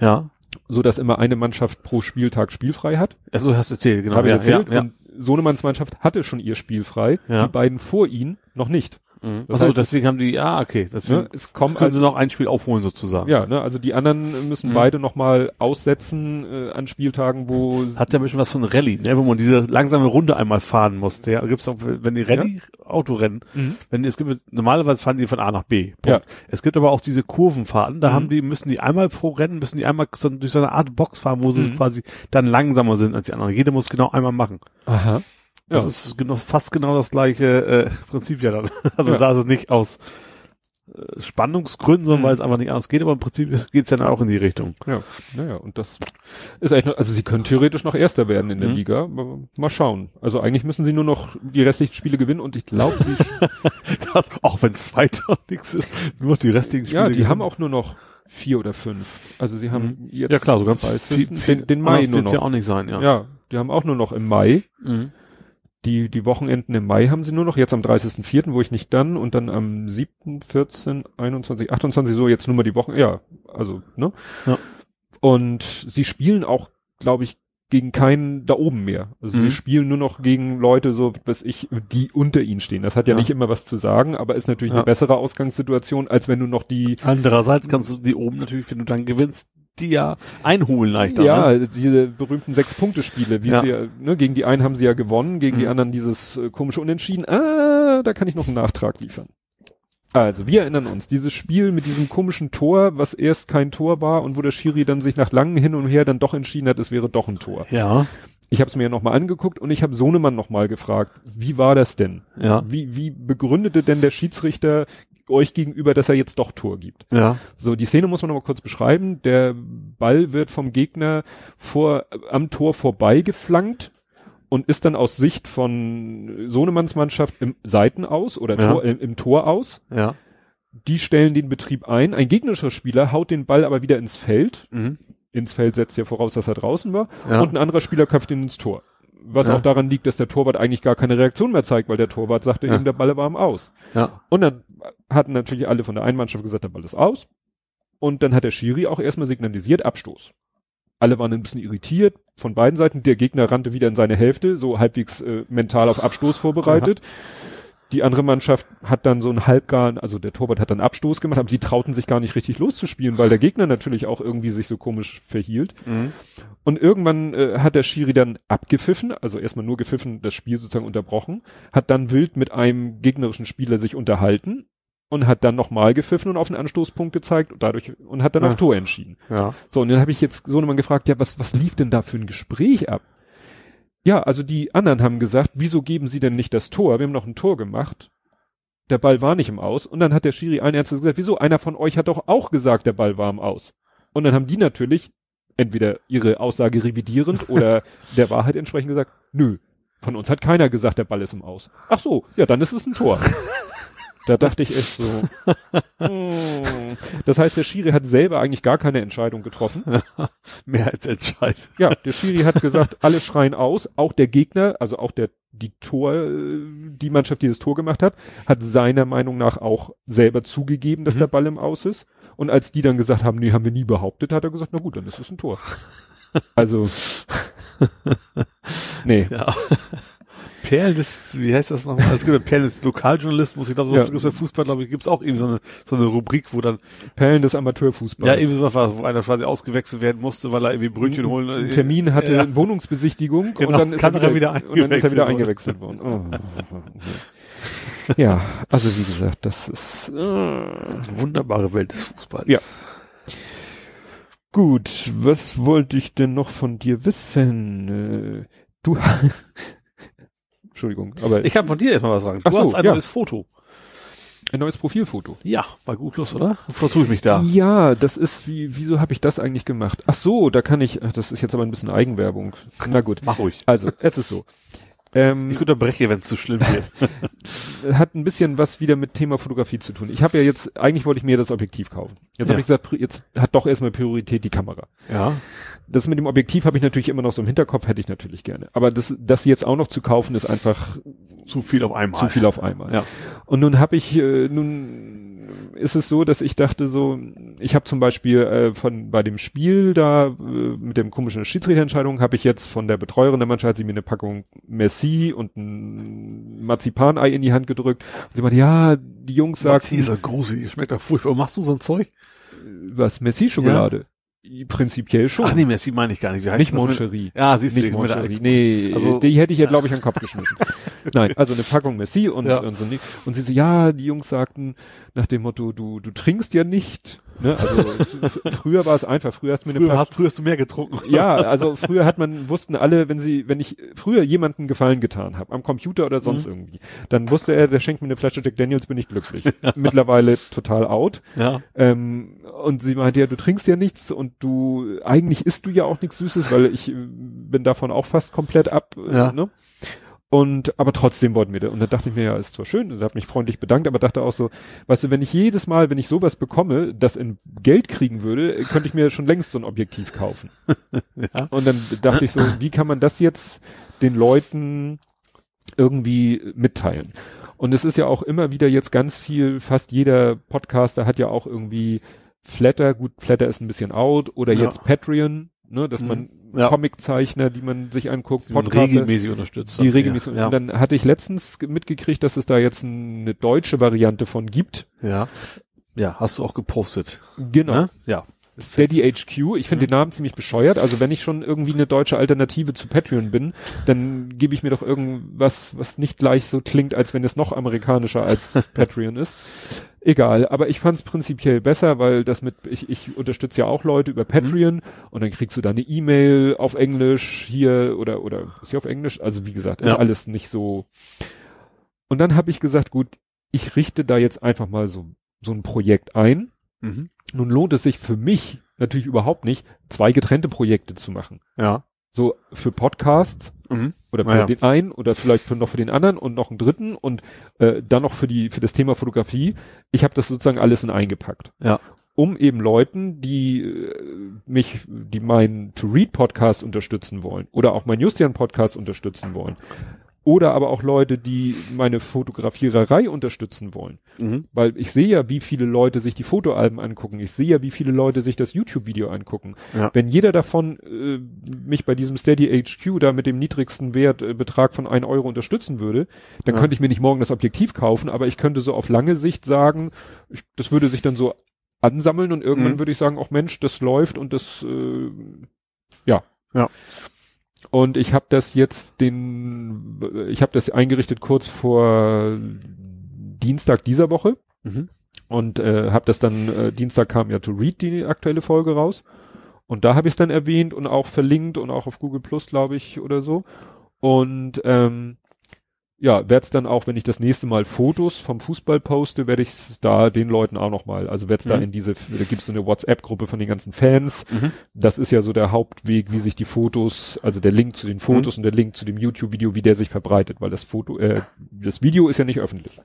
Ja. So dass immer eine Mannschaft pro Spieltag spielfrei hat. Also hast du erzählt, genau. Habe ich ja, erzählt. Ja, ja. Und Sohnemanns Mannschaft hatte schon ihr Spiel frei, Ja. die beiden vor ihnen noch nicht. Mhm. Das Achso, heißt, deswegen haben die, ah, okay. Deswegen Ne? Es kommen können also sie noch ein Spiel aufholen sozusagen. Ja, ne, also die anderen müssen Mhm. beide nochmal aussetzen äh, an Spieltagen, wo Hat ja ein bisschen was von Rallye, ne, wo man diese langsame Runde einmal fahren musste. Ja, gibt's auch, wenn die Rallye, Autorennen, Mhm. wenn die, es gibt, normalerweise fahren die von A nach B. Punkt. Ja. Es gibt aber auch diese Kurvenfahrten, da Mhm. haben die, müssen die einmal pro Rennen, müssen die einmal so, durch so eine Art Box fahren, wo sie Mhm. quasi dann langsamer sind als die anderen. Jeder muss genau einmal machen. Aha. Das Ja. ist genau, fast genau das gleiche äh, Prinzip ja dann. Also Ja. da ist es nicht aus äh, Spannungsgründen, sondern Mhm. weil es einfach nicht anders geht, aber im Prinzip geht's dann auch in die Richtung. Ja, naja, und das ist echt, noch, also sie können theoretisch noch Erster werden in der Mhm. Liga, aber mal schauen. Also eigentlich müssen sie nur noch die restlichen Spiele gewinnen und ich glaube, sie, Das, auch wenn es weiter nichts ist, nur die restlichen Spiele. ja, die gewinnen. haben auch nur noch vier oder fünf. Also sie haben jetzt, Mhm. ja klar, so ganz viel, viel, den, den Mai nur noch. ja auch nicht sein, ja. ja, die haben auch nur noch im Mai. Mhm. Die, die Wochenenden im Mai haben sie nur noch, jetzt am 30.04., wo ich nicht dann, und dann am 7., 14., 21., 28, so jetzt nur mal die Wochen, ja, also, ne? Ja. Und sie spielen auch, glaube ich, gegen keinen da oben mehr. Also Mhm. sie spielen nur noch gegen Leute, so was ich, die unter ihnen stehen. Das hat ja, Ja. nicht immer was zu sagen, aber ist natürlich Ja. eine bessere Ausgangssituation, als wenn du noch die, Andererseits kannst du die oben natürlich, wenn du dann gewinnst, die ja einholen leichter. ja, Ne? diese berühmten Sechs-Punkte-Spiele, wie Ja. sie ne, gegen die einen haben sie ja gewonnen, gegen die Mhm. anderen dieses äh, komische Unentschieden. Ah, da kann ich noch einen Nachtrag liefern. Also, wir erinnern uns, dieses Spiel mit diesem komischen Tor, was erst kein Tor war und wo der Schiri dann sich nach langem Hin und Her dann doch entschieden hat, es wäre doch ein Tor. Ja, Ich habe es mir ja nochmal angeguckt und ich habe Sohnemann nochmal gefragt, wie war das denn? ja. Wie, wie begründete denn der Schiedsrichter euch gegenüber, dass er jetzt doch Tor gibt. Ja. So, die Szene muss man noch mal kurz beschreiben. Der Ball wird vom Gegner vor, am Tor vorbei geflankt und ist dann aus Sicht von Sohnemanns Mannschaft im Seiten aus oder Ja. Tor, äh, im Tor aus. Ja. Die stellen den Betrieb ein. Ein gegnerischer Spieler haut den Ball aber wieder ins Feld. Mhm. Ins Feld setzt ja voraus, dass er draußen war. Ja. Und ein anderer Spieler köpft ihn ins Tor. Was Ja. auch daran liegt, dass der Torwart eigentlich gar keine Reaktion mehr zeigt, weil der Torwart sagte Ja. eben, der Ball war am Aus. Ja. Und dann hatten natürlich alle von der einen Mannschaft gesagt, der Ball ist aus. Und dann hat der Schiri auch erstmal signalisiert, Abstoß. Alle waren ein bisschen irritiert von beiden Seiten. Der Gegner rannte wieder in seine Hälfte, so halbwegs äh, mental auf Abstoß vorbereitet. Die andere Mannschaft hat dann so ein halbgar, also der Torwart hat dann Abstoß gemacht, aber sie trauten sich gar nicht richtig loszuspielen, weil der Gegner natürlich auch irgendwie sich so komisch verhielt. Mhm. Und irgendwann äh, hat der Schiri dann abgepfiffen, also erstmal nur gepfiffen, das Spiel sozusagen unterbrochen, hat dann wild mit einem gegnerischen Spieler sich unterhalten und hat dann nochmal gepfiffen und auf einen Anstoßpunkt gezeigt und dadurch und hat dann Ja. auf Tor entschieden. Ja. So, und dann habe ich jetzt Sohnemann gefragt, ja, was, was lief denn da für ein Gespräch ab? Ja, also die anderen haben gesagt, wieso geben sie denn nicht das Tor? Wir haben noch ein Tor gemacht. Der Ball war nicht im Aus. Und dann hat der Schiri ein Ärzte gesagt, wieso? Einer von euch hat doch auch gesagt, der Ball war im Aus. Und dann haben die natürlich entweder ihre Aussage revidierend oder der Wahrheit entsprechend gesagt, nö, von uns hat keiner gesagt, der Ball ist im Aus. Ach so, ja, dann ist es ein Tor. da dachte ich echt so. hm. Das heißt, der Schiri hat selber eigentlich gar keine Entscheidung getroffen. Mehrheitsentscheid. Ja, der Schiri hat gesagt, alle schreien aus, auch der Gegner, also auch der die Tor, die Mannschaft, die das Tor gemacht hat, hat seiner Meinung nach auch selber zugegeben, dass Mhm. der Ball im Aus ist. Und als die dann gesagt haben, nee, haben wir nie behauptet, hat er gesagt, na gut, dann ist es ein Tor. Also, nee, Ja. Perlen des, wie heißt das nochmal? Es gibt ja Perlen des Lokaljournalismus. Ich glaube, Ja. das gibt's bei Fußball, glaube ich, gibt's auch eben so eine, so eine Rubrik, wo dann, Perlen des Amateurfußballs. ja, irgendwie sowas war, wo einer quasi ausgewechselt werden musste, weil er irgendwie Brötchen holen. Einen Termin hatte, Ja. Wohnungsbesichtigung und Genau, dann ist er er wieder, wieder und dann ist er wieder eingewechselt worden. Oh. Ja, also wie gesagt, das ist äh, Wunderbare Welt des Fußballs. Ja. gut. Was wollte ich denn noch von dir wissen? Äh, du, Entschuldigung, aber Ich habe von dir erstmal was sagen. Du Ach so, hast ein ja. neues Foto. ein neues Profilfoto. Ja, gut los, oder? Vertue ich mich da. Ja, das ist wie, wieso habe ich das eigentlich gemacht? Ach so, da kann ich, ach, das ist jetzt aber ein bisschen Eigenwerbung. Na gut. Mach ruhig. Also, es ist so. Ähm, Ich unterbreche, wenn es zu schlimm wird. hat ein bisschen was wieder mit Thema Fotografie zu tun. Ich habe ja jetzt, eigentlich wollte ich mir das Objektiv kaufen. Jetzt Ja. habe ich gesagt, jetzt hat doch erstmal Priorität die Kamera. ja. Das mit dem Objektiv habe ich natürlich immer noch so im Hinterkopf, hätte ich natürlich gerne. Aber das, das jetzt auch noch zu kaufen, ist einfach Zu viel auf einmal. zu viel auf einmal. Ja. Und nun habe ich, äh, nun ist es so, dass ich dachte so, ich habe zum Beispiel äh, von bei dem Spiel da äh, mit dem komischen Schiedsrichterentscheidung habe ich jetzt von der Betreuerin der Mannschaft hat sie mir eine Packung Merci und ein Marzipanei in die Hand gedrückt. Und sie meinte, ja, die Jungs Sagt sagten, dieser gruselig, schmeckt doch furchtbar. Machst du so ein Zeug? was Merci-Schokolade? Prinzipiell schon. Ach nee, Merci meine ich gar nicht. Wie heißt nicht das Moncherie. Ja, siehst du, Nicht Moncherie. Nee, Also- die hätte ich ja, glaube ich, an den Kopf geschmissen. Nein, also eine Packung Merci und, Ja. und so. Und sie so, ja, die Jungs sagten nach dem Motto, du, du trinkst ja nicht. Ne? Also früher war es einfach, früher hast du mir eine Früher Packung. hast, früher hast du mehr getrunken. Ja, also früher hat man, wussten alle, wenn sie, wenn ich früher jemanden Gefallen getan habe, am Computer oder sonst Mhm. irgendwie, dann wusste er, der schenkt mir eine Flasche Jack Daniels, bin ich glücklich. Mittlerweile total out. Ja. Ähm, und sie meinte, ja, du trinkst ja nichts und du, eigentlich isst du ja auch nichts Süßes, weil ich äh, bin davon auch fast komplett ab. Ja. Ne? Und, aber trotzdem wollten wir das. Und dann dachte ich mir, ja, ist zwar schön, und habe mich freundlich bedankt, aber dachte auch so, weißt du, wenn ich jedes Mal, wenn ich sowas bekomme, das in Geld kriegen würde, könnte ich mir schon längst so ein Objektiv kaufen. Ja. Und dann dachte ich so, wie kann man das jetzt den Leuten irgendwie mitteilen? Und es ist ja auch immer wieder jetzt ganz viel, fast jeder Podcaster hat ja auch irgendwie Flatter, gut, Flatter ist ein bisschen out, oder Ja. jetzt Patreon, ne, dass Mhm. man Ja. Comiczeichner, die man sich anguckt, Podcaster, regelmäßig unterstützt. die regelmäßig, Ja. und dann hatte ich letztens ge- mitgekriegt, dass es da jetzt eine deutsche Variante von gibt. ja. Ja, hast du auch gepostet. Genau. Ne? Ja. Steady HQ. Ich finde den Namen ziemlich bescheuert. Also wenn ich schon irgendwie eine deutsche Alternative zu Patreon bin, dann gebe ich mir doch irgendwas, was nicht gleich so klingt, als wenn es noch amerikanischer als Patreon ist. Egal, aber ich fand es prinzipiell besser, weil das mit, ich, ich unterstütze ja auch Leute über Patreon und dann kriegst du da eine E-Mail auf Englisch hier oder, oder ist hier auf Englisch? Also wie gesagt, ist Ja. alles nicht so. Und dann habe ich gesagt, gut, ich richte da jetzt einfach mal so, so ein Projekt ein. Mhm. Nun lohnt es sich für mich natürlich überhaupt nicht, zwei getrennte Projekte zu machen. Ja. So für Podcasts Mhm. oder für Naja. den einen oder vielleicht für noch für den anderen und noch einen dritten und äh, dann noch für die für das Thema Fotografie. Ich habe das sozusagen alles in eingepackt. Ja. Um eben Leuten, die äh, mich, die meinen To Read Podcast unterstützen wollen oder auch meinen Justian Podcast unterstützen wollen oder aber auch Leute, die meine Fotografiererei unterstützen wollen. Mhm. Weil ich sehe ja, wie viele Leute sich die Fotoalben angucken. Ich sehe ja, wie viele Leute sich das YouTube-Video angucken. Ja. Wenn jeder davon äh, mich bei diesem Steady HQ da mit dem niedrigsten Wert, äh, Betrag von 1 Euro unterstützen würde, dann Ja. könnte ich mir nicht morgen das Objektiv kaufen, aber ich könnte so auf lange Sicht sagen, ich, das würde sich dann so ansammeln und irgendwann Mhm. würde ich sagen, auch Mensch, das läuft und das, äh, ja. Ja. Und ich habe das jetzt den, ich habe das eingerichtet kurz vor Dienstag dieser Woche. Mhm. und äh, habe das dann äh, Dienstag kam ja to read die aktuelle Folge raus. Und da habe ich es dann erwähnt und auch verlinkt und auch auf Google Plus glaube ich oder so. Und ähm, ja werde es dann auch wenn ich das nächste Mal Fotos vom Fußball poste werde ich da den Leuten auch noch mal also werde es da Mhm. in diese da gibt es so eine WhatsApp Gruppe von den ganzen Fans Mhm. das ist ja so der Hauptweg wie sich die Fotos also der Link zu den Fotos und der Link zu dem YouTube Video wie der sich verbreitet weil das Foto äh, das Video ist ja nicht öffentlich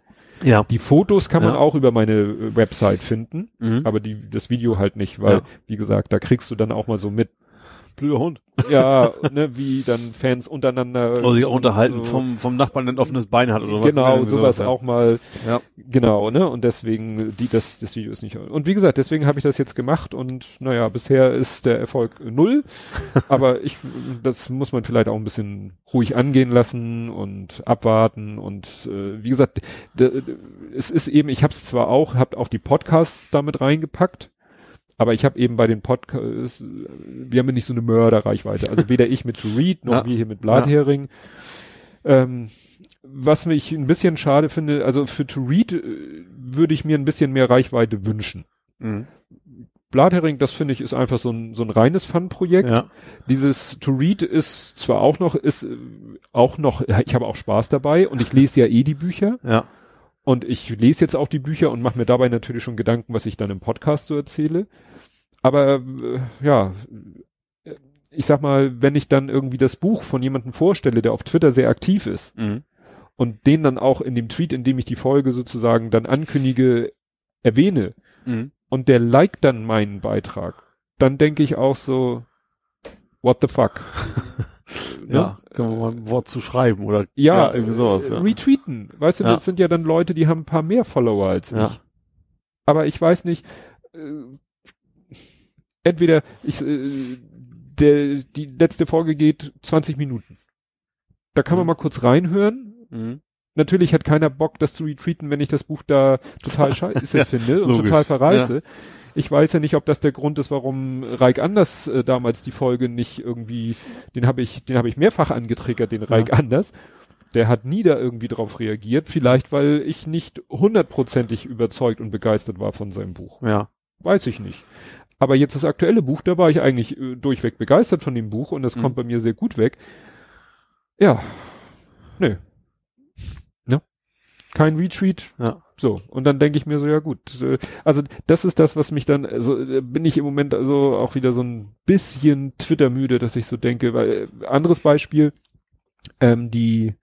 Ja. die Fotos kann man Ja. auch über meine äh, Website finden, Mhm. aber die, das Video halt nicht, weil, Ja. wie gesagt, da kriegst du dann auch mal so mit, Blöder Hund. ja, ne, wie dann Fans untereinander. Oder sich auch unterhalten so, vom, vom Nachbarn, ein offenes Bein hat oder was. Genau, Irgendwie sowas ja. auch mal, Ja. genau, ne, und deswegen, die, das, das Video ist nicht, und wie gesagt, deswegen habe ich das jetzt gemacht und, naja, bisher ist der Erfolg null, aber ich, das muss man vielleicht auch ein bisschen ruhig angehen lassen und abwarten und, äh, wie gesagt, es ist eben, ich habe es zwar auch, habe auch die Podcasts damit reingepackt, aber ich habe eben bei den Podcasts, wir haben ja nicht so eine Mörderreichweite, also weder ich mit To Read noch Ja. wir hier mit Blathering. Ähm, was mich ein bisschen schade finde, also für To Read äh, würde ich mir ein bisschen mehr Reichweite wünschen. Mhm. Blathering, das finde ich, ist einfach so ein, so ein reines Fun-Projekt. Ja. Dieses To Read ist zwar auch noch, ist äh, auch noch, ich habe auch Spaß dabei und ich lese ja eh die Bücher Ja. Und ich lese jetzt auch die Bücher und mache mir dabei natürlich schon Gedanken, was ich dann im Podcast so erzähle. Aber äh, ja, äh, ich sag mal, wenn ich dann irgendwie das Buch von jemandem vorstelle, der auf Twitter sehr aktiv ist Mhm. und den dann auch in dem Tweet, in dem ich die Folge sozusagen dann ankündige, erwähne Mhm. und der liked dann meinen Beitrag, dann denke ich auch so, what the fuck? Ne? Ja, kann man mal ein Wort zu schreiben oder Ja, irgendwie sowas. Ja. retweeten. Weißt du, Ja. das sind ja dann Leute, die haben ein paar mehr Follower als Ja. ich. Aber ich weiß nicht, äh, entweder ich, äh, der, die letzte Folge geht 20 Minuten. Da kann man Mhm. mal kurz reinhören. Mhm. Natürlich hat keiner Bock, das zu retweeten, wenn ich das Buch da total scheiße Ja, finde und logisch. total verreiße. Ich weiß ja nicht, ob das der Grund ist, warum Reik Anders äh, damals die Folge nicht irgendwie, den habe ich, den habe ich mehrfach angetriggert, den Reik Anders. Der hat nie da irgendwie drauf reagiert. Vielleicht, weil ich nicht hundertprozentig überzeugt und begeistert war von seinem Buch. Ja. Weiß ich nicht. Aber jetzt das aktuelle Buch, da war ich eigentlich äh, durchweg begeistert von dem Buch und das Mhm. kommt bei mir sehr gut weg. Ja. Nö. Kein Retreat. Ja. So. Und dann denke ich mir so, ja gut. Also das ist das, was mich dann, also äh, bin ich im Moment also auch wieder so ein bisschen Twitter-müde, dass ich so denke, weil äh, anderes Beispiel, ähm, die,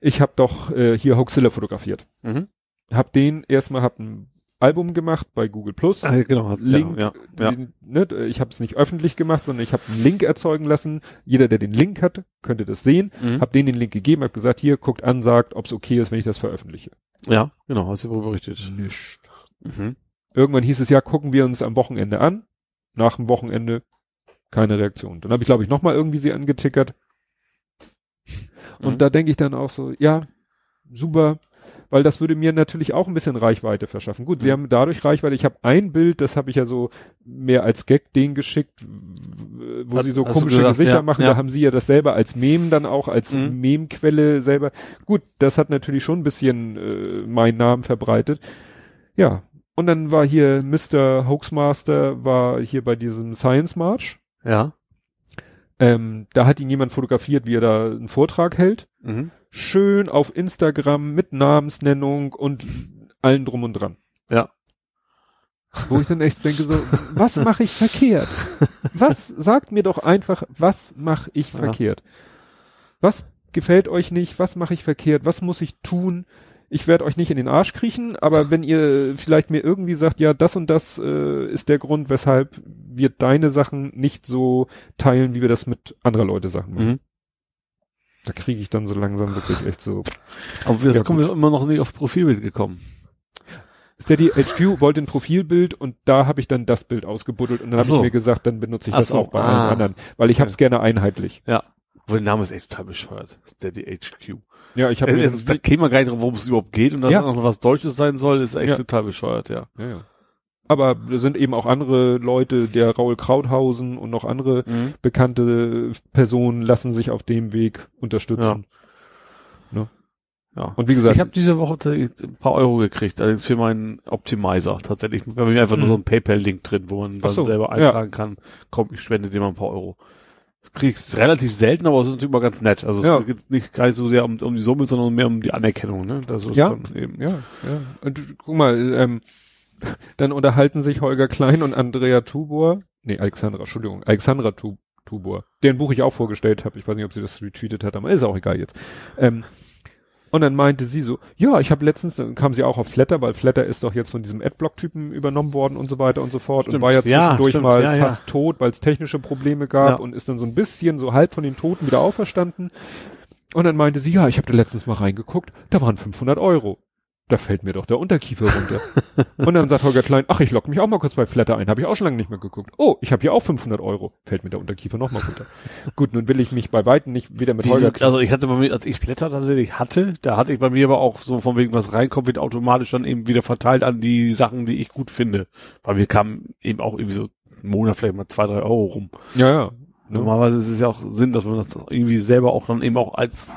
ich habe doch äh, hier Hoaxilla fotografiert. Mhm. Hab den erstmal, hab ein Album gemacht bei Google Plus. Ah, genau. Link, Ja. Ja. Den, ne, ich habe es nicht öffentlich gemacht, sondern ich habe einen Link erzeugen lassen. Jeder, der den Link hat, könnte das sehen. Mhm. Hab denen den Link gegeben, hab gesagt, hier, guckt an, sagt, ob es okay ist, wenn ich das veröffentliche. ja, genau. Hast du darüber berichtet. Nicht. Mhm. Irgendwann hieß es ja, gucken wir uns am Wochenende an. Nach dem Wochenende keine Reaktion. Dann habe ich, glaube ich, nochmal irgendwie sie angetickert. Und Mhm. da denke ich dann auch so, ja, super, weil das würde mir natürlich auch ein bisschen Reichweite verschaffen. Gut, sie Mhm. haben dadurch Reichweite. Ich habe ein Bild, das habe ich ja so mehr als Gag denen geschickt, wo Hat- sie so komische gesagt, Gesichter ja, machen. ja. Da haben sie ja das selber als Mem dann auch, als Mhm. Mem-Quelle selber. Gut, das hat natürlich schon ein bisschen äh, meinen Namen verbreitet. Ja, und dann war hier Mr. Hoaxmaster, war hier bei diesem Science March. Ja. Ähm, da hat ihn jemand fotografiert, wie er da einen Vortrag hält. Mhm. Schön auf Instagram mit Namensnennung und allen drum und dran. Ja. Wo ich dann echt denke so, was mache ich verkehrt? Was, sagt mir doch einfach, was mache ich Ja. verkehrt? Was gefällt euch nicht? Was mache ich verkehrt? Was muss ich tun? Ich werde euch nicht in den Arsch kriechen, aber wenn ihr vielleicht mir irgendwie sagt, ja, das und das äh, ist der Grund, weshalb wir deine Sachen nicht so teilen, wie wir das mit anderer Leute Sachen machen. Mhm. Da kriege ich dann so langsam wirklich echt so. Aber jetzt Ja, kommen wir immer noch nicht auf Profilbild gekommen. Steady HQ wollte ein Profilbild und da habe ich dann das Bild ausgebuddelt und dann habe so. ich mir gesagt, dann benutze ich Ach das so, auch bei ah. allen anderen, weil ich habe es gerne einheitlich. Ja. Obwohl der Name ist echt total bescheuert. Steady HQ. Ja, ich habe Äh, da käme man gar nicht drauf, worum es überhaupt geht und dass Ja. noch was Deutsches sein soll, ist echt Ja. total bescheuert, ja. ja, ja. Aber da sind eben auch andere Leute, der Raul Krauthausen und noch andere bekannte Personen lassen sich auf dem Weg unterstützen. Ja. Und wie gesagt, Ich habe diese Woche ein paar Euro gekriegt, allerdings für meinen Optimizer tatsächlich. Bei mir einfach nur Mhm. so ein PayPal-Link drin, wo man dann so, selber ja. eintragen kann, komm, ich spende dir mal ein paar Euro. Kriegst relativ selten, aber es ist natürlich immer ganz nett. Also Ja. es geht nicht gar nicht so sehr um, um die Summe, sondern mehr um die Anerkennung, ne? Das ist Ja. dann eben. ja, ja. Und guck mal, ähm, dann unterhalten sich Holger Klein und Andrea Tubor, nee, Alexandra, Entschuldigung, Alexandra tu Tubor, deren Buch ich auch vorgestellt habe. Ich weiß nicht, ob sie das retweetet hat, aber ist auch egal jetzt. Ähm, und dann meinte sie so, ja, ich habe letztens, dann kam sie auch auf Flatter, weil Flatter ist doch jetzt von diesem Adblock-Typen übernommen worden und so weiter und so fort und Stimmt. war ja Ja, zwischendurch stimmt. mal Ja, ja. fast tot, weil es technische Probleme gab Ja. und ist dann so ein bisschen so halb von den Toten wieder auferstanden. Und dann meinte sie, ja, ich habe da letztens mal reingeguckt, da waren 500 Euro. Da fällt mir doch der Unterkiefer runter. und dann sagt Holger Klein, ach, ich logge mich auch mal kurz bei Flatter ein, habe ich auch schon lange nicht mehr geguckt. Oh, ich habe hier auch 500 Euro. Fällt mir der Unterkiefer noch mal runter. Gut, nun will ich mich bei Weitem nicht wieder mit Wieso, Holger Klein. also ich hatte bei mir, als ich Blätter tatsächlich hatte, da hatte ich bei mir aber auch so von wegen was reinkommt, wird automatisch dann eben wieder verteilt an die Sachen, die ich gut finde. Bei mir kam eben auch irgendwie so ein Monat vielleicht mal zwei, drei Euro rum. Ja, ja. Normalerweise ist es ja auch Sinn, dass man das irgendwie selber auch dann eben auch als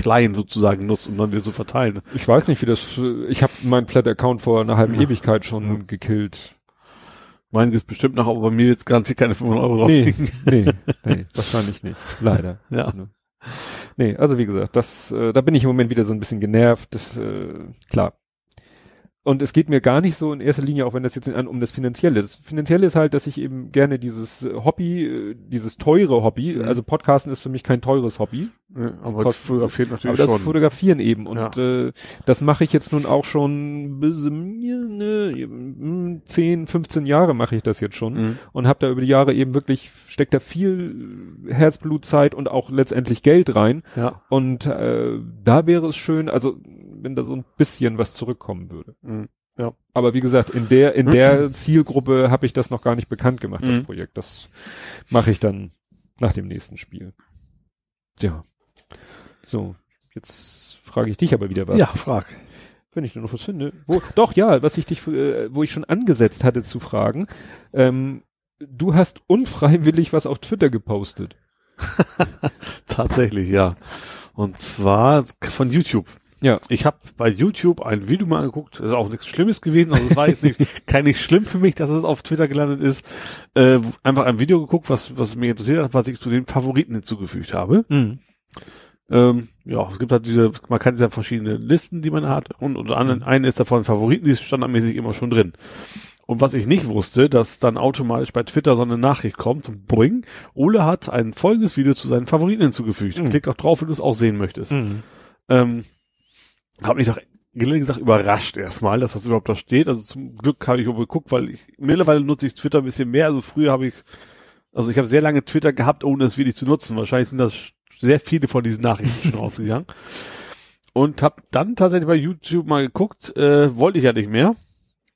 klein sozusagen nutzt, um dann wieder zu verteilen. Ich weiß nicht, wie das, ich habe meinen Flat-Account vor einer halben Ja. Ewigkeit schon Ja. gekillt. Meinen ist bestimmt noch, aber bei mir jetzt garantiert keine 500 Euro drauf. Nee, nee, nee, wahrscheinlich nicht. Leider. Ja. Ne? Nee, also wie gesagt, das, äh, da bin ich im Moment wieder so ein bisschen genervt. Das, äh, klar. Und es geht mir gar nicht so in erster Linie, auch wenn das jetzt an, um das Finanzielle. Das Finanzielle ist halt, dass ich eben gerne dieses äh, Hobby, äh, dieses teure Hobby, Mhm. also Podcasten ist für mich kein teures Hobby, Ja, aber kostet- das fotografiert aber natürlich das schon. Fotografieren eben. Und Ja. äh, das mache ich jetzt nun auch schon bis, ne, 10, 15 Jahre mache ich das jetzt schon Mhm. und habe da über die Jahre eben wirklich, steckt da viel Herzblut, Zeit und auch letztendlich Geld rein. Ja. Und äh, da wäre es schön, also wenn da so ein bisschen was zurückkommen würde. Mhm. Aber wie gesagt, in der, in der Zielgruppe habe ich das noch gar nicht bekannt gemacht, das Mhm. Projekt. Das mache ich dann nach dem nächsten Spiel. Ja. So, jetzt frage ich dich aber wieder was. Ja, frag. Wenn ich nur noch was finde. Wo, doch, ja, was ich dich, äh, wo ich schon angesetzt hatte zu fragen. Ähm, du hast unfreiwillig was auf Twitter gepostet. Tatsächlich, ja. Und zwar von YouTube. Ja. Ich habe bei YouTube ein Video mal angeguckt, ist auch nichts Schlimmes gewesen, also es war jetzt nicht, kein nicht schlimm für mich, dass es auf Twitter gelandet ist. Äh, einfach ein Video geguckt, was, was mich interessiert hat, was ich zu den Favoriten hinzugefügt habe. Mhm. Ähm, ja, es gibt halt diese, man kann ja verschiedene Listen, die man hat, und unter anderem eine ist davon Favoriten, die ist standardmäßig immer schon drin. Und was ich nicht wusste, dass dann automatisch bei Twitter so eine Nachricht kommt, bring, Ole hat ein folgendes Video zu seinen Favoriten hinzugefügt. Mhm. Klick doch drauf, wenn du es auch sehen möchtest. Mhm. Ähm, hab mich doch gelinde gesagt überrascht erstmal, dass das überhaupt da steht. Also zum Glück habe ich geguckt, weil ich mittlerweile nutze ich Twitter ein bisschen mehr. Also früher habe ich also ich habe sehr lange Twitter gehabt, ohne es wirklich zu nutzen. Wahrscheinlich sind das sehr viele von diesen Nachrichten schon ausgegangen. Und habe dann tatsächlich bei YouTube mal geguckt, äh, wollte ich ja nicht mehr.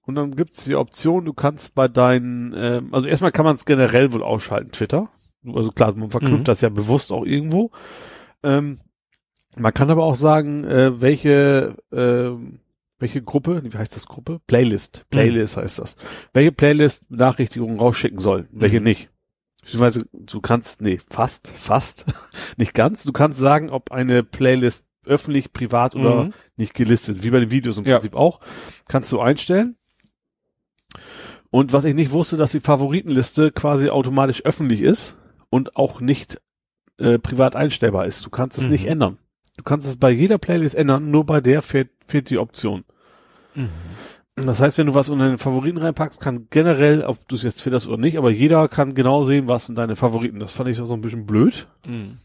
Und dann gibt's die Option, du kannst bei deinen, ähm, also erstmal kann man es generell wohl ausschalten, Twitter. Also klar, man verknüpft Mhm. das ja bewusst auch irgendwo. Ähm, man kann aber auch sagen, äh, welche, ähm, welche Gruppe, wie heißt das Gruppe? Playlist. Playlist heißt das. Welche Playlist Benachrichtigungen rausschicken soll, welche Mhm. nicht. Beziehungsweise du kannst, nee, fast, fast, nicht ganz. Du kannst sagen, ob eine Playlist öffentlich, privat oder Mhm. nicht gelistet, wie bei den Videos im Ja. Prinzip auch. Kannst du einstellen. Und was ich nicht wusste, dass die Favoritenliste quasi automatisch öffentlich ist und auch nicht äh, privat einstellbar ist. Du kannst es Mhm. nicht ändern. Du kannst es bei jeder Playlist ändern, nur bei der fehlt, fehlt die Option. Mhm. Das heißt, wenn du was unter den Favoriten reinpackst, kann generell, ob du es jetzt findest oder nicht, aber jeder kann genau sehen, was sind deine Favoriten. Das fand ich so ein bisschen blöd. Mhm.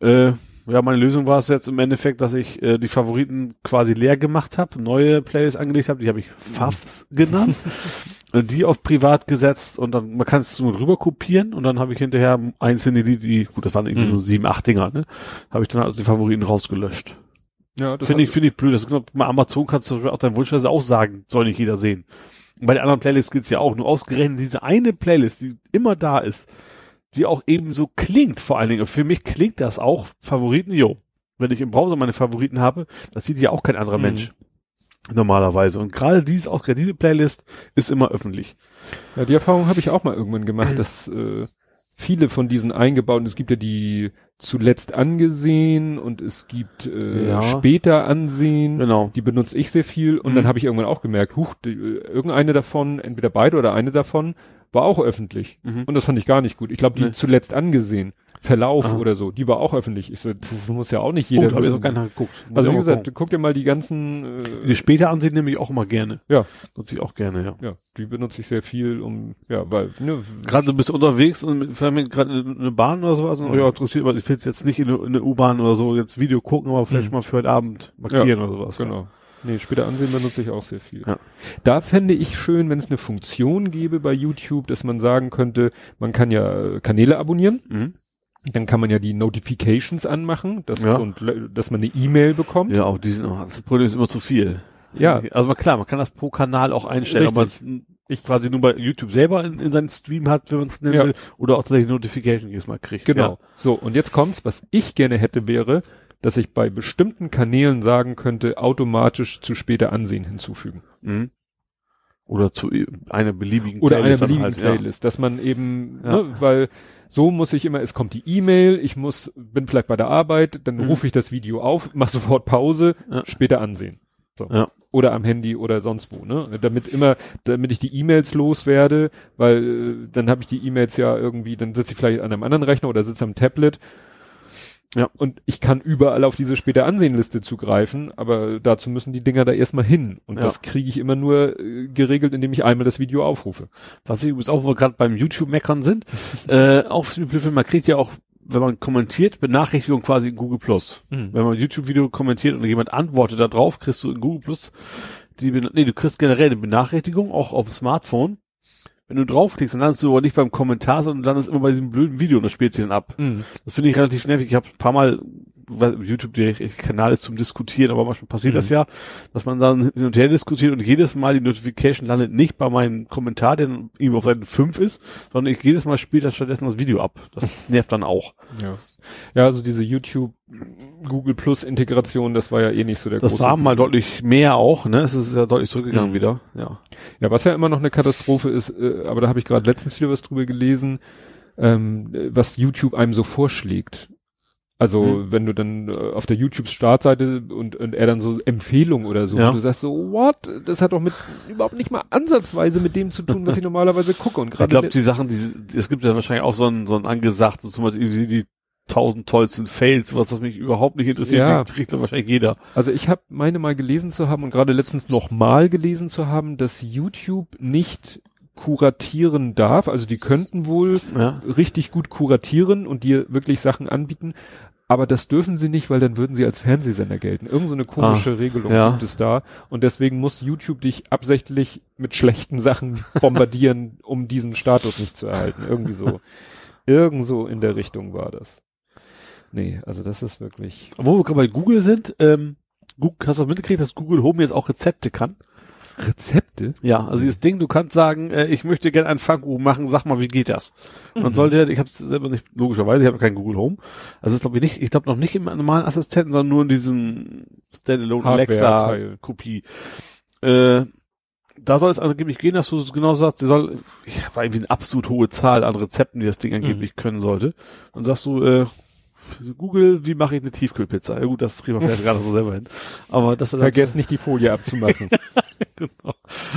Äh, ja, meine Lösung war es jetzt im Endeffekt, dass ich äh, die Favoriten quasi leer gemacht habe, neue Playlists angelegt habe, die habe ich Fafs genannt, die auf privat gesetzt und dann, man kann es so rüber kopieren und dann habe ich hinterher einzelne, die, die, gut, das waren irgendwie Mhm. nur sieben, acht Dinger, ne, habe ich dann also die Favoriten rausgelöscht. Ja, das Finde ich, finde ich blöd. Das genau, bei Amazon kannst du auch dein Wunschliste auch sagen, soll nicht jeder sehen. Und bei den anderen Playlists geht's ja auch. Nur ausgerechnet diese eine Playlist, die immer da ist, die auch eben so klingt, vor allen Dingen. Für mich klingt das auch Favoriten, jo. Wenn ich im Browser meine Favoriten habe, das sieht ja auch kein anderer Mhm. Mensch. Normalerweise. Und gerade dies, auch gerade diese Playlist ist immer öffentlich. Ja, die Erfahrung habe ich auch mal irgendwann gemacht, dass äh, viele von diesen eingebauten, es gibt ja die zuletzt angesehen und es gibt äh, Ja. später ansehen. Genau. Die benutze ich sehr viel und Mhm. dann habe ich irgendwann auch gemerkt, huch, die, äh, irgendeine davon, entweder beide oder eine davon, war auch öffentlich. Mhm. Und das fand ich gar nicht gut. Ich glaube, die Nee. zuletzt angesehen, Verlauf Aha. oder so, die war auch öffentlich. Ich so, das muss ja auch nicht Oh, jeder da habe ich gar nicht geguckt. Muss also wie gesagt, gucken. guck dir mal die ganzen, die äh, später ansehen nehme ich auch immer gerne. Ja. Nutze ich auch gerne, ja. ja, die benutze ich sehr viel, um, ja, weil, ne, Gerade du bist unterwegs und vielleicht gerade in eine Bahn oder sowas und ja, interessiert, aber ich will jetzt nicht in eine, in eine U-Bahn oder so jetzt Video gucken, aber vielleicht Mhm. mal für heute Abend markieren oder sowas. Genau. Nee, später ansehen benutze ich auch sehr viel. Ja. Da fände ich schön, wenn es eine Funktion gäbe bei YouTube, dass man sagen könnte, man kann ja äh, Kanäle abonnieren, Mhm. dann kann man ja die Notifications anmachen, dass, Ja. so ein, dass man eine E-Mail bekommt. Ja, auch die sind immer, das Problem ist immer zu viel. Ja. Also mal klar, man kann das pro Kanal auch einstellen, ob man es quasi nur bei YouTube selber in, in seinem Stream hat, wenn man es nennen Ja. will, oder auch tatsächlich Notification jedes Mal kriegt. Genau. So, und jetzt kommt's, was ich gerne hätte, wäre, dass ich bei bestimmten Kanälen sagen könnte, automatisch zu später ansehen hinzufügen. Ja. Mhm. Oder zu einer beliebigen Oder einer Playlist dann beliebigen halt, Playlist, dass man eben, Ja. ne, weil so muss ich immer, es kommt die E-Mail, ich muss, bin vielleicht bei der Arbeit, dann Mhm. rufe ich das Video auf, mach sofort Pause, Ja. später ansehen. So. Ja. Oder am Handy oder sonst wo, ne? Damit immer, damit ich die E-Mails loswerde, weil äh, dann habe ich die E-Mails ja irgendwie, dann sitze ich vielleicht an einem anderen Rechner oder sitze am Tablet. Ja. Und ich kann überall auf diese später Ansehenliste zugreifen, aber dazu müssen die Dinger da erstmal hin. Und Ja. das kriege ich immer nur äh, geregelt, indem ich einmal das Video aufrufe. Was ich übrigens auch, wo wir gerade beim YouTube-Meckern sind, äh, auch man kriegt ja auch, wenn man kommentiert, Benachrichtigung quasi in Google Plus. Mhm. Wenn man ein YouTube-Video kommentiert und jemand antwortet da drauf, kriegst du in Google Plus die, nee, du kriegst generell eine Benachrichtigung, auch auf dem Smartphone. Wenn du draufklickst, dann landest du aber nicht beim Kommentar, sondern landest immer bei diesem blöden Video und das spielt sich dann ab. Mhm. Das finde ich relativ nervig. Ich habe ein paar Mal, YouTube der Kanal ist zum Diskutieren, aber manchmal passiert Mhm. das ja, dass man dann hin und her diskutiert und jedes Mal die Notification landet nicht bei meinem Kommentar, der dann irgendwo auf Seite 5 ist, sondern ich jedes Mal spielt dann stattdessen das Video ab. Das nervt dann auch. Ja. Ja, also diese YouTube Google Plus Integration, das war ja eh nicht so der Das große. war mal deutlich mehr auch, ne? Es ist ja deutlich zurückgegangen Mhm. wieder. Ja. Ja, was ja immer noch eine Katastrophe ist, äh, aber da habe ich gerade letztens wieder was drüber gelesen, ähm, äh, was YouTube einem so vorschlägt. Also Mhm. wenn du dann äh, auf der YouTube-Startseite und, und er dann so Empfehlungen oder so, Ja. und du sagst so, what? Das hat doch mit überhaupt nicht mal ansatzweise mit dem zu tun, was ich normalerweise gucke. Und Ich gerade glaube, die Sachen, die, es gibt ja wahrscheinlich auch so ein, so ein angesagt, so zum Beispiel die, die tausend tollsten Fails, was das mich überhaupt nicht interessiert, Ja. kriegt dann wahrscheinlich jeder. Also ich habe meine mal gelesen zu haben und gerade letztens nochmal gelesen zu haben, dass YouTube nicht kuratieren darf. Also die könnten wohl Ja. richtig gut kuratieren und dir wirklich Sachen anbieten. Aber das dürfen sie nicht, weil dann würden sie als Fernsehsender gelten. Irgend so eine komische Regelung ja. gibt es da. Und deswegen muss YouTube dich absichtlich mit schlechten Sachen bombardieren, um diesen Status nicht zu erhalten. Irgendwie so. Irgend so in der Richtung war das. Nee, also das ist wirklich. Wo wir gerade bei Google sind, ähm, Google, hast du mitgekriegt, dass Google Home jetzt auch Rezepte kann? Rezepte? Ja, also das Ding, du kannst sagen, äh, ich möchte gerne einen Pfannkuchen machen, sag mal, wie geht das? Mhm. soll der, ich habe es selber nicht, logischerweise, ich habe keinen Google Home. Also das glaube ich nicht, ich glaube noch nicht im normalen Assistenten, sondern nur in diesem Standalone Alexa Hardware-Teil. Kopie. Äh, da soll es angeblich gehen, dass du es genau sagst, die soll, ich war irgendwie eine absolut hohe Zahl an Rezepten, die das Ding angeblich können sollte. Dann sagst du, äh, Google, wie mache ich eine Tiefkühlpizza? Ja gut, das kriegen wir vielleicht gerade so selber hin. Aber das Vergesst nicht die Folie abzumachen. genau.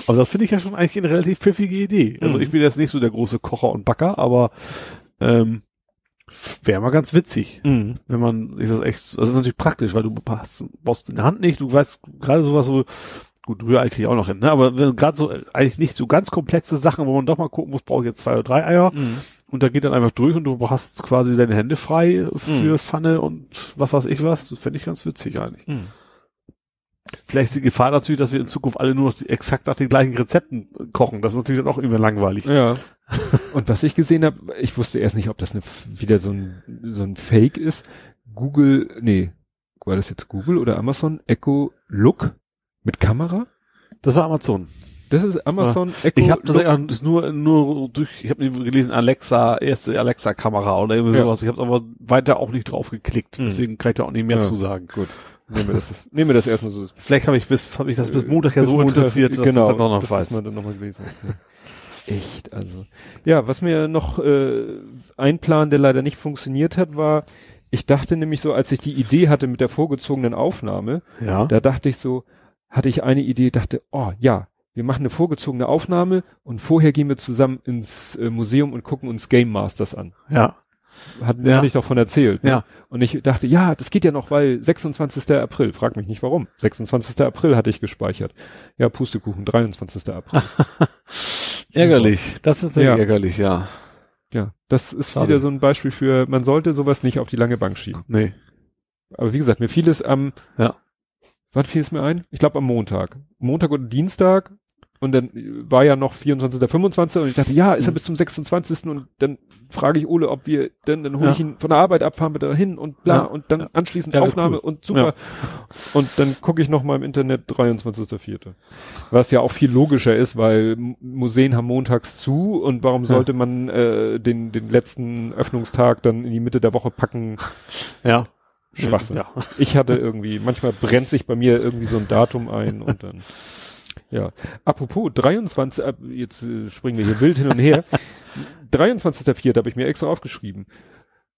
Aber das finde ich ja schon eigentlich eine relativ pfiffige Idee. Also Mhm. ich bin jetzt nicht so der große Kocher und Backer, aber ähm, Wäre mal ganz witzig, Mhm. wenn man sich das echt, das ist natürlich praktisch, weil du hast, brauchst in der Hand nicht, du weißt gerade sowas so, gut, Rührei kriege ich auch noch hin, ne? aber wenn gerade so, eigentlich nicht so ganz komplexe Sachen, wo man doch mal gucken muss, brauche ich jetzt zwei oder drei Eier Mhm. und da geht dann einfach durch und du hast quasi deine Hände frei für Mhm. Pfanne und was weiß ich was, das fände ich ganz witzig eigentlich. Mhm. Vielleicht ist die Gefahr natürlich, dass wir in Zukunft alle nur noch exakt nach den gleichen Rezepten kochen, das ist natürlich dann auch immer langweilig. Ja. Und was ich gesehen habe, ich wusste erst nicht, ob das eine, wieder so ein, so ein Fake ist. Google, nee, war das jetzt Google oder Amazon? Echo Look mit Kamera? Das war Amazon. Das ist Amazon Echo Ich habe das ist nur nur durch, ich habe gelesen Alexa, erste Alexa Kamera oder irgendwie Ja. sowas. Ich habe aber weiter auch nicht drauf geklickt, Mhm. deswegen kann ich da auch nicht mehr Ja. zu sagen. Gut. Nehmen wir das, nehmen wir das erstmal so. Vielleicht habe ich bis habe ich das bis Montag ja Bis so Montag, interessiert, dass genau, ich das dann noch dass weiß. das mal dann noch mal gewesen ist. Ja. Echt, also. Ja, was mir noch äh, ein Plan, der leider nicht funktioniert hat, war, ich dachte nämlich so, als ich die Idee hatte mit der vorgezogenen Aufnahme, Ja. da dachte ich so, hatte ich eine Idee, dachte, oh ja, wir machen eine vorgezogene Aufnahme und vorher gehen wir zusammen ins äh, Museum und gucken uns Game Masters an. Ja. Hatten Ja. hatte ich doch von erzählt. ne? Ja. Und ich dachte, ja, das geht ja noch, weil 26. April, frag mich nicht warum. 26. April hatte ich gespeichert. Ja, Pustekuchen, 23. April. Ärgerlich. Das ist Ja. ärgerlich, ja. ja, das ist Schade. wieder so ein Beispiel für, man sollte sowas nicht auf die lange Bank schieben. Nee. Aber wie gesagt, mir fiel es am, Ja. wann fiel es mir ein? Ich glaube am Montag. Montag oder Dienstag. Und dann war ja noch 24. 25. Und ich dachte, ja, ist er Mhm. bis zum 26. Und dann frage ich Ole, ob wir, dann, dann hole ich Ja. ihn von der Arbeit ab, fahren wir dahin und bla. Ja. Und dann Ja. anschließend Aufnahme cool. und super. Und dann gucke ich noch mal im Internet 23.04. Was ja auch viel logischer ist, weil Museen haben montags zu und warum sollte man äh, den, den letzten Öffnungstag dann in die Mitte der Woche packen? Ja. Schwachsinn. Ja. Ich hatte irgendwie, manchmal brennt sich bei mir irgendwie so ein Datum ein und dann, ja. Apropos 23, ab- jetzt äh, springen wir hier wild hin und her. 23.04. habe ich mir extra aufgeschrieben.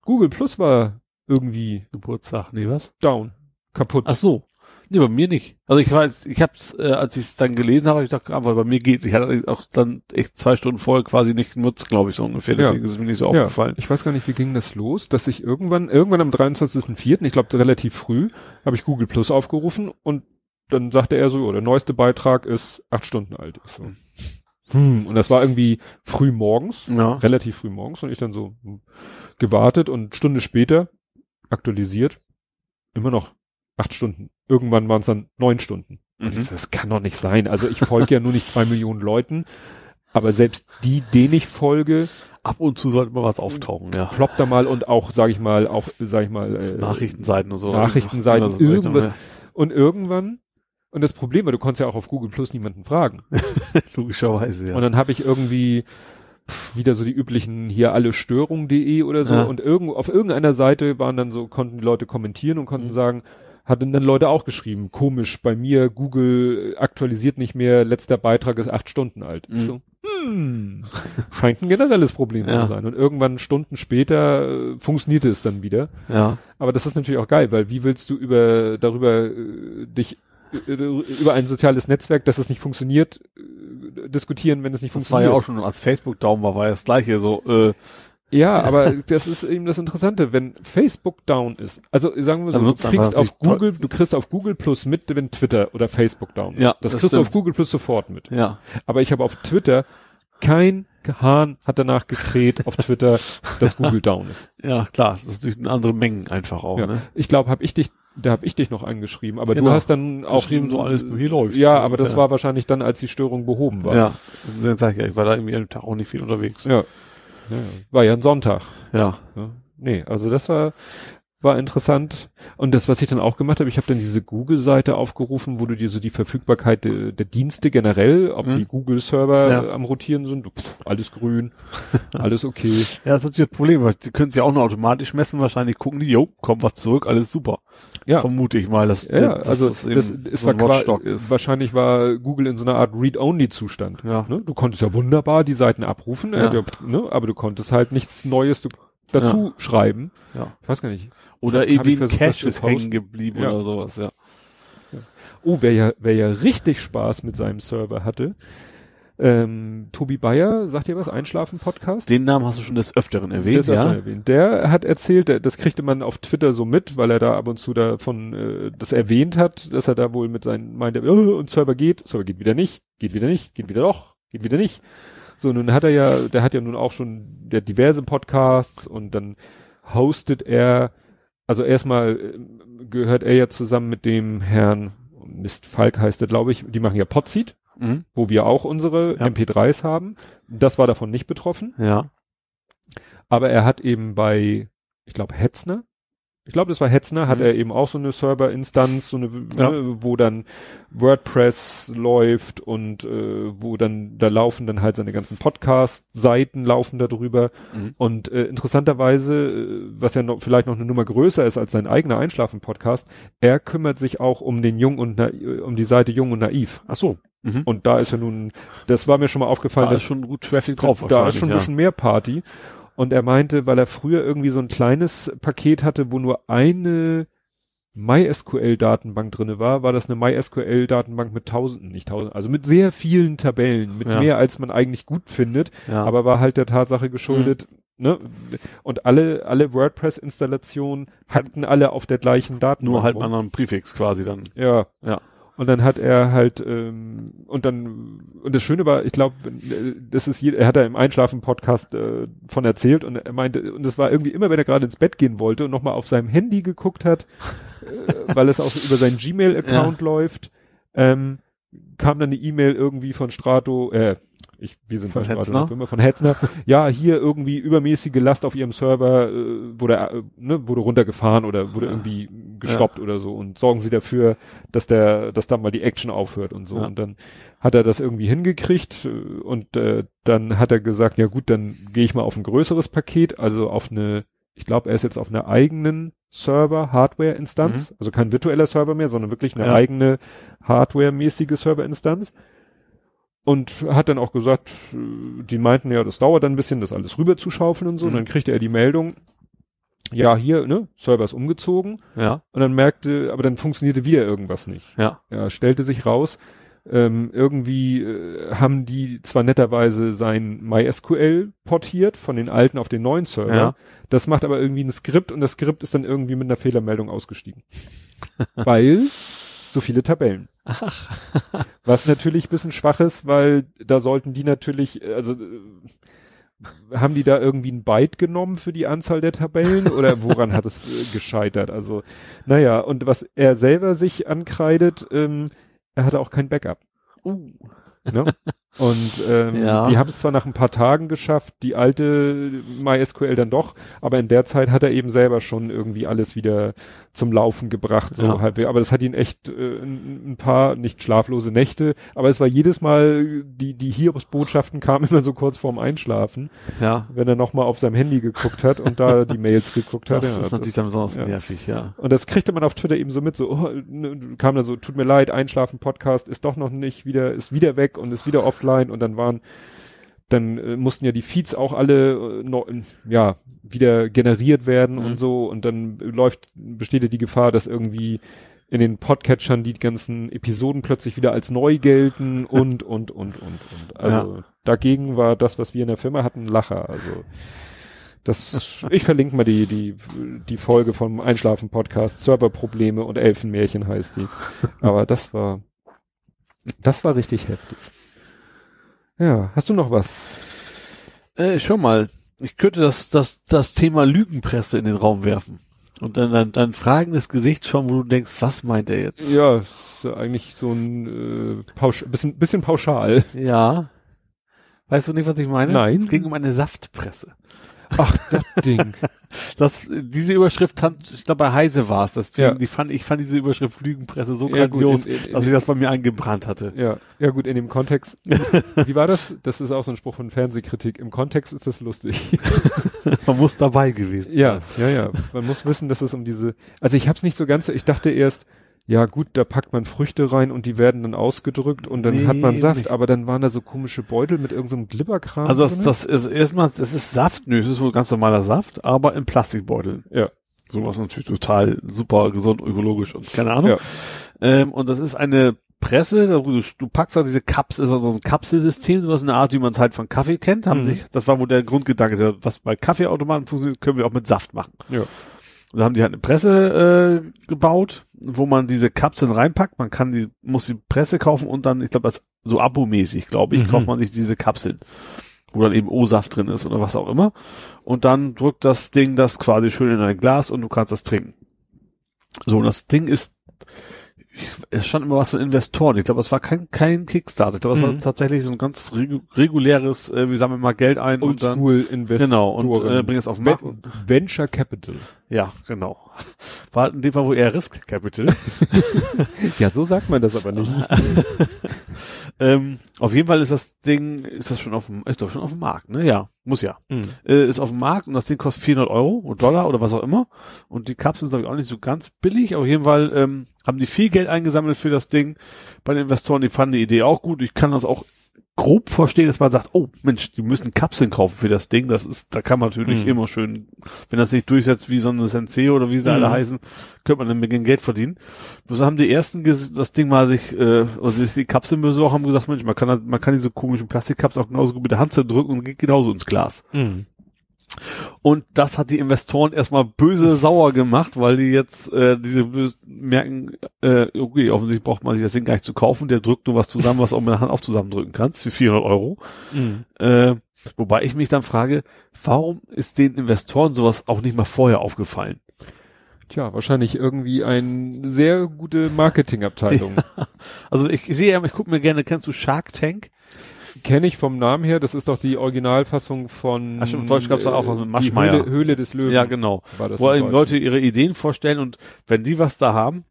Google Plus war irgendwie Geburtstag, nee, was? down, kaputt. Ach so. Nee, bei mir nicht. Also ich weiß, ich hab's, äh, als ich es dann gelesen habe, hab ich gedacht, aber bei mir geht's. Ich hatte auch dann echt zwei Stunden vorher quasi nicht genutzt, glaube ich, so ungefähr. Ja. Deswegen ist es mir nicht so ja, aufgefallen. ich weiß gar nicht, wie ging das los, dass ich irgendwann, irgendwann am 23.04., ich glaube relativ früh, habe ich Google Plus aufgerufen und dann sagte er so, oh, der neueste Beitrag ist acht Stunden alt. Ich so, hm, und das war irgendwie früh morgens, Ja. relativ früh morgens und ich dann so gewartet und Stunde später aktualisiert, immer noch acht Stunden. Irgendwann waren es dann neun Stunden. Und Mhm. ich so, das kann doch nicht sein. Also ich folge ja nur nicht zwei Millionen Leuten, aber selbst die, denen ich folge, Ab und zu sollte mal was auftauchen, ja. ploppt da mal und auch, sage ich mal, auch, sage ich mal, äh, Nachrichtenseiten und so. Nachrichtenseiten, so irgendwas. Und irgendwann, und das Problem war, du konntest ja auch auf Google Plus niemanden fragen. Logischerweise, ja. Und dann habe ich irgendwie wieder so die üblichen hier alle Störungen.de oder so Ja. und irgendwo auf irgendeiner Seite waren dann so, konnten die Leute kommentieren und konnten Mhm. sagen, hatten dann Leute auch geschrieben, komisch, bei mir, Google aktualisiert nicht mehr, letzter Beitrag ist acht Stunden alt. Mhm. So, hm, scheint ein generelles Problem Ja. zu sein. Und irgendwann Stunden später äh, funktionierte es dann wieder. ja. Aber das ist natürlich auch geil, weil wie willst du über darüber äh, dich über ein soziales Netzwerk, dass es nicht funktioniert, äh, diskutieren, wenn es nicht Das war funktioniert? ja auch schon, als Facebook down war, war ja das gleiche, so, äh, Ja, aber das ist eben das Interessante, wenn Facebook down ist. Also sagen wir so, du kriegst auf Google, du kriegst auf Google Plus mit, wenn Twitter oder Facebook down ist. Ja, das, das kriegst du auf stimmt. Google Plus sofort mit. ja. Aber ich habe auf Twitter kein Hahn hat danach gekräht auf Twitter, dass Google down ist. Ja, klar, das ist durch andere Mengen einfach auch, Ja. ne? Ich glaube, habe ich dich, da habe ich dich noch angeschrieben, aber Genau. du hast dann auch Geschrieben, so alles hier läuft. Ja, aber das ungefähr. war wahrscheinlich dann, als die Störung behoben war. Ja, das ist, jetzt ich ja, war da irgendwie dem Tag auch nicht viel unterwegs. ja. ja. War ja ein Sonntag. Ja. Ja. Nee, also das war, war interessant. Und das, was ich dann auch gemacht habe, ich habe dann diese Google-Seite aufgerufen, wo du dir so die Verfügbarkeit de, der Dienste generell, ob Mhm. die Google-Server Ja. äh, am Rotieren sind, pff, alles grün, alles okay. Ja, das ist natürlich das Problem, weil die können es ja auch nur automatisch messen, wahrscheinlich gucken die, jo, kommt was zurück, alles super. Ja. Vermute ich mal, dass, Ja, dass also das, das, ist so ein war ist. wahrscheinlich war Google in so einer Art Read-Only-Zustand. Ja. Ne? Du konntest ja wunderbar die Seiten abrufen, Ja. äh, ja, ne? aber du konntest halt nichts Neues du, dazu schreiben. Ja. Ich weiß gar nicht. Oder eben zu ist hängen geblieben Ja. oder sowas, ja. Oh, wer ja, wer ja richtig Spaß mit seinem Server hatte, Ähm, Tobi Bayer, sagt ihr was? Einschlafen-Podcast? Den Namen hast du schon des Öfteren erwähnt, ja? erwähnt. Der hat erzählt, der- das kriegte man auf Twitter so mit, weil er da ab und zu davon äh, das erwähnt hat, dass er da wohl mit seinen meinte, oh, und Server geht, Server geht wieder nicht, geht wieder nicht, geht wieder doch, geht wieder nicht. So, nun hat er ja, der hat ja nun auch schon der diverse Podcasts und dann hostet er, also erstmal äh, gehört er ja zusammen mit dem Herrn Mist Falk heißt er, glaube ich, die machen ja Podseed, Mhm. wo wir auch unsere Ja. MP3s haben. Das war davon nicht betroffen. Ja. Aber er hat eben bei, ich glaube, Hetzner, ich glaube, das war Hetzner, hat Mhm. er eben auch so eine Serverinstanz, so eine, Ja. ne, wo dann WordPress läuft und äh, wo dann, da laufen dann halt seine ganzen Podcast-Seiten laufen da drüber. Mhm. Und äh, interessanterweise, äh, was ja noch, vielleicht noch eine Nummer größer ist als sein eigener Einschlafen-Podcast, er kümmert sich auch um den Jung und Na um die Seite Jung und Naiv. Ach so. Mhm. Und da ist er nun, das war mir schon mal aufgefallen, Da dass ist schon gut Traffic drauf da ist schon ein ja. bisschen mehr Party. Und er meinte, weil er früher irgendwie so ein kleines Paket hatte, wo nur eine MySQL-Datenbank drinne war, war das eine MySQL-Datenbank mit Tausenden, nicht Tausenden, also mit sehr vielen Tabellen, mit Ja. mehr als man eigentlich gut findet, ja. aber war halt der Tatsache geschuldet, Mhm. ne? Und alle, alle WordPress-Installationen hackten alle auf der gleichen Datenbank. nur halt einen anderen Präfix quasi dann. Ja. Ja. Und dann hat er halt, ähm, und dann, und das Schöne war, ich glaube, das ist, je- er hat da im Einschlafen-Podcast äh, von erzählt und er meinte, und das war irgendwie immer, wenn er gerade ins Bett gehen wollte und nochmal auf seinem Handy geguckt hat, äh, weil es auch über seinen Gmail-Account läuft, ähm, kam dann eine E-Mail irgendwie von Strato, äh, ich, wir sind Von bei Hetzner? immer, von Hetzner, ja, hier irgendwie übermäßige Last auf ihrem Server äh, wurde, äh, ne, wurde runtergefahren oder wurde Ja. irgendwie gestoppt oder so und sorgen Sie dafür, dass der, dass da mal die Action aufhört und so. Ja. Und dann hat er das irgendwie hingekriegt äh, und äh, dann hat er gesagt, ja gut, dann gehe ich mal auf ein größeres Paket, also auf eine, ich glaube, er ist jetzt auf einer eigenen Server, Hardware-Instanz, also kein virtueller Server mehr, sondern wirklich eine Ja. eigene Hardware-mäßige Server-Instanz. Und hat dann auch gesagt, äh, die meinten ja, das dauert dann ein bisschen, das alles rüber zu schaufeln und so. Mhm. Und dann kriegte er die Meldung, ja, hier, ne, Server ist umgezogen. Ja. Und dann merkte, aber dann funktionierte wieder irgendwas nicht. Ja. Ja, stellte sich raus, ähm, irgendwie äh, haben die zwar netterweise sein MySQL portiert von den alten auf den neuen Server. Ja. Das macht aber irgendwie ein Skript und das Skript ist dann irgendwie mit einer Fehlermeldung ausgestiegen. weil so viele Tabellen. Was natürlich ein bisschen schwach ist, weil da sollten die natürlich, äh, also äh, haben die da irgendwie ein Byte genommen für die Anzahl der Tabellen oder woran hat es äh, gescheitert? Also, naja, und was er selber sich ankreidet, ähm, er hatte auch kein Backup. Uh. Ne? Und ähm, Ja. die haben es zwar nach ein paar Tagen geschafft, die alte MySQL dann doch, aber in der Zeit hat er eben selber schon irgendwie alles wieder zum Laufen gebracht. So Ja. halb, aber das hat ihn echt äh, ein, ein paar, nicht schlaflose Nächte, aber es war jedes Mal, die, die Hiobsbotschaften kamen immer so kurz vorm Einschlafen, Ja. wenn er nochmal auf seinem Handy geguckt hat und da die Mails geguckt hat. Das Ja, ist natürlich dann besonders ja. nervig, ja. und das kriegte man auf Twitter eben so mit, so oh, ne, kam da so, tut mir leid, Einschlafen Podcast ist doch noch nicht wieder, ist wieder weg und ist wieder offline und dann waren, dann äh, mussten ja die Feeds auch alle äh, noch, ja wieder generiert werden Mhm. und so und dann läuft besteht ja die Gefahr, dass irgendwie in den Podcatchern die ganzen Episoden plötzlich wieder als neu gelten und und und und und. Also dagegen war das, was wir in der Firma hatten, Lacher. Also das, ich verlinke mal die, die, die Folge vom Einschlafen-Podcast, Serverprobleme und Elfenmärchen heißt die. Aber das war, das war richtig heftig. Ja, hast du noch was? Äh, schau mal, ich könnte das, das, das Thema Lügenpresse in den Raum werfen. Und dann, dann, dann fragendes Gesicht schauen, wo du denkst, was meint er jetzt? Ja, ist eigentlich so ein äh, Pausch, bisschen, bisschen pauschal. Ja. Weißt du nicht, was ich meine? Nein. Es ging um eine Saftpresse. Ach, das Ding. Das, diese Überschrift hat, ich glaube bei Heise war es, das Ja. die fand, ich fand diese Überschrift Lügenpresse so Ja, gut, grandios, in- in- in- dass ich das bei mir eingebrannt hatte. Ja, ja gut, in dem Kontext. Wie war das? Das ist auch so ein Spruch von Fernsehkritik. Im Kontext ist das lustig. Man muss dabei gewesen Ja, ja, ja. Man muss wissen, dass es um diese. Also ich habe es nicht so ganz. so- Ich dachte erst, ja gut, da packt man Früchte rein und die werden dann ausgedrückt und dann Nee, hat man Saft. nicht. Aber dann waren da so komische Beutel mit irgendeinem so Glibberkram. Also das, das ist erstmal, das ist Saft, nö, es ist wohl ganz normaler Saft, aber in Plastikbeuteln. Ja. Sowas natürlich total super gesund, ökologisch und keine Ahnung. Ja. Ähm, und das ist eine Presse, du, du packst da diese Kapsel, so ein Kapselsystem, sowas in der Art, wie man es halt von Kaffee kennt, haben Mhm. sich, das war wohl der Grundgedanke, was bei Kaffeeautomaten funktioniert, können wir auch mit Saft machen. Ja. Und da haben die halt eine Presse äh, gebaut, wo man diese Kapseln reinpackt. Man kann die, muss die Presse kaufen und dann, ich glaube, das so abomäßig, glaube ich, Mhm. kauft man sich diese Kapseln, wo dann eben O-Saft drin ist oder was auch immer. Und dann drückt das Ding das quasi schön in ein Glas und du kannst das trinken. So, und das Ding ist, ich- es stand immer was von Investoren. Ich glaube, es war kein, kein Kickstarter. Ich glaube, es Mhm. war tatsächlich so ein ganz regu reguläres, äh, wir sammeln mal Geld ein und dann, Oldschool Investor. genau, und äh, bringen es auf den Markt. Ven- Venture Capital. Ja, genau. War halt in dem Fall wohl eher Risk Capital. Ja, so sagt man das aber nicht. ähm, auf jeden Fall ist das Ding, ist das schon auf dem, ich glaube schon auf dem Markt, ne? Ja, muss ja. Mhm. Äh, ist auf dem Markt und das Ding kostet 400 Euro oder Dollar oder was auch immer. Und die Kapseln sind glaube ich auch nicht so ganz billig. Auf jeden Fall ähm, haben die viel Geld eingesammelt für das Ding. Bei den Investoren, die fanden die Idee auch gut. Ich kann das auch grob verstehen, dass man sagt, oh Mensch, die müssen Kapseln kaufen für das Ding. Das ist, da kann man natürlich Mhm. immer schön, wenn das sich durchsetzt wie so eine Senseo oder wie sie alle Mhm. heißen, könnte man dann mit dem Geld verdienen. Bloß haben die ersten das Ding mal sich, äh, oder die Kapseln besorgt haben gesagt, Mensch, man kann, man kann diese komischen Plastikkapseln auch genauso gut mit der Hand zerdrücken und geht genauso ins Glas. Mhm. Und das hat die Investoren erstmal böse sauer gemacht, weil die jetzt äh, diese böse merken, äh, okay, offensichtlich braucht man sich das Ding gar nicht zu kaufen, der drückt nur was zusammen, was auch mit der Hand auch zusammendrücken kannst, für 400 Euro. Mhm. Äh, wobei ich mich dann frage, warum ist den Investoren sowas auch nicht mal vorher aufgefallen? Tja, wahrscheinlich irgendwie eine sehr gute Marketingabteilung. Also ich, sehe ja, ich gucke mir gerne, kennst du Shark Tank? Kenne ich vom Namen her, das ist doch die Originalfassung von Ach auf Deutsch gab's doch auch was mit die Maschmeyer. Höhle, Höhle des Löwen. Ja, genau. War das Wo im eben. Leute ihre Ideen vorstellen und wenn die was da haben,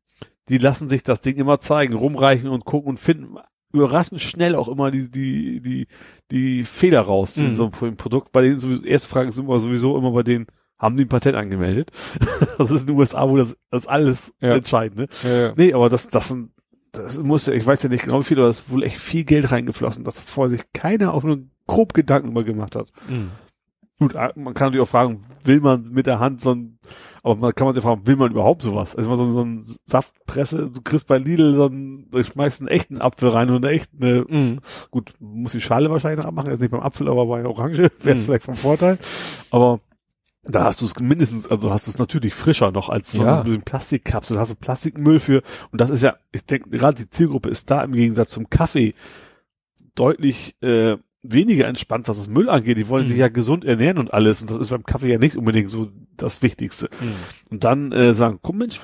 die lassen sich das Ding immer zeigen, rumreichen und gucken und finden überraschend schnell auch immer die, die, die, die Fehler raus in Mhm. so einem Produkt. Bei denen sowieso, erste Frage ist immer sowieso immer bei denen, haben die ein Patent angemeldet? das ist in den USA, wo das, das alles Ja. entscheidend, ne? Ja, ja. Nee, aber das, das sind, das muss ja, ich weiß ja nicht genau wie viel, aber es ist wohl echt viel Geld reingeflossen, dass vorher sich keiner auch nur grob Gedanken über gemacht hat. Mhm. Gut, ah, man kann natürlich auch fragen, will man mit der Hand so ein, aber man kann man sich fragen, will man überhaupt sowas? Also mal so, so ein Saftpresse, du kriegst bei Lidl so einen, du schmeißt einen echten Apfel rein und eine echte, eine, Mhm. gut, muss die Schale wahrscheinlich noch abmachen, jetzt nicht beim Apfel, aber bei Orange wäre es Mhm. vielleicht vom Vorteil. Aber da hast du es mindestens, also hast du es natürlich frischer noch als so Ja. eine Plastikkapsel, da hast du Plastikmüll für, und das ist ja, ich denke, gerade die Zielgruppe ist da im Gegensatz zum Kaffee deutlich äh, weniger entspannt, was das Müll angeht. Die wollen Mhm. sich ja gesund ernähren und alles. Und das ist beim Kaffee ja nicht unbedingt so das Wichtigste. Mhm. Und dann äh, sagen, komm Mensch,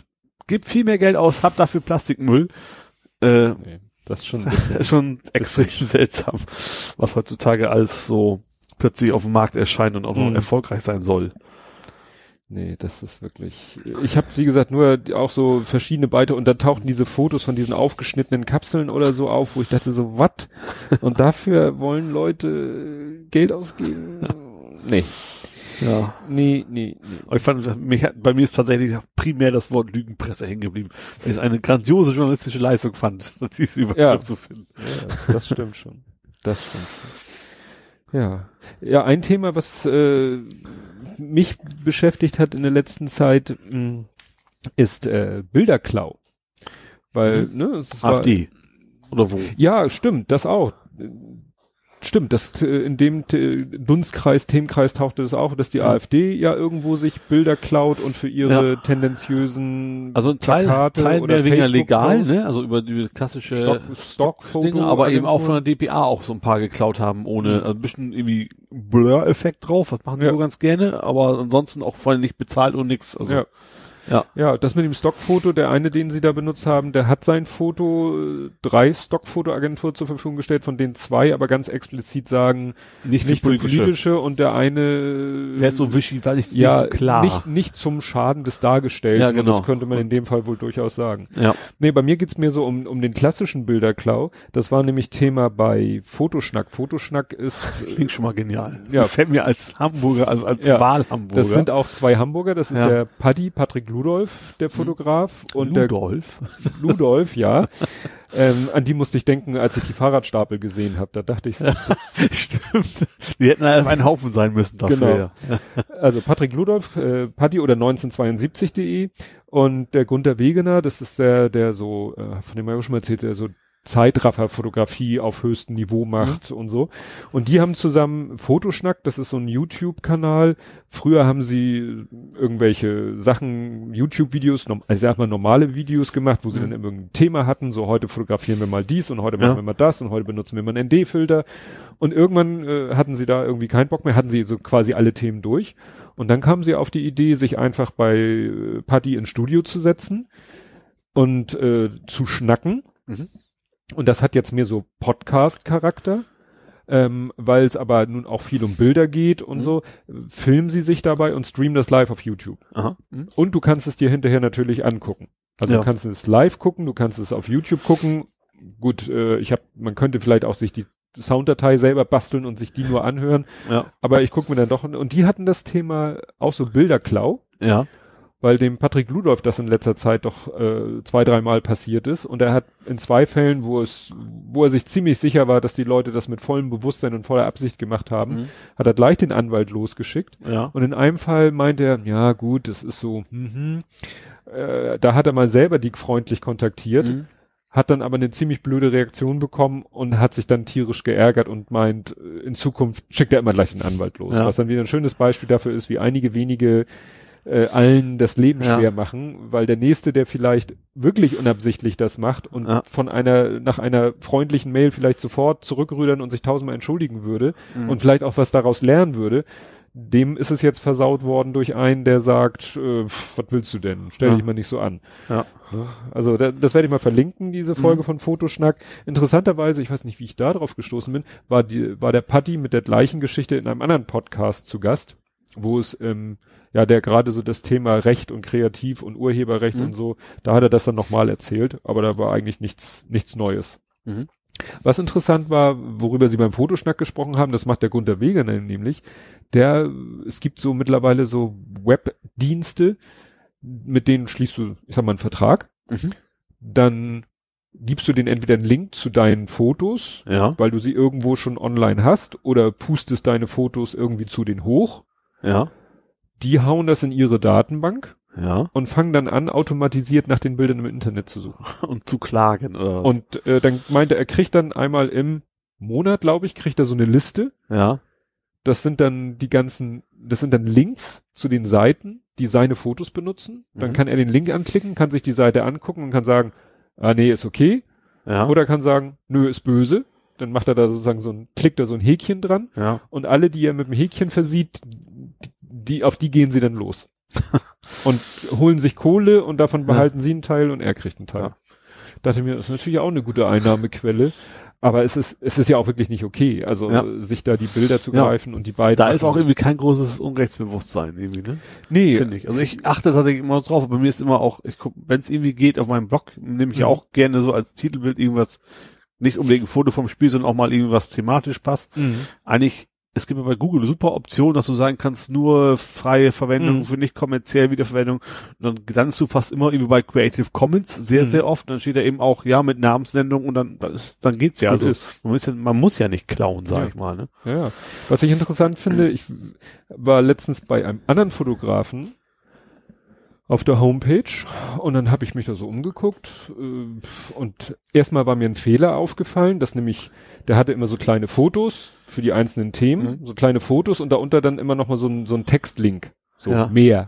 gib viel mehr Geld aus, hab dafür Plastikmüll. Äh, Nee, das ist schon ein schon extrem seltsam, was heutzutage alles so plötzlich auf dem Markt erscheint und auch noch Mhm. erfolgreich sein soll. Nee, das ist wirklich. Ich habe wie gesagt nur auch so verschiedene Beite und da tauchten diese Fotos von diesen aufgeschnittenen Kapseln oder so auf, wo ich dachte so, what? Und dafür wollen Leute Geld ausgeben? Nee, Ja. nee, nee, nee. Ich fand, mich, bei mir ist tatsächlich primär das Wort Lügenpresse hängen geblieben, weil ich es eine grandiose journalistische Leistung fand, diese Überschrift Ja. zu finden. Ja, das stimmt schon. Das stimmt schon. Ja. Ja, ein Thema, was äh, mich beschäftigt hat in der letzten Zeit, mh, ist äh, Bilderklau. Weil, ne, es war, AfD. Oder wo? Ja, stimmt, das auch. Stimmt, das äh, in dem äh, Dunstkreis, Themenkreis tauchte das auch, dass die Ja. AfD ja irgendwo sich Bilder klaut und für ihre Ja. tendenziösen Also ein Teil, Plakate Teil oder mehr weniger legal, ne? Also über die klassische Stock- Stockfoto- Dinge, aber eben auch von der DPA auch so ein paar geklaut haben, ohne Mhm. also ein bisschen irgendwie Blur-Effekt drauf, das machen die Ja. so ganz gerne, aber ansonsten auch vor allem nicht bezahlt und nix. Also ja. Ja. Ja, das mit dem Stockfoto, der eine, den sie da benutzt haben, der hat sein Foto äh, drei Stockfotoagenturen zur Verfügung gestellt, von denen zwei aber ganz explizit sagen, nicht, nicht für politische, und der eine Wäre so wischi, weil nicht, ja, so klar. Nicht, nicht zum Schaden des Dargestellten. Ja, und genau. Das könnte man in dem Fall wohl durchaus sagen. ja. Nee, bei mir geht's mir so um, um den klassischen Bilderklau. Das war nämlich Thema bei Fotoschnack. Fotoschnack ist, Klingt schon mal genial. Ja. Gefällt mir als Hamburger, also als Ja. Wahlhamburger. das sind auch zwei Hamburger. Das ist Ja. der Paddy, Patrick Ludolf, der Fotograf, und Ludolf. der Ludolf, ja. ähm, an die musste ich denken, als ich die Fahrradstapel gesehen habe. Da dachte ich, Stimmt. Die hätten auf einen Haufen sein müssen dafür. Genau. Ja. also Patrick Ludolf, äh, Paddy oder 1972.de und der Gunther Wegener, das ist der, der so, äh, von dem habe ich auch schon mal erzählt, der so Zeitraffer-Fotografie auf höchstem Niveau macht mhm. und so. Und die haben zusammen Fotoschnack, das ist so ein YouTube-Kanal. Früher haben sie irgendwelche Sachen, YouTube-Videos, also sag mal normale Videos gemacht, wo sie mhm. dann irgendein Thema hatten, so heute fotografieren wir mal dies und heute machen wir mal das und heute benutzen wir mal einen ND-Filter. Und irgendwann äh, hatten sie da irgendwie keinen Bock mehr, hatten sie so quasi alle Themen durch. Und dann kamen sie auf die Idee, sich einfach bei äh, Paddy ins Studio zu setzen und äh, zu schnacken. Mhm. Und das hat jetzt mehr so Podcast-Charakter. Ähm, weil es aber nun auch viel um Bilder geht und mhm. so, filmen sie sich dabei und streamen das live auf YouTube. Mhm. Und du kannst es dir hinterher natürlich angucken. Also ja. du kannst es live gucken, du kannst es auf YouTube gucken. Gut, äh, ich habe, man könnte vielleicht auch sich die Sounddatei selber basteln und sich die nur anhören. Ja. Aber ich gucke mir dann doch, und die hatten das Thema auch so Bilderklau. Ja weil dem Patrick Ludolf das in letzter Zeit doch äh, zwei, dreimal passiert ist. Und er hat in zwei Fällen, wo es, wo er sich ziemlich sicher war, dass die Leute das mit vollem Bewusstsein und voller Absicht gemacht haben, mhm. hat er gleich den Anwalt losgeschickt. Ja. Und in einem Fall meinte er, ja gut, das ist so, mhm. Äh, da hat er mal selber die freundlich kontaktiert. Mhm hat dann aber eine ziemlich blöde Reaktion bekommen und hat sich dann tierisch geärgert und meint, äh, in Zukunft schickt er immer gleich den Anwalt los. Ja. Was dann wieder ein schönes Beispiel dafür ist, wie einige wenige äh, allen das Leben ja. schwer machen, weil der nächste, der vielleicht wirklich unabsichtlich das macht und ja. von einer nach einer freundlichen Mail vielleicht sofort zurückrüdern und sich tausendmal entschuldigen würde mhm. und vielleicht auch was daraus lernen würde, dem ist es jetzt versaut worden durch einen, der sagt, äh, was willst du denn? Stell ja. dich mal nicht so an. Ja. Also da, das werde ich mal verlinken, diese Folge mhm. von Fotoschnack. Interessanterweise, ich weiß nicht, wie ich da drauf gestoßen bin, war die, war der Patti mit der gleichen Geschichte in einem anderen Podcast zu Gast, wo es ähm, ja, der gerade so das Thema Recht und Kreativ und Urheberrecht mhm. und so, da hat er das dann nochmal erzählt, aber da war eigentlich nichts, nichts Neues. Mhm. Was interessant war, worüber Sie beim Fotoschnack gesprochen haben, das macht der Gunter Wegener nämlich, der, es gibt so mittlerweile so Webdienste, mit denen schließt du, ich sag mal, einen Vertrag, mhm. dann gibst du den entweder einen Link zu deinen Fotos, ja. weil du sie irgendwo schon online hast, oder pustest deine Fotos irgendwie zu den hoch. Ja die hauen das in ihre Datenbank ja. und fangen dann an, automatisiert nach den Bildern im Internet zu suchen. Und zu klagen, oder was? Und äh, dann meinte er, er kriegt dann einmal im Monat, glaube ich, kriegt er so eine Liste. Ja. Das sind dann die ganzen, das sind dann Links zu den Seiten, die seine Fotos benutzen. Dann mhm. kann er den Link anklicken, kann sich die Seite angucken und kann sagen, ah nee, ist okay. Ja. Oder kann sagen, nö, ist böse. Dann macht er da sozusagen so ein, klickt er so ein Häkchen dran. Ja. Und alle, die er mit dem Häkchen versieht, die, auf die gehen sie dann los. und holen sich Kohle und davon behalten ja. sie einen Teil und er kriegt einen Teil. Ja. Dachte mir, das ist natürlich auch eine gute Einnahmequelle. Aber es ist, es ist ja auch wirklich nicht okay, also ja. sich da die Bilder zu greifen und die beiden. Da ist auch irgendwie kein großes Unrechtsbewusstsein irgendwie, ne? Nee. Finde ich. Also ich achte tatsächlich immer drauf, aber bei mir ist immer auch, ich guck, wenn es irgendwie geht, auf meinem Blog nehme ich mhm. auch gerne so als Titelbild irgendwas, nicht unbedingt ein Foto vom Spiel, sondern auch mal irgendwas thematisch passt. Mhm. Eigentlich es gibt ja bei Google eine super Option, dass du sagen kannst, nur freie Verwendung mhm. für nicht kommerziell Wiederverwendung. Und dann gedankst du fast immer irgendwie bei Creative Commons sehr, mhm. sehr oft. Dann steht da eben auch, ja, mit Namensnennung und dann, ist, dann geht's ja. also, man muss ja, man muss ja nicht klauen, sag ja. ich mal, ne? Ja, was ich interessant finde, ich war letztens bei einem anderen Fotografen, auf der Homepage und dann habe ich mich da so umgeguckt äh, und erstmal war mir ein Fehler aufgefallen, dass nämlich der hatte immer so kleine Fotos für die einzelnen Themen, mhm. so kleine Fotos und darunter dann immer noch mal so ein, so ein Textlink, so ja. mehr.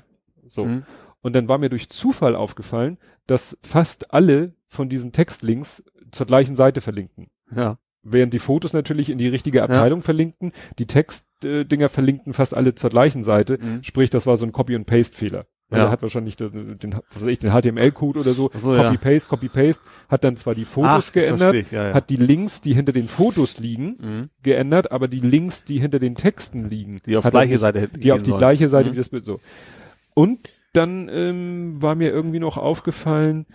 So. Mhm. Und dann war mir durch Zufall aufgefallen, dass fast alle von diesen Textlinks zur gleichen Seite verlinken. Ja. Während die Fotos natürlich in die richtige Abteilung ja. verlinken, die Textdinger äh, verlinken fast alle zur gleichen Seite. Mhm. Sprich, das war so ein Copy- and Paste-Fehler. Weil ja. der hat wahrscheinlich den, den, was weiß ich, den HTML-Code oder so, so Copy-Paste, ja. Copy-Paste, hat dann zwar die Fotos Ach, geändert, ja, hat die Links, die hinter den Fotos liegen, mhm. geändert, aber die Links, die hinter den Texten liegen, die auf gleiche Seite die auf die sollen. gleiche Seite mhm. wie das Bild so. Und dann ähm, war mir irgendwie noch aufgefallen,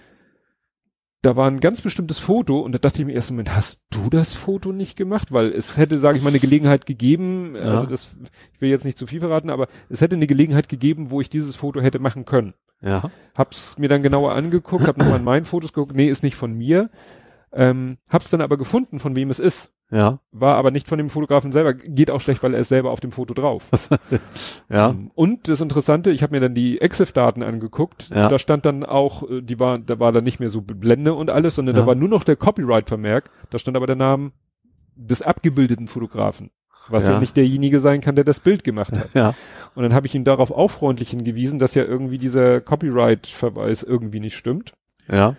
da war ein ganz bestimmtes Foto und da dachte ich mir erst Moment, hast du das Foto nicht gemacht? Weil es hätte, sage ich mal, eine Gelegenheit gegeben, ja. also das, ich will jetzt nicht zu viel verraten, aber es hätte eine Gelegenheit gegeben, wo ich dieses Foto hätte machen können. Ja. Hab's mir dann genauer angeguckt, hab nochmal in meinen Fotos geguckt, nee, ist nicht von mir. Ähm, hab's dann aber gefunden, von wem es ist. Ja. war aber nicht von dem Fotografen selber. Geht auch schlecht, weil er ist selber auf dem Foto drauf. Ja. Ähm, Und das Interessante, ich habe mir dann die EXIF-Daten angeguckt. Ja. Da stand dann auch, äh, die war, da war dann nicht mehr so Blende und alles, sondern Ja. da war nur noch der Copyright-Vermerk. Da stand aber der Name des abgebildeten Fotografen. Was ja. Ja. nicht derjenige sein kann, der das Bild gemacht hat. Ja. Und dann habe ich ihm darauf auch freundlich hingewiesen, dass ja irgendwie dieser Copyright-Verweis irgendwie nicht stimmt. Ja.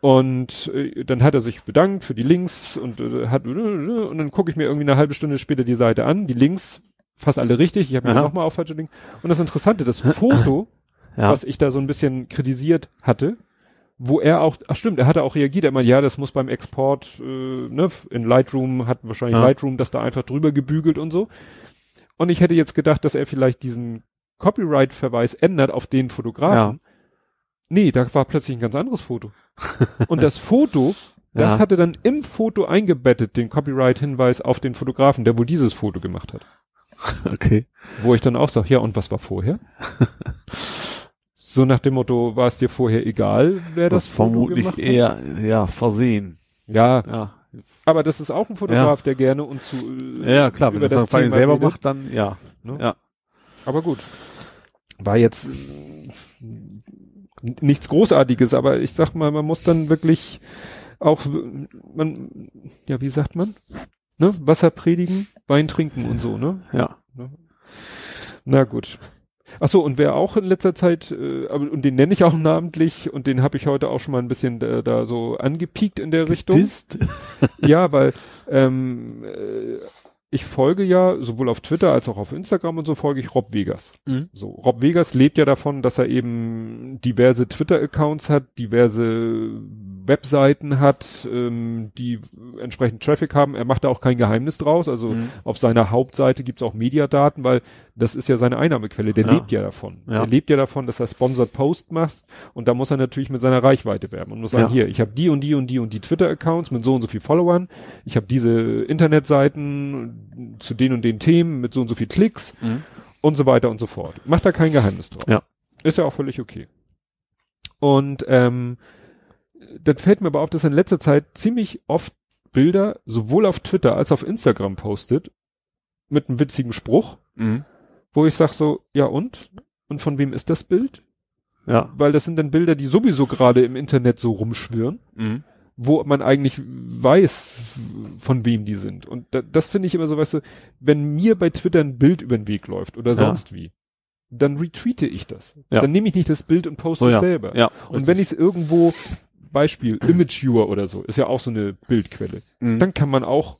Und äh, dann hat er sich bedankt für die Links und äh, hat und dann gucke ich mir irgendwie eine halbe Stunde später die Seite an. Die Links fast alle richtig. Ich habe mir nochmal auf falsche Links. Und das Interessante, das Foto, Ja. was ich da so ein bisschen kritisiert hatte, wo er auch, ach stimmt, er hatte auch reagiert. Er meinte, ja, das muss beim Export, äh, ne, in Lightroom hat wahrscheinlich Ja. Lightroom das da einfach drüber gebügelt und so. Und ich hätte jetzt gedacht, dass er vielleicht diesen Copyright-Verweis ändert auf den Fotografen. Nee, da war plötzlich ein ganz anderes Foto. Und das Foto, das Ja. hatte dann im Foto eingebettet den Copyright-Hinweis auf den Fotografen, der wohl dieses Foto gemacht hat. Okay. Wo ich dann auch sage, ja, und was war vorher? so nach dem Motto, war es dir vorher egal, wer das, Das Foto vermutlich gemacht hat? eher, ja, versehen. Ja, Ja. aber das ist auch ein Fotograf, der gerne und zu äh, Ja, klar, wenn über das dann selber redet. macht, dann, ja. Ne? Ja. Aber gut. War jetzt nichts Großartiges, aber ich sag mal, man muss dann wirklich auch, man, ja, wie sagt man? Ne? Wasser predigen, Wein trinken und so, ne? Ja. Na gut. Ach so, und wer auch in letzter Zeit, äh, und den nenne ich auch namentlich und den habe ich heute auch schon mal ein bisschen da, da so angepiekt in der Richtung. Ja, weil ähm, äh, ich folge ja sowohl auf Twitter als auch auf Instagram und so folge ich Rob Vegas. Mhm. So, Rob Vegas lebt ja davon, dass er eben diverse Twitter-Accounts hat, diverse Webseiten hat, ähm, die entsprechend Traffic haben. Er macht da auch kein Geheimnis draus. Also Mhm. auf seiner Hauptseite gibt's auch Mediadaten, weil das ist ja seine Einnahmequelle. Der Ja. lebt ja davon. Ja. Er lebt ja davon, dass er Sponsored Post macht und da muss er natürlich mit seiner Reichweite werben und muss sagen, Ja. hier, ich habe die und die und die und die Twitter-Accounts mit so und so viel Followern, ich habe diese Internetseiten zu den und den Themen mit so und so viel Klicks Mhm. und so weiter und so fort. Macht da kein Geheimnis draus. Ja. Ist ja auch völlig okay. Und ähm, dann fällt mir aber auf, dass er in letzter Zeit ziemlich oft Bilder sowohl auf Twitter als auf Instagram postet mit einem witzigen Spruch, Mhm. wo ich sag so, ja und? Und von wem ist das Bild? Ja. Weil das sind dann Bilder, die sowieso gerade im Internet so rumschwirren, Mhm. wo man eigentlich weiß, von wem die sind. Und da, das finde ich immer so, weißt du, wenn mir bei Twitter ein Bild über den Weg läuft oder Ja. sonst wie, dann retweete ich das. Ja. Dann nehme ich nicht das Bild und poste So, es ja. selber. Ja. Und wenn ich es irgendwo, Beispiel, Imageviewer oder so, ist ja auch so eine Bildquelle, Mhm. dann kann man auch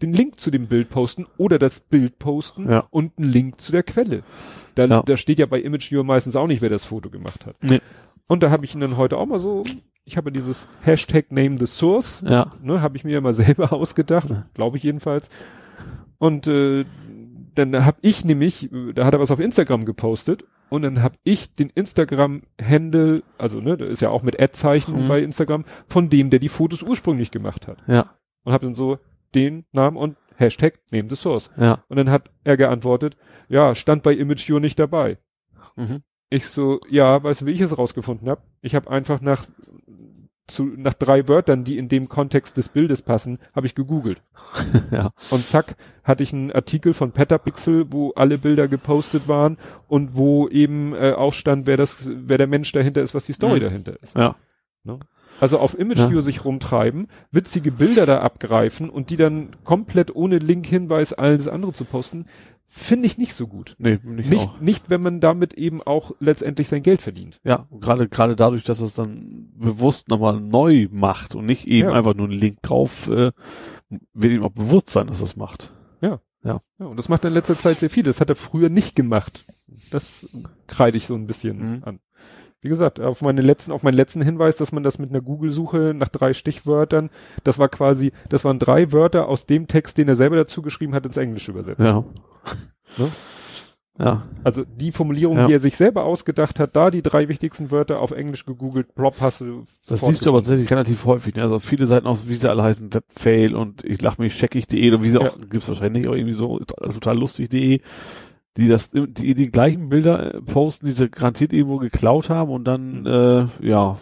den Link zu dem Bild posten oder das Bild posten Ja. und einen Link zu der Quelle. Da, Ja. da steht ja bei Imageviewer meistens auch nicht, wer das Foto gemacht hat. Nee. Und da habe ich ihn dann heute auch mal so, ich habe dieses Hashtag Name the Source, Ja. ne, habe ich mir ja mal selber ausgedacht, glaube ich jedenfalls. Und äh, dann habe ich nämlich, äh, da hat er was auf Instagram gepostet und dann habe ich den Instagram-Handle, also ne, da ist ja auch mit Ad-Zeichen Mhm. bei Instagram, von dem, der die Fotos ursprünglich gemacht hat. Ja. Und habe dann so den Namen und Hashtag Name the Source. Ja. Und dann hat er geantwortet, ja, stand bei Imageviewer nicht dabei. Mhm. Ich so, ja, weißt du, wie ich es rausgefunden habe? Ich habe einfach nach zu, nach drei Wörtern, die in dem Kontext des Bildes passen, habe ich gegoogelt. Ja. Und zack, hatte ich einen Artikel von Petapixel, wo alle Bilder gepostet waren und wo eben äh, auch stand, wer das, wer der Mensch dahinter ist, was die Story Mhm. dahinter ist. Ja. Also auf Imageview Ja. sich rumtreiben, witzige Bilder da abgreifen und die dann komplett ohne Link-Hinweis alles andere zu posten, finde ich nicht so gut. Nee, nicht, Nicht, auch. nicht, wenn man damit eben auch letztendlich sein Geld verdient. Ja, gerade gerade dadurch, dass es dann bewusst nochmal neu macht und nicht eben Ja. einfach nur einen Link drauf, äh, wird ihm auch bewusst sein, dass es macht. Ja, und das macht er in letzter Zeit sehr viel. Das hat er früher nicht gemacht. Das kreide ich so ein bisschen Mhm. an. Wie gesagt, auf meine letzten, auf meinen letzten Hinweis, dass man das mit einer Google-Suche nach drei Stichwörtern, das war quasi, das waren drei Wörter aus dem Text, den er selber dazu geschrieben hat, ins Englische übersetzt. Ja. Ne? Ja. Also die Formulierung, Ja. die er sich selber ausgedacht hat, da die drei wichtigsten Wörter auf Englisch gegoogelt, plop, hast du. Das siehst du aber tatsächlich relativ häufig. Ne? Also viele Seiten auch, wie sie alle heißen, Webfail und ich lach mich checkig.de oder wie sie Ja. auch, gibt's wahrscheinlich auch irgendwie so total lustig.de, die das, die, die gleichen Bilder äh, posten, die sie garantiert irgendwo geklaut haben und dann, äh, ja,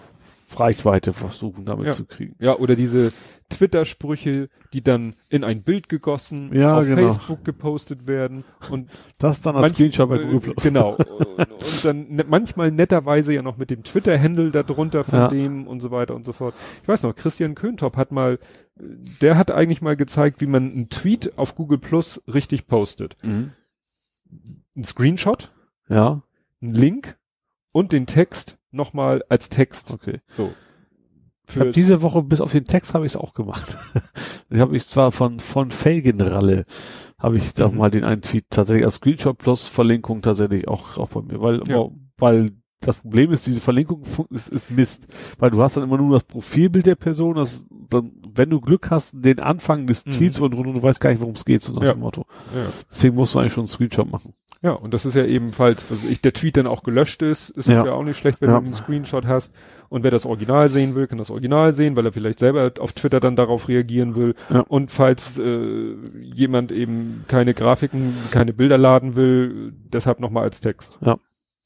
Reichweite versuchen damit Ja. zu kriegen. Ja, oder diese Twitter-Sprüche, die dann in ein Bild gegossen, Ja, auf genau. Facebook gepostet werden und Das dann als manch- Screenshot bei äh, Google Plus. Genau. und, und dann ne, manchmal netterweise ja noch mit dem Twitter-Handle darunter von Ja. dem und so weiter und so fort. Ich weiß noch, Christian Köntop hat mal, äh, der hat eigentlich mal gezeigt, wie man einen Tweet auf Google Plus richtig postet. Mhm. Ein Screenshot, Ja, ein Link und den Text nochmal als Text. okay. So. Ich Für, diese Woche bis auf den Text habe ich es auch gemacht. ich habe ich zwar von von Felgenralle habe ich da Mhm. mal den einen Tweet tatsächlich als Screenshot plus Verlinkung tatsächlich auch auch bei mir, weil Ja. weil das Problem ist, diese Verlinkung ist, ist Mist, weil du hast dann immer nur das Profilbild der Person, das dann, wenn du Glück hast, den Anfang des Mhm. Tweets und, und du weißt gar nicht, worum es geht, so nach Ja. dem Motto. ja. Deswegen musst du eigentlich schon einen Screenshot machen. Ja, und das ist ja ebenfalls, was ich, der Tweet dann auch gelöscht ist, ist Ja. ja auch nicht schlecht, wenn du einen Screenshot hast. Und wer das Original sehen will, kann das Original sehen, weil er vielleicht selber auf Twitter dann darauf reagieren will. Ja. Und falls äh, jemand eben keine Grafiken, keine Bilder laden will, deshalb nochmal als Text. Ja.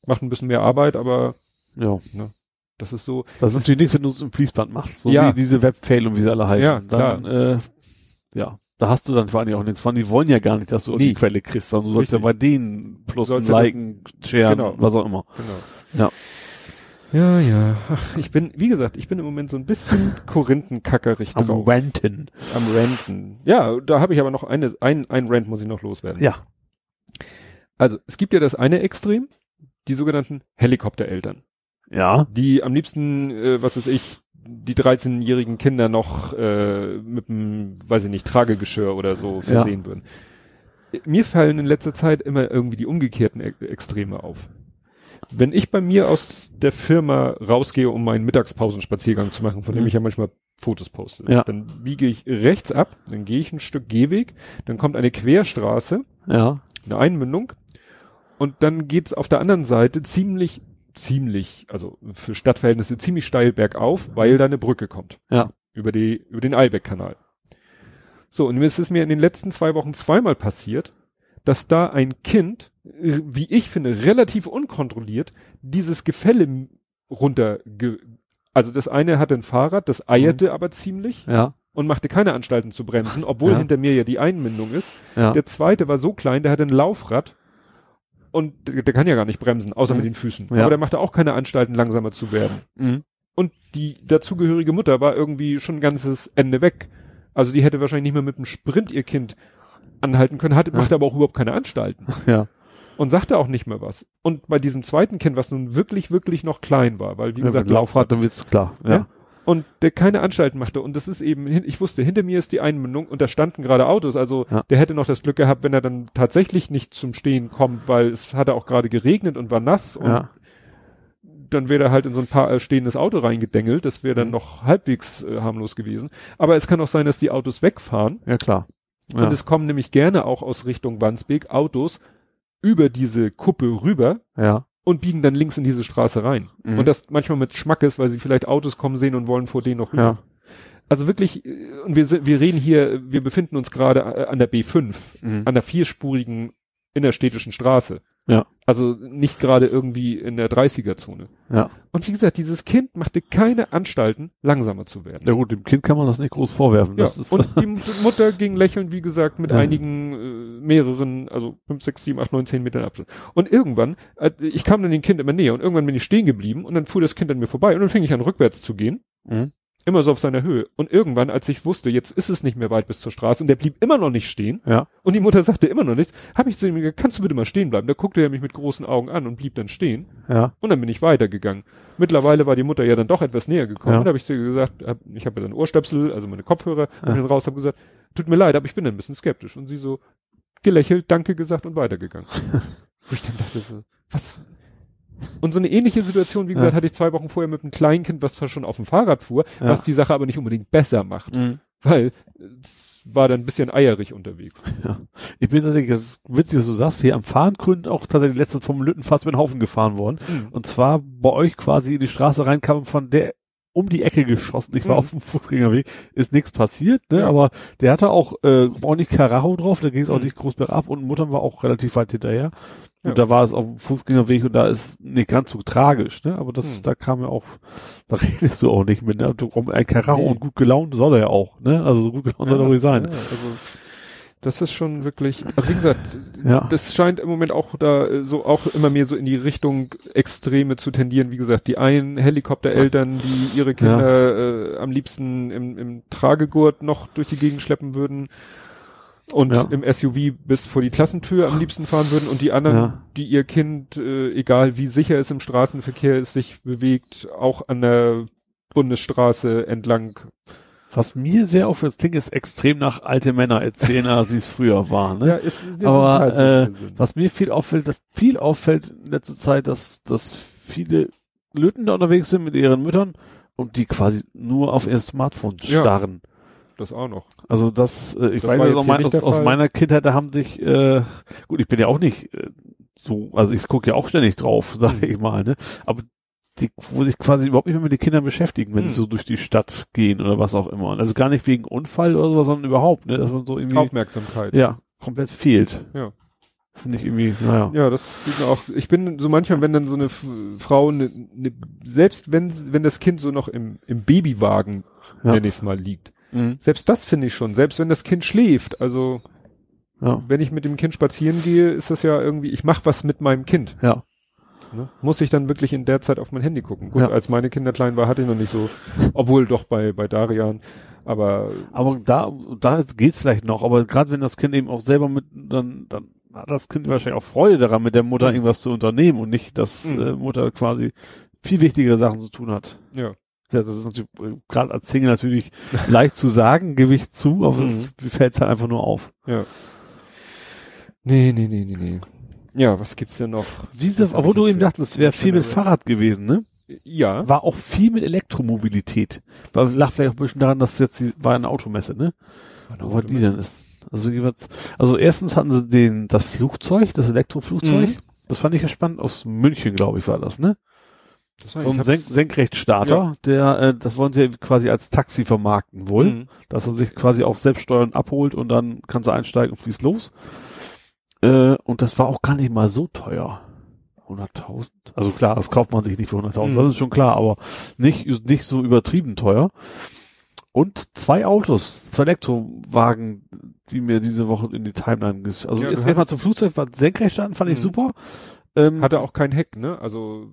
Macht ein bisschen mehr Arbeit, aber Ja. das ist so. Das ist natürlich nichts, wenn du es im Fließband machst, so Ja. wie diese Webfail und wie sie alle heißen. Ja, dann, äh, ja, da hast du dann vor allem auch nichts von. Die wollen ja gar nicht, dass du Nee. die Quelle kriegst, sondern du sollst ja Richtig. bei denen plus sollst ja liken, sharen, Genau. was auch immer. Genau. Ja. Ja, ja. Ach, ich bin, wie gesagt, ich bin im Moment so ein bisschen korinthenkackerig Am drauf. Ranten. Am Ranten. Ja, da habe ich aber noch eine, ein, ein Rant muss ich noch loswerden. Ja. Also, es gibt ja das eine Extrem, die sogenannten Helikoptereltern, Ja. die am liebsten, äh, was weiß ich, die 13-jährigen Kinder noch äh, mit einem, weiß ich nicht, Tragegeschirr oder so versehen würden. Mir fallen in letzter Zeit immer irgendwie die umgekehrten e Extreme auf. Wenn ich bei mir aus der Firma rausgehe, um meinen Mittagspausenspaziergang zu machen, von dem Mhm. ich ja manchmal Fotos poste, Ja. dann biege ich rechts ab, dann gehe ich ein Stück Gehweg, dann kommt eine Querstraße, Ja. eine Einmündung und dann geht's auf der anderen Seite ziemlich, ziemlich, also für Stadtverhältnisse ziemlich steil bergauf, weil da eine Brücke kommt. Ja. Über die, über den Eilbeck-Kanal. So, und es ist mir in den letzten zwei Wochen zweimal passiert, dass da ein Kind, wie ich finde, relativ unkontrolliert dieses Gefälle runter, also das eine hatte ein Fahrrad, das eierte aber ziemlich Ja. und machte keine Anstalten zu bremsen, obwohl Ja. hinter mir ja die Einmündung ist. Ja. Der zweite war so klein, der hatte ein Laufrad und der, der kann ja gar nicht bremsen, außer Mhm. mit den Füßen. Ja. Aber der machte auch keine Anstalten, langsamer zu werden. Mhm. Und die dazugehörige Mutter war irgendwie schon ein ganzes Ende weg. Also die hätte wahrscheinlich nicht mehr mit einem Sprint ihr Kind anhalten können, hatte, Ja. machte aber auch überhaupt keine Anstalten Ja. und sagte auch nicht mehr was. Und bei diesem zweiten Kind, was nun wirklich, wirklich noch klein war, weil wie ja gesagt, Laufrad, dann wird's klar. Ja. Ja. Und der keine Anstalten machte. Und das ist eben, ich wusste, hinter mir ist die Einmündung und da standen gerade Autos. Also Ja. der hätte noch das Glück gehabt, wenn er dann tatsächlich nicht zum Stehen kommt, weil es hatte auch gerade geregnet und war nass und Ja. dann wäre er halt in so ein paar äh, stehendes Auto reingedengelt. Das wäre dann Mhm. noch halbwegs äh, harmlos gewesen. Aber es kann auch sein, dass die Autos wegfahren. Ja, klar. Ja. Und es kommen nämlich gerne auch aus Richtung Wandsbek Autos über diese Kuppe rüber ja. Und biegen dann links in diese Straße rein. Mhm. Und das manchmal mit Schmackes, weil sie vielleicht Autos kommen sehen und wollen vor denen noch rüber. Ja. Also wirklich, äh, und wir, wir reden hier, wir befinden uns gerade äh, an der B5, Mhm. an der vierspurigen innerstädtischen Straße. Ja. Also nicht gerade irgendwie in der 30er-Zone. Ja. Und wie gesagt, dieses Kind machte keine Anstalten, langsamer zu werden. Ja gut, dem Kind kann man das nicht groß vorwerfen. Ja, ist, und die Mutter ging lächeln, wie gesagt, mit Ja. einigen, äh, mehreren, also fünf, sechs, sieben, acht, neun, zehn Metern Abstand. Und irgendwann, äh, ich kam dann dem Kind immer näher und irgendwann bin ich stehen geblieben und dann fuhr das Kind an mir vorbei und dann fing ich an rückwärts zu gehen. Mhm. Immer so auf seiner Höhe. Und irgendwann, als ich wusste, jetzt ist es nicht mehr weit bis zur Straße und der blieb immer noch nicht stehen Ja. und die Mutter sagte immer noch nichts, habe ich zu ihm gesagt, kannst du bitte mal stehen bleiben? Da guckte er mich mit großen Augen an und blieb dann stehen. Ja. Und dann bin ich weitergegangen. Mittlerweile war die Mutter ja dann doch etwas näher gekommen. Ja. Und da habe ich zu ihr gesagt, hab, ich habe ja dann Ohrstöpsel, also meine Kopfhörer, Ja. und dann raus habe gesagt, tut mir leid, aber ich bin ein bisschen skeptisch. Und sie so gelächelt, danke gesagt und weitergegangen. Wo ich dann dachte so, was? Und so eine ähnliche Situation, wie gesagt, Ja. hatte ich zwei Wochen vorher mit einem Kleinkind, was zwar schon auf dem Fahrrad fuhr, Ja. was die Sache aber nicht unbedingt besser macht, Mhm. weil es war dann ein bisschen eierig unterwegs. Ja. Ich bin tatsächlich, das ist witzig, dass du sagst, hier am Fahrengrund auch tatsächlich letztens vom Lütten fast mit den Haufen gefahren worden. Und zwar bei euch quasi in die Straße reinkam von der um die Ecke geschossen. Ich war Mhm. auf dem Fußgängerweg, ist nichts passiert, ne? Ja. Aber der hatte auch äh, ordentlich Karacho drauf, da ging es auch Mhm. nicht groß bergab und Muttern war auch relativ weit hinterher. Ja. Und da war es auf dem Fußgängerweg und da ist nicht ganz so tragisch, ne? Aber das, Hm. da kam ja auch, da redest du auch nicht mit, ne? Du, ein Karacho Nee. und gut gelaunt soll er ja auch, ne? Also so gut gelaunt soll er ruhig sein. Ja, also das ist schon wirklich, also wie gesagt, Ja. das scheint im Moment auch da äh, so auch immer mehr so in die Richtung Extreme zu tendieren. Wie gesagt, die einen Helikoptereltern, die ihre Kinder äh, am liebsten im, im Tragegurt noch durch die Gegend schleppen würden und Ja. im SUV bis vor die Klassentür am liebsten fahren würden und die anderen, Ja. die ihr Kind, äh, egal wie sicher es im Straßenverkehr es sich bewegt, auch an der Bundesstraße entlang. Was mir sehr auffällt, das klingt jetzt extrem nach alte Männer erzählen, wie es früher war, ne? Ja, ist, Aber, halt so, äh. Was mir viel auffällt, viel auffällt in letzter Zeit, dass, dass viele Löten da unterwegs sind mit ihren Müttern und die quasi nur auf ihr Smartphone Ja. starren. das auch noch. Also das, äh, ich Das weiß hier mein, aus, aus meiner Kindheit, da haben sich, äh, gut, ich bin ja auch nicht äh, so, also ich gucke ja auch ständig drauf, sage ich mal, ne? Aber die, wo sich quasi überhaupt nicht mehr mit den Kindern beschäftigen, wenn Mhm. sie so durch die Stadt gehen oder was auch immer. Also gar nicht wegen Unfall oder sowas, sondern überhaupt, ne? Dass man so irgendwie, Aufmerksamkeit. ja, komplett fehlt. Ja. Finde ich irgendwie, naja. Ja, das sieht man auch. Ich bin so manchmal, wenn dann so eine Frau, ne, ne, selbst wenn wenn das Kind so noch im, im Babywagen, Ja. nenn ich es mal, liegt, Mhm. selbst das finde ich schon. Selbst wenn das Kind schläft, also Ja. wenn ich mit dem Kind spazieren gehe, ist das ja irgendwie, ich mache was mit meinem Kind. Ja. Ne? Muss ich dann wirklich in der Zeit auf mein Handy gucken? Gut, Ja. als meine Kinder klein war, hatte ich noch nicht so, obwohl doch bei bei Darian, aber Aber da, da geht's vielleicht noch, aber gerade wenn das Kind eben auch selber mit, dann, dann hat das Kind wahrscheinlich auch Freude daran, mit der Mutter Mhm. irgendwas zu unternehmen und nicht, dass Mhm. äh, Mutter quasi viel wichtigere Sachen zu tun hat. ja. Ja, das ist natürlich gerade als Single natürlich leicht zu sagen, gebe ich zu, aber Mhm. es fällt halt einfach nur auf. Ja. Nee, nee, nee, nee, nee. Ja, was gibt's denn noch? Diese, obwohl du eben dachtest, es wäre viel mit. Fahrrad gewesen, ne? Ja. War auch viel mit Elektromobilität. War, lag vielleicht auch ein bisschen daran, dass jetzt die, war eine Automesse, ne? Wo war die denn? Ist, also also erstens hatten sie den, das Flugzeug, das Elektroflugzeug. Mhm. Das fand ich ja spannend. Aus München, glaube ich, war das, ne? Das So ein Senk Senkrechtstarter, der, äh, das wollen sie quasi als Taxi vermarkten wohl. Mhm. Dass er sich quasi auch selbst steuern abholt und dann kann sie einsteigen und fließt los. Äh, und das war auch gar nicht mal so teuer. 100.000? Also klar, das kauft man sich nicht für 100.000, Mhm. das ist schon klar, aber nicht, nicht so übertrieben teuer. Und zwei Autos, zwei Elektrowagen, die mir diese Woche in die Timeline, also Ja, jetzt erstmal zum Flugzeug, war Senkrechtstarten, fand ich Mhm. super. Ähm, Hatte auch kein Heck, ne? Also,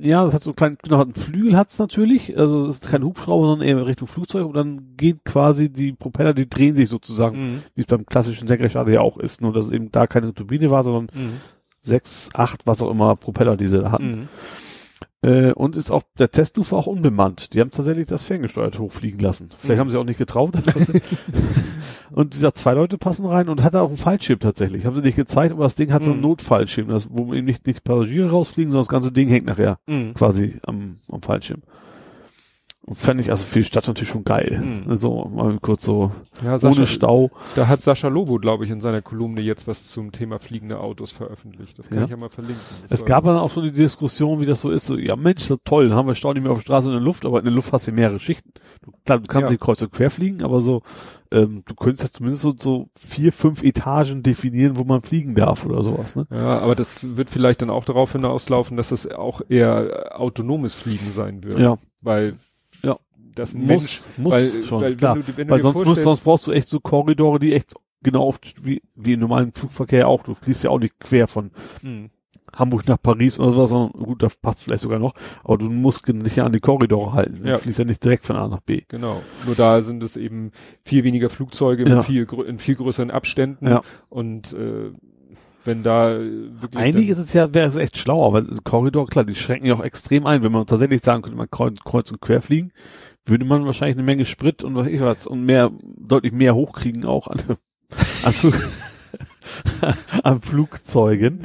ja, das hat so einen kleinen, genau, einen Flügel hat's natürlich, also es ist kein Hubschrauber, sondern eher Richtung Flugzeug und dann geht quasi die Propeller, die drehen sich sozusagen, mhm. wie es beim klassischen Senkrechtstarter ja auch ist, nur dass es eben da keine Turbine war, sondern Mhm. sechs, acht, was auch immer Propeller, die sie da hatten. Mhm. Äh, und ist auch, der Testluft war auch unbemannt. Die haben tatsächlich das ferngesteuert hochfliegen lassen. Vielleicht Mhm. haben sie auch nicht getraut. und dieser zwei Leute passen rein und hat auch einen Fallschirm tatsächlich. Haben sie nicht gezeigt, aber das Ding hat so einen Mhm. Notfallschirm, das, wo eben nicht, nicht die Passagiere rausfliegen, sondern das ganze Ding hängt nachher Mhm. quasi am, am Fallschirm. Fände ich also für die Stadt natürlich schon geil. Mhm. Also mal kurz so Ja, Sascha, ohne Stau. da hat Sascha Lobo, glaube ich, in seiner Kolumne jetzt was zum Thema fliegende Autos veröffentlicht. Das kann Ja. ich ja mal verlinken. Das Es gab dann auch so die Diskussion, wie das so ist. So, ja Mensch, das ist toll, dann haben wir Stau nicht mehr auf der Straße und in der Luft, aber in der Luft hast du mehrere Schichten. Du, klar, du kannst Ja. nicht kreuz und quer fliegen, aber so, ähm, du könntest jetzt zumindest so, so vier, fünf Etagen definieren, wo man fliegen darf oder sowas. Ne? Ja, aber das wird vielleicht dann auch darauf hinauslaufen, dass es auch eher autonomes Fliegen sein wird. Ja, Weil Ja. das ein muss, Mensch, muss weil, schon, weil klar. du, Weil sonst, musst, sonst brauchst du echt so Korridore, die echt genau oft wie, wie im normalen Flugverkehr auch. Du fliegst ja auch nicht quer von Hm, Hamburg nach Paris oder sowas, sondern gut, das passt vielleicht sogar noch, aber du musst dich ja an die Korridore halten. Du Ja. fliegst ja nicht direkt von A nach B. genau. Nur da sind es eben viel weniger Flugzeuge Ja. mit viel, in viel größeren Abständen Ja. und äh, wenn da äh, wirklich Eigentlich ist es ja, wäre es echt schlau, aber das Korridor, klar, die schränken ja auch extrem ein. Wenn man tatsächlich sagen könnte, man kreuz, kreuz und quer fliegen, würde man wahrscheinlich eine Menge Sprit und was ich was und mehr, deutlich mehr hochkriegen auch an, an, Flug, an Flugzeugen.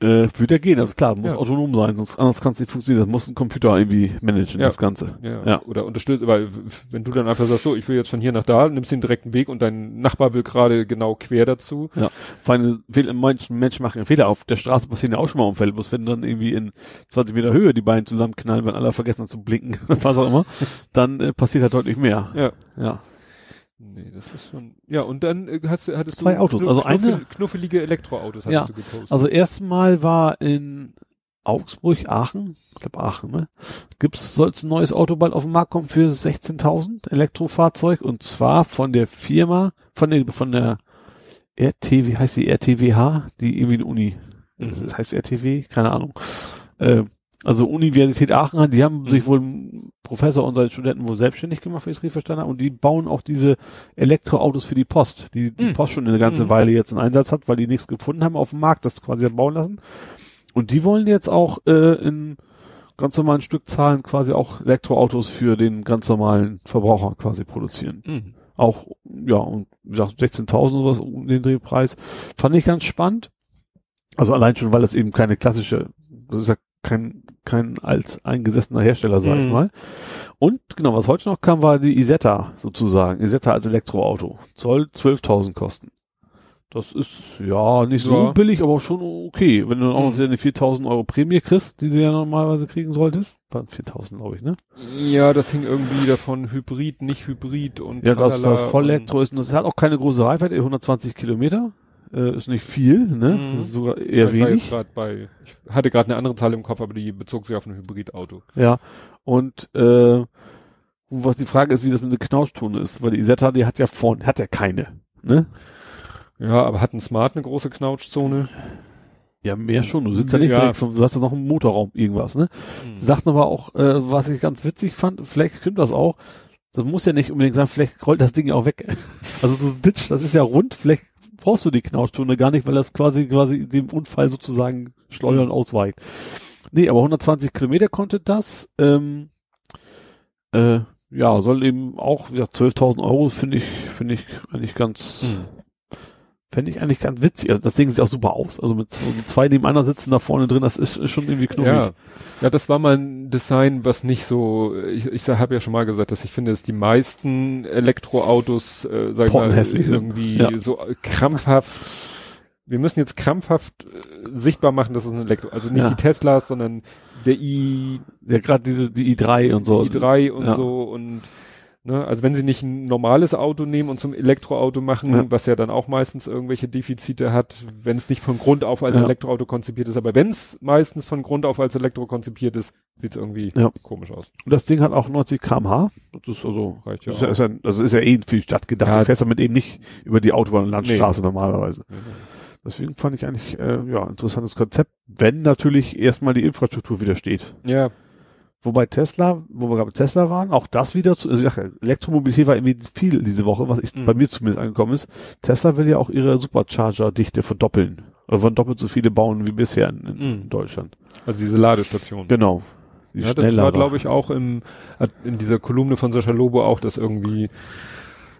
Äh, würde ja gehen, aber klar, muss Ja. autonom sein, sonst anders kann es nicht funktionieren. Das muss ein Computer irgendwie managen, Ja. das Ganze. ja, ja. oder unterstützt, weil wenn du dann einfach sagst, so, ich will jetzt von hier nach da, nimmst den direkten Weg und dein Nachbar will gerade genau quer dazu. Vor allem, Menschen, Menschen machen einen Fehler. Auf der Straße passieren ja auch schon mal Unfälle. Bloß wenn dann irgendwie in 20 Meter Höhe die beiden zusammenknallen, wenn alle vergessen haben zu blinken, was auch immer, dann äh, passiert halt deutlich mehr. Ja. Ja. Nee, das ist schon. Ja, und dann äh, hast du, hattest Zwei du Autos, also eine- knuffelige Elektroautos hattest Ja, du gepostet. Also erstmal war in Augsburg, Aachen, ich glaube Aachen, ne? Gibt's, soll ein neues Auto bald auf den Markt kommen für 16.000 Elektrofahrzeug und zwar von der Firma, von der, von der RT, wie heißt die RTWH? Die irgendwie eine Uni. Mhm. Das heißt RTW? Keine Ahnung. Äh, also Universität Aachen hat, die haben sich wohl Professor und seine Studenten wohl selbstständig gemacht, wenn ich es richtig verstanden habe. Und die bauen auch diese Elektroautos für die Post, die die Mhm. Post schon eine ganze Mhm. Weile jetzt in Einsatz hat, weil die nichts gefunden haben auf dem Markt, das quasi haben bauen lassen. Und die wollen jetzt auch äh, in ganz normalen Stückzahlen quasi auch Elektroautos für den ganz normalen Verbraucher quasi produzieren. Mhm. Auch, ja, und wie gesagt, 16.000 oder was um den Drehpreis. Fand ich ganz spannend. Also allein schon, weil es eben keine klassische, das ist ja kein, kein alteingesessener Hersteller, sag ich Mhm. mal. Und genau, was heute noch kam, war die Isetta sozusagen. Isetta als Elektroauto. Soll 12.000 kosten. Das ist, ja, nicht so Ja. billig, aber schon okay. Wenn du dann auch noch Mhm. eine 4.000 Euro Prämie kriegst, die du ja normalerweise kriegen solltest. Waren 4.000, glaube ich, ne? Ja, das hing irgendwie davon Hybrid, nicht Hybrid und Ja, das, tralala das Vollelektro ist, und das hat auch keine große Reichweite, 120 Kilometer, äh, ist nicht viel, ne? Mhm. Das ist sogar eher ich war wenig. bei, ich hatte gerade eine andere Zahl im Kopf, aber die bezog sich auf ein Hybridauto. Ja. Und, äh, was die Frage ist, wie das mit der Knauschtone ist, weil die Isetta, die hat ja vorne, hat ja keine, ne? Ja, aber hat ein Smart eine große Knautschzone? Ja, mehr schon. Du sitzt ja nicht Ja. direkt vom, du hast ja noch einen Motorraum, irgendwas, ne? Mhm. Sagten aber auch, äh, was ich ganz witzig fand, vielleicht stimmt das auch, das muss ja nicht unbedingt sein, vielleicht rollt das Ding ja auch weg. Also du ditch, das ist ja rund, vielleicht brauchst du die Knautschtunde gar nicht, weil das quasi quasi dem Unfall sozusagen schleudern Mhm. ausweicht. Nee, aber 120 Kilometer konnte das. Ähm, äh, ja, soll eben auch, wie gesagt, 12.000 Euro finde ich, finde ich eigentlich ganz, Mhm. Fände ich eigentlich ganz witzig. Also das Ding sieht auch super aus. Also mit so zwei nebeneinander sitzen da vorne drin, das ist, ist schon irgendwie knuffig. Ja. ja, das war mal ein Design, was nicht so, ich, ich habe ja schon mal gesagt, dass ich finde, dass die meisten Elektroautos, äh, sag ich mal, irgendwie Ja. so krampfhaft, wir müssen jetzt krampfhaft äh, sichtbar machen, dass es ein Elektro, also nicht Ja. die Teslas, sondern der i, Ja, gerade diese, die i3 und so. i3 und Ja. so und ne, also wenn sie nicht ein normales Auto nehmen und zum Elektroauto machen, Ja. was ja dann auch meistens irgendwelche Defizite hat, wenn es nicht von Grund auf als Ja. Elektroauto konzipiert ist, aber wenn es meistens von Grund auf als Elektro konzipiert ist, sieht es irgendwie Ja. komisch aus. Und das Ding hat auch 90 km/h. Das ist also, Reicht ja das ist ist ja, das ist ja eh für die Stadt gedacht. Du fährst damit eben nicht über die Autobahn und Landstraße normalerweise. Ja. Deswegen fand ich eigentlich, äh, ja, interessantes Konzept, wenn natürlich erstmal die Infrastruktur wieder steht. Ja, Wobei Tesla, wo wir gerade bei Tesla waren, auch das wieder zu, also ich ja, Elektromobilität war irgendwie viel diese Woche, was ich, Mhm. bei mir zumindest angekommen ist. Tesla will ja auch ihre Supercharger-Dichte verdoppeln. Oder wollen doppelt so viele bauen wie bisher in, in Mhm. Deutschland. also diese Ladestation. Genau. Die ja, das war, glaube ich, auch im, in dieser Kolumne von Sascha Lobo auch, dass irgendwie,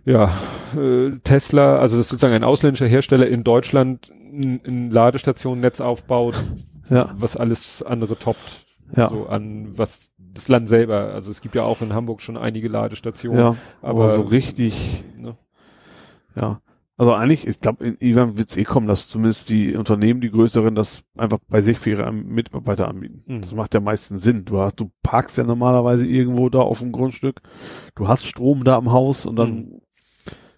ja, äh, Tesla, also das ist sozusagen ein ausländischer Hersteller in Deutschland ein, ein Ladestationennetz aufbaut, Ja, was alles andere toppt. ja. So an, was das Land selber, also es gibt ja auch in Hamburg schon einige Ladestationen. ja, aber, aber so richtig, Ne? ja. Also eigentlich, ich glaube, irgendwann wird es eh kommen, dass zumindest die Unternehmen, die größeren, das einfach bei sich für ihre Mitarbeiter anbieten. Mhm. Das macht ja meistens Sinn. Du hast, du parkst ja normalerweise irgendwo da auf dem Grundstück. Du hast Strom da im Haus und dann Mhm.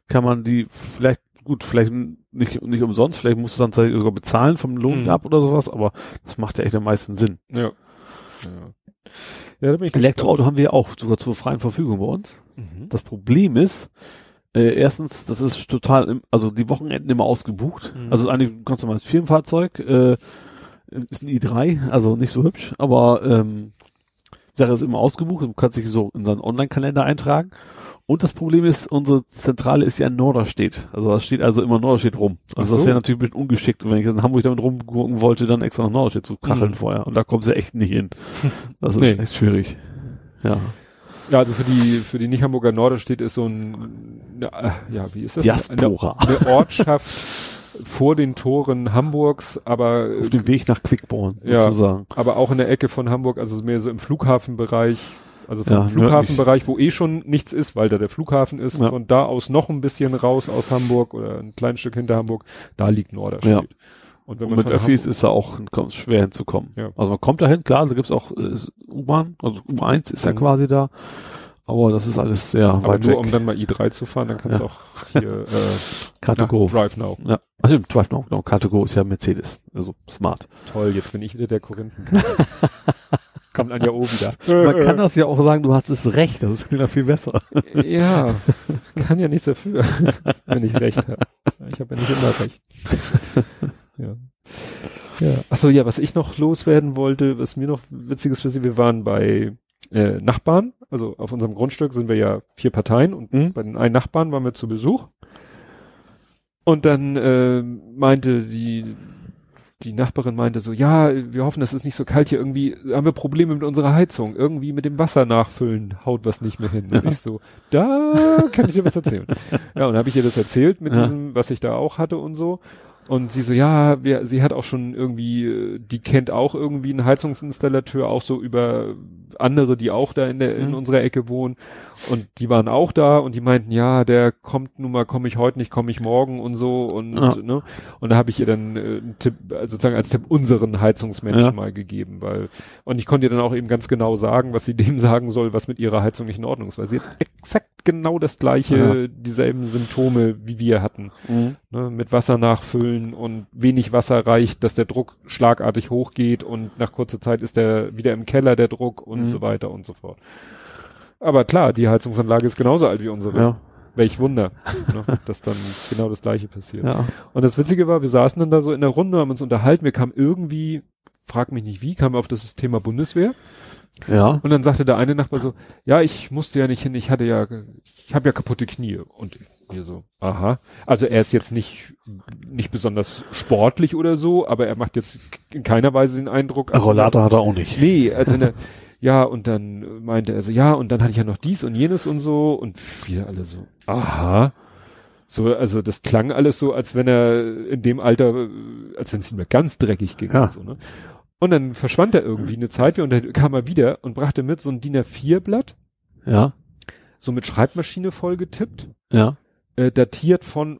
kann man die vielleicht, gut, vielleicht nicht, nicht umsonst, vielleicht musst du dann sogar bezahlen vom Lohn Mhm. ab oder sowas, aber das macht ja echt am meisten Sinn. Ja. Ja, ja Elektroauto haben wir auch sogar zur freien Verfügung bei uns. Mhm. Das Problem ist, äh, erstens, das ist total, im, also die Wochenenden immer ausgebucht. Mhm. Also ist eigentlich ein ganz normales Firmenfahrzeug, äh, ist ein i3, also nicht so hübsch, aber ähm, die Sache ist immer ausgebucht, du kannst dich so in seinen Online-Kalender eintragen. Und das Problem ist, unsere Zentrale ist ja in Norderstedt. Also da steht also immer Norderstedt rum. Also Ach das so. wäre natürlich ein bisschen ungeschickt. Und wenn ich jetzt in Hamburg damit rumgucken wollte, dann extra nach Norderstedt zu kacheln Mhm. vorher. Und da kommen sie echt nicht hin. Das ist Nee. echt schwierig. Ja. Ja, also für die, für die Nicht-Hamburger Norderstedt ist so ein, äh, ja, wie ist das? Diaspora. Eine, eine Ortschaft vor den Toren Hamburgs, aber, Auf dem Weg nach Quickborn, Ja. sozusagen. aber auch in der Ecke von Hamburg, also mehr so im Flughafenbereich, also vom Ja, Flughafenbereich, wo eh schon nichts ist, weil da der Flughafen ist, Ja. von da aus noch ein bisschen raus aus Hamburg oder ein kleines Stück hinter Hamburg, da liegt Norderstedt. Ja. Und wenn Und man mit von Öffis Hamburg- ist da auch schwer hinzukommen. Ja. Also man kommt dahin, klar, da gibt's auch äh, U-Bahn, also U1 ist ja Mhm. quasi da. Aber das ist alles sehr Aber weit nur weg. um dann mal i3 zu fahren, dann kannst du Ja. auch hier äh, Car2Go. nach Drive Now. Ja, stimmt, Drive Now, genau. Car2Go ist ja Mercedes, also smart. Toll, jetzt bin ich wieder der Korinthen. Kommt Anja O wieder. Man kann das ja auch sagen, du hattest recht, das ist klingt ja viel besser. Ja, kann ja nichts dafür, wenn ich recht habe. Ich habe ja nicht immer recht. ja. Ja. Achso, ja, was ich noch loswerden wollte, was mir noch witziges passiert, wir waren bei äh, Nachbarn, also auf unserem Grundstück sind wir ja vier Parteien und Mhm. bei den einen Nachbarn waren wir zu Besuch. Und dann äh, meinte die die Nachbarin meinte so, ja, wir hoffen, es ist nicht so kalt hier. Irgendwie haben wir Probleme mit unserer Heizung. Irgendwie mit dem Wasser nachfüllen haut was nicht mehr hin. Und ich so, da kann ich dir was erzählen. ja, und habe ich ihr das erzählt mit Ja. diesem, was ich da auch hatte und so. Und sie so, ja, wir, sie hat auch schon irgendwie, die kennt auch irgendwie einen Heizungsinstallateur, auch so über andere, die auch da in der, in Mhm. unserer Ecke wohnen. Und die waren auch da und die meinten, ja, der kommt nun mal, komme ich heute nicht, komme ich morgen und so und, Ja. ne. Und da habe ich ihr dann äh, einen Tipp, also sozusagen als Tipp unseren Heizungsmenschen Ja. mal gegeben, weil, und ich konnte ihr dann auch eben ganz genau sagen, was sie dem sagen soll, was mit ihrer Heizung nicht in Ordnung ist, weil sie hat exakt genau das gleiche, Ja. dieselben Symptome, wie wir hatten Mhm. ne, mit Wasser nachfüllen und wenig Wasser reicht, dass der Druck schlagartig hochgeht und nach kurzer Zeit ist der wieder im Keller der Druck und Mhm. so weiter und so fort. Aber klar, die Heizungsanlage ist genauso alt wie unsere. Ja, Welch Wunder, ne, dass dann genau das gleiche passiert. ja. Und das Witzige war, wir saßen dann da so in der Runde, haben uns unterhalten, wir kamen irgendwie, frag mich nicht wie, kamen auf das Thema Bundeswehr. Ja. Und dann sagte der eine Nachbar so, ja, ich musste ja nicht hin, ich hatte ja, ich habe ja kaputte Knie. Und wir so, aha. Also er ist jetzt nicht, nicht besonders sportlich oder so, aber er macht jetzt in keiner Weise den Eindruck. als wenn er- Rollator hat er auch nicht. Nee, also ne, ja, und dann meinte er so, ja, und dann hatte ich ja noch dies und jenes und so und wir alle so, aha. So, also das klang alles so, als wenn er in dem Alter, als wenn es ihm ganz dreckig ging. Ja. Und, so, ne? und dann verschwand er irgendwie eine Zeit und dann kam er wieder und brachte mit so ein DIN A4-Blatt, Ja. so mit Schreibmaschine voll getippt, Ja. äh, datiert von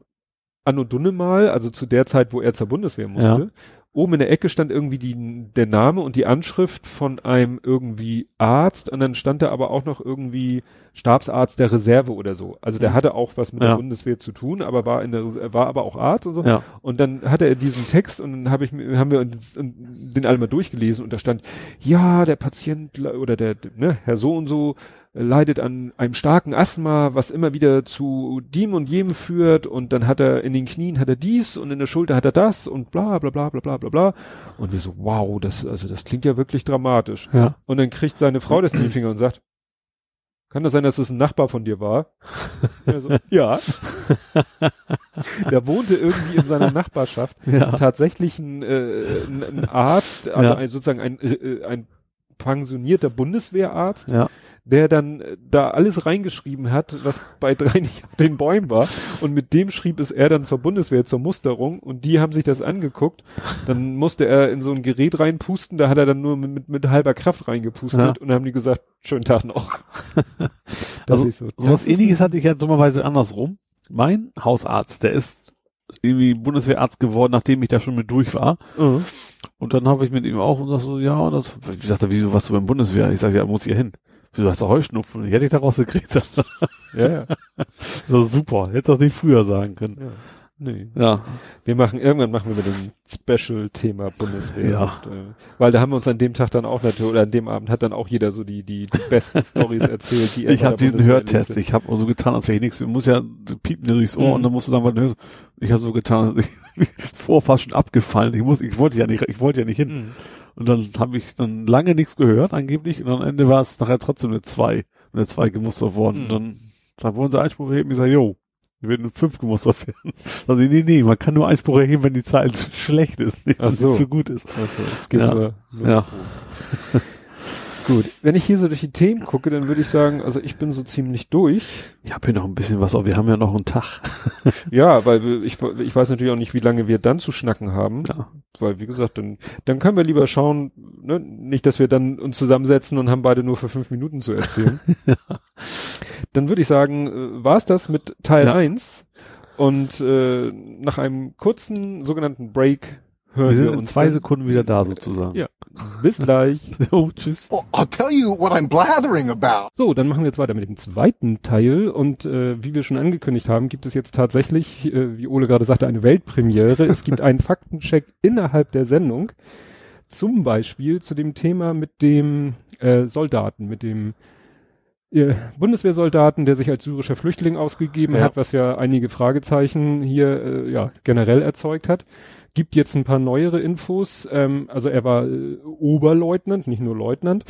Anno Dunnemal, also zu der Zeit, wo er zur Bundeswehr musste. Ja. Oben in der Ecke stand irgendwie die, der Name und die Anschrift von einem irgendwie Arzt und dann stand da aber auch noch irgendwie Stabsarzt der Reserve oder so. Also der Mhm. hatte auch was mit Ja. der Bundeswehr zu tun, aber war in der, war aber auch Arzt und so. Ja. Und dann hatte er diesen Text und dann habe ich mir, haben wir uns den alle mal durchgelesen und da stand, ja, der Patient oder der, ne, Herr so und so leidet an einem starken Asthma, was immer wieder zu dem und jenem führt und dann hat er in den Knien hat er dies und in der Schulter hat er das und bla bla bla bla bla bla bla. Und wir so, wow, das, also das klingt ja wirklich dramatisch. Ja. Und dann kriegt seine Frau das in den Finger und sagt, kann das sein, dass es ein Nachbar von dir war? So, ja. Der wohnte irgendwie in seiner Nachbarschaft Ja. tatsächlich ein, äh, ein, ein Arzt, also Ja. ein, sozusagen ein, äh, ein pensionierter Bundeswehrarzt, Ja. Der dann äh, da alles reingeschrieben hat, was bei drei nicht auf den Bäumen war. Und mit dem schrieb es er dann zur Bundeswehr, zur Musterung. Und die haben sich das angeguckt. Dann musste er in so ein Gerät reinpusten. Da hat er dann nur mit, mit, halber Kraft reingepustet. Ja. Und dann haben die gesagt, schönen Tag noch. Das Also, ist so, So was ähnliches hatte ich ja dummerweise andersrum. Mein Hausarzt, der ist irgendwie Bundeswehrarzt geworden, nachdem ich da schon mit durch war. Mhm. Und dann habe ich mit ihm auch und sag so, ja, und das, ich sagte, wieso warst du beim Bundeswehr? Ich sag, ja, muss hier hin. Du hast doch Heuschnupfen. Ich hätte dich da rausgekriegt. Ja, ja. Das ist super. Hätte das nicht früher sagen können. ja. Nee. Ja. Wir machen, irgendwann machen wir mit dem Special-Thema Bundeswehr. Ja. Und, äh, weil da haben wir uns an dem Tag dann auch natürlich, oder an dem Abend hat dann auch jeder so die, die, die besten Stories erzählt, die er Ich habe diesen Bundeswehr Hörtest. erlebte. Ich habe so getan, als wäre ich nichts. Du musst ja piepen dir durchs Ohr Mhm. und dann musst du dann was hörst. Ich habe so getan, als ich vor fast schon abgefallen. Ich muss, ich wollte ja nicht, ich wollte ja nicht hin. Mhm. Und dann habe ich dann lange nichts gehört, angeblich. Und am Ende war es nachher trotzdem eine 2. Eine 2 gemustert worden. Mhm. Und dann, dann wollen sie Einspruch erheben. Ich sage, jo, wir werden 5 gemustert werden. Also, nee, nee, man kann nur Einspruch erheben, wenn die Zahl zu schlecht ist, nicht wenn sie so. zu gut ist. Also, es gibt Ja. Ja. Gut. Wenn ich hier so durch die Themen gucke, dann würde ich sagen, also ich bin so ziemlich durch. Ich habe hier noch ein bisschen was, aber wir haben ja noch einen Tag. Ja, weil wir, ich, ich weiß natürlich auch nicht, wie lange wir dann zu schnacken haben. Ja. Weil, wie gesagt, dann, dann können wir lieber schauen, ne? nicht, dass wir dann uns zusammensetzen und haben beide nur für fünf Minuten zu erzählen. Dann würde ich sagen, äh, war es das mit Teil Ja. eins Und äh, nach einem kurzen sogenannten Break hören Wir wir, sind in uns zwei dann. Sekunden wieder da sozusagen. Ja. Bis gleich. Oh, tschüss. Well, I'll tell you what I'm blathering about. So, dann machen wir jetzt weiter mit dem zweiten Teil und äh, wie wir schon angekündigt haben, gibt es jetzt tatsächlich, äh, wie Ole gerade sagte, eine Weltpremiere. es gibt einen Faktencheck innerhalb der Sendung, zum Beispiel zu dem Thema mit dem äh, Soldaten, mit dem äh, Bundeswehrsoldaten, der sich als syrischer Flüchtling ausgegeben Ja. hat, was ja einige Fragezeichen hier äh, ja generell erzeugt hat. Gibt jetzt ein paar neuere Infos. Ähm, also er war äh, Oberleutnant, nicht nur Leutnant.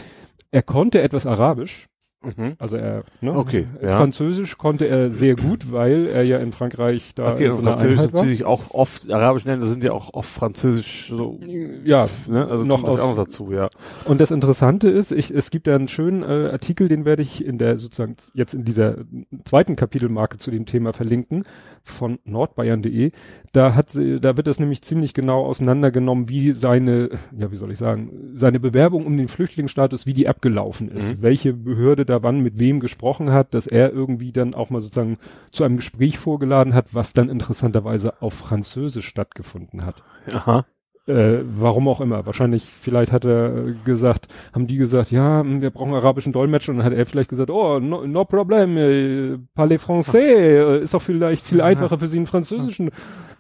Er konnte etwas Arabisch. Mhm. Also er, ne? Okay, ja. Französisch konnte er sehr gut, weil er ja in Frankreich da Okay, in so Französisch Einheit natürlich auch oft, arabische Länder sind ja auch oft Französisch so, Ja, ne? Also noch das aus- auch noch dazu, ja. und das Interessante ist, ich, es gibt da einen schönen äh, Artikel, den werde ich in der sozusagen jetzt in dieser zweiten Kapitelmarke zu dem Thema verlinken von nordbayern.de. Da hat sie, da wird das nämlich ziemlich genau auseinandergenommen, wie seine, ja, wie soll ich sagen, seine Bewerbung um den Flüchtlingsstatus, wie die abgelaufen ist, Mhm. welche Behörde da wann mit wem gesprochen hat, dass er irgendwie dann auch mal sozusagen zu einem Gespräch vorgeladen hat, was dann interessanterweise auf Französisch stattgefunden hat. Aha. Äh, warum auch immer. Wahrscheinlich, vielleicht hat er gesagt, haben die gesagt, ja, hm, wir brauchen arabischen Dolmetscher und dann hat er vielleicht gesagt, oh, no, no problem, äh, parlez français, äh, ist doch vielleicht viel einfacher für sie einen französischen.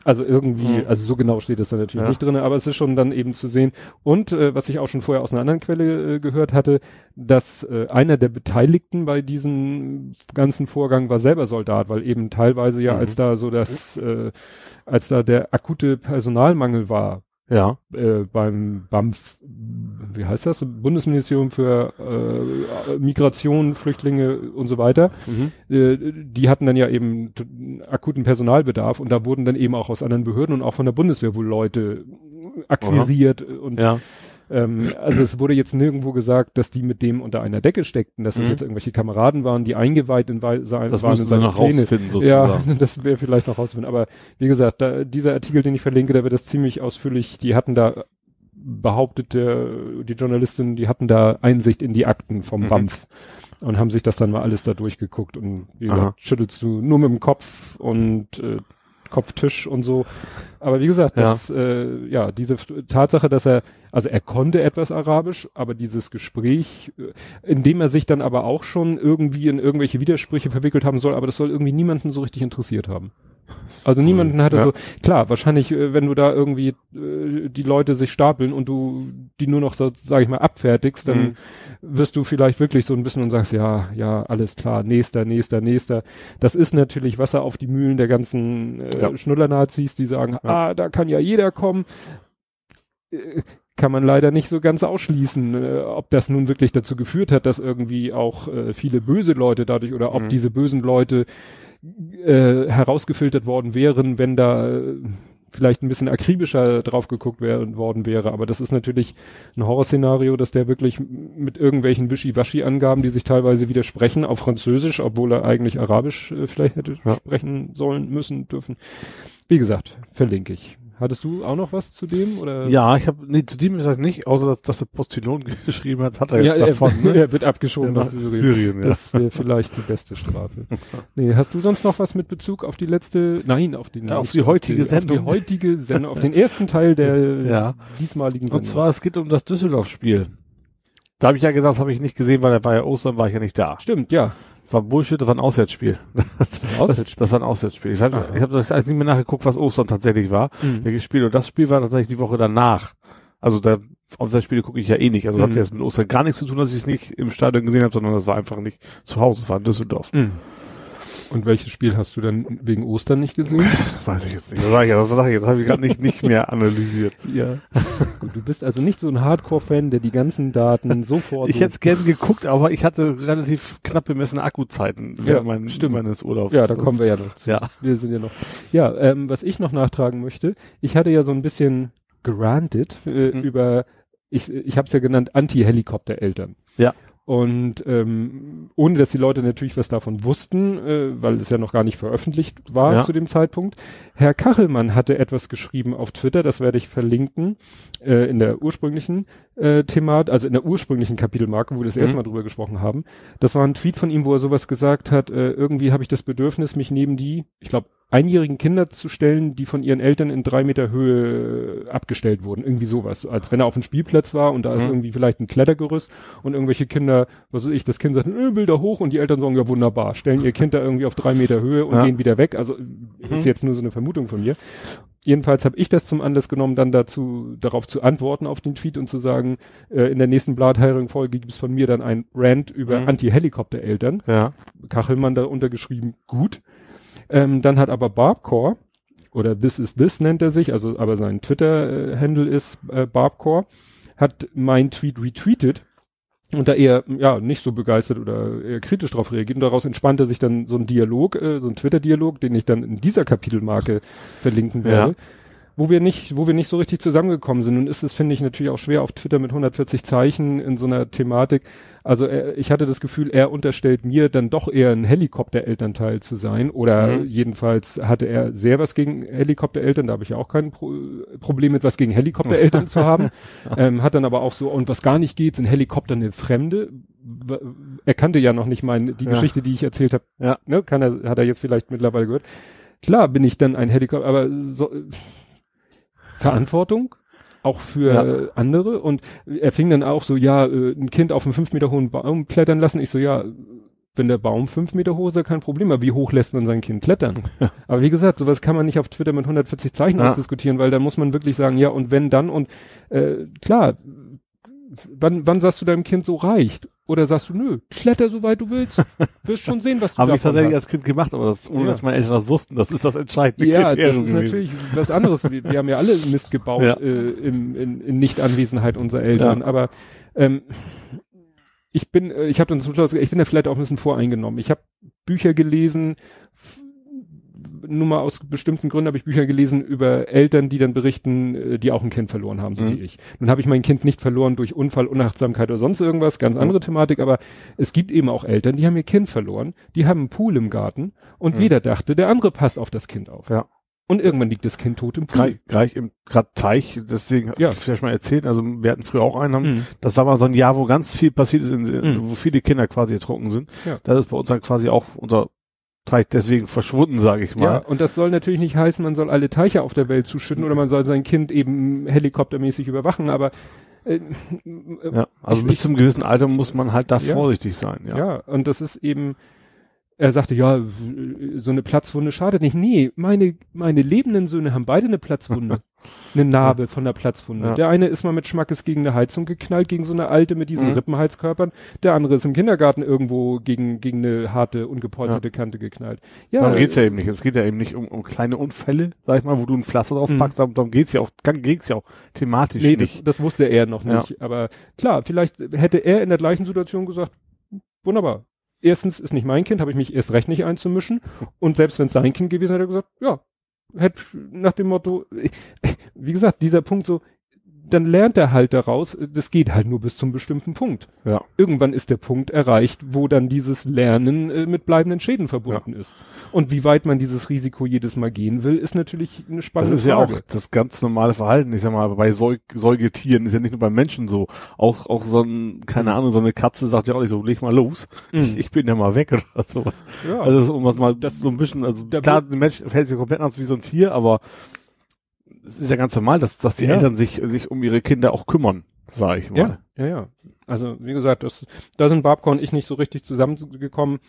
Also irgendwie, Mhm. also so genau steht das da natürlich Ja. nicht drin, aber es ist schon dann eben zu sehen. Und äh, was ich auch schon vorher aus einer anderen Quelle äh, gehört hatte, dass äh, einer der Beteiligten bei diesem ganzen Vorgang war selber Soldat, weil eben teilweise ja, Mhm. als da so das, äh, als da der akute Personalmangel war, Ja. äh, beim BAMF, wie heißt das? Bundesministerium für äh, Migration, Flüchtlinge und so weiter. Mhm. Äh, die hatten dann ja eben akuten Personalbedarf und da wurden dann eben auch aus anderen Behörden und auch von der Bundeswehr wohl Leute akquiriert und Ja. Ähm, also es wurde jetzt nirgendwo gesagt, dass die mit dem unter einer Decke steckten, dass das Mhm. jetzt irgendwelche Kameraden waren, die eingeweiht in Wei- sein, Das waren in seine noch Pläne. rausfinden sozusagen. Ja, das wäre vielleicht noch rausfinden. Aber wie gesagt, da, dieser Artikel, den ich verlinke, da wird das ziemlich ausführlich. Die hatten da behauptet, der, die Journalistin, die hatten da Einsicht in die Akten vom Mhm. BAMF und haben sich das dann mal alles da durchgeguckt und wie gesagt, Aha. schüttelst du nur mit dem Kopf und äh, Kopftisch und so. Aber wie gesagt, Ja. das, äh, ja, diese Tatsache, dass er, also er konnte etwas Arabisch, aber dieses Gespräch, äh, in dem er sich dann aber auch schon irgendwie in irgendwelche Widersprüche verwickelt haben soll, aber das soll irgendwie niemanden so richtig interessiert haben. Also cool. niemanden hatte Ja. so, klar, wahrscheinlich, äh, wenn du da irgendwie äh, die Leute sich stapeln und du die nur noch so, sag ich mal, abfertigst, dann Mhm. wirst du vielleicht wirklich so ein bisschen und sagst, ja, ja, alles klar, nächster, nächster, nächster. Das ist natürlich Wasser auf die Mühlen der ganzen äh, Ja. Schnuller-Nazis, die sagen, Ja. ah, da kann ja jeder kommen. Äh, Kann man leider nicht so ganz ausschließen, äh, ob das nun wirklich dazu geführt hat, dass irgendwie auch äh, viele böse Leute dadurch oder ob Mhm. diese bösen Leute äh, herausgefiltert worden wären, wenn da äh, vielleicht ein bisschen akribischer drauf geguckt wär, worden wäre. Aber das ist natürlich ein Horrorszenario, dass der wirklich mit irgendwelchen Wischiwaschi-Angaben, die sich teilweise widersprechen, auf Französisch, obwohl er eigentlich Arabisch äh, vielleicht hätte Ja. sprechen sollen, müssen, dürfen. Wie gesagt, verlinke ich. Hattest du auch noch was zu dem? Oder? Ja, ich habe nee, zu dem gesagt nicht, außer dass, dass der Postillon geschrieben hat, hat er jetzt ja, davon. er, ne? er wird abgeschoben nach Syrien. Syrien, ja. Das wäre vielleicht die beste Strafe. nee, hast du sonst noch was mit Bezug auf die letzte, nein, auf die, Ja, auf die heutige Auf Sendung. die heutige Sendung, auf den ersten Teil der Ja. diesmaligen Sendung. Und zwar, es geht um das Düsseldorf-Spiel. Da habe ich ja gesagt, das habe ich nicht gesehen, weil da war ja Ostern, war ich ja nicht da. Stimmt, ja. Das war Bullshit, das war ein Auswärtsspiel. Das, Auswärtsspiel? das war ein Auswärtsspiel. Ich habe ich hab das alles nicht mehr nachgeguckt, was Ostern tatsächlich war, Mhm. welches Spiel. Und das Spiel war tatsächlich die Woche danach. Also da, Auswärtsspiele gucke ich ja eh nicht. Also das Mhm. hat jetzt mit Ostern gar nichts zu tun, dass ich es nicht im Stadion gesehen habe, sondern das war einfach nicht zu Hause. Es war in Düsseldorf. Mhm. Und welches Spiel hast du dann wegen Ostern nicht gesehen? Weiß ich jetzt nicht. Das sag ich, das sag ich jetzt. Habe ich gerade nicht, nicht mehr analysiert. ja. Gut, du bist also nicht so ein Hardcore-Fan, der die ganzen Daten sofort. Ich hätte es gern geguckt, aber ich hatte relativ knapp bemessene Akkuzeiten Ja, während mein, stimmt. meines Urlaubs. Ja, da Das- kommen wir ja noch zu. Ja. Wir sind ja noch. Ja, ähm, was ich noch nachtragen möchte, ich hatte ja so ein bisschen gerantet äh, Mhm. über, ich, ich habe es ja genannt, Anti-Helikopter-Eltern. Ja. Und ähm, ohne dass die Leute natürlich was davon wussten, äh, weil es ja noch gar nicht veröffentlicht war Ja. zu dem Zeitpunkt. Herr Kachelmann hatte etwas geschrieben auf Twitter, das werde ich verlinken, äh, in der ursprünglichen äh, Themat, also in der ursprünglichen Kapitelmarke, wo wir das Mhm. erste Mal drüber gesprochen haben. Das war ein Tweet von ihm, wo er sowas gesagt hat, äh, irgendwie habe ich das Bedürfnis, mich neben die, ich glaube, einjährigen Kinder zu stellen, die von ihren Eltern in drei Meter Höhe abgestellt wurden. Irgendwie sowas. Als wenn er auf dem Spielplatz war und da ist Mhm. irgendwie vielleicht ein Klettergerüst und irgendwelche Kinder, was weiß ich, das Kind sagt, äh, will da hoch und die Eltern sagen, ja wunderbar, stellen ihr Kind da irgendwie auf drei Meter Höhe und Ja. gehen wieder weg. Also ist jetzt nur so eine Vermutung von mir. Jedenfalls habe ich das zum Anlass genommen, dann dazu darauf zu antworten auf den Tweet und zu sagen, äh, in der nächsten Blathering-Folge gibt es von mir dann ein Rant über Mhm. Anti-Helikopter-Eltern. Ja. Kachelmann da untergeschrieben, gut. Ähm, dann hat aber Barbcore, oder This is This nennt er sich, also aber sein Twitter-Handle ist äh, Barbcore, hat mein Tweet retweetet und da eher ja nicht so begeistert oder eher kritisch darauf reagiert und daraus entspannte sich dann so ein Dialog, äh, so ein Twitter-Dialog, den ich dann in dieser Kapitelmarke verlinken werde. Ja. Wo wir nicht, wo wir nicht so richtig zusammengekommen sind. Nun ist es, finde ich, natürlich auch schwer auf Twitter mit 140 Zeichen in so einer Thematik. Also er, ich hatte das Gefühl, er unterstellt mir dann doch eher ein Helikopterelternteil zu sein. Oder Mhm. jedenfalls hatte er sehr was gegen Helikoptereltern. Da habe ich ja auch kein Pro Problem mit was gegen Helikoptereltern zu haben. Ähm, hat dann aber auch so, und was gar nicht geht, sind Helikopter eine Fremde. Er kannte ja noch nicht meine, die Ja. Geschichte, die ich erzählt habe. Ja. Ne, kann er, hat er jetzt vielleicht mittlerweile gehört. Klar bin ich dann ein Helikopter, aber so, Verantwortung auch für Ja. andere und er fing dann auch so, ja, äh, ein Kind auf einen fünf Meter hohen Baum klettern lassen. Ich so, ja, wenn der Baum fünf Meter hoch ist, ist kein Problem, aber wie hoch lässt man sein Kind klettern? Aber wie gesagt, sowas kann man nicht auf Twitter mit 140 Zeichen Ja. ausdiskutieren, weil da muss man wirklich sagen, ja, und wenn dann und äh, klar, wann, wann sagst du deinem Kind so reicht? Oder sagst du, nö, kletter so weit du willst, wirst schon sehen, was du Habe ich tatsächlich hast. als Kind gemacht, aber das, ohne Ja. dass meine Eltern das wussten. Das ist das entscheidende Ja, das Kriterium ist gewesen. natürlich was anderes. Wir, wir haben ja alle Mist gebaut Ja. äh, im, in, in Nichtanwesenheit unserer Eltern. Ja. Aber ähm, ich bin, äh, ich habe dann zum Schluss, ich bin da vielleicht auch ein bisschen voreingenommen. Ich habe Bücher gelesen, nur mal aus bestimmten Gründen habe ich Bücher gelesen über Eltern, die dann berichten, äh, die auch ein Kind verloren haben, so Mhm. wie ich. Nun habe ich mein Kind nicht verloren durch Unfall, Unachtsamkeit oder sonst irgendwas, ganz Mhm. andere Thematik, aber es gibt eben auch Eltern, die haben ihr Kind verloren, die haben einen Pool im Garten und Mhm. jeder dachte, der andere passt auf das Kind auf. Ja. Und irgendwann liegt das Kind tot im Pool. Gleich, im grad Teich, deswegen Ja. ich vielleicht mal erzählt, also wir hatten früher auch einen, haben, Mhm. das war mal so ein Jahr, wo ganz viel passiert ist, in, Mhm. wo viele Kinder quasi ertrunken sind. Ja. Da ist bei uns dann quasi auch unser Teich deswegen verschwunden, sage ich Ja, mal. und das soll natürlich nicht heißen, man soll alle Teiche auf der Welt zuschütten oder man soll sein Kind eben helikoptermäßig überwachen, aber äh, Ja, also Ich- bis zum gewissen Alter muss man halt da Ja. vorsichtig sein. Ja. Ja. und das ist eben, er sagte, ja, so eine Platzwunde schadet nicht. Nee, meine, meine lebenden Söhne haben beide eine Platzwunde. eine Narbe von der Platzwunde. Ja. Der eine ist mal mit Schmackes gegen eine Heizung geknallt, gegen so eine alte mit diesen Mhm. Rippenheizkörpern. Der andere ist im Kindergarten irgendwo gegen, gegen eine harte, ungepolsterte Kante geknallt. Ja, Darum geht's ja eben nicht. Es geht ja eben nicht um, um kleine Unfälle, sag ich mal, wo du ein Pflaster drauf Mhm. packst, darum darum geht's ja auch, geht's ja auch thematisch Nee, nicht. das, das wusste er noch Ja. nicht. Aber klar, vielleicht hätte er in der gleichen Situation gesagt, wunderbar. Erstens ist nicht mein Kind, habe ich mich erst recht nicht einzumischen. Und selbst wenn es sein Kind gewesen hätte er gesagt, ja, hätte nach dem Motto, wie gesagt, dieser Punkt so, dann lernt er halt daraus, das geht halt nur bis zum bestimmten Punkt. Ja. Irgendwann ist der Punkt erreicht, wo dann dieses Lernen äh, mit bleibenden Schäden verbunden ist. Und wie weit man dieses Risiko jedes Mal gehen will, ist natürlich eine Das spannende ist ja Frage. auch das ganz normale Verhalten. Ich sag mal, bei Säug Säugetieren ist ja nicht nur bei Menschen so. Auch, auch so ein, keine Mhm. Ahnung, so eine Katze sagt ja auch nicht so, leg mal los. Mhm. Ich bin ja mal weg oder sowas. ja. Also, um das mal Das- so ein bisschen, also klar, der Mensch fällt sich komplett an wie so ein Tier, aber es ist ja ganz normal, dass, dass die Ja. Eltern sich, sich um ihre Kinder auch kümmern, sage ich mal. Ja, ja, ja. Also wie gesagt, das, da sind Babka und ich nicht so richtig zusammengekommen.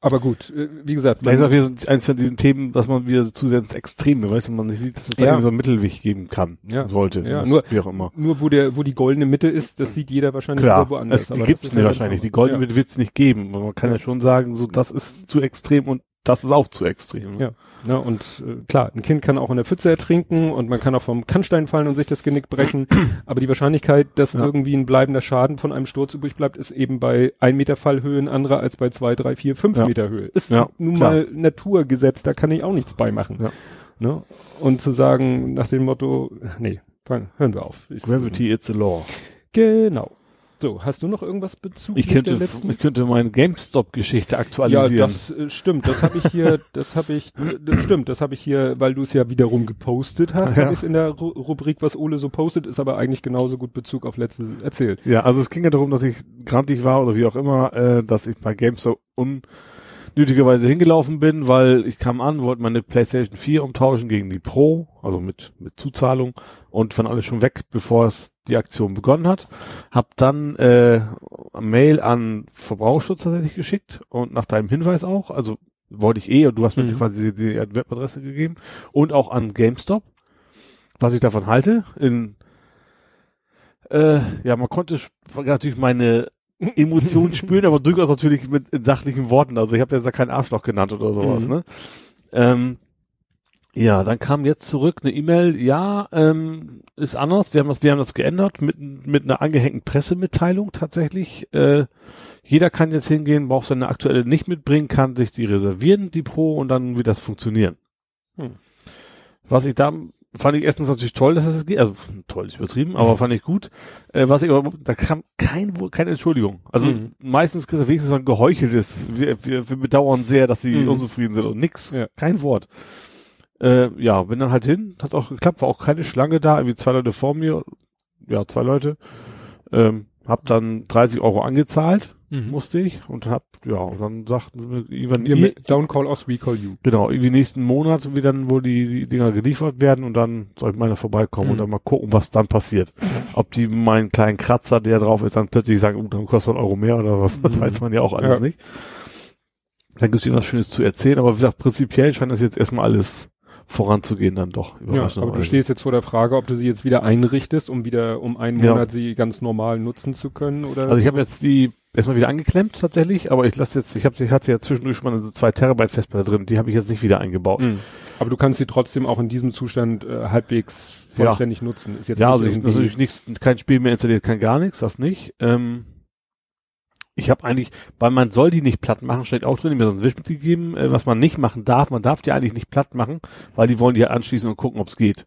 Aber gut, äh, wie gesagt, Vielleicht ist auch wieder so eins von diesen Themen, dass man wieder zu sehr ins Extreme, weißt du, man nicht sieht, dass es da Ja. irgendwie so einen Mittelweg geben kann, Ja. sollte, Ja, muss, nur- wie auch immer. nur wo der, wo die goldene Mitte ist, das sieht jeder wahrscheinlich Klar, woanders. es, die gibt's ist nicht ganz wahrscheinlich. Die goldene ja. Mitte wird's nicht geben, man kann ja. Ja. schon sagen, so das ist zu extrem und das ist auch zu extrem. Ja. Ne, und äh, klar, ein Kind kann auch in der Pfütze ertrinken und man kann auch vom Kannstein fallen und sich das Genick brechen. aber die Wahrscheinlichkeit, dass Ja. irgendwie ein bleibender Schaden von einem Sturz übrig bleibt, ist eben bei ein Meter Fallhöhe ein anderer als bei zwei, drei, vier, fünf Ja. Meter Höhe. Ist Ja, nun klar. mal Naturgesetz, da kann ich auch nichts beimachen. Ja. Ne? Und zu sagen nach dem Motto, nee, hören wir auf. Gravity, it's a law. Genau. So, hast du noch irgendwas Bezug Ich könnte, ich könnte meine GameStop-Geschichte ja, aktualisieren. das äh, stimmt. Das habe ich hier, das habe ich, das stimmt. Das habe ich hier, weil du es ja wiederum gepostet hast, Ja. habe ich in der Ru Rubrik, was Ole so postet, ist aber eigentlich genauso gut Bezug auf letzte erzählt. Ja, also es ging ja darum, dass ich grantig war oder wie auch immer, äh, dass ich bei GameStop nötigerweise hingelaufen bin, weil ich kam an, wollte meine PlayStation 4 umtauschen gegen die Pro, also mit, mit Zuzahlung und von alles schon weg, bevor es die Aktion begonnen hat. Hab dann äh, Mail an Verbraucherschutz tatsächlich geschickt und nach deinem Hinweis auch, also wollte ich eh und du hast mir Mhm. quasi die, die Webadresse gegeben und auch an GameStop, was ich davon halte. In äh, ja, man konnte natürlich meine Emotionen spüren, aber durchaus natürlich mit in sachlichen Worten. Also ich habe jetzt da kein Arschloch genannt oder sowas, Mhm. ne? Ähm, ja, dann kam jetzt zurück eine E-Mail, ja, ähm, ist anders, wir haben das, wir haben das geändert mit, mit einer angehängten Pressemitteilung tatsächlich. Äh, jeder kann jetzt hingehen, braucht seine aktuelle nicht mitbringen, kann sich die reservieren, die Pro, und dann wird das funktionieren. Hm. Was ich da fand ich erstens natürlich toll, dass es geht, also toll ist übertrieben, aber fand ich gut. Äh, was ich aber, da kam kein, keine Entschuldigung. Also Mhm. meistens kriegst du wenigstens ein geheucheltes, wir, wir, wir bedauern sehr, dass sie Mhm. unzufrieden sind und nix, Ja. kein Wort. Äh, ja, bin dann halt hin, hat auch geklappt, war auch keine Schlange da, irgendwie zwei Leute vor mir, ja, zwei Leute, ähm, hab dann 30 Euro angezahlt, Mhm. musste ich, und hab, ja, und dann sagten sie mir, irgendwann, ihr- mit Don't call us, we call you. Genau, irgendwie nächsten Monat, wie dann wohl die, die Dinger geliefert werden und dann soll ich meine vorbeikommen Mhm. und dann mal gucken, was dann passiert. Ob die meinen kleinen Kratzer, der drauf ist, dann plötzlich sagen, oh, dann kostet ein Euro mehr oder was, das Mhm. weiß man ja auch alles Ja. nicht. Dann gibt es was Schönes zu erzählen, aber wie gesagt, prinzipiell scheint das jetzt erstmal alles voranzugehen dann doch. Ja, aber du stehst jetzt vor der Frage, ob du sie jetzt wieder einrichtest, um wieder um einen Ja. Monat sie ganz normal nutzen zu können oder. Also ich habe jetzt die erstmal wieder angeklemmt tatsächlich, aber ich lasse jetzt, ich habe, ich hatte ja zwischendurch schon mal eine 2 Terabyte Festplatte drin, die habe ich jetzt nicht wieder eingebaut. Mhm. Aber du kannst sie trotzdem auch in diesem Zustand äh, halbwegs Ja. vollständig nutzen. Ist jetzt ja, nicht also ich natürlich nichts, kein Spiel mehr installiert, kein gar nichts, das nicht. Ähm, ich habe eigentlich, weil man soll die nicht platt machen, steht auch drin, mir so ein Wisch mitgegeben, äh, was man nicht machen darf. Man darf die eigentlich nicht platt machen, weil die wollen die ja anschließen und gucken, ob es geht.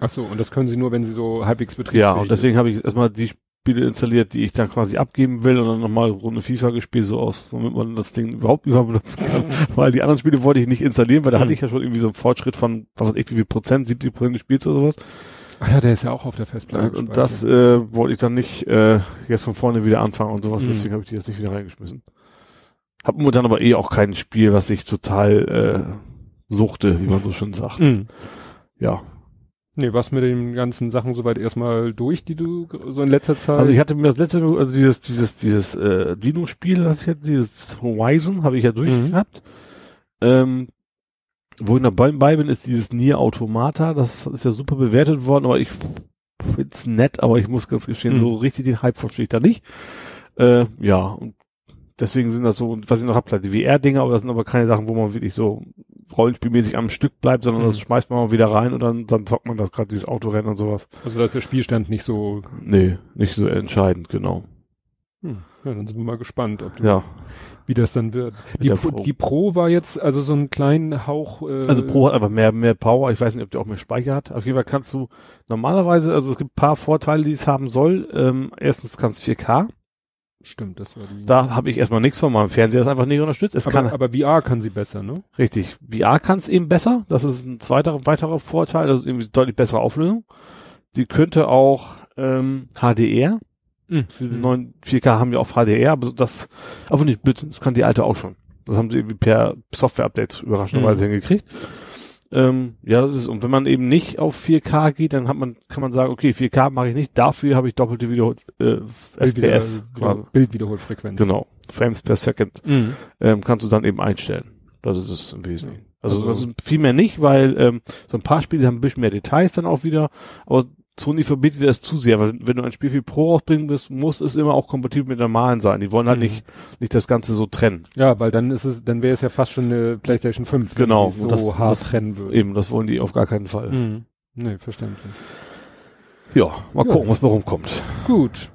Ach so, und das können sie nur, wenn sie so halbwegs betriebsfähig Ja, und deswegen habe ich erstmal die Spiele installiert, die ich dann quasi abgeben will und dann nochmal Runde FIFA gespielt, so aus, damit man das Ding überhaupt überbenutzen kann. weil die anderen Spiele wollte ich nicht installieren, weil da Mhm. hatte ich ja schon irgendwie so einen Fortschritt von, was weiß ich, wie viel Prozent, 70 Prozent gespielt oder sowas. Ach ja, der ist ja auch auf der Festplatte. Und das äh, wollte ich dann nicht äh, jetzt von vorne wieder anfangen und sowas, Mhm. deswegen habe ich die jetzt nicht wieder reingeschmissen. Hab momentan aber eh auch kein Spiel, was ich total äh, suchte, wie man so schön sagt. Mhm. Ja. Nee, was mit den ganzen Sachen soweit erstmal durch, die du so in letzter Zeit. Also ich hatte mir das letzte, also dieses, dieses, dieses äh, Dino-Spiel, das ich jetzt, dieses Horizon, habe ich ja durchgehabt. Ähm, wo ich dabei bei bin, ist dieses Nier Automata. Das ist ja super bewertet worden, aber ich find's nett, aber ich muss ganz gestehen, Mhm. so richtig den Hype verstehe ich da nicht. Äh, ja, und deswegen sind das so, was ich noch hab, klar, die VR-Dinger, aber das sind aber keine Sachen, wo man wirklich so rollenspielmäßig am Stück bleibt, sondern Mhm. das schmeißt man mal wieder rein und dann, dann zockt man das gerade dieses Autorennen und sowas. also da ist der Spielstand nicht so. Nee, nicht so entscheidend, genau. Hm. Ja, dann sind wir mal gespannt, ob du, Ja. Wie das dann wird. Die Pro, Pro. die Pro war jetzt also so einen kleinen Hauch. Äh, Also Pro hat einfach mehr, mehr Power. Ich weiß nicht, ob der auch mehr Speicher hat. Auf jeden Fall kannst du normalerweise, also es gibt ein paar Vorteile, die es haben soll. Ähm, erstens kannst 4K. Stimmt, das war die. Da habe ich erstmal nichts von meinem Fernseher, das einfach nicht unterstützt. Es aber, kann aber VR kann sie besser, ne? richtig. VR kann es eben besser. Das ist ein zweiter, weiterer Vorteil. Das ist irgendwie deutlich bessere Auflösung. Die könnte auch ähm, HDR. Für die neuen 4K haben wir auf HDR, aber das, aber nicht bitte, das kann die alte auch schon. Das haben sie irgendwie per Software-Updates überraschenderweise Mhm. hingekriegt. Ähm, ja, das ist, und wenn man eben nicht auf 4K geht, dann hat man, kann man sagen, okay, 4K mache ich nicht, dafür habe ich doppelte Wiederhol äh, FPS, quasi. Bildwiederholfrequenz. Genau. Frames per Second, Mhm. ähm, kannst du dann eben einstellen. Das ist es im Wesentlichen. Also, Also- das ist viel mehr nicht, weil ähm, so ein paar Spiele haben ein bisschen mehr Details dann auch wieder, aber Sony verbietet das zu sehr, weil wenn du ein Spiel wie Pro rausbringen bist, muss es immer auch kompatibel mit normalen sein. Die wollen halt Mhm. nicht, nicht das Ganze so trennen. Ja, weil dann ist es, dann wäre es ja fast schon eine PlayStation 5, wenn Genau, so das- hart das- trennen würde. Eben, das wollen die auf gar keinen Fall. Mhm. Nee, verständlich. Ja, mal Ja. gucken, was bei rumkommt. Gut.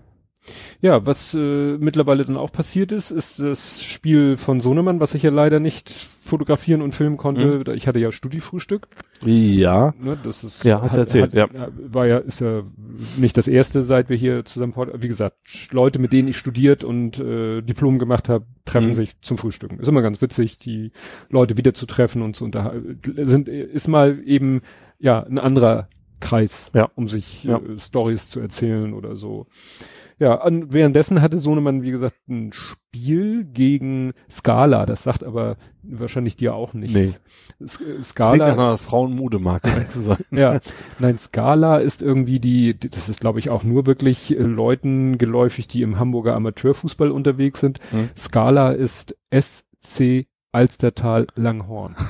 Ja, was äh, mittlerweile dann auch passiert ist, ist das Spiel von Sohnemann, was ich ja leider nicht fotografieren und filmen konnte. Mhm. Ich hatte ja Studiefrühstück. Ja. Ne, das ist, Ja, hast du erzählt, ja. War ja, ist ja nicht das erste, seit wir hier zusammen, wie gesagt, Leute, mit denen ich studiert und äh, Diplom gemacht habe, treffen Mhm. sich zum Frühstücken. Ist immer ganz witzig, die Leute wieder zu treffen und zu unterhalten. Sind, ist mal eben, ja, ein anderer Kreis, Ja. um sich Ja. äh, Stories zu erzählen oder so. Ja, und währenddessen hatte Sohnemann, wie gesagt, ein Spiel gegen Scala. Das sagt aber wahrscheinlich dir auch nichts. Nee. S- äh, Klingt Scala, einer Frauenmodemarke, zu sein. ja, nein, Scala ist irgendwie die, die- das ist glaube ich auch nur wirklich äh, Leuten geläufig, die im Hamburger Amateurfußball unterwegs sind. Hm. Scala ist SC Alstertal Langhorn.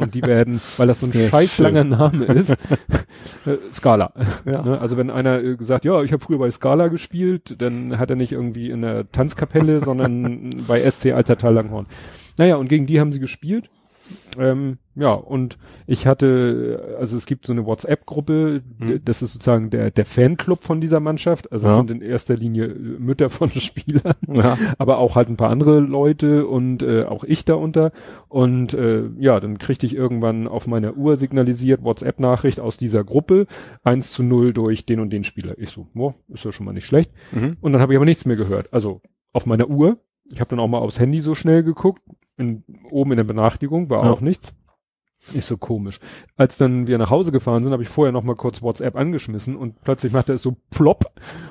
Und die werden, weil das so ein Sehr scheiß schön. langer Name ist, äh, Scala. Ja. Ne? Also wenn einer äh, gesagt, ja, ich habe früher bei Scala gespielt, dann hat er nicht irgendwie in der Tanzkapelle, sondern bei SC Alstertal Langhorn. Naja, und gegen die haben sie gespielt. Ähm, ja, und ich hatte, also es gibt so eine WhatsApp-Gruppe, Mhm. das ist sozusagen der, der Fanclub von dieser Mannschaft. Also es Ja. sind in erster Linie äh, Mütter von Spielern, Ja. aber auch halt ein paar andere Leute und äh, auch ich darunter. Und äh, ja, dann kriegte ich irgendwann auf meiner Uhr signalisiert, WhatsApp-Nachricht aus dieser Gruppe, 1 zu 0 durch den und den Spieler. Ich so, boah, ist ja schon mal nicht schlecht. Mhm. Und dann habe ich aber nichts mehr gehört. Also auf meiner Uhr. Ich habe dann auch mal aufs Handy so schnell geguckt. In, oben in der Benachrichtigung war Ja. auch nichts. Nicht so komisch. Als dann wir nach Hause gefahren sind, habe ich vorher noch mal kurz WhatsApp angeschmissen und plötzlich machte es so plopp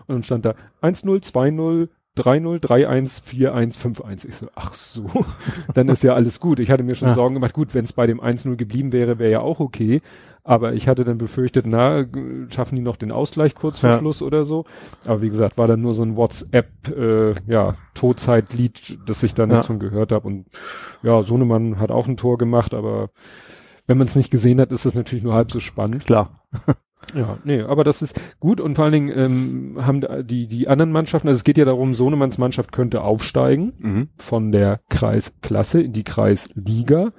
und dann stand da 10, 20, 30, 31, 41, 51. Ich so, ach so, dann ist ja alles gut. Ich hatte mir schon Ja. Sorgen gemacht, gut, wenn es bei dem 1-0 geblieben wäre, wäre ja auch okay. Aber ich hatte dann befürchtet, na, schaffen die noch den Ausgleich kurz vor Ja. Schluss oder so. Aber wie gesagt, war dann nur so ein WhatsApp, äh, ja, Todzeitlied, das ich dann Ja. schon gehört habe. Und ja, Sohnemann hat auch ein Tor gemacht, aber wenn man es nicht gesehen hat, ist es natürlich nur halb so spannend. Klar. Ja, nee, aber das ist gut und vor allen Dingen ähm, haben die die anderen Mannschaften, also es geht ja darum, Sohnemanns Mannschaft könnte aufsteigen Mhm. von der Kreisklasse in die Kreisliga.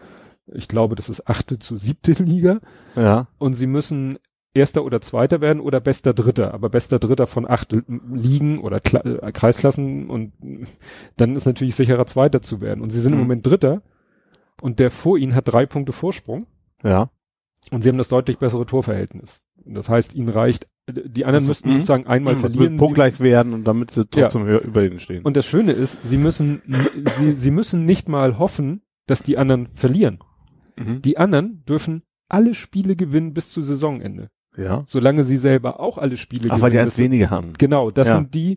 Ich glaube, das ist achte zu siebte Liga Ja. und sie müssen Erster oder Zweiter werden oder bester Dritter, aber bester Dritter von acht Ligen oder Kla äh, Kreisklassen und äh, dann ist natürlich sicherer Zweiter zu werden. Und sie sind im Mhm. Moment Dritter und der vor ihnen hat drei Punkte Vorsprung Ja. und sie haben das deutlich bessere Torverhältnis. Das heißt, ihnen reicht, die anderen Also, müssten mhm. sozusagen einmal Das verlieren. punktgleich werden und damit sie trotzdem höher über ihnen stehen. Und das Schöne ist, sie müssen, sie, sie müssen nicht mal hoffen, dass die anderen verlieren. Mhm. Die anderen dürfen alle Spiele gewinnen bis zu Saisonende. Ja. Solange sie selber auch alle Spiele Ach, weil die gewinnen. eins weniger haben. Genau, das Ja. sind die, äh,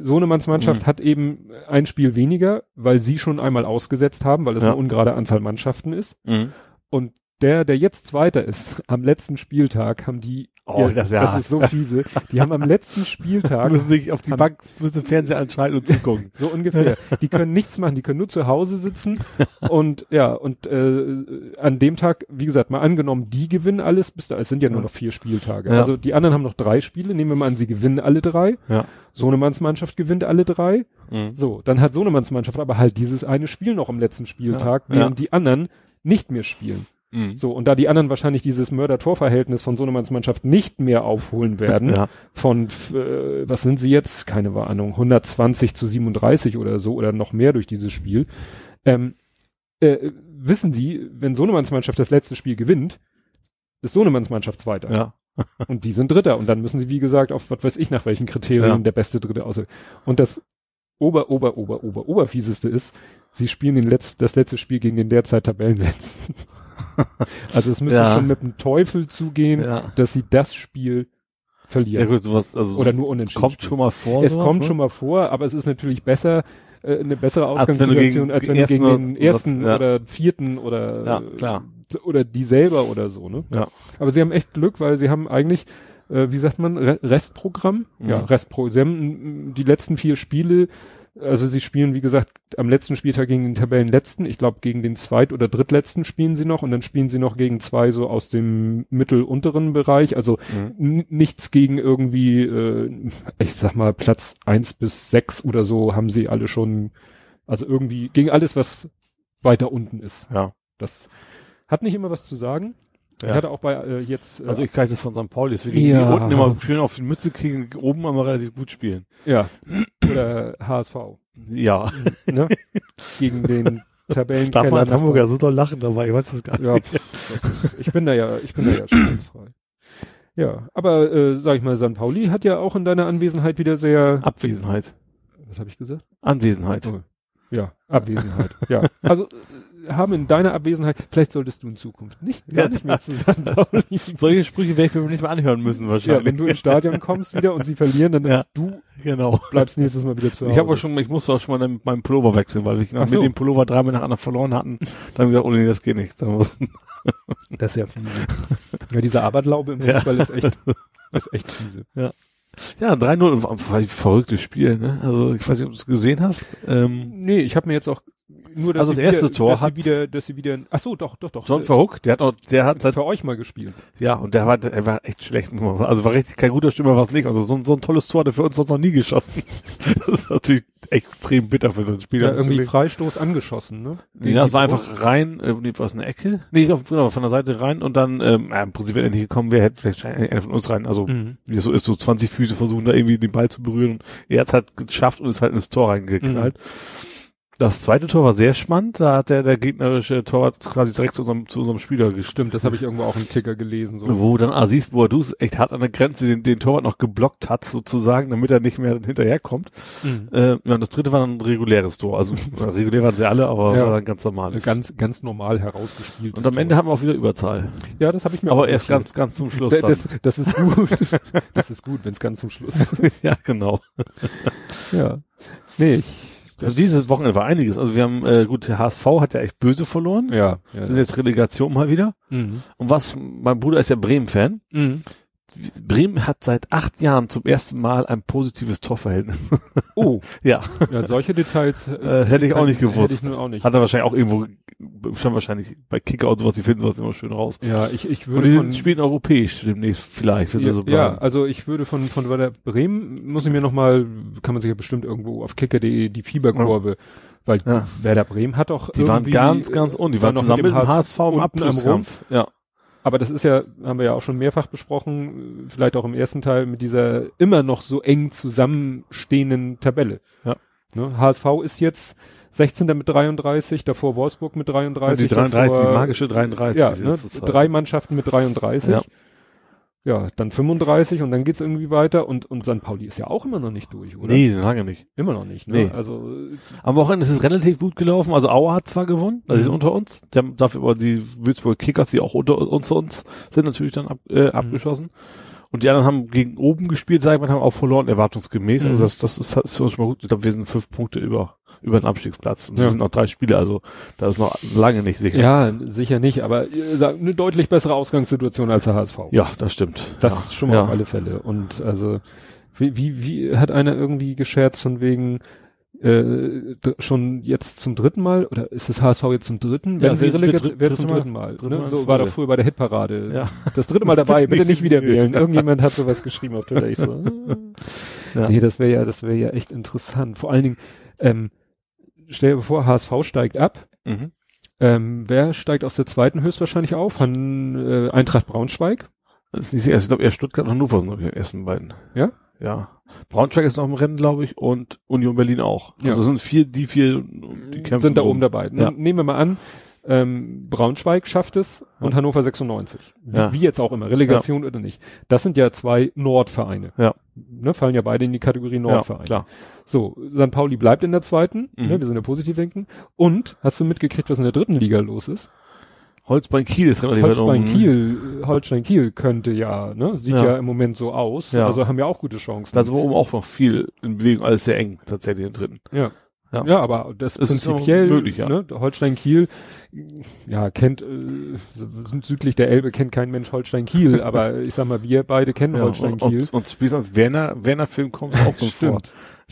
Sohnemanns Mannschaft Mhm. hat eben ein Spiel weniger, weil sie schon einmal ausgesetzt haben, weil es Ja. eine ungerade Anzahl Mannschaften ist. Mhm. Und der, der jetzt Zweiter ist, am letzten Spieltag haben die, Oh, das ja. das ist so fiese, die haben am letzten Spieltag, müssen sich auf die haben- Bank, müssen Fernseher anschalten und zugucken. so ungefähr, die können nichts machen, die können nur zu Hause sitzen und ja, und äh, an dem Tag, wie gesagt, mal angenommen, die gewinnen alles, bis da, es sind ja nur Ja. noch vier Spieltage. Ja. Also die anderen haben noch drei Spiele, nehmen wir mal an, sie gewinnen alle drei. Ja. Sohnemanns Mannschaft gewinnt alle drei. Mhm. So, dann hat Sohnemanns Mannschaft aber halt dieses eine Spiel noch am letzten Spieltag, Ja. während die anderen nicht mehr spielen. Mhm. So, und da die anderen wahrscheinlich dieses Mörder-Tor-Verhältnis von Sohnemanns Mannschaft nicht mehr aufholen werden, Ja. von, äh, was sind sie jetzt? Keine Ahnung, 120 zu 37 oder so oder noch mehr durch dieses Spiel. Ähm, äh, wissen Sie, wenn Sohnemanns Mannschaft das letzte Spiel gewinnt, ist Sohnemanns Mannschaft Zweiter. Ja. Und die sind Dritter. Und dann müssen sie, wie gesagt, auf was weiß ich, nach welchen Kriterien Ja. der beste Dritte aussieht. Und das Ober, Ober, Ober, Ober, Oberfieseste ist, sie spielen den Letz-, das letzte Spiel gegen den derzeit Tabellenletzten. also es müsste Ja. schon mit dem Teufel zugehen, Ja. dass sie das Spiel Ja verlieren. gut, sowas, also Oder nur unentschieden. kommt spielen. schon mal vor. Es sowas, kommt ne? schon mal vor, aber es ist natürlich besser, äh, eine bessere Als wenn du Ausgangssituation, gegen als wenn du gegen den ersten ja. oder vierten oder, Ja, klar. oder die selber oder so, ne? Ja. Aber sie haben echt Glück, weil sie haben eigentlich, äh, wie sagt man, Re Restprogramm? Mhm. Ja, Restprogramm. Sie haben die letzten vier Spiele, also sie spielen, wie gesagt, am letzten Spieltag gegen den Tabellenletzten. Ich glaube, gegen den zweit- oder drittletzten spielen sie noch und dann spielen sie noch gegen zwei so aus dem mittelunteren Bereich. Also Mhm. nichts gegen irgendwie, äh, ich sag mal, Platz eins bis sechs oder so haben sie alle schon, also irgendwie gegen alles, was weiter unten ist. Ja. Das hat nicht immer was zu sagen. Ja. Ich hatte auch bei äh, jetzt, äh, Also ich weiß es von St. Pauli, deswegen Ja. die unten immer schön auf die Mütze kriegen, oben aber relativ gut spielen. ja, oder HSV, Ja. ne? gegen den Darf man als Hamburger so doll lachen dabei, ich weiß das gar nicht. Ja, pff, das ist, ich bin da ja, ich bin da ja schmerzfrei. Ja, aber äh, sag ich mal, St. Pauli hat ja auch in deiner Anwesenheit wieder sehr, Abwesenheit. was habe ich gesagt? Anwesenheit. Oh, Ja, Abwesenheit. ja, also äh, haben in deiner Abwesenheit, vielleicht solltest du in Zukunft nicht, gar Ja. nicht mehr zu St. Pauli. Solche Sprüche werde ich mir nicht mehr anhören müssen Ja, wahrscheinlich. wenn du ins Stadion kommst wieder und sie verlieren, dann Ja. du genau. bleibst nächstes Mal wieder zu Hause. Ich habe auch schon, ich musste auch schon mal mit meinem Pullover wechseln, weil wir Ach mit so. dem Pullover dreimal nacheinander verloren hatten. Dann haben wir gesagt, oh nee, das geht nicht. Das ist ja fiese. Ja, diese Aberglaube im Ja. Fußball ist echt, ist echt fiese. ja, 3-0, war ein verrücktes Spiel, ne? Also, ich weiß nicht, ob du es gesehen hast. Ähm, Nee, ich habe mir jetzt auch nur, dass Also das erste wieder, Tor dass hat- sie wieder, dass sie wieder, ach so, doch, doch, doch. John Verhook, der hat auch, der hat seit, für euch mal gespielt. ja, und der war, er war echt schlecht. Also war richtig kein guter Stürmer, was nicht. Also so, ein- so ein tolles Tor hat er für uns sonst noch nie geschossen. Das ist natürlich extrem bitter für so einen Spieler. Ja, irgendwie. Freistoß angeschossen, ne? Nee, das war einfach rein, äh, es eine Ecke? Nee, genau, von der Seite rein und dann, ähm, ja, im Prinzip, wenn er nicht gekommen wäre, hätte vielleicht einer von uns rein. Also, Mhm. wie das so ist, so 20 Füße versuchen da irgendwie den Ball zu berühren. Und er hat halt geschafft und ist halt ins Tor reingeknallt. Mhm. Das zweite Tor war sehr spannend. Da hat der, der gegnerische Torwart quasi direkt zu unserem, zu unserem Spieler gestimmt. Stimmt, das habe ich irgendwo auch im Ticker gelesen. So. Wo dann Aziz Boadus echt hart an der Grenze den, den Torwart noch geblockt hat, sozusagen, damit er nicht mehr hinterherkommt. Mhm. Äh, ja, und das dritte war dann ein reguläres Tor. Also, regulär waren sie alle, aber Ja. war dann ganz normales. Ganz, ganz normal herausgespielt. und am Ende haben wir auch wieder Überzahl. ja, das habe ich mir Aber auch erst ganz, ganz zum Schluss Da- dann. das, das ist gut. das ist gut, wenn es ganz zum Schluss ist. ja, genau. ja. Nee, ich, Also dieses Wochenende war einiges. Also wir haben, äh, gut, der HSV hat ja echt böse verloren. ja. ja, Das ist jetzt Relegation mal wieder. Mhm. Und was, mein Bruder ist ja Bremen-Fan. Mhm. Bremen hat seit acht Jahren zum ersten Mal ein positives Torverhältnis. Oh, ja, ja, solche Details äh, hätte ich auch nicht gewusst. Hätte ich nur auch nicht. Hat er wahrscheinlich auch irgendwo, schon wahrscheinlich bei Kicker und sowas, die finden sowas immer schön raus. ja, ich, ich Und würde die von, spielen europäisch demnächst vielleicht, wenn sie ja, so ja, bleiben. also ich würde von, von Werder Bremen, muss ich mir nochmal, kann man sich ja bestimmt irgendwo auf kicker.de die Fieberkurve, weil Ja. Werder Bremen hat doch Die waren ganz, ganz unten. Die war waren zusammen mit dem HSV im Abschlusskampf. Ja. Aber das ist ja, haben wir ja auch schon mehrfach besprochen, vielleicht auch im ersten Teil mit dieser immer noch so eng zusammenstehenden Tabelle. Ja. Ne? HSV ist jetzt 16. mit 33, davor Wolfsburg mit 33. die 33, davor, die magische 33. Ja, ne? drei Mannschaften mit 33. Ja. Ja. dann 35 und dann geht's irgendwie weiter und, und St. Pauli ist ja auch immer noch nicht durch, oder? Nee, lange nicht. Immer noch nicht, ne? Nee. Also, Am Wochenende ist es relativ gut gelaufen. Also Auer hat zwar gewonnen, also die sind Mhm. unter uns. Der, dafür aber die Würzburg Kickers, die auch unter uns, uns sind, natürlich dann ab, Mhm. äh, abgeschossen. Und die anderen haben gegen oben gespielt, sag ich mal, haben auch verloren, erwartungsgemäß. Mhm. Also das, das ist, ist für uns schon mal gut. Ich glaube, wir sind fünf Punkte über, über den Abstiegsplatz. Und es Ja. sind noch drei Spiele, also da ist noch lange nicht sicher. ja, sicher nicht, aber äh, eine deutlich bessere Ausgangssituation als der HSV. Ja, das stimmt. Das ja. schon mal ja. auf alle Fälle. Und also, wie, wie, wie hat einer irgendwie gescherzt von wegen äh, schon jetzt zum dritten Mal oder ist das HSV jetzt zum dritten? Ja, Wenn sie wird- wird dritte zum dritten Mal. Dritte ne? Mal in so war doch Folge. früher bei der Hitparade. Ja. Das dritte Mal dabei, Bitte nicht wieder wählen. Irgendjemand hat sowas geschrieben auf Twitter. Ich so. Ja. nee, das wäre ja, das wäre ja echt interessant. Vor allen Dingen, ähm, stell dir vor, HSV steigt ab. Mhm. Ähm, wer steigt aus der zweiten höchstwahrscheinlich auf? Han, äh, Eintracht Braunschweig? Das ist nicht sicher. Ich glaube, eher Stuttgart und Hannover sind die ersten beiden. Ja? Ja. Braunschweig ist noch im Rennen, glaube ich, und Union Berlin auch. Ja. Also sind vier, die vier, die kämpfen sind da oben dabei. Ja. Nehmen wir mal an, ähm, Braunschweig schafft es und Ja. Hannover 96. Wie, Ja. wie jetzt auch immer, Relegation oder nicht. Das sind ja zwei Nordvereine. Ja. Ne, fallen ja beide in die Kategorie Ja, Nordvereine. klar. So, St. Pauli bleibt in der zweiten, Mhm. ne, wir sind ja positiv denken. Und hast du mitgekriegt, was in der dritten Liga los ist? Holzbein Kiel ist relativ weit oben. Kiel, äh, Holstein Kiel könnte ja, ne, sieht ja. Ja. im Moment so aus. Ja. Also haben ja auch gute Chancen. Da ist aber oben auch noch viel in Bewegung, alles sehr eng, tatsächlich im dritten. Ja. Ja. Ja, aber das ist prinzipiell möglich, ja. ne, Holstein Kiel, ja, kennt, äh, südlich der Elbe kennt kein Mensch Holstein Kiel, aber ich sag mal, wir beide kennen Holstein und, Kiel. und, und spätestens Werner, Werner Film kommt auch drin vor.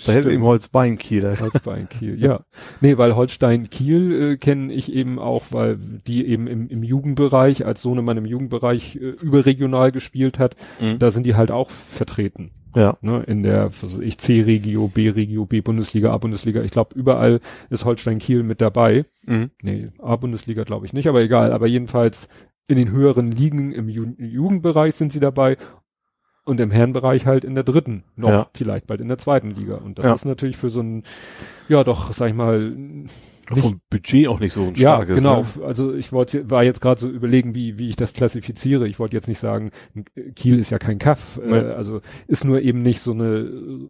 Da hätte eben Holzbein Kiel. Da. Holstein Kiel, ja. Nee, weil Holstein Kiel äh, kenne ich eben auch, weil die eben im, im Jugendbereich, als Sohnemann im Jugendbereich äh, überregional gespielt hat, Mhm. da sind die halt auch vertreten. Ja. Ne, in der, was weiß ich, C-Regio, B-Regio, B-Bundesliga, A-Bundesliga. Ich glaube, überall ist Holstein Kiel mit dabei. Mhm. Nee, A-Bundesliga glaube ich nicht, aber egal. Aber jedenfalls in den höheren Ligen im Ju Jugendbereich sind sie dabei und im Herrenbereich halt in der dritten noch, Ja. vielleicht bald in der zweiten Liga. Und das Ja. ist natürlich für so ein, ja doch, sag ich mal, Vom Budget auch nicht so ein ja, starkes. genau. Ne? Also ich wollte, war jetzt gerade so überlegen, wie, wie ich das klassifiziere. Ich wollte jetzt nicht sagen, Kiel ist ja kein Kaff, Nee. äh, also ist nur eben nicht so eine,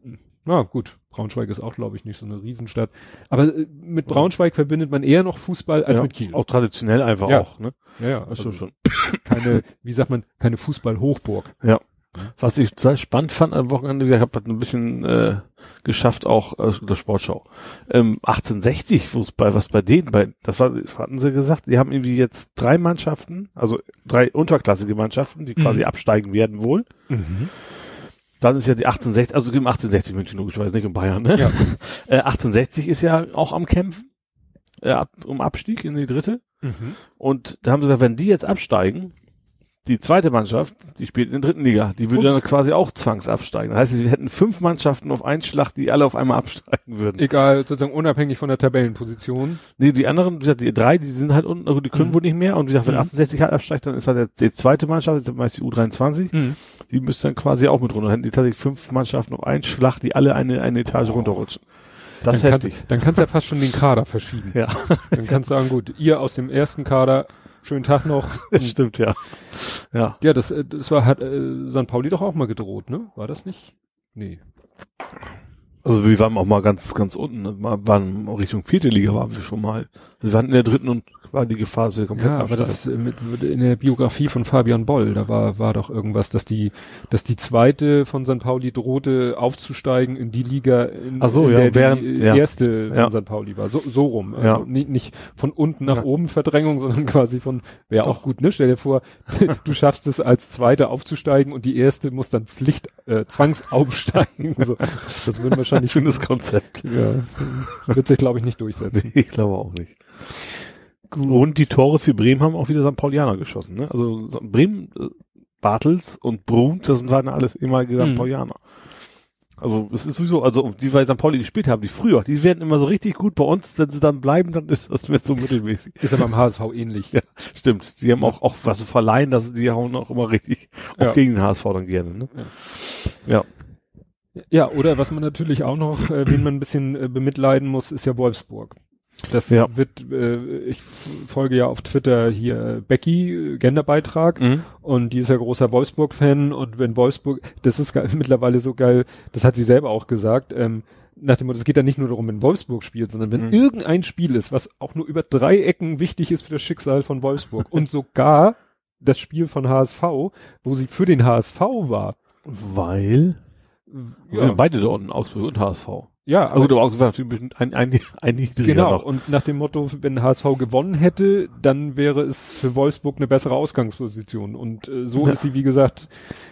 Na gut, Braunschweig ist auch, glaube ich, nicht so eine Riesenstadt. Aber äh, mit Braunschweig verbindet man eher noch Fußball als ja, mit Kiel. Auch traditionell einfach Ja. auch, ne? Ja, ja, Also schon. keine, wie sagt man, keine Fußball-Hochburg. Was ich sehr spannend fand am Wochenende, ich habe ein bisschen äh, geschafft, auch äh, der Sportschau. Ähm, 1860 Fußball, was bei denen, bei, das war, das hatten sie gesagt, die haben irgendwie jetzt drei Mannschaften, also drei unterklassige Mannschaften, die quasi Mhm. absteigen werden wohl. Dann ist ja die 1860, also gegen 1860 München logischerweise nicht in Bayern, ne? Ja. Äh, 1860 ist ja auch am Kämpfen, äh, ab, um Abstieg in die dritte. Mhm. Und da haben sie gesagt, wenn die jetzt absteigen, die zweite Mannschaft, die spielt in der dritten Liga, die würde Ups. dann quasi auch zwangsabsteigen. Das heißt, wir hätten fünf Mannschaften auf einen Schlag, die alle auf einmal absteigen würden. Egal, sozusagen unabhängig von der Tabellenposition. Nee, die anderen, wie gesagt, die drei, die sind halt unten, die können Mhm. wohl nicht mehr. Und wie gesagt, wenn Mhm. 68 halt absteigt, dann ist halt die zweite Mannschaft, das ist meist die U23, die müsste dann quasi auch mit runter. Dann hätten die tatsächlich fünf Mannschaften auf einen Schlag, die alle eine, eine Etage runterrutschen. Das ist dann heftig. Kann, dann kannst du ja fast schon den Kader verschieben. Ja, Dann kannst du sagen, gut, ihr aus dem ersten Kader, schönen Tag noch. das stimmt, ja. Ja. Ja, das, äh, das war, hat äh, St. Pauli doch auch mal gedroht, ne? War das nicht? Nee. Also wir waren auch mal ganz, ganz unten, ne? Waren Richtung vierte Liga waren wir schon mal. Wir waren in der dritten und war die Gefahr, wir komplett Ja, aber das äh, mit, in der Biografie von Fabian Boll, da war, war doch irgendwas, dass die, dass die zweite von St. Pauli drohte aufzusteigen in die Liga, in, Ach so, in ja, der während- die ja. erste von Ja. St. Pauli war. So, so rum. Also Ja. nicht, nicht von unten nach oben Verdrängung, sondern quasi von, wäre auch gut, ne? Stell dir vor, du schaffst es als Zweite aufzusteigen und die erste muss dann Pflicht, äh, zwangsaufsteigen. so. Das würden wahrscheinlich, Schönes Konzept. ja, wird sich glaube ich nicht durchsetzen. Nee, ich glaube auch nicht. Und die Tore für Bremen haben auch wieder St. Paulianer geschossen. Ne? Also. Bremen, äh, Bartels und Bruns, das sind waren alles ehemalige St. Mhm. Paulianer. Also es ist sowieso, also die bei St. Pauli gespielt haben, die früher, die werden immer so richtig gut bei uns, wenn sie dann bleiben, dann ist das mir so mittelmäßig. Ist aber beim HSV ähnlich. Ja, stimmt. Die haben auch, auch was verleihen, dass die hauen auch immer richtig, auch Ja. gegen den HSV dann gerne. Ne? Ja. Ja, oder was man natürlich auch noch, äh, wen man ein bisschen äh, bemitleiden muss, ist ja Wolfsburg. Das Ja. wird, äh, ich folge ja auf Twitter hier Becky, äh, Genderbeitrag, Mhm. und die ist ja großer Wolfsburg-Fan und wenn Wolfsburg, das ist mittlerweile so geil, das hat sie selber auch gesagt, ähm, nach dem Motto, es geht ja nicht nur darum, wenn Wolfsburg spielt, sondern wenn Mhm. irgendein Spiel ist, was auch nur über drei Ecken wichtig ist für das Schicksal von Wolfsburg und sogar das Spiel von HSV, wo sie für den HSV war. Weil wir Ja, sind beide da unten, Augsburg und HSV. Ja Aber gut, aber war natürlich ein, ein, ein, ein niedriger Genau, noch. und nach dem Motto, wenn HSV gewonnen hätte, dann wäre es für Wolfsburg eine bessere Ausgangsposition. Und äh, so Ja. ist sie, wie gesagt,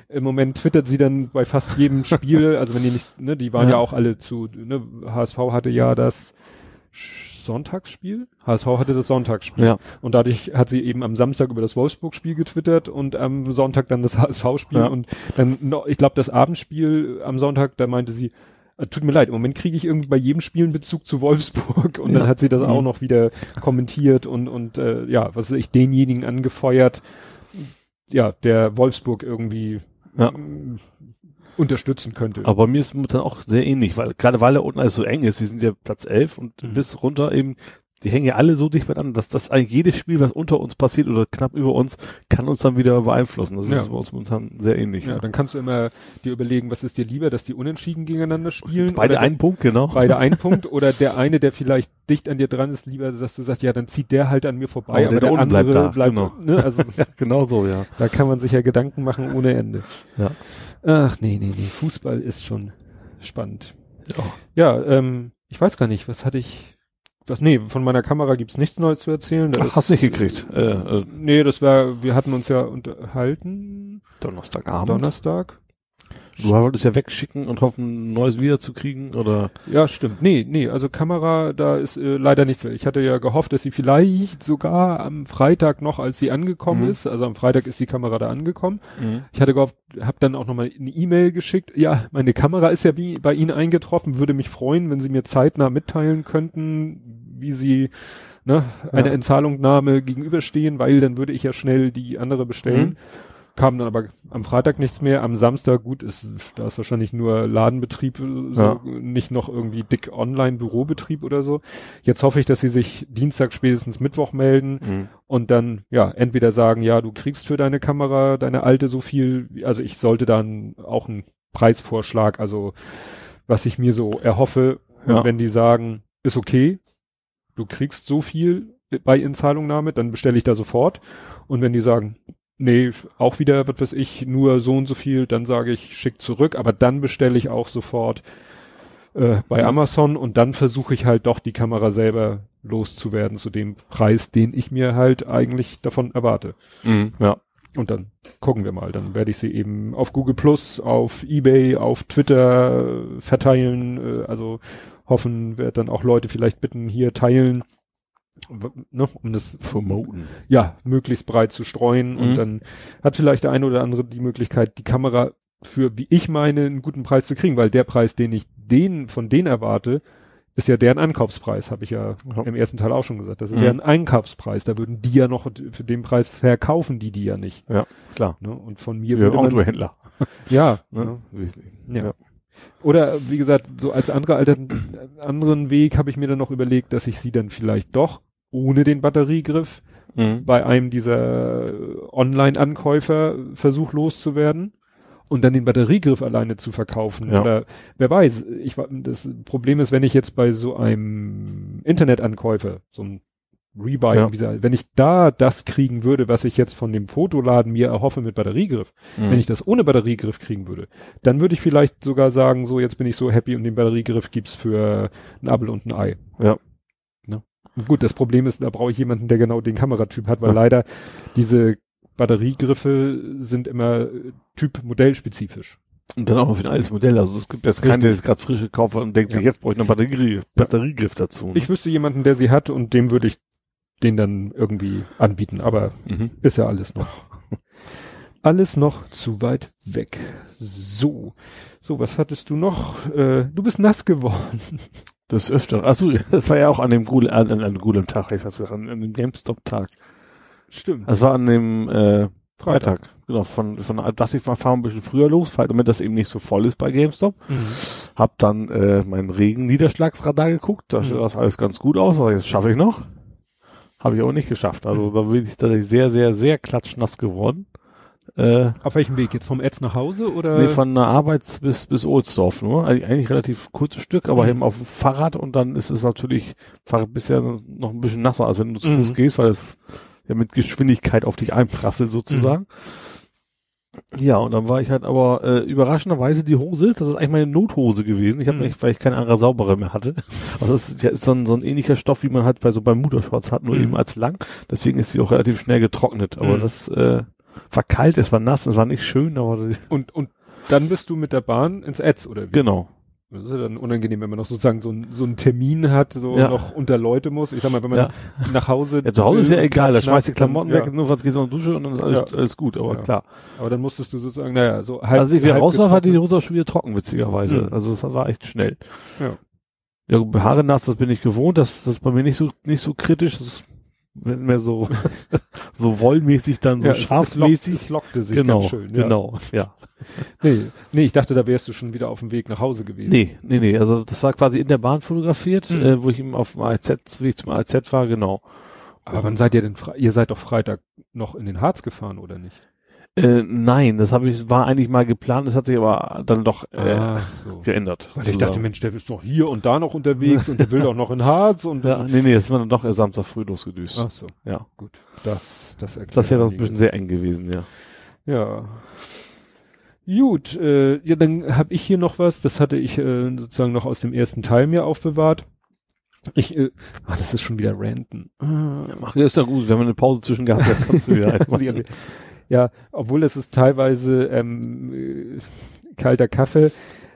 im Moment twittert sie dann bei fast jedem Spiel, also wenn die nicht, ne, die waren ja, Ja. auch alle zu, ne, HSV hatte ja das Sonntagsspiel? HSV hatte das Sonntagsspiel. Ja. Und dadurch hat sie eben am Samstag über das Wolfsburg-Spiel getwittert und am Sonntag dann das HSV-Spiel Ja. und dann ich glaube, das Abendspiel am Sonntag, da meinte sie, tut mir leid, im Moment kriege ich irgendwie bei jedem Spiel einen Bezug zu Wolfsburg und dann Ja. hat sie das auch Mhm. noch wieder kommentiert und, und äh, ja, was weiß ich, denjenigen angefeuert, ja, der Wolfsburg irgendwie Ja. mm, unterstützen könnte. Aber mir ist momentan auch sehr ähnlich, weil gerade weil er unten alles so eng ist, wir sind ja Platz 11 und Mhm. bis runter eben, die hängen ja alle so dicht beieinander, dass das eigentlich jedes Spiel, was unter uns passiert oder knapp über uns, kann uns dann wieder beeinflussen. Das Ja. ist bei uns momentan sehr ähnlich. ja, dann kannst du immer dir überlegen, was ist dir lieber, dass die unentschieden gegeneinander spielen? Beide einen Punkt, genau. beide ein Punkt oder der eine, der vielleicht dicht an dir dran ist, lieber, dass du sagst, ja, dann zieht der halt an mir vorbei, Aber aber, der der, andere bleibt da, genau. ne, also Ja, genau so, ja. da kann man sich ja Gedanken machen ohne Ende. Ja. Ach, nee, nee, nee, Fußball ist schon spannend. Ja. Ja, ähm, ich weiß gar nicht, was hatte ich, was, nee, von meiner Kamera gibt's nichts Neues zu erzählen. Da Ach, ist- hast nicht gekriegt. Äh, äh, Nee, das war, wir hatten uns ja unterhalten, Donnerstagabend. Donnerstag. Du wolltest ja wegschicken und hoffen, ein neues wiederzukriegen oder? Ja, stimmt. Nee, nee, also Kamera, da ist äh, leider nichts mehr. Ich hatte ja gehofft, dass sie vielleicht sogar am Freitag noch, als sie angekommen Mhm. ist, also am Freitag ist die Kamera da angekommen. Ich hatte gehofft, habe dann auch nochmal eine E-Mail geschickt. Ja, meine Kamera ist ja wie bei Ihnen eingetroffen, würde mich freuen, wenn Sie mir zeitnah mitteilen könnten, wie Sie ne, einer Ja. Entzahlungnahme gegenüberstehen, weil dann würde ich ja schnell die andere bestellen. Mhm. Kam dann aber am Freitag nichts mehr, am Samstag, gut, ist, da ist wahrscheinlich nur Ladenbetrieb, äh, so, Ja. nicht noch irgendwie dick Online-Bürobetrieb oder so. Jetzt hoffe ich, dass sie sich Dienstag, spätestens Mittwoch melden Mhm. und dann, ja, entweder sagen, ja, du kriegst für deine Kamera, deine alte so viel, also ich sollte dann auch einen Preisvorschlag, also was ich mir so erhoffe. Ja. wenn die sagen, ist okay, du kriegst so viel bei Inzahlungnahme, dann bestelle ich da sofort. Und wenn die sagen, nee, auch wieder, was weiß ich, nur so und so viel, dann sage ich, schick zurück, aber dann bestelle ich auch sofort äh, bei Ja. Amazon und dann versuche ich halt doch die Kamera selber loszuwerden zu dem Preis, den ich mir halt eigentlich davon erwarte. Ja. Und dann gucken wir mal. Dann werde ich sie eben auf Google Plus, auf Ebay, auf Twitter äh, verteilen. Äh, also hoffen, werde dann auch Leute vielleicht bitten, hier teilen, ne, um das Promoten. ja möglichst breit zu streuen. Mhm. Und dann hat vielleicht der eine oder andere die Möglichkeit, die Kamera für, wie ich meine, einen guten Preis zu kriegen, weil der Preis, den ich den von denen erwarte, ist ja deren Ankaufspreis, habe ich ja, Ja. im ersten Teil auch schon gesagt. Das ist Mhm. ja ein Einkaufspreis. Da würden die ja noch für den Preis verkaufen, die die ja nicht. Klar. Ne? Und von mir Wir würde man, Autohändler. ja, Ne? ne? Wesentlich. ja. Oder wie gesagt, so als andere Alter, anderen Weg habe ich mir dann noch überlegt, dass ich sie dann vielleicht doch ohne den Batteriegriff Mhm. bei einem dieser Online-Ankäufer versuch loszuwerden und dann den Batteriegriff alleine zu verkaufen. Ja. Oder wer weiß, ich das Problem ist, wenn ich jetzt bei so einem Internetankäufer, so ein Rebuy, Ja. wie gesagt, wenn ich da das kriegen würde, was ich jetzt von dem Fotoladen mir erhoffe mit Batteriegriff, Mhm. wenn ich das ohne Batteriegriff kriegen würde, dann würde ich vielleicht sogar sagen, so jetzt bin ich so happy und den Batteriegriff gibt's für ein Apfel und ein Ei. Ja. Ne? Und Gut, das Problem ist, da brauche ich jemanden, der genau den Kameratyp hat, weil Ja. leider diese Batteriegriffe sind immer äh, Typ modellspezifisch. Und dann auch noch für ein altes Modell. Also es gibt jetzt keinen, der jetzt gerade frische kauft und denkt sich, jetzt brauche ich noch einen Batteriegriff, Batteriegriff dazu. Ne? Ich wüsste jemanden, der sie hat und dem würde ich den dann irgendwie anbieten, aber mhm. ist ja alles noch. Alles noch zu weit weg. So. So, was hattest du noch? Äh, du bist nass geworden. Das öfter. Achso, das war ja auch an dem Gule, an, an dem Gulem-Tag, ich weiß nicht, an, an dem GameStop-Tag. Stimmt. Das war an dem äh, Freitag. Genau, von, von dachte ich mal, fahren ein bisschen früher los, weil damit das eben nicht so voll ist bei GameStop. Mhm. Hab dann äh, meinen Regenniederschlagsradar geguckt, da sieht Mhm. das alles ganz gut aus, aber jetzt schaffe ich noch. Habe ich auch nicht geschafft. Also da bin ich tatsächlich sehr, sehr, sehr klatschnass geworden. Äh, Auf welchem Weg? Jetzt vom Etz nach Hause oder? nee, von der Arbeits bis, bis Ohlsdorf nur. Eig- Eigentlich relativ kurzes Stück, aber Mhm. eben auf dem Fahrrad und dann ist es natürlich Fahrrad bisher noch ein bisschen nasser, als wenn du zu Mhm. Fuß gehst, weil es ja mit Geschwindigkeit auf dich einprasselt sozusagen. Ja, und dann war ich halt aber äh, überraschenderweise die Hose, das ist eigentlich meine Nothose gewesen. Ich habe nicht, weil ich keine andere saubere mehr hatte. Also das ist ja ist so ein, so ein ähnlicher Stoff, wie man halt bei so beim Muttershorts hat, nur Mhm. eben als lang. Deswegen ist sie auch relativ schnell getrocknet. Aber Mhm. das äh, war kalt, es war nass, es war nicht schön, aber Und, und dann bist du mit der Bahn ins Etz, oder wie? genau. Das ist ja dann unangenehm, wenn man noch sozusagen so, ein, so einen Termin hat, so Ja. noch unter Leute muss. Ich sag mal, wenn man Ja. nach Hause. Ja, zu Hause ist ja egal, da schmeißt die Klamotten dann- weg, nur was geht in die Dusche und dann ist alles, alles gut, aber klar. Aber dann musstest du sozusagen, naja, so halb. Als ich wieder halb raus war, war die. Hose schon wieder trocken, witzigerweise. Mhm. Also das war echt schnell. Ja. Ja, Haare nass, das bin ich gewohnt, das, das ist bei mir nicht so, nicht so kritisch, das ist mehr so, so wollmäßig dann, so Ja, schafsmäßig. Es lockte sich genau, ganz schön. Ja. genau, ja. Nee, nee, ich dachte, da wärst du schon wieder auf dem Weg nach Hause gewesen. Nee, nee, nee, also das war quasi in der Bahn fotografiert, Mhm. äh, wo ich eben auf dem AZ, Weg zum AZ war, genau. Aber wann seid ihr denn? Ihr seid doch Freitag noch in den Harz gefahren, oder nicht? Äh, nein, das habe ich, war eigentlich mal geplant, das hat sich aber dann doch äh, so. geändert. Weil ich dachte, sozusagen. Mensch, der ist doch hier und da noch unterwegs und der will doch noch in Harz und Ja, nee, nee, das war dann doch erst Samstag früh losgedüst. Ach so, Ja. gut. Das, das erklärt Das wäre doch ein bisschen sehr eng gewesen, ja. Ja. Gut, äh, ja, dann habe ich hier noch was, das hatte ich äh, sozusagen noch aus dem ersten Teil mir aufbewahrt. Ich, äh, ah, das ist schon wieder Ranten. Ah, Ach, ja, ist ja gut, wir haben eine Pause zwischen gehabt, das kannst du wieder einmachen. Ja, obwohl es ist teilweise ähm, äh, kalter Kaffee.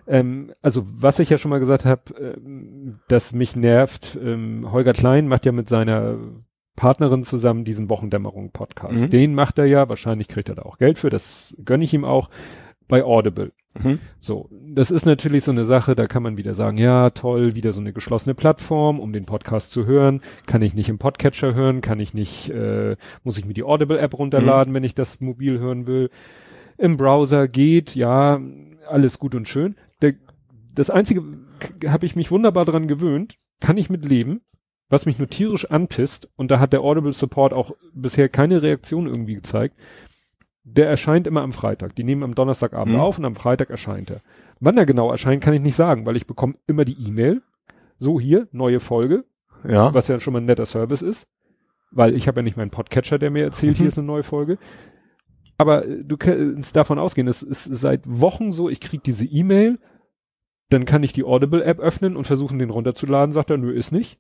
Ähm, also was ich ja schon mal gesagt habe, ähm, dass mich nervt, ähm, Holger Klein macht ja mit seiner Partnerin zusammen diesen Wochendämmerung-Podcast. Mhm. Den macht er ja, wahrscheinlich kriegt er da auch Geld für, das gönne ich ihm auch, bei Audible. Mhm. So, das ist natürlich so eine Sache, da kann man wieder sagen, ja, toll, wieder so eine geschlossene Plattform, um den Podcast zu hören. Kann ich nicht im Podcatcher hören, kann ich nicht, äh, muss ich mir die Audible-App runterladen, wenn ich das mobil hören will. Im Browser geht, ja, alles gut und schön. Der, das Einzige, habe ich mich wunderbar dran gewöhnt, kann ich mit leben, was mich nur tierisch anpisst, und da hat der Audible Support auch bisher keine Reaktion irgendwie gezeigt. Der erscheint immer am Freitag. Die nehmen am Donnerstagabend Mhm. auf und am Freitag erscheint er. Wann er genau erscheint, kann ich nicht sagen, weil ich bekomme immer die E-Mail. So hier, neue Folge, Ja. was ja schon mal ein netter Service ist. Weil ich habe ja nicht meinen Podcatcher, der mir erzählt, Mhm. hier ist eine neue Folge. Aber äh, du kannst davon ausgehen, es ist seit Wochen so, ich krieg diese E-Mail, dann kann ich die Audible-App öffnen und versuchen, den runterzuladen, sagt er, nö, ist nicht.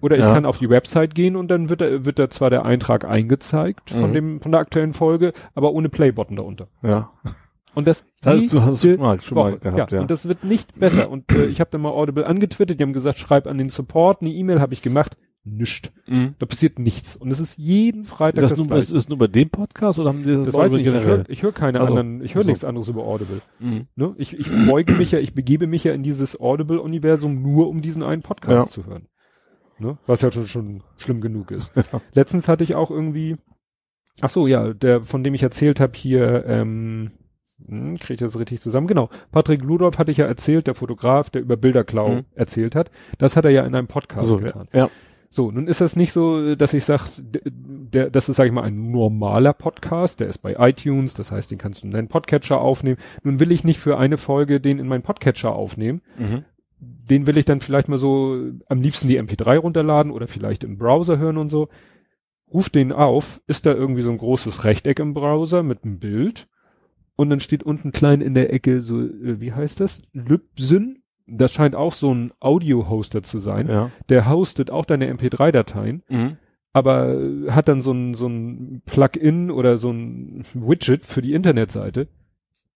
Oder ich Ja. kann auf die Website gehen und dann wird da, wird da zwar der Eintrag eingezeigt von Mhm. dem, von der aktuellen Folge, aber ohne Play-Button darunter. Ja. Und das, Das du hast schon mal, schon mal Woche. gehabt, ja. Und das wird nicht besser. Und äh, ich habe dann mal Audible angetwittert, die haben gesagt, schreib an den Support, eine E-Mail habe ich gemacht, nischt. Mhm. Da passiert nichts. Und es ist jeden Freitag Ist das, das, nur, ist das nur bei dem Podcast oder haben die das, Das weiß ich nicht. Ich höre hör keine Also, anderen, ich höre also. nichts anderes über Audible. Mhm. Ne? Ich, ich beuge mich ja, ich begebe mich ja in dieses Audible-Universum nur, um diesen einen Podcast Ja. zu hören. Ne? Was ja schon, schon schlimm genug ist. Letztens hatte ich auch irgendwie, ach so, ja, der, von dem ich erzählt habe hier, ähm, hm, kriege ich das richtig zusammen? Genau. Patrick Ludolf hatte ich ja erzählt, der Fotograf, der über Bilderklau Mhm. erzählt hat. Das hat er ja in einem Podcast Also, getan. ja. So, nun ist das nicht so, dass ich sage, der, das ist, sage ich mal, ein normaler Podcast, der ist bei iTunes, das heißt, den kannst du in deinen Podcatcher aufnehmen. Nun will ich nicht für eine Folge den in meinen Podcatcher aufnehmen. Mhm. Den will ich dann vielleicht mal so am liebsten die MP3 runterladen oder vielleicht im Browser hören und so. Ruf den auf, ist da irgendwie so ein großes Rechteck im Browser mit einem Bild und dann steht unten klein in der Ecke so, äh, wie heißt das? Libsyn. Das scheint auch so ein Audio-Hoster zu sein Ja. der hostet auch deine MP3-Dateien, Mhm. aber äh, hat dann so ein, so ein Plugin oder so ein Widget für die Internetseite.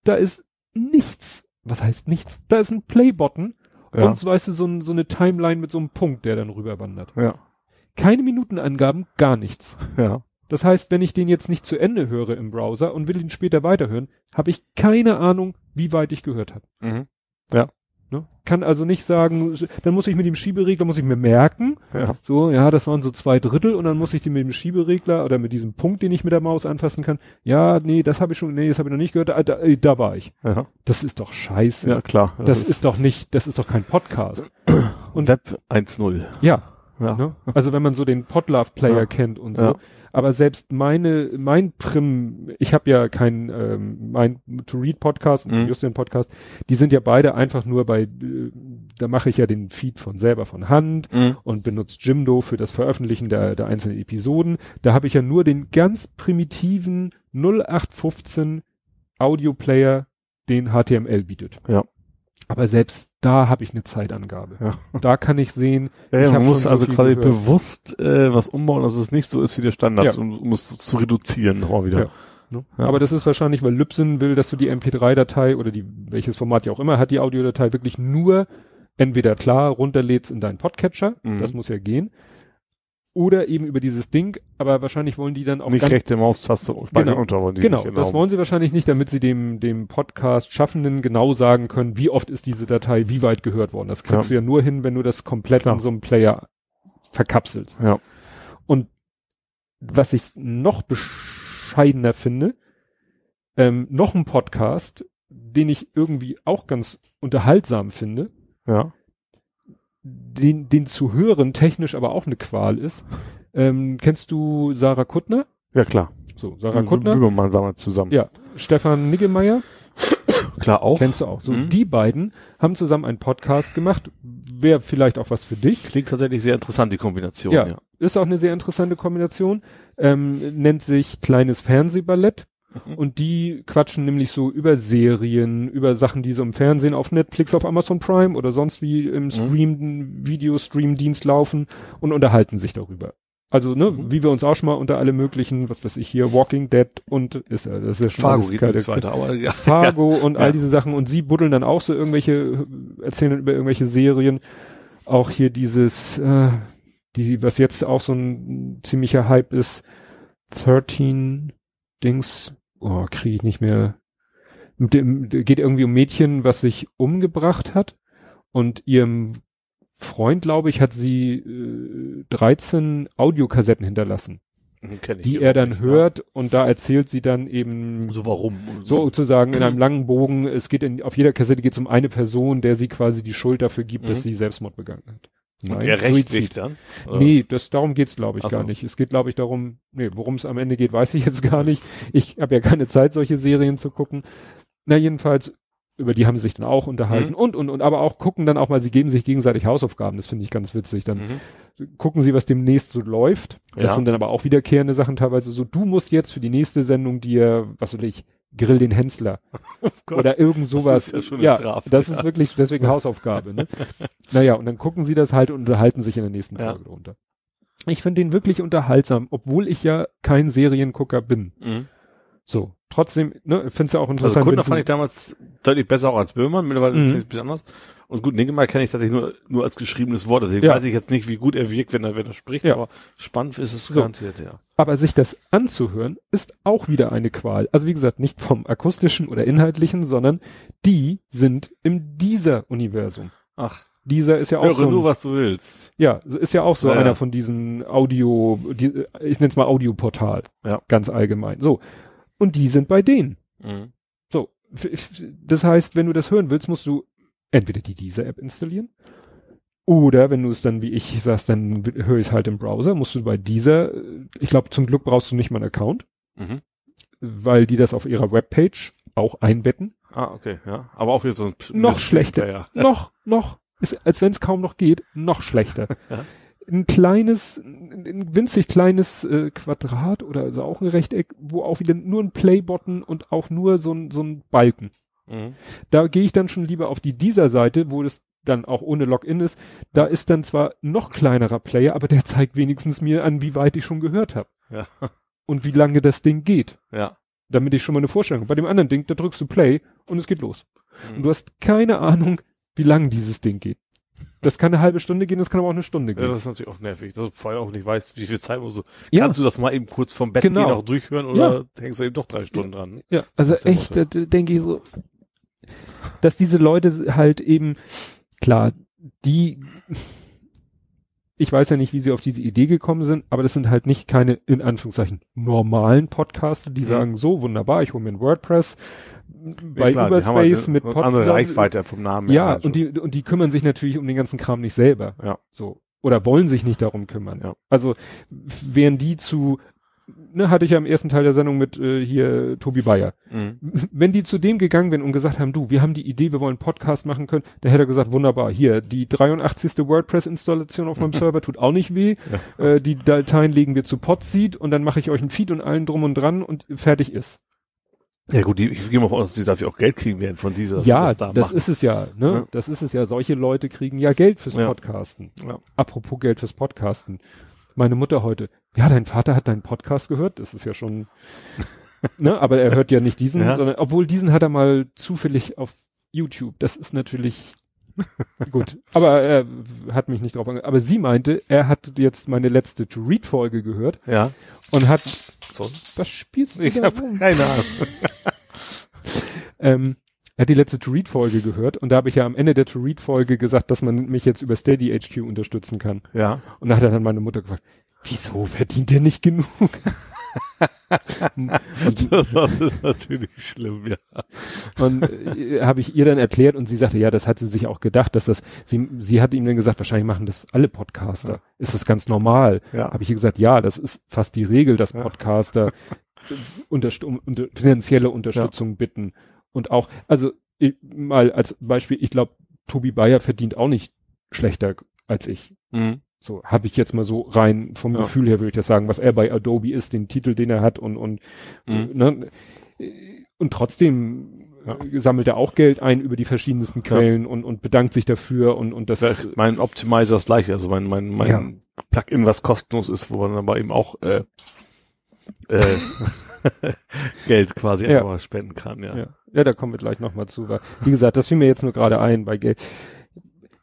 Da ist nichts. Was heißt nichts? Da ist ein Play-Button Ja. und weißt du, so, ein, so eine Timeline mit so einem Punkt, der dann rüberwandert. ja. Keine Minutenangaben, gar nichts. Ja. Das heißt, wenn ich den jetzt nicht zu Ende höre im Browser und will ihn später weiterhören, habe ich keine Ahnung, wie weit ich gehört habe. Mhm. Ne? Kann also nicht sagen, dann muss ich mit dem Schieberegler, muss ich mir merken, Ja. so, ja, das waren so zwei Drittel und dann muss ich die mit dem Schieberegler oder mit diesem Punkt, den ich mit der Maus anfassen kann, ja, nee, das habe ich schon, nee, das habe ich noch nicht gehört, ah, da, äh, da war ich. Ja. Das ist doch scheiße. Ja, klar. das, ist, doch nicht, das ist doch kein Podcast. und- Web 1.0. Ja, Ja. ne? also wenn man so den Podlove-Player Ja. kennt und so. Ja. Aber selbst meine, mein Prim, ich habe ja keinen ähm, mein To-Read-Podcast und Mhm. Justin-Podcast, die sind ja beide einfach nur bei, äh, da mache ich ja den Feed von selber von Hand Mhm. und benutzt Jimdo für das Veröffentlichen der, der einzelnen Episoden. Da habe ich ja nur den ganz primitiven 0815 Audioplayer, den HTML bietet. Ja. Aber selbst da habe ich eine Zeitangabe. Ja. Da kann ich sehen, Ja, Ich ja, man muss so also quasi gehört. bewusst äh, was umbauen, dass es nicht so ist wie der Standard, Ja. um, um es zu reduzieren nochmal wieder. Ja. Ne? Ja. Aber das ist wahrscheinlich, weil Libsyn will, dass du die MP3-Datei oder die, welches Format ja auch immer hat, die Audiodatei wirklich nur entweder klar runterlädst in deinen Podcatcher, Mhm. das muss ja gehen, oder eben über dieses Ding, aber wahrscheinlich wollen die dann auch nicht rechte Maustaste Genau. unter wollen die genau, nicht das wollen sie wahrscheinlich nicht, damit sie dem, dem Podcast-Schaffenden genau sagen können, wie oft ist diese Datei wie weit gehört worden. Das kriegst Ja. du ja nur hin, wenn du das komplett Klar. in so einem Player verkapselst. Ja. Und was ich noch bescheidener finde, ähm, noch ein Podcast, den ich irgendwie auch ganz unterhaltsam finde, Ja. Den, den zu hören technisch aber auch eine Qual ist. Ähm, kennst du Sarah Kuttner? Ja, klar. So, Sarah. Kuttner. Böhmermann sagen wir zusammen. Ja, Stefan Niggemeier, Klar auch. kennst du auch. So, Mhm. die beiden haben zusammen einen Podcast gemacht. Wäre vielleicht auch was für dich. Klingt tatsächlich sehr interessant, die Kombination. Ja, Ja. ist auch eine sehr interessante Kombination. Ähm, nennt sich Kleines Fernsehballett. Mhm. Und die quatschen nämlich so über Serien, über Sachen, die so im Fernsehen auf Netflix, auf Amazon Prime oder sonst wie Mhm. im Stream, Videostream-Dienst laufen und unterhalten sich darüber. Also, ne, Mhm. wie wir uns auch schon mal unter alle möglichen, was weiß ich hier, Walking Dead und ist ja, das ist ja schon Fargo geht nichts weiter, aber ja. Fargo und all Ja. diese Sachen und sie buddeln dann auch so irgendwelche, erzählen dann über irgendwelche Serien. Auch hier dieses, äh, die, was jetzt auch so ein ziemlicher Hype ist, 13 Dings, oh, kriege ich nicht mehr. Dem, geht irgendwie um Mädchen, was sich umgebracht hat und ihrem Freund, glaube ich, hat sie äh, 13 Audiokassetten hinterlassen, ich die er dann nicht, hört und da erzählt sie dann eben Ja. So warum? sozusagen in einem langen Bogen, es geht in, auf jeder Kassette geht es um eine Person, der sie quasi die Schuld dafür gibt, dass Mhm. sie Selbstmord begangen hat. Und er rechtlich dann? Oder? Nee, das, darum geht's glaube ich Ach so. gar nicht. Es geht glaube ich darum, nee, worum es am Ende geht, weiß ich jetzt gar nicht. Ich habe ja keine Zeit, solche Serien zu gucken. Na jedenfalls, über die haben sie sich dann auch unterhalten Mhm. und, und, und, aber auch gucken dann auch mal, sie geben sich gegenseitig Hausaufgaben, das finde ich ganz witzig. Dann Mhm. gucken sie, was demnächst so läuft. Das Ja. sind dann aber auch wiederkehrende Sachen teilweise so, du musst jetzt für die nächste Sendung dir, was weiß ich, Grill den Hensler Oh oder irgend sowas. ist ja schon eine Strafe, das ja. ist wirklich deswegen Hausaufgabe. Ne? naja, und dann gucken sie das halt und unterhalten sich in der nächsten Ja. Folge drunter. Ich finde den wirklich unterhaltsam, obwohl ich ja kein Seriengucker bin. Mhm. So, trotzdem, ne, find's ja auch Also interessant. Kuttner wenn fand ich damals deutlich besser auch als Böhmermann, mittlerweile Mhm. finde ich es ein bisschen anders. Und gut, Niggemeier kenne ich tatsächlich nur, nur als geschriebenes Wort. Deswegen Ja. weiß ich jetzt nicht, wie gut er wirkt, wenn er, wenn er spricht, Ja. aber spannend ist es So. garantiert, ja. aber sich das anzuhören, ist auch wieder eine Qual. Also wie gesagt, nicht vom akustischen oder inhaltlichen, sondern die sind im dieser Universum. Ach, Dieser ist ja auch höre so ein- nur, was du willst. Ja, ist ja auch so Ja, einer von diesen Audio, die, ich nenne es mal Audioportal. Ja. Ganz allgemein. So. Und die sind bei denen. Mhm. So. Das heißt, wenn du das hören willst, musst du entweder die diese App installieren. Oder wenn du es dann wie ich sagst, dann höre ich es halt im Browser, musst du bei dieser, äh, ich glaube zum Glück brauchst du nicht mal einen Account, Mhm. weil die das auf ihrer Webpage auch einbetten. Ah, okay, ja. Aber auch wieder so ein Noch Mist- schlechter. Ja, noch, noch, ist, als wenn es kaum noch geht, noch schlechter. Ja. Ein kleines, ein, ein winzig kleines äh, Quadrat oder also auch ein Rechteck, wo auch wieder nur ein Play-Button und auch nur so ein, so ein Balken. Mhm. Da gehe ich dann schon lieber auf die dieser Seite, wo das dann auch ohne Login ist. Da ist dann zwar noch kleinerer Player, aber der zeigt wenigstens mir an, wie weit ich schon gehört habe Ja. und wie lange das Ding geht, Ja. damit ich schon mal eine Vorstellung. habe. Bei dem anderen Ding, da drückst du Play und es geht los. Mhm. Und du hast keine Ahnung, wie lang dieses Ding geht. Das kann eine halbe Stunde gehen, das kann aber auch eine Stunde Ja, gehen. das ist natürlich auch nervig, dass du vorher auch nicht weißt, wie viel Zeit musst du. Ja. Kannst du das mal eben kurz vom Bett Genau. gehen auch durchhören oder hängst du eben doch drei Stunden dran? Ja, also echt, da denke ich so, dass diese Leute halt eben, klar, die, ich weiß ja nicht, wie sie auf diese Idee gekommen sind, aber das sind halt nicht keine, in Anführungszeichen, normalen Podcaster, die Mhm. sagen, so wunderbar, ich hole mir ein WordPress bei Ja, klar, Überspace halt mit eine Pod- andere Reichweite vom Namen Ja, halt und die, und die kümmern sich natürlich um den ganzen Kram nicht selber. Ja. So. Oder wollen sich nicht darum kümmern. Ja. Also, wären die zu, ne, hatte ich ja im ersten Teil der Sendung mit äh, hier Tobi Bayer. Mhm. Wenn die zu dem gegangen wären und gesagt haben, du, wir haben die Idee, wir wollen Podcast machen können, dann hätte er gesagt, wunderbar, hier, die 83. WordPress-Installation auf meinem Server tut auch nicht weh. Äh, die Dateien legen wir zu Podseed und dann mache ich euch ein Feed und allen drum und dran und fertig ist. Ja gut, die, ich gehe mal aus, dass sie dafür auch Geld kriegen werden von dieser. Ja, das das, ist es ja, ne? Ja. Das ist es ja. Solche Leute kriegen ja Geld fürs Ja. Podcasten. Ja. Apropos Geld fürs Podcasten. Meine Mutter heute, ja, dein Vater hat deinen Podcast gehört. Das ist ja schon, ne? Aber er hört ja nicht diesen, Ja. sondern, obwohl diesen hat er mal zufällig auf YouTube. Das ist natürlich gut. Aber er hat mich nicht drauf ange Aber sie meinte, er hat jetzt meine letzte To-Read-Folge gehört Ja. und hat, So. was spielst du Ich habe rum? keine Ahnung. Ähm, er hat die letzte To-Read-Folge gehört und da habe ich ja am Ende der To-Read-Folge gesagt, dass man mich jetzt über Steady HQ unterstützen kann. Ja. Und da hat er dann meine Mutter gefragt, wieso verdient er nicht genug? und Das ist natürlich schlimm, ja. und äh, habe ich ihr dann erklärt und sie sagte, ja, das hat sie sich auch gedacht, dass das, sie, sie hat ihm dann gesagt, wahrscheinlich machen das alle Podcaster. Ja. Ist das ganz normal? Ja. Habe ich ihr gesagt, ja, das ist fast die Regel, dass Ja. Podcaster äh, unterst um, unter, finanzielle Unterstützung bitten. Und auch, also ich, mal als Beispiel, ich glaube, Tobi Bayer verdient auch nicht schlechter als ich. Mhm. So habe ich jetzt mal so rein vom Ja. Gefühl her würde ich das sagen, was er bei Adobe ist, den Titel, den er hat und und Mhm. ne, und trotzdem Ja. äh, sammelt er auch Geld ein über die verschiedensten Quellen und und bedankt sich dafür und und das Ja, mein Optimizer ist gleich, also mein, mein, mein Ja. Plugin, was kostenlos ist, wo man aber eben auch äh, äh, Geld quasi Ja. einfach mal spenden kann, ja. ja. ja, da kommen wir gleich nochmal zu. Weil, wie gesagt, das fiel mir jetzt nur gerade ein bei Geld.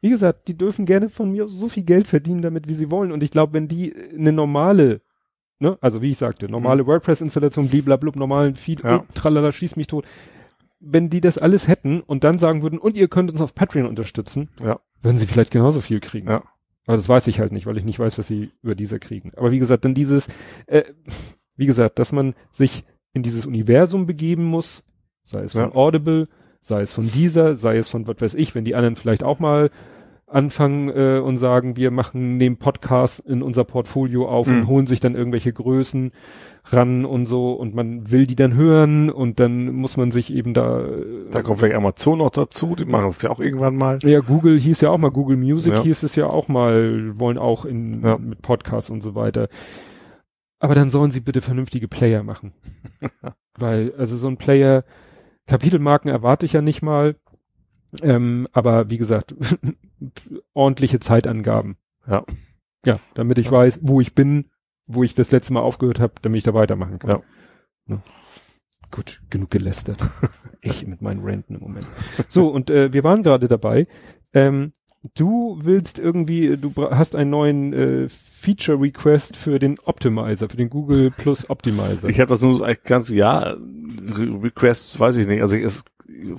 Wie gesagt, die dürfen gerne von mir so viel Geld verdienen damit, wie sie wollen. Und ich glaube, wenn die eine normale, ne, also wie ich sagte, normale WordPress-Installation, bliblablub, normalen Feed, Mhm. Ja. und tralala, schieß mich tot. Wenn die das alles hätten und dann sagen würden, und ihr könnt uns auf Patreon unterstützen, Ja. würden sie vielleicht genauso viel kriegen. Ja. Aber das weiß ich halt nicht, weil ich nicht weiß, was sie über dieser kriegen. Aber wie gesagt, dann dieses, äh, wie gesagt, dass man sich in dieses Universum begeben muss, sei es von Ja. Audible, sei es von dieser, sei es von was weiß ich, wenn die anderen vielleicht auch mal anfangen äh, und sagen, wir machen, nehmen Podcast in unser Portfolio auf Mhm. und holen sich dann irgendwelche Größen ran und so und man will die dann hören und dann muss man sich eben da, äh, Da kommt vielleicht Amazon noch dazu, die machen es ja auch irgendwann mal. ja, Google hieß ja auch mal, Google Music Ja. hieß es ja auch mal, wollen auch in, Ja. mit Podcasts und so weiter. Aber dann sollen sie bitte vernünftige Player machen. Weil, also so ein Player, Kapitelmarken erwarte ich ja nicht mal, ähm, aber wie gesagt, ordentliche Zeitangaben. Ja. Ja, damit ich Ja. weiß, wo ich bin, wo ich das letzte Mal aufgehört habe, damit ich da weitermachen kann. Ja. Ne? Gut, genug gelästert. ich mit meinen Renten im Moment. So, und äh, wir waren gerade dabei. Ähm, du willst irgendwie, du bra- hast einen neuen äh, Feature Request für den Optimizer, für den Google Plus Optimizer. Ich habe das nur so eigentlich ganz ja Re- Requests, weiß ich nicht. Also ich, es,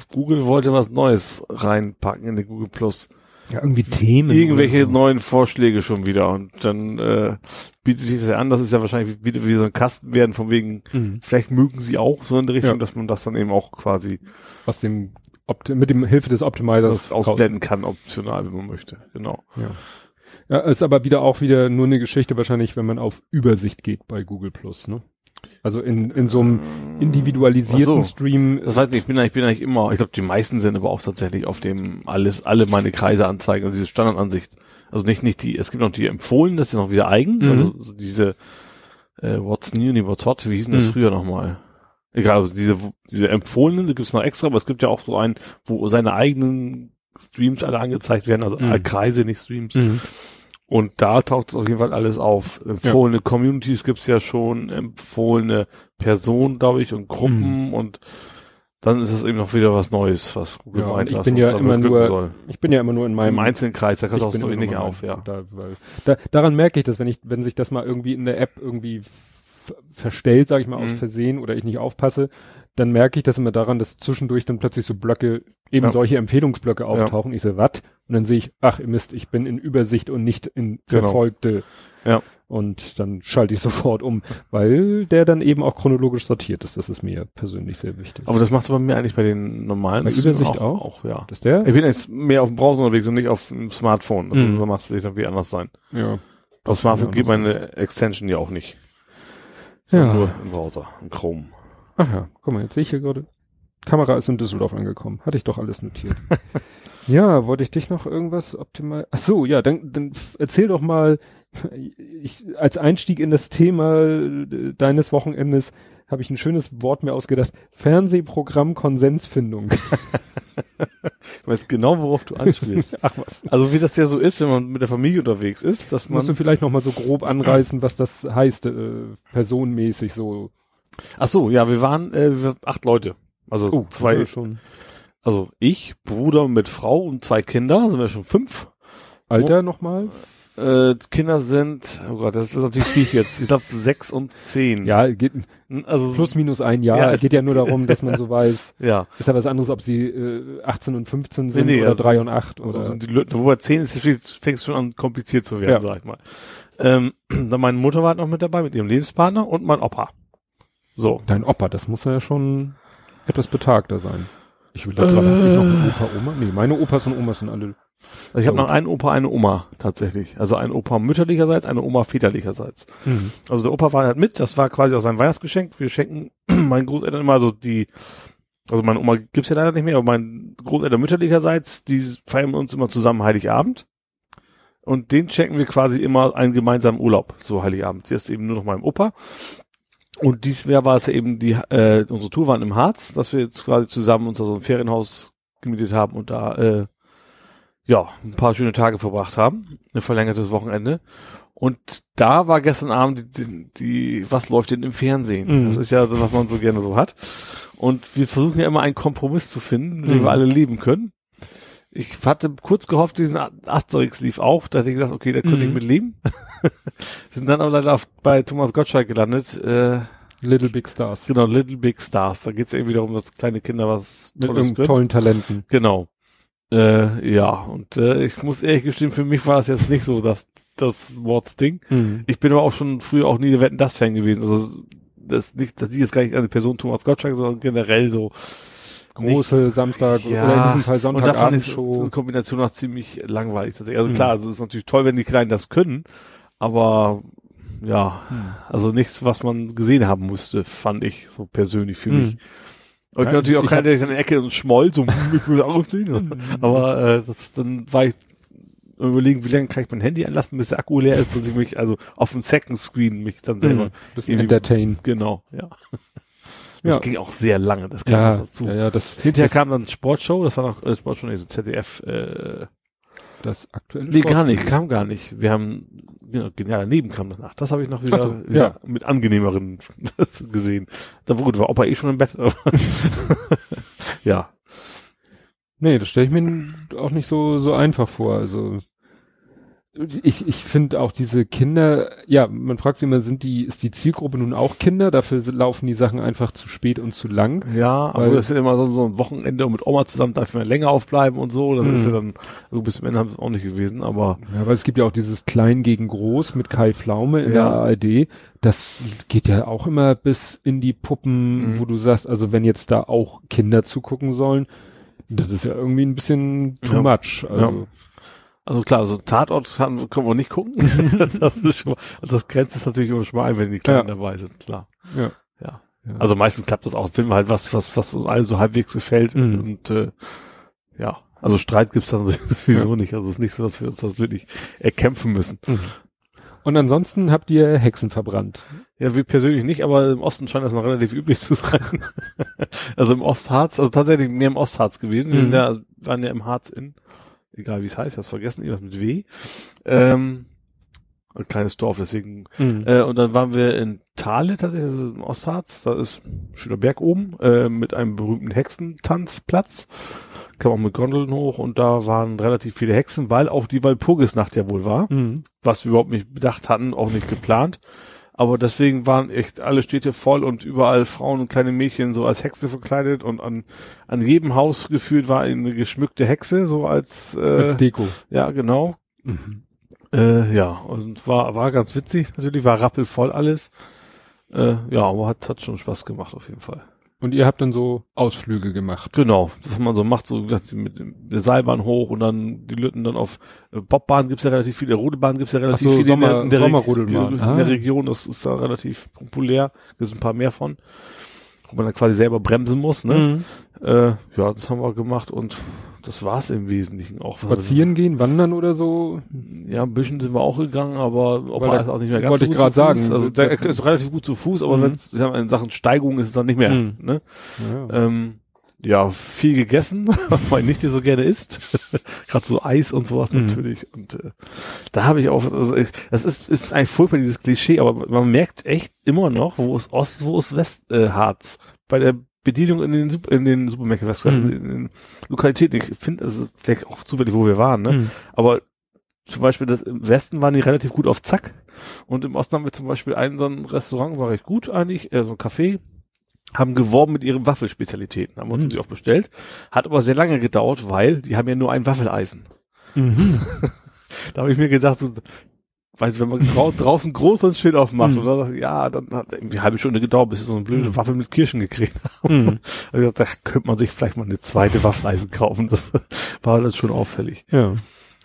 Google wollte was Neues reinpacken in den Google Plus. ja, irgendwie Themen. Irgendwelche so. neuen Vorschläge schon wieder und dann äh, bietet sich das ja an. Das ist ja wahrscheinlich wieder wie so ein Kasten werden von wegen. Mhm. Vielleicht mögen sie auch so in die Richtung, Ja. dass man das dann eben auch quasi Aus dem Opti mit dem Hilfe des Optimizers das ausblenden kann, optional, wenn man möchte. Genau. Ja. Ja, ist aber wieder auch wieder nur eine Geschichte wahrscheinlich, wenn man auf Übersicht geht bei Google Plus, ne? Also in, in so einem individualisierten Ach so. Stream. Das nicht, ich bin eigentlich, bin eigentlich immer, ich glaube, die meisten sind aber auch tatsächlich auf dem alles, alle meine Kreise anzeigen, also diese Standardansicht. Also nicht, nicht die, es gibt noch die empfohlen, das ja noch wieder eigen, Mhm. also so diese äh, What's New, nee, What's Hot, wie hießen das Mhm. früher nochmal? Egal, also diese, diese empfohlenen, da gibt's noch extra, aber es gibt ja auch so einen, wo seine eigenen Streams alle angezeigt werden, also Mhm. Kreise, nicht Streams. Mhm. Und da taucht es auf jeden Fall alles auf. Empfohlene Communities gibt's ja schon, empfohlene Personen, glaube ich, und Gruppen und dann ist es eben noch wieder was Neues, was Google Ja, meint, ich was bin ja immer nur- soll. Ich bin ja immer nur in meinem Im einzelnen Kreis, da es bin doch immer nicht auf, ja. Da, weil, da, daran merke ich das, wenn ich, wenn sich das mal irgendwie in der App irgendwie verstellt, sage ich mal, aus Mhm. Versehen oder ich nicht aufpasse, dann merke ich das immer daran, dass zwischendurch dann plötzlich so Blöcke, eben Ja. solche Empfehlungsblöcke auftauchen. Ich so, was? Und dann sehe ich, ach, ihr Mist, ich bin in Übersicht und nicht in Genau. verfolgte. Ja. Und dann schalte ich sofort um, weil der dann eben auch chronologisch sortiert ist. Das ist mir persönlich sehr wichtig. Aber das macht bei mir eigentlich bei den normalen Bei Übersicht auch, auch? auch, ja. Dass der? Ich bin jetzt mehr auf dem Browser unterwegs und nicht auf dem Smartphone. Also Mhm. macht es vielleicht irgendwie anders sein. ja. Auf Smartphone ja geht meine Extension ja auch nicht. Ja. Nur im Browser, im Chrome. Ach ja, guck mal, jetzt sehe ich hier gerade. Kamera ist in Düsseldorf angekommen. Hatte ich doch alles notiert. ja, wollte ich dich noch irgendwas optimal. Ach so, ja, dann, dann erzähl doch mal. Ich, als Einstieg in das Thema äh, deines Wochenendes habe ich ein schönes Wort mir ausgedacht. Fernsehprogramm Konsensfindung. Ich weiß genau, worauf du anspielst. Ach was. also wie das ja so ist, wenn man mit der Familie unterwegs ist, dass man Musst du vielleicht noch mal so grob anreißen, was das heißt, äh, personenmäßig so. Ach so, ja, wir waren äh, wir, acht Leute. Also Oh, zwei, schon. also ich, Bruder mit Frau und zwei Kinder, sind wir schon fünf. Alter noch mal? Äh, Kinder sind, oh Gott, das ist natürlich fies jetzt. Ich glaube sechs und zehn. Ja, geht also plus minus ein Jahr. Ja, es- geht ja nur darum, dass man so weiß. ja. Ist ja was anderes, ob sie äh, 18 und 15 sind Nee, nee, oder also 3 es- und 8 Also oder. die Leute, wobei zehn ist, fängt es schon an kompliziert zu werden, Ja. sag ich mal. Ähm, dann meine Mutter war halt noch mit dabei mit ihrem Lebenspartner und mein Opa. So. Dein Opa, das muss ja schon etwas betagter sein. Ich will da gerade, hab ich noch einen Opa, Oma? Nee, meine Opas und Omas sind alle. Also ich habe noch einen Opa, eine Oma tatsächlich. Also ein Opa mütterlicherseits, eine Oma väterlicherseits. Also der Opa war halt mit, das war quasi auch sein Weihnachtsgeschenk. Wir schenken meinen Großeltern immer so die, also meine Oma gibt's ja leider nicht mehr, aber mein Großeltern mütterlicherseits, die feiern uns immer zusammen Heiligabend. Und den schenken wir quasi immer einen gemeinsamen Urlaub, so Heiligabend. Jetzt eben nur noch meinem Opa. Und diesmal war es ja eben die, äh, unsere Tour waren im Harz, dass wir jetzt quasi zusammen uns da so ein Ferienhaus gemietet haben und da, äh, ja, ein paar schöne Tage verbracht haben. Ein verlängertes Wochenende. Und da war gestern Abend die, die, was läuft denn im Fernsehen? Mhm. Das ist ja das, was man so gerne so hat. Und wir versuchen ja immer einen Kompromiss zu finden, dem Mhm. wir alle leben können. Ich hatte kurz gehofft, diesen Asterix lief auch. Da hatte ich gesagt, okay, da könnte Mhm. ich mit leben. Sind dann aber leider auf, bei Thomas Gottschalk gelandet. Äh, Little Big Stars. genau, Little Big Stars. Da geht es irgendwie darum, dass kleine Kinder was Mit Tolles tollen Talenten. Genau. Äh, ja, und äh, ich muss ehrlich gestehen, für mich war das jetzt nicht so das, das Wortsding. Mhm. Ich bin aber auch schon früher auch nie der Wetten das Fan gewesen. Also das nicht, das liegt jetzt gar nicht an die Person Thomas Gottschalk, sondern generell so große Samstag Ja, oder in diesem Fall Und da fand ich so Sonntagabendshow. eine Kombination auch ziemlich langweilig. tatsächlich. Also Hm. klar, also es ist natürlich toll, wenn die Kleinen das können, aber ja, Hm. also nichts, was man gesehen haben musste, fand ich so persönlich für Hm. mich. Ich bin natürlich auch keiner, der sich in der Ecke und schmollt, so, ich will auch sehen. Aber äh, das, dann war ich überlegen, wie lange kann ich mein Handy anlassen, bis der Akku leer ist, dass ich mich also auf dem Second Screen mich dann selber Hm. Bisschen entertain. genau, ja. Das Ja. ging auch sehr lange, das kam Ja, dazu. ja, ja, das, Hinterher das, kam dann Sportshow, das war noch äh, Sportshow, nee, so ZDF, äh, das aktuelle nee, gar nicht, kam gar nicht. Wir haben, genau, genial daneben kam danach. Das habe ich noch wieder, so, wieder ja. mit angenehmeren gesehen. Da war gut, war Opa eh schon im Bett. ja. Nee, das stelle ich mir auch nicht so, so einfach vor. Also ich, ich finde auch diese Kinder, ja, man fragt sich immer, sind die, ist die Zielgruppe nun auch Kinder? Dafür laufen die Sachen einfach zu spät und zu lang. Ja, also das ist immer so, so ein Wochenende und mit Oma zusammen darf man länger aufbleiben und so. Das Mhm. ist ja dann, so bis zum Ende haben es auch nicht gewesen, aber Ja, weil es gibt ja auch dieses Klein gegen Groß mit Kai Pflaume in Ja. der ARD. Das geht ja auch immer bis in die Puppen, Mhm. wo du sagst, also wenn jetzt da auch Kinder zugucken sollen, das ist ja irgendwie ein bisschen too Ja. much. Also, Also klar, also Tatort haben, können wir nicht gucken. das ist schon mal, also das grenzt es natürlich immer schon mal ein, wenn die Kleinen Ja. dabei sind, klar. ja. Ja. Ja. Also meistens klappt das auch, wenn wir halt was, was, was uns allen so halbwegs gefällt Mhm. und äh, ja, also Streit gibt's dann sowieso nicht. Also es ist nicht so, dass wir uns das wirklich erkämpfen müssen. Und ansonsten habt ihr Hexen verbrannt. Ja, wir persönlich nicht, aber im Osten scheint das noch relativ üblich zu sein. also im Ostharz, also tatsächlich mehr im Ostharz gewesen. Wir Mhm. sind ja, waren ja im Harz in, egal wie es heißt, ich hab's vergessen, irgendwas mit W. Ähm, ein kleines Dorf, deswegen Äh, und dann waren wir in Thale tatsächlich, das ist im Ostharz, da ist ein schöner Berg oben, äh, mit einem berühmten Hexentanzplatz. Kam auch mit Gondeln hoch und da waren relativ viele Hexen, weil auch die Walpurgisnacht ja wohl war, Mhm. was wir überhaupt nicht bedacht hatten, auch nicht geplant. Aber deswegen waren echt alle Städte voll und überall Frauen und kleine Mädchen so als Hexe verkleidet und an, an jedem Haus gefühlt war eine geschmückte Hexe, so als, äh, Als Deko. ja, genau. Mhm. Äh, ja, und war, war ganz witzig, natürlich, war rappelvoll alles. Äh, ja, aber hat, hat schon Spaß gemacht auf jeden Fall. Und ihr habt dann so Ausflüge gemacht. Genau, was man so macht, so mit der Seilbahn hoch und dann die Lütten dann auf äh, Bobbahn gibt's ja relativ viele, Rodelbahn gibt's ja relativ Ach so, viele in der- Sommer- in der, Reg- Sommerrodelbahn. in Ah. der Region, das ist da relativ populär, gibt ein paar mehr von, wo man dann quasi selber bremsen muss, ne? Mhm. Äh, ja, das haben wir gemacht und das war's im Wesentlichen auch. Spazieren gehen, wandern oder so? Ja, ein bisschen sind wir auch gegangen, aber Weil Opa da- ist auch nicht mehr ganz wollte so ich Fuß. sagen. Also der ist relativ gut zu Fuß, aber Mhm. wenn es in Sachen Steigung ist es dann nicht mehr. Mhm. Ne? Ja. Ähm, ja, viel gegessen, weil nicht die so gerne isst. Gerade so Eis und sowas Mhm. natürlich. Und äh, da habe ich auch, also ich, das ist, ist eigentlich furchtbar, dieses Klischee, aber man merkt echt immer noch, wo ist Ost, wo ist West äh, Harz. Bei der Bedienung in den, Sup- in den Supermärkten, was Mhm. in den Lokalitäten. Ich finde, es ist vielleicht auch zufällig, wo wir waren, ne? Mhm. Aber zum Beispiel das, im Westen waren die relativ gut auf Zack. Und im Osten haben wir zum Beispiel einen so ein Restaurant, war recht gut eigentlich, äh, so ein Café, haben geworben mit ihren Waffelspezialitäten, haben wir uns Mhm. natürlich auch bestellt. Hat aber sehr lange gedauert, weil die haben ja nur ein Waffeleisen. Mhm. Da habe ich mir gesagt, so, weißt du, wenn man drau draußen groß ein Schild aufmacht Mhm. und dann sagt, ja, dann hat irgendwie eine halbe Stunde gedauert, bis wir so eine blöde Mhm. Waffel mit Kirschen gekriegt haben. Mhm. Da hab ich gesagt, da könnte man sich vielleicht mal eine zweite Waffeleisen kaufen. Das war dann schon auffällig. Ja.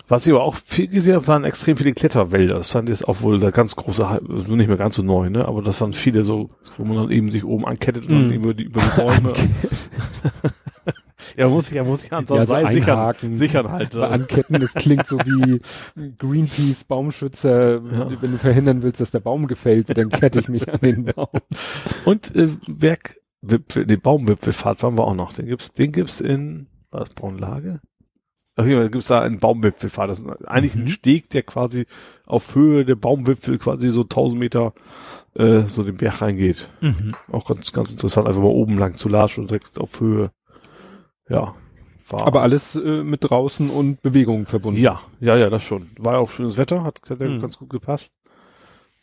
Was ich aber auch viel gesehen habe, waren extrem viele Kletterwälder. Das fand ich jetzt auch wohl der ganz große, also nicht mehr ganz so neu, ne? Aber das waren viele so, wo man dann eben sich oben ankettet und Mhm. dann über die, über die Bäume. ja, muss ich ja, muss ich an so Ja, einem so Seil sichern, sichern halt. Bei Anketten, das klingt so wie Greenpeace, Baumschützer. Ja. Wenn du verhindern willst, dass der Baum gefällt wird, dann kette ich mich an den Baum. Und äh, Bergwipfel, die Baumwipfelfahrt waren wir auch noch. Den gibt's, den gibt's in, war das Braunlage? Auf jeden Fall gibt's da einen Baumwipfelfahrt. Das ist eigentlich Mhm. ein Steg, der quasi auf Höhe der Baumwipfel quasi so 1000 Meter äh, so den Berg reingeht. Auch ganz, ganz interessant, einfach mal oben lang zu latschen und direkt auf Höhe. Ja. War, Aber alles äh, mit draußen und Bewegung verbunden. ja, ja, ja, das schon. War ja auch schönes Wetter, hat, hat Mhm. ganz gut gepasst.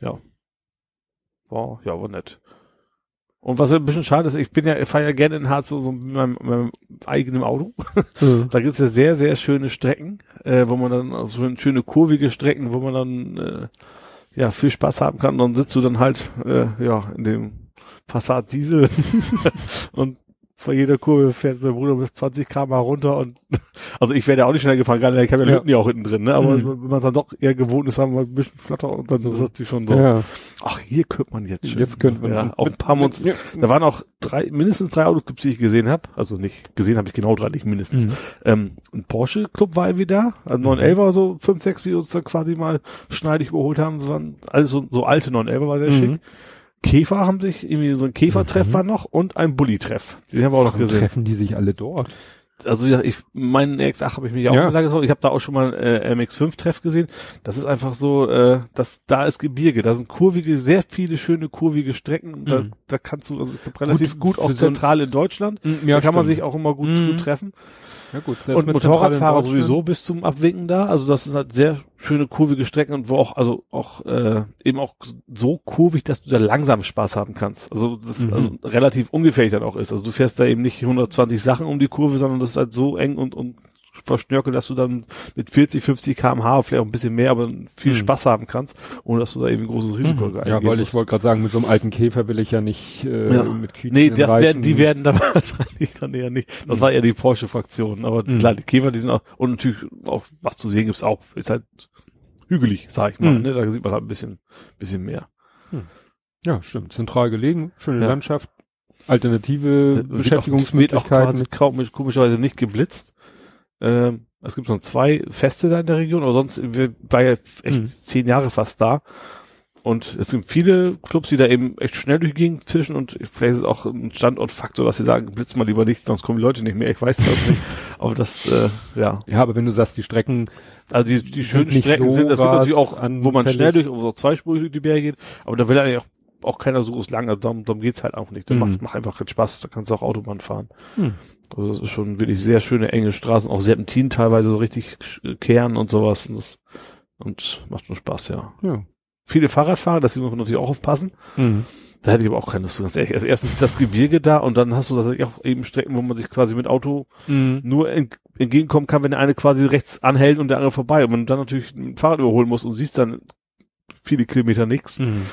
Ja. War, ja, war nett. Und was ein bisschen schade ist, ich bin ja, ich fahre ja gerne in Harz so, so mit meinem, meinem eigenen Auto. Mhm. Da gibt's ja sehr, sehr schöne Strecken, äh, wo man dann, also so schöne kurvige Strecken, wo man dann äh, ja viel Spaß haben kann. Dann sitzt du dann halt äh, ja in dem Passat Diesel und vor jeder Kurve fährt mein Bruder bis 20 km runter und also ich werde ja auch nicht schnell gefahren, gerade ich habe ja Ja. Lücken ja auch hinten drin, ne? Aber Mhm. wenn man dann doch eher gewohnt ist, haben wir ein bisschen flatter und dann So. ist das natürlich schon so. Ja, Ach, hier könnte man jetzt schön. jetzt könnte man ja, auch ein paar uns. Ja. Da waren auch drei, mindestens drei Autoclubs, die ich gesehen habe. Also nicht gesehen habe ich genau drei, nicht mindestens. Mhm. Ähm, ein Porsche Club war irgendwie da, also 911er, so 5, 6, die uns dann quasi mal schneidig überholt haben. Waren also so, so alte 911er, war sehr Mhm. schick. Käfer haben sich, irgendwie so ein Käfertreff Mhm. war noch und ein Bulli-Treff. Den haben wir auch noch gesehen. treffen die sich alle dort? Also wie gesagt, ich, meinen X8 habe ich mich auch Ja. ja. getroffen. Ich habe da auch schon mal äh, MX5-Treff gesehen. Das ist einfach so, äh, dass da ist Gebirge, da sind kurvige, sehr viele schöne kurvige Strecken. Da, Mhm. da kannst du, also glaub, relativ gut, für auch so zentral in Deutschland. Ja, da kann man stimmt. sich auch immer gut, Mhm. gut treffen. Ja gut, Und Motorradfahrer sowieso bis zum Abwinken da. Also das sind halt sehr schöne kurvige Strecken und wo auch, also auch äh, eben auch so kurvig, dass du da langsam Spaß haben kannst. Also das Mhm. also relativ ungefährlich dann auch ist. Also du fährst da eben nicht 120 Sachen um die Kurve, sondern das ist halt so eng und, und verschnörkelt, dass du dann mit 40, 50 kmh, vielleicht auch ein bisschen mehr, aber viel Mhm. Spaß haben kannst, ohne dass du da eben ein großes Risiko Mhm. Ja, weil ich wollte gerade sagen, mit so einem alten Käfer will ich ja nicht äh, Ja. mit Quietschen Nee, das Reifen- werden, die werden da wahrscheinlich dann eher nicht. Das Mhm. war eher die Porsche-Fraktion. Aber Mhm. klar, die Käfer, die sind auch, und natürlich auch, was zu sehen gibt's auch, ist halt hügelig, sag ich mal, Mhm. ne? Da sieht man halt ein bisschen, bisschen mehr. Ja, stimmt. Zentral gelegen, schöne Ja. Landschaft, alternative Beschäftigungsmöglichkeiten. Wird auch quasi komischerweise nicht geblitzt. Ähm, es gibt noch zwei Feste da in der Region, aber sonst, wir war ja echt Mhm. zehn Jahre fast da. Und es gibt viele Clubs, die da eben echt schnell durch die Gegend fischen und vielleicht ist es auch ein Standortfaktor, dass sie sagen, blitz mal lieber nicht, sonst kommen die Leute nicht mehr. Ich weiß das nicht. Aber das, äh, ja. ja, aber wenn du sagst, die Strecken, Also die, die schönen Strecken so sind, es gibt natürlich auch, rasanfällig. wo man schnell durch, wo so zweispurig durch die Berge geht, aber da will eigentlich auch, auch keiner so groß lang, also darum, darum geht's halt auch nicht. Da Mhm. macht's, macht einfach keinen Spaß, da kannst du auch Autobahn fahren. Hm. Also das ist schon wirklich sehr schöne, enge Straßen, auch Serpentin teilweise so richtig äh, kehren und sowas und das, und macht schon Spaß, ja. ja. Viele Fahrradfahrer, das muss man natürlich auch aufpassen. Mhm. Da hätte ich aber auch keine Lust zu, ganz ehrlich. Also erstens ist das Gebirge da und dann hast du tatsächlich auch eben Strecken, wo man sich quasi mit Auto Mhm. nur ent entgegenkommen kann, wenn der eine quasi rechts anhält und der andere vorbei. Und wenn du dann natürlich ein Fahrrad überholen musst und siehst dann viele Kilometer nichts, Mhm.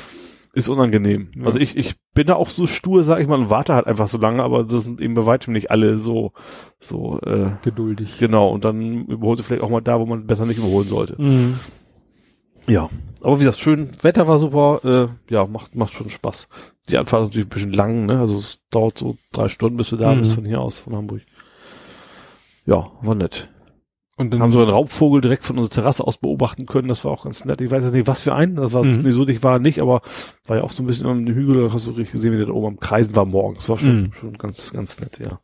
Ist unangenehm. Ja. Also ich, ich bin da auch so stur, sag ich mal, und warte halt einfach so lange, aber das sind eben bei weitem nicht alle so, so, äh, Geduldig. genau. Und dann überholt du vielleicht auch mal da, wo man besser nicht überholen sollte. Mhm. Ja. Aber wie gesagt, schön, Wetter war super, äh, ja, macht, macht schon Spaß. Die Anfahrt ist natürlich ein bisschen lang, ne? Also es dauert so drei Stunden, bis du da Mhm. bist von hier aus, von Hamburg. Ja, war nett. Und Dann haben so einen Raubvogel direkt von unserer Terrasse aus beobachten können. Das war auch ganz nett. Ich weiß jetzt nicht, was für einen. Das war Mhm. so dicht war nicht, aber war ja auch so ein bisschen am Hügel. Da hast du richtig gesehen, wie der da oben am Kreisen war morgens. War schon, Mhm. schon ganz, ganz nett, ja.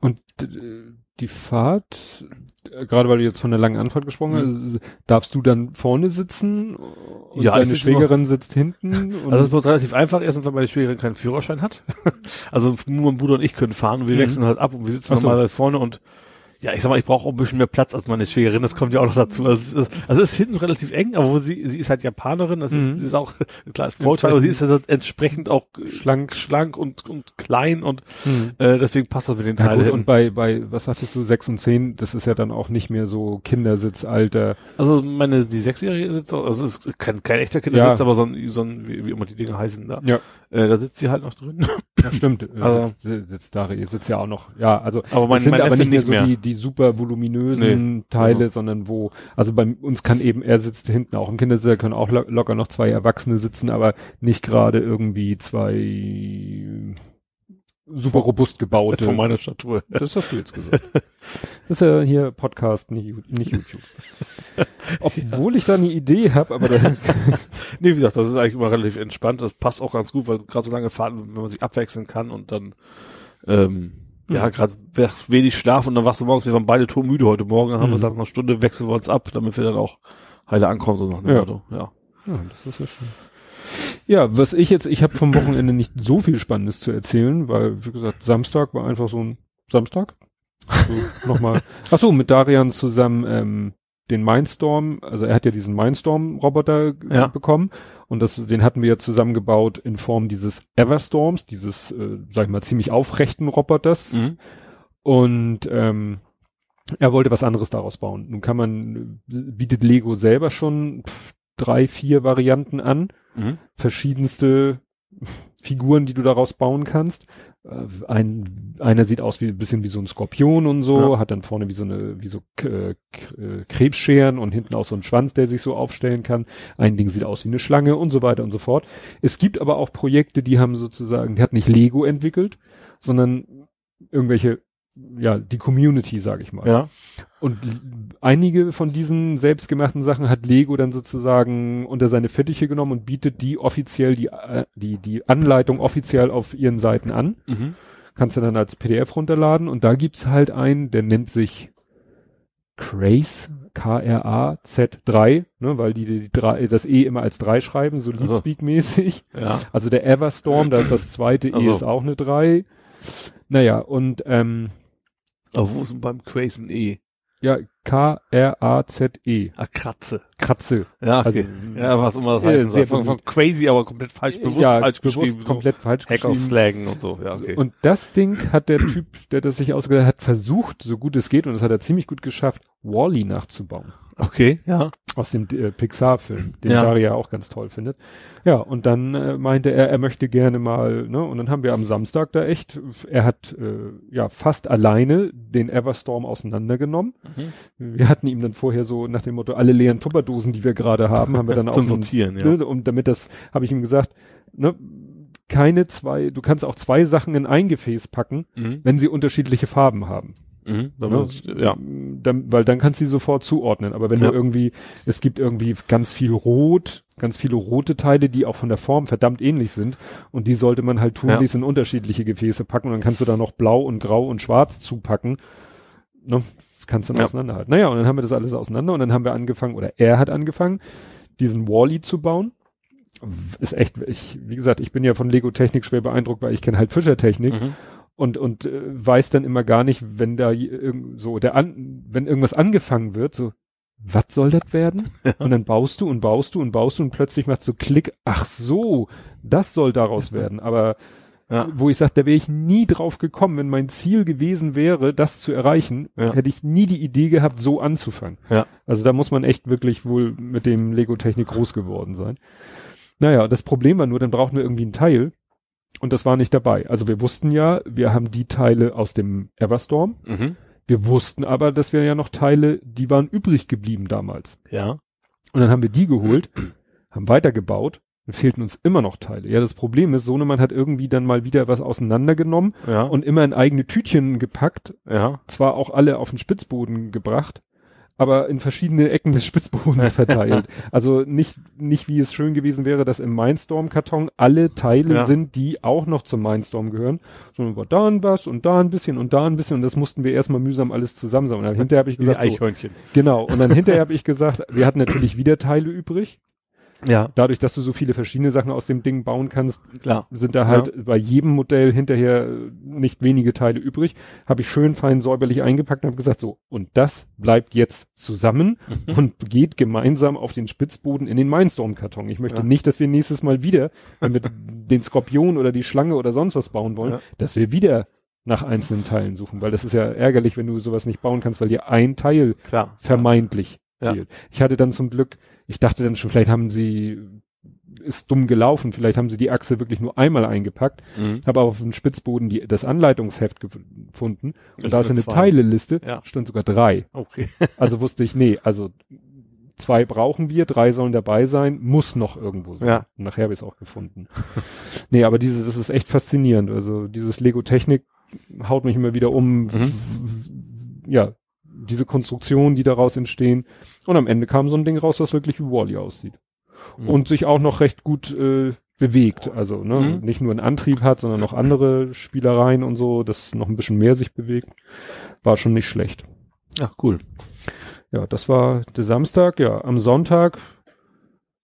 Und äh, die Fahrt, äh, gerade weil du jetzt von der langen Anfahrt gesprochen hast, s- darfst du dann vorne sitzen und Ja, deine sitze immer- Schwägerin sitzt hinten? Also das ist relativ einfach. Erstens, weil meine Schwägerin keinen Führerschein hat. Also nur mein Bruder und ich können fahren und wir Mhm. wechseln halt ab und wir sitzen so. normalerweise vorne und ja, ich sag mal, ich brauche auch ein bisschen mehr Platz als meine Schwägerin, das kommt ja auch noch dazu. Also es ist, also es ist hinten relativ eng, aber wo sie, sie ist halt Japanerin, das Mhm. ist, sie ist auch, klar, ist Vorteil, aber sie ist also entsprechend auch schlank, schlank und, und klein und Mhm. äh, deswegen passt das mit den Ja, Teilen. gut, und bei, bei, was sagtest du, sechs und zehn, das ist ja dann auch nicht mehr so Kindersitzalter. Also meine, die Sechsjährige sitzt, auch- also es ist kein, kein echter Kindersitz, Ja. aber so ein, so ein wie, wie immer die Dinge heißen da. Ja. Äh, da sitzt sie halt noch drin. Ja, stimmt. Also- sitzt, sitzt da, sitzt ja auch noch. Ja, also Aber mein, sind mein aber Neffe nicht mehr nicht so mehr. die, die super voluminösen Nee, Teile, genau. sondern wo, also bei uns kann eben, er sitzt hinten auch im Kindersitz, da können auch lo locker noch zwei Erwachsene sitzen, aber nicht gerade irgendwie zwei super robust gebaute. von meiner Statur. Das hast du jetzt gesagt. Das ist ja hier Podcast, nicht, nicht YouTube. Obwohl ich da eine Idee habe, aber Nee, wie gesagt, das ist eigentlich immer relativ entspannt. Das passt auch ganz gut, weil gerade so lange Fahrten, wenn man sich abwechseln kann und dann, ähm, ja, Mhm. gerade wenig Schlaf und dann wachst du morgens, wir waren beide todmüde heute Morgen, dann haben wir Mhm. gesagt, nach einer Stunde wechseln wir uns ab, damit wir dann auch heile ankommen, so nach dem Ja. Motto. Ja. ja, das ist ja schön. Ja, was ich jetzt, ich habe vom Wochenende nicht so viel Spannendes zu erzählen, weil, wie gesagt, Samstag war einfach so ein Samstag. So, nochmal. Ach so, mit Darian zusammen ähm, den Mindstorm, also er hat ja diesen Mindstorm-Roboter g- Ja. bekommen und das, den hatten wir ja zusammengebaut in Form dieses Everstorms, dieses, äh, sag ich mal, ziemlich aufrechten Roboters. Mhm. Und ähm, er wollte was anderes daraus bauen. Nun kann man, äh, bietet Lego selber schon drei, vier Varianten an, Mhm. verschiedenste Figuren, die du daraus bauen kannst. Äh, ein, einer sieht aus wie ein bisschen wie so ein Skorpion und so, Ja. hat dann vorne wie so eine, wie so äh, äh, Krebsscheren und hinten auch so einen Schwanz, der sich so aufstellen kann. Ein Ding sieht aus wie eine Schlange und so weiter und so fort. Es gibt aber auch Projekte, die haben sozusagen, die hat nicht Lego entwickelt, sondern irgendwelche, ja, die Community, sage ich mal. Ja. Und einige von diesen selbstgemachten Sachen hat Lego dann sozusagen unter seine Fittiche genommen und bietet die offiziell, die, äh, die, die Anleitung offiziell auf ihren Seiten an. Mhm. Kannst du dann als PDF runterladen und da gibt's halt einen, der nennt sich Craze, K-R-A-Z 3, ne, weil die, die drei, das E immer als 3 schreiben, so Also. Leadspeak-mäßig. Ja. Also der Everstorm, da ist das zweite Also. E ist auch eine 3. Naja, und ähm, Aber wo ist denn beim Quasen E? ja, K-R-A-Z-E. Ah, Kratze. Kratze. Ja, okay. Also, ja, was immer das Ja, heißen sehr. Von, von crazy, aber komplett falsch, bewusst ja, falsch bewusst geschrieben. komplett falsch so Hacker geschrieben. und so. Ja, okay. Und das Ding hat der Typ, der das sich ausgedacht hat, versucht, so gut es geht, und das hat er ziemlich gut geschafft, Wally nachzubauen. okay, ja. Aus dem äh, Pixar-Film, den Ja. Daria auch ganz toll findet. Ja, und dann äh, meinte er, er möchte gerne mal, ne, und dann haben wir am Samstag da echt, er hat äh, ja fast alleine den Everstorm auseinandergenommen. Wir hatten ihm dann vorher so nach dem Motto, alle leeren Tupperdosen, die wir gerade haben, haben wir dann auch Zum so Sortieren, ja. ne, und damit das, habe ich ihm gesagt, ne, keine zwei, du kannst auch zwei Sachen in ein Gefäß packen, Mhm. wenn sie unterschiedliche Farben haben. Mhm. Ne? Ja. Dann, weil dann kannst du sie sofort zuordnen. Aber wenn Ja. du irgendwie, es gibt irgendwie ganz viel Rot, ganz viele rote Teile, die auch von der Form verdammt ähnlich sind. Und die sollte man halt tunlichst in unterschiedliche Gefäße packen. Und dann kannst du da noch blau und grau und schwarz zupacken. Ne? Kannst dann Ja. auseinanderhalten. Naja, und dann haben wir das alles auseinander und dann haben wir angefangen, oder er hat angefangen, diesen Wally zu bauen. Ist echt, ich, wie gesagt, ich bin ja von Lego Technik schwer beeindruckt, weil ich kenne halt Fischertechnik Mhm. und und äh, weiß dann immer gar nicht, wenn da so der an, wenn irgendwas angefangen wird, so was soll das werden? Und dann baust du und baust du und baust du und plötzlich macht so Klick, ach so, das soll daraus werden. Aber Ja. wo ich sage, da wäre ich nie drauf gekommen, wenn mein Ziel gewesen wäre, das zu erreichen, Ja. hätte ich nie die Idee gehabt, so anzufangen. Ja. Also da muss man echt wirklich wohl mit dem Lego Technik groß geworden sein. Naja, das Problem war nur, dann brauchten wir irgendwie ein Teil und das war nicht dabei. Also wir wussten ja, wir haben die Teile aus dem Everstorm. Mhm. Wir wussten aber, dass wir ja noch Teile, die waren übrig geblieben damals. Ja. Und dann haben wir die geholt, haben weitergebaut fehlten uns immer noch Teile. Ja, das Problem ist, Sohnemann hat irgendwie dann mal wieder was auseinandergenommen Ja. und immer in eigene Tütchen gepackt, ja. zwar auch alle auf den Spitzboden gebracht, aber in verschiedene Ecken des Spitzbodens verteilt. Also nicht, nicht wie es schön gewesen wäre, dass im Mindstorm-Karton alle Teile Ja. sind, die auch noch zum Mindstorm gehören, sondern war da ein was und da ein bisschen und da ein bisschen und das mussten wir erstmal mühsam alles zusammensammeln. Und hinterher habe ich gesagt, so, genau. Und dann hinterher habe ich gesagt, wir hatten natürlich wieder Teile übrig. Ja. Dadurch, dass du so viele verschiedene Sachen aus dem Ding bauen kannst, Klar. sind da halt bei jedem Modell hinterher äh, nicht wenige Teile übrig. Habe ich schön fein säuberlich eingepackt und habe gesagt, so, und das bleibt jetzt zusammen Mhm. und geht gemeinsam auf den Spitzboden in den Mindstorm-Karton. Ich möchte Ja. nicht, dass wir nächstes Mal wieder, wenn wir den Skorpion oder die Schlange oder sonst was bauen wollen, Ja. dass wir wieder nach einzelnen Teilen suchen, weil das ist ja ärgerlich, wenn du sowas nicht bauen kannst, weil dir ein Teil Klar. vermeintlich Ja. fehlt. Ich hatte dann zum Glück, ich dachte dann schon, vielleicht haben sie, ist dumm gelaufen, vielleicht haben sie die Achse wirklich nur einmal eingepackt, Mhm. habe aber auf dem Spitzboden die, das Anleitungsheft gef- gefunden und Ich da ist eine zwei. Teileliste, Ja. stand sogar drei. Okay. Also wusste ich, nee, also zwei brauchen wir, drei sollen dabei sein, muss noch irgendwo sein. Ja. Und nachher habe ich es auch gefunden. nee, aber dieses, das ist echt faszinierend. Also dieses Lego Technik haut mich immer wieder um. Mhm. Ja, diese Konstruktionen, die daraus entstehen. Und am Ende kam so ein Ding raus, was wirklich wie Wally aussieht. Mhm. Und sich auch noch recht gut äh, bewegt. Also ne, Mhm. nicht nur einen Antrieb hat, sondern noch andere Spielereien und so, dass noch ein bisschen mehr sich bewegt. War schon nicht schlecht. Ja, cool. Ja, das war der Samstag. Ja, am Sonntag,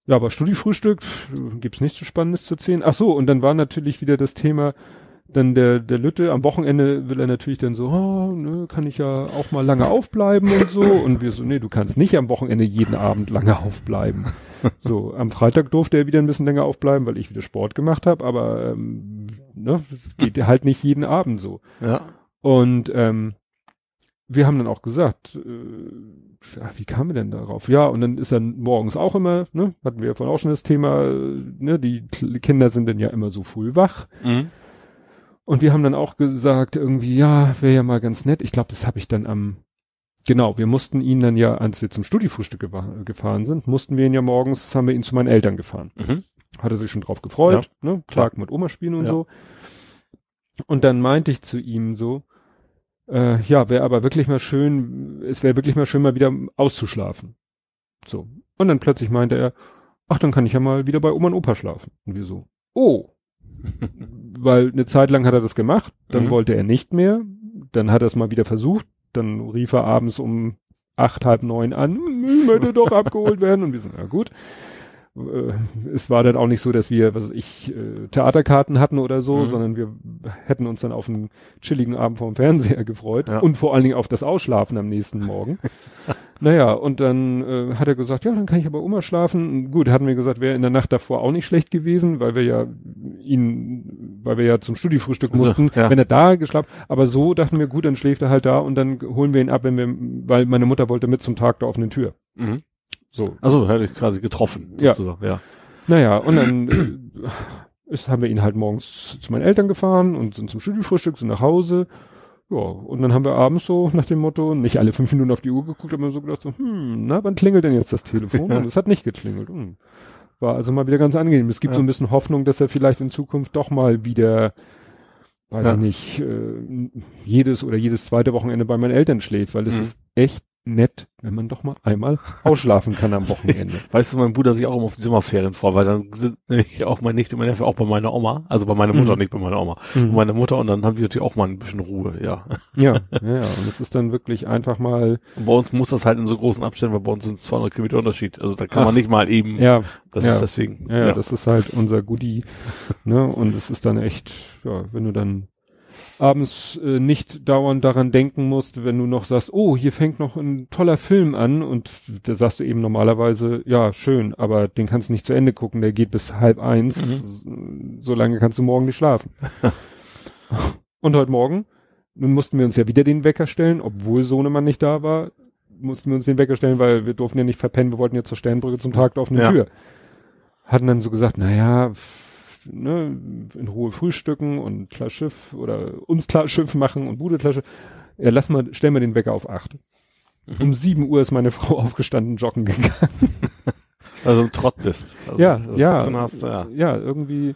ja, war Studiefrühstück. Gibt's nichts so Spannendes zu erzählen. Ach so, und dann war natürlich wieder das Thema, dann der, der Lütte, am Wochenende will er natürlich dann so, oh, ne, kann ich ja auch mal lange aufbleiben und so. Und wir so, nee, du kannst nicht am Wochenende jeden Abend lange aufbleiben. So, am Freitag durfte er wieder ein bisschen länger aufbleiben, weil ich wieder Sport gemacht habe, aber ähm, ne, geht halt nicht jeden Abend so. Ja. Und ähm, wir haben dann auch gesagt, äh, wie kamen wir denn darauf? Ja, und dann ist er morgens auch immer, ne, hatten wir ja vorhin auch schon das Thema, äh, ne, die Kinder sind dann ja immer so früh wach. Mhm. Und wir haben dann auch gesagt, irgendwie, ja, wäre ja mal ganz nett. Ich glaube, das habe ich dann am, genau, wir mussten ihn dann ja, als wir zum Studiefrühstück gefahren sind, mussten wir ihn ja morgens, haben wir ihn zu meinen Eltern gefahren. Mhm. Hat er sich schon drauf gefreut, ne? Tag mit Oma spielen und Ja. so. Und dann meinte ich zu ihm so, äh, ja, wäre aber wirklich mal schön, es wäre wirklich mal schön, mal wieder auszuschlafen. So. Und dann plötzlich meinte er, ach, dann kann ich ja mal wieder bei Oma und Opa schlafen. Und wir so, oh. Weil eine Zeit lang hat er das gemacht, dann Mhm. wollte er nicht mehr, dann hat er es mal wieder versucht, dann rief er abends um acht, halb neun an, ich möchte doch abgeholt werden und wir sind, na gut. Äh, Es war dann auch nicht so, dass wir, was ich, äh, Theaterkarten hatten oder so, Mhm. sondern wir hätten uns dann auf einen chilligen Abend vorm Fernseher gefreut Ja. und vor allen Dingen auf das Ausschlafen am nächsten Morgen. naja, und dann äh, hat er gesagt, ja, dann kann ich aber Oma schlafen. Gut, hatten wir gesagt, wäre in der Nacht davor auch nicht schlecht gewesen, weil wir ja ihn, weil wir ja zum Studiefrühstück So, mussten, ja. wenn er da geschlafen. Aber so dachten wir, gut, dann schläft er halt da und dann holen wir ihn ab, wenn wir, weil meine Mutter wollte mit zum Tag der offenen Tür. Mhm. So. Also hätte ich quasi getroffen, Ja. sozusagen, ja. Naja, und dann äh, ist, haben wir ihn halt morgens zu meinen Eltern gefahren und sind zum Studiefrühstück, sind nach Hause. Ja, und dann haben wir abends so nach dem Motto, nicht alle fünf Minuten auf die Uhr geguckt, aber so gedacht so, hm, na, wann klingelt denn jetzt das Telefon? Und es hat nicht geklingelt. Hm. War also mal wieder ganz angenehm. Es gibt Ja. so ein bisschen Hoffnung, dass er vielleicht in Zukunft doch mal wieder, weiß Ja. ich nicht, äh, jedes oder jedes zweite Wochenende bei meinen Eltern schläft, weil es Mhm. ist echt nett, wenn man doch mal einmal ausschlafen kann am Wochenende. Weißt du, mein Bruder sich auch immer auf die Sommerferien vor, weil dann sind nämlich auch mein Nichte und mein Neffe auch bei meiner Oma, also bei meiner Mutter, Mhm. nicht bei meiner Oma, Mhm. bei meiner Mutter und dann haben die natürlich auch mal ein bisschen Ruhe, ja. Ja, ja, ja. Und es ist dann wirklich einfach mal, Und bei uns muss das halt in so großen Abständen, weil bei uns sind es 200 Kilometer Unterschied, also da kann Ach. man nicht mal eben, ja, das ja. ist deswegen, ja, ja, das ist halt unser Goodie, ne? Und es ist dann echt, ja, wenn du dann abends äh, nicht dauernd daran denken musst, wenn du noch sagst, oh, hier fängt noch ein toller Film an und da sagst du eben normalerweise, ja, schön, aber den kannst du nicht zu Ende gucken, der geht bis halb eins, so lange kannst du morgen nicht schlafen. und heute Morgen, nun mussten wir uns ja wieder den Wecker stellen, obwohl Sohnemann nicht da war, mussten wir uns den Wecker stellen, weil wir durften ja nicht verpennen, wir wollten ja zur Sternbrücke zum Tag der offenen Ja. Tür. Hatten dann so gesagt, naja, ne, in Ruhe frühstücken und klar Schiff oder uns klar Schiff machen und Bude klar Schiff. Ja, lass mal, stell mal den Wecker auf acht. Mhm. Um sieben Uhr ist meine Frau aufgestanden, joggen gegangen. also ein Trott bist. Also ja, ja, hast, ja. ja, irgendwie,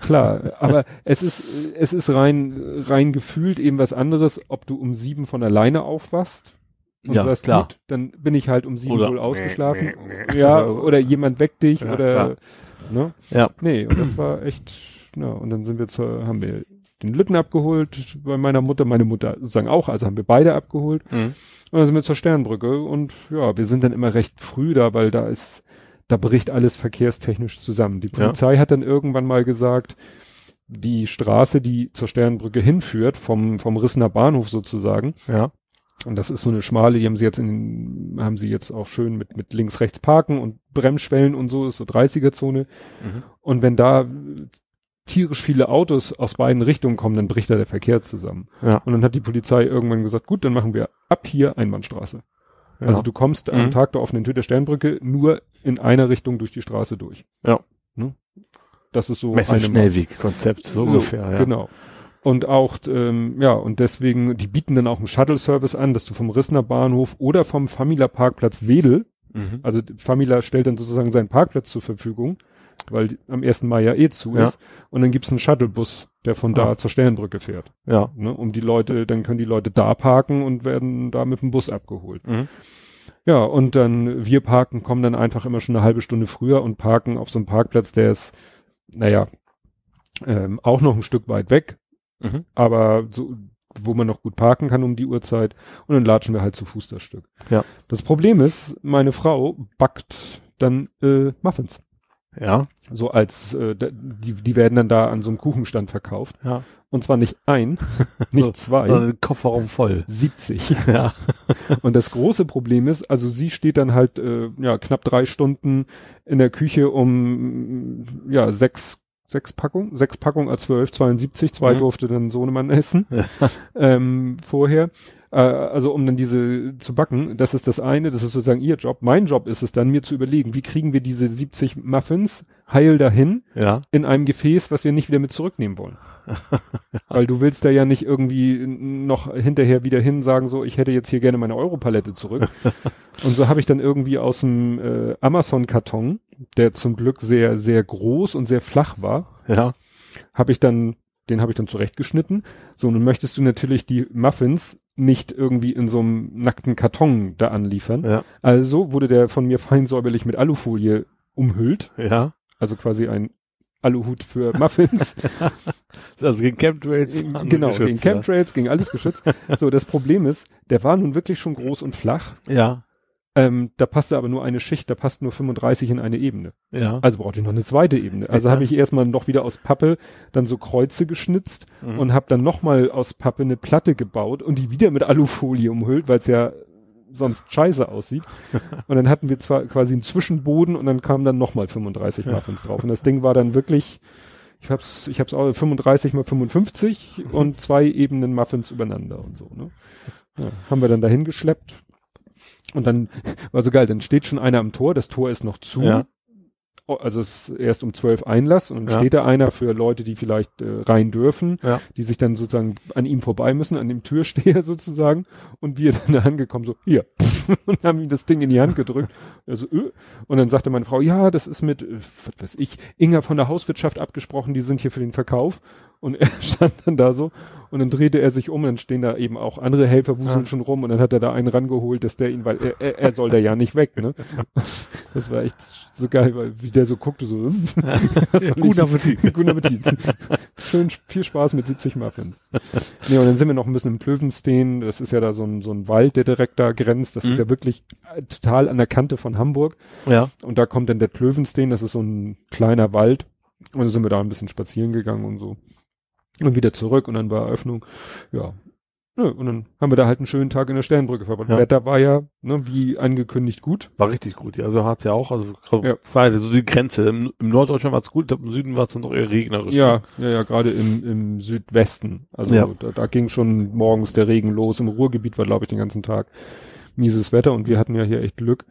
klar. aber es ist, es ist rein, rein gefühlt eben was anderes, ob du um sieben von alleine aufwachst. Und Ja, sagst, klar. gut, dann bin ich halt um sieben Oder- wohl ausgeschlafen. Also- ja, oder jemand weckt dich Ja, oder, klar. Ne? Ja. Nee, und das war echt, ja, und dann sind wir zur, haben wir den Lütten abgeholt bei meiner Mutter, meine Mutter sozusagen auch, also haben wir beide abgeholt. Mhm. Und dann sind wir zur Sternbrücke und ja, wir sind dann immer recht früh da, weil da ist, da bricht alles verkehrstechnisch zusammen. Die Ja. Polizei hat dann irgendwann mal gesagt, die Straße, die zur Sternbrücke hinführt, vom, vom Rissener Bahnhof sozusagen, Ja. Und das ist so eine schmale, die haben sie jetzt in, haben sie jetzt auch schön mit, mit links, rechts parken und Bremsschwellen und so, ist so 30er-Zone. Mhm. Und wenn da tierisch viele Autos aus beiden Richtungen kommen, dann bricht da der Verkehr zusammen. Ja. Und dann hat die Polizei irgendwann gesagt, gut, dann machen wir ab hier Einbahnstraße. Also du kommst am Mhm. Tag der offenen Tür der Sternbrücke nur in einer Richtung durch die Straße durch. Ja. Ne? Das ist so Messe eine Schnellweg-Konzept, so, ungefähr, ja. Genau. Und auch, ähm, ja, und deswegen, die bieten dann auch einen Shuttle-Service an, dass du vom Rissner Bahnhof oder vom Famila Parkplatz Wedel, Mhm. also Famila stellt dann sozusagen seinen Parkplatz zur Verfügung, weil am 1. Mai ja eh zu Ja. ist. Und dann gibt's einen Shuttlebus, der von da Ah. zur Sternbrücke fährt. Ja. Ne, um die Leute, dann können die Leute da parken und werden da mit dem Bus abgeholt. Mhm. Ja, und dann wir parken, kommen dann einfach immer schon eine halbe Stunde früher und parken auf so einem Parkplatz, der ist, naja, ähm, auch noch ein Stück weit weg, Mhm. aber so, wo man noch gut parken kann um die Uhrzeit und dann latschen wir halt zu Fuß das Stück. Ja. Das Problem ist, meine Frau backt dann äh, Muffins. Ja. So als, äh, die, die werden dann da an so einem Kuchenstand verkauft. Ja. Und zwar nicht ein, nicht zwei, den Kofferraum voll. 70. Ja. Und das große Problem ist, also sie steht dann halt äh, ja knapp drei Stunden in der Küche um ja sechs sechs Packungen, sechs Packungen als 12, 72, zwei Mhm. durfte dann Sohnemann essen ähm, vorher. Äh, also um dann diese zu backen, das ist das eine, das ist sozusagen ihr Job. Mein Job ist es dann, mir zu überlegen, wie kriegen wir diese 70 Muffins heil dahin Ja. in einem Gefäß, was wir nicht wieder mit zurücknehmen wollen. Weil du willst da ja nicht irgendwie noch hinterher wieder hin sagen, so, ich hätte jetzt hier gerne meine Europalette zurück. Und so habe ich dann irgendwie aus dem äh, Amazon-Karton, der zum Glück sehr, sehr groß und sehr flach war, Ja. habe ich dann, den habe ich dann zurechtgeschnitten. So, nun möchtest du natürlich die Muffins nicht irgendwie in so einem nackten Karton da anliefern. Ja. Also wurde der von mir fein säuberlich mit Alufolie umhüllt, Ja. also quasi ein Aluhut für Muffins. Also gegen Chemtrails. genau, gegen Chemtrails, gegen alles geschützt. so, das Problem ist, der war nun wirklich schon groß und flach. Ja. Ähm, da passte aber nur eine Schicht, da passt nur 35 in eine Ebene. Ja. ja. Also brauchte ich noch eine zweite Ebene. Also Ja. habe ich erstmal noch wieder aus Pappe dann so Kreuze geschnitzt Mhm. und habe dann nochmal aus Pappe eine Platte gebaut und die wieder mit Alufolie umhüllt, weil es ja sonst scheiße aussieht. Und dann hatten wir zwar quasi einen Zwischenboden und dann kamen dann nochmal 35 Muffins drauf. Und das Ding war dann wirklich, ich hab's, ich hab's auch 35 mal 55 und zwei Ebenen Muffins übereinander und so, ne? Ja, haben wir dann dahin geschleppt. Und dann war so geil, dann steht schon einer am Tor, das Tor ist noch zu. Ja. Oh, Also es ist erst um zwölf Einlass und dann Ja. steht da einer für Leute, die vielleicht äh, rein dürfen, Ja. die sich dann sozusagen an ihm vorbei müssen, an dem Türsteher sozusagen. Und wir dann da angekommen, so, hier, und haben ihm das Ding in die Hand gedrückt. Also, äh. Und dann sagte meine Frau, ja, das ist mit, äh, was weiß ich, Inga von der Hauswirtschaft abgesprochen, die sind hier für den Verkauf. Und er stand dann da so und dann drehte er sich um, dann stehen da eben auch andere Helfer wuseln Ja. schon rum und dann hat er da einen rangeholt, dass der ihn, weil er, er, er soll da ja nicht weg, ne? Das war echt so geil, weil wie der so guckte, so, Guten Appetit. Guten Appetit. Schön viel Spaß mit 70 Muffins. Nee, und dann sind wir noch ein bisschen im Klövenstein. Das ist ja da so ein, so ein Wald, der direkt da grenzt. Das Mhm. ist ja wirklich äh, total an der Kante von Hamburg. Ja. Und da kommt dann der Klövenstein. Das ist so ein kleiner Wald. Und dann sind wir da ein bisschen spazieren gegangen und so. Und wieder zurück und dann war Eröffnung. Ja. Nö, und dann haben wir da halt einen schönen Tag in der Sternbrücke verbracht. Ja. Wetter war ja, ne, wie angekündigt gut. War richtig gut. Ja. Also hat's ja auch. Also Ja. war ja so die Grenze. Im, im Norddeutschland war's gut, im Süden war's dann doch eher regnerisch. Ja, ja, ja, gerade im, im Südwesten. Also Ja. da, da ging schon morgens der Regen los. Im Ruhrgebiet war, glaube ich, den ganzen Tag mieses Wetter und wir hatten ja hier echt Glück.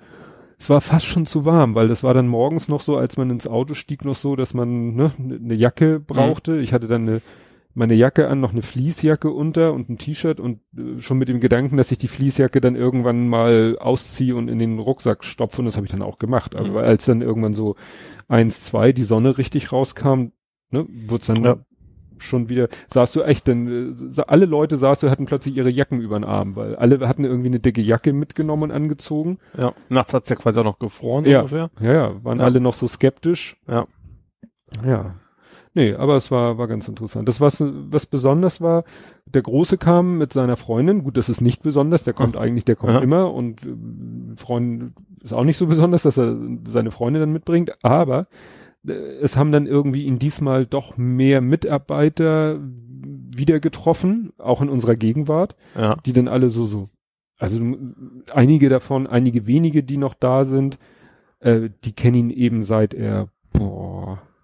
Es war fast schon zu warm, weil das war dann morgens noch so, als man ins Auto stieg, noch so, dass man ne, eine Jacke brauchte. Ich hatte dann eine, meine Jacke an, noch eine Fließjacke unter und ein T-Shirt und äh, schon mit dem Gedanken, dass ich die Fließjacke dann irgendwann mal ausziehe und in den Rucksack stopfe und das habe ich dann auch gemacht. Aber Mhm. als dann irgendwann so eins, zwei die Sonne richtig rauskam, ne, wurde dann Ja. schon wieder, sahst du echt, denn äh, alle Leute sahst du, hatten plötzlich ihre Jacken über den Arm, weil alle hatten irgendwie eine dicke Jacke mitgenommen und angezogen. ja. Nachts hat's ja quasi auch noch gefroren, so Ja. ungefähr. Ja, ja, waren Ja. alle noch so skeptisch. Ja. Ja. Nee, aber es war, war ganz interessant. Das, was, was besonders war, der Große kam mit seiner Freundin. Gut, das ist nicht besonders, der kommt eigentlich, der kommt Ja. immer und äh, Freund ist auch nicht so besonders, dass er seine Freundin dann mitbringt, aber äh, es haben dann irgendwie ihn diesmal doch mehr Mitarbeiter wieder getroffen, auch in unserer Gegenwart Ja. die dann alle so, so, also einige davon, einige wenige, die noch da sind, äh, die kennen ihn eben seit er, boah,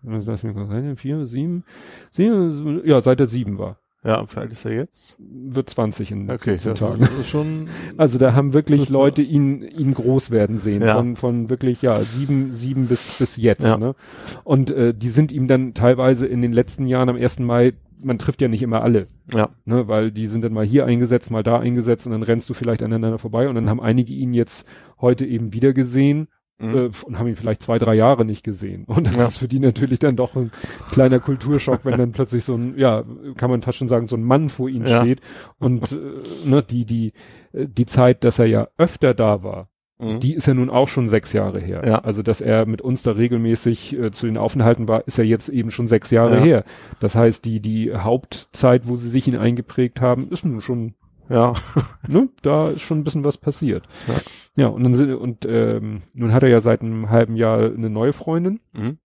lass mich rein, vier, sieben, sieben, ja, seit er sieben war. Ja, wie alt ist er jetzt? Wird 20 in Okay, 17 das, Tagen. das ist schon. Also da haben wirklich ist- Leute ihn, ihn groß werden sehen. Ja. Von, von wirklich, ja, sieben, sieben bis, bis jetzt, Ja. ne? Und äh, die sind ihm dann teilweise in den letzten Jahren am 1. Mai, man trifft ja nicht immer alle. Ja. Ne, weil die sind dann mal hier eingesetzt, mal da eingesetzt und dann rennst du vielleicht aneinander vorbei und dann haben einige ihn jetzt heute eben wieder gesehen Mhm. äh, und haben ihn vielleicht zwei, drei Jahre nicht gesehen. Und das Ja. ist für die natürlich dann doch ein kleiner Kulturschock, wenn dann plötzlich so ein, ja, kann man fast schon sagen, so ein Mann vor ihnen Ja. steht und äh, ne, die, die, äh, die Zeit, dass er ja öfter da war, Mhm. die ist ja nun auch schon sechs Jahre her. Ja. Also, dass er mit uns da regelmäßig äh, zu den Aufenthalten war, ist ja jetzt eben schon sechs Jahre Ja. her. Das heißt, die, die Hauptzeit, wo sie sich ihn eingeprägt haben, ist nun schon, ja. ne, da ist schon ein bisschen was passiert. Ja. Ja, und dann sind, und ähm, nun hat er ja seit einem halben Jahr eine neue Freundin. Mhm.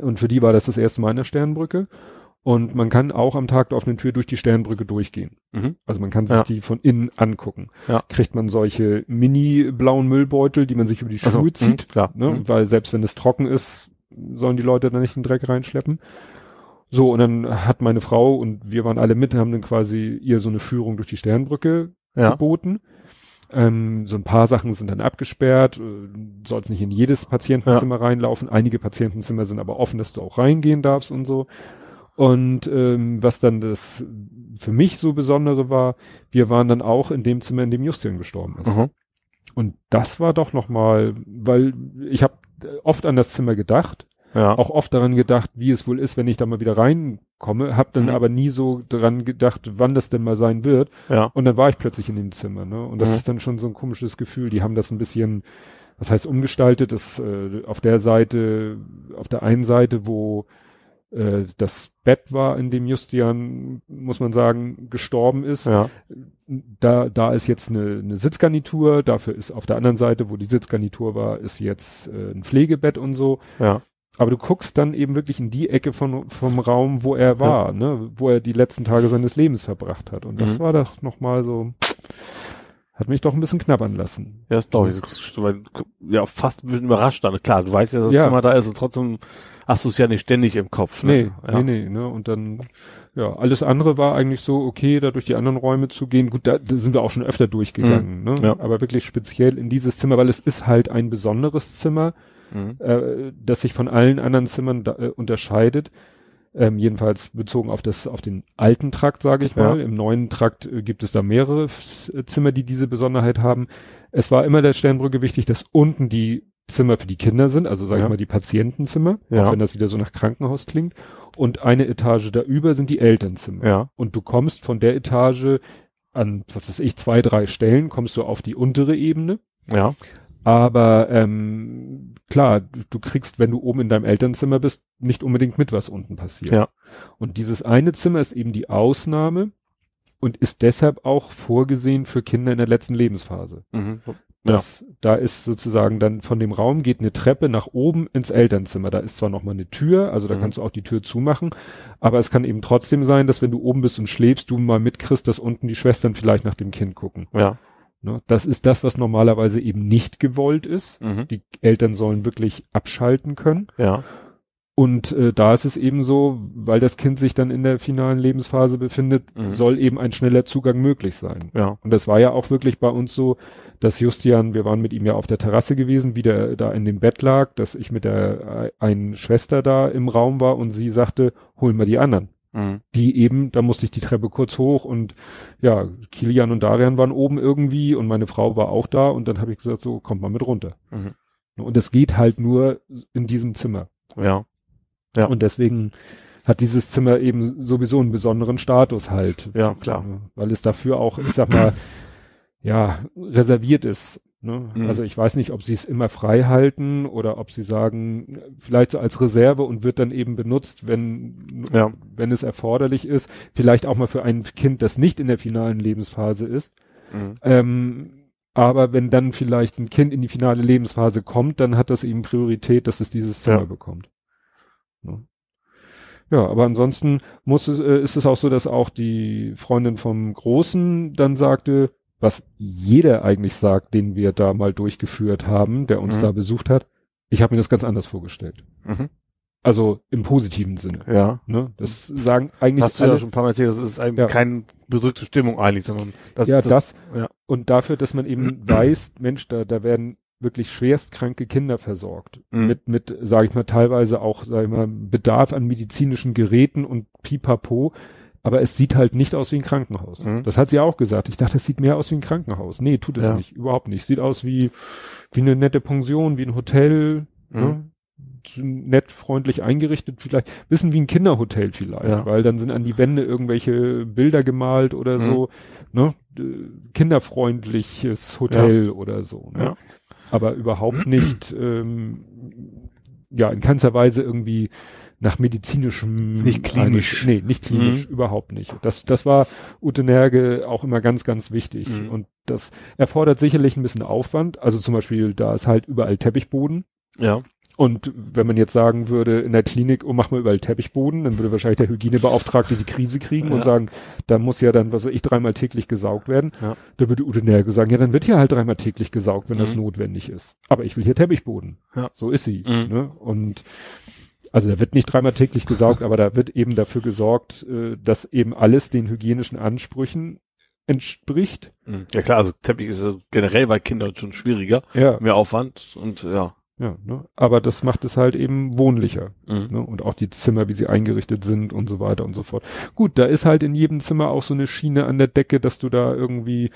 Und für die war das das erste Mal in der Sternbrücke. Und man kann auch am Tag der offenen Tür durch die Sternbrücke durchgehen. Mhm. Also man kann sich Ja. die von innen angucken. Ja. Kriegt man solche mini-blauen Müllbeutel, die man sich über die Schuhe Also, zieht. mhm, klar. Ne? Mhm. Weil selbst wenn es trocken ist, sollen die Leute da nicht den Dreck reinschleppen. So, und dann hat meine Frau und wir waren alle mit, haben dann quasi ihr so eine Führung durch die Sternbrücke Ja. geboten. Ähm, so ein paar Sachen sind dann abgesperrt, äh, sollst nicht in jedes Patientenzimmer reinlaufen. Einige Patientenzimmer sind aber offen, dass du auch reingehen darfst und so. Und ähm, was dann das für mich so Besondere war, wir waren dann auch in dem Zimmer, in dem Justian gestorben ist. Mhm. Und das war doch nochmal, weil ich habe oft an das Zimmer gedacht, Ja. auch oft daran gedacht, wie es wohl ist, wenn ich da mal wieder reinkomme, habe dann Mhm. aber nie so daran gedacht, wann das denn mal sein wird. ja. Und dann war ich plötzlich in dem Zimmer, ne? Und das Mhm. ist dann schon so ein komisches Gefühl. Die haben das ein bisschen, was heißt umgestaltet, das äh, auf der Seite, auf der einen Seite, wo äh, das Bett war, in dem Justian, muss man sagen, gestorben ist, Ja. da, da ist jetzt eine, eine Sitzgarnitur, dafür ist auf der anderen Seite, wo die Sitzgarnitur war, ist jetzt äh, ein Pflegebett und so. Ja. Aber du guckst dann eben wirklich in die Ecke von, vom Raum, wo er war, ne, wo er die letzten Tage seines Lebens verbracht hat. Und das Mhm. war doch nochmal so, hat mich doch ein bisschen knabbern lassen. Ja, das glaube ich. Weil, Ja, fast ein bisschen überrascht dann. Klar, du weißt ja, dass das Ja. Zimmer da ist und trotzdem hast du es ja nicht ständig im Kopf. Nee, Ne? ja. nee, nee, ne, und dann, ja, alles andere war eigentlich so, okay, da durch die anderen Räume zu gehen. Gut, da, da sind wir auch schon öfter durchgegangen, ne, ja. aber wirklich speziell in dieses Zimmer, weil es ist halt ein besonderes Zimmer. Mhm. äh, das sich von allen anderen Zimmern da, äh, unterscheidet. Ähm, jedenfalls bezogen auf das, auf den alten Trakt, sage ich Ja. mal. Im neuen Trakt äh, gibt es da mehrere äh, Zimmer, die diese Besonderheit haben. Es war immer der Sternbrücke wichtig, dass unten die Zimmer für die Kinder sind, also sage Ja. ich mal die Patientenzimmer, Ja. auch wenn das wieder so nach Krankenhaus klingt. Und eine Etage da über sind die Elternzimmer. Ja. Und du kommst von der Etage an, was weiß ich, zwei, drei Stellen, kommst du auf die untere Ebene. Ja. Aber ähm, klar, du, kriegst, wenn du oben in deinem Elternzimmer bist, nicht unbedingt mit, was unten passiert. Ja. Und dieses eine Zimmer ist eben die Ausnahme und ist deshalb auch vorgesehen für Kinder in der letzten Lebensphase. Mhm. Das, Da ist sozusagen dann von dem Raum geht eine Treppe nach oben ins Elternzimmer. Da ist zwar noch mal eine Tür, also da Mhm. kannst du auch die Tür zumachen, aber es kann eben trotzdem sein, dass wenn du oben bist und schläfst, du mal mitkriegst, dass unten die Schwestern vielleicht nach dem Kind gucken. Ja. Ne? Das ist das, was normalerweise eben nicht gewollt ist. Mhm. Die Eltern sollen wirklich abschalten können. Ja. Und äh, da ist es eben so, weil das Kind sich dann in der finalen Lebensphase befindet, Mhm. soll eben ein schneller Zugang möglich sein. Ja. Und das war ja auch wirklich bei uns so, dass Justian, wir waren mit ihm ja auf der Terrasse gewesen, wie der da in dem Bett lag, dass ich mit der äh, einen Schwester da im Raum war und sie sagte, holen wir die anderen. Mhm. Die eben, da musste ich die Treppe kurz hoch und ja, Kilian und Darian waren oben irgendwie und meine Frau war auch da und dann habe ich gesagt, so kommt mal mit runter. Mhm. Und es geht halt nur in diesem Zimmer. Ja. Ja. Und deswegen hat dieses Zimmer eben sowieso einen besonderen Status halt. Ja, klar. Weil es dafür auch, ich sag mal, ja, reserviert ist. Ne? Mhm. Also ich weiß nicht, ob sie es immer frei halten oder ob sie sagen, vielleicht so als Reserve und wird dann eben benutzt, wenn, Ja. wenn es erforderlich ist. Vielleicht auch mal für ein Kind, das nicht in der finalen Lebensphase ist. Mhm. Ähm, aber wenn dann vielleicht ein Kind in die finale Lebensphase kommt, dann hat das eben Priorität, dass es dieses Zimmer Ja. bekommt. Ne? Ja, aber ansonsten muss es, äh, ist es auch so, dass auch die Freundin vom Großen dann sagte, was jeder eigentlich sagt, den wir da mal durchgeführt haben, der uns Mhm. da besucht hat, ich habe mir das ganz anders vorgestellt. Mhm. Also im positiven Sinne. Ja. Ne? Das sagen eigentlich Hast du alle, ja schon ein paar Mal erzählt, das ist Ja. keine bedrückte Stimmung eigentlich, sondern das ja, ist das, ja. und dafür, dass man eben weiß, Mensch, da, da werden wirklich schwerstkranke Kinder versorgt. Mhm. Mit, mit, sage ich mal, teilweise auch, sage ich mal, Bedarf an medizinischen Geräten und pipapo. Aber es sieht halt nicht aus wie ein Krankenhaus. Mhm. Das hat sie auch gesagt. Ich dachte, es sieht mehr aus wie ein Krankenhaus. Nee, tut es Ja. nicht. Überhaupt nicht. Sieht aus wie, wie eine nette Pension, wie ein Hotel, Mhm. ne? Nett, freundlich eingerichtet, vielleicht, bisschen wie ein Kinderhotel vielleicht, Ja. weil dann sind an die Wände irgendwelche Bilder gemalt oder Mhm. so, ne? Kinderfreundliches Hotel oder so, ne? Ja. Aber überhaupt nicht, ähm, ja, in keinster Weise irgendwie nach medizinischem. Nicht klinisch. Nee, nicht klinisch, Mhm. überhaupt nicht. Das, das war Ute Nerge auch immer ganz, ganz wichtig. Mhm. Und das erfordert sicherlich ein bisschen Aufwand. Also zum Beispiel, da ist halt überall Teppichboden. Ja. Und wenn man jetzt sagen würde, in der Klinik, oh, mach mal überall Teppichboden, dann würde wahrscheinlich der Hygienebeauftragte die Krise kriegen Ja. und sagen, da muss ja dann, was weiß ich, dreimal täglich gesaugt werden. Ja. Da würde Ute Nerge sagen, ja, dann wird hier halt dreimal täglich gesaugt, wenn das Mhm. notwendig ist. Aber ich will hier Teppichboden. Ja. So ist sie. Mhm. Ne? Und also da wird nicht dreimal täglich gesaugt, aber da wird eben dafür gesorgt, äh, dass eben alles den hygienischen Ansprüchen entspricht. Mhm. Ja klar, also Teppich ist ja generell bei Kindern schon schwieriger, Ja. mehr Aufwand und ja. Ja, ne? aber das macht es halt eben wohnlicher. Mhm. Ne? Und auch die Zimmer, wie sie eingerichtet sind und so weiter und so fort. Gut, da ist halt in jedem Zimmer auch so eine Schiene an der Decke, dass du da irgendwie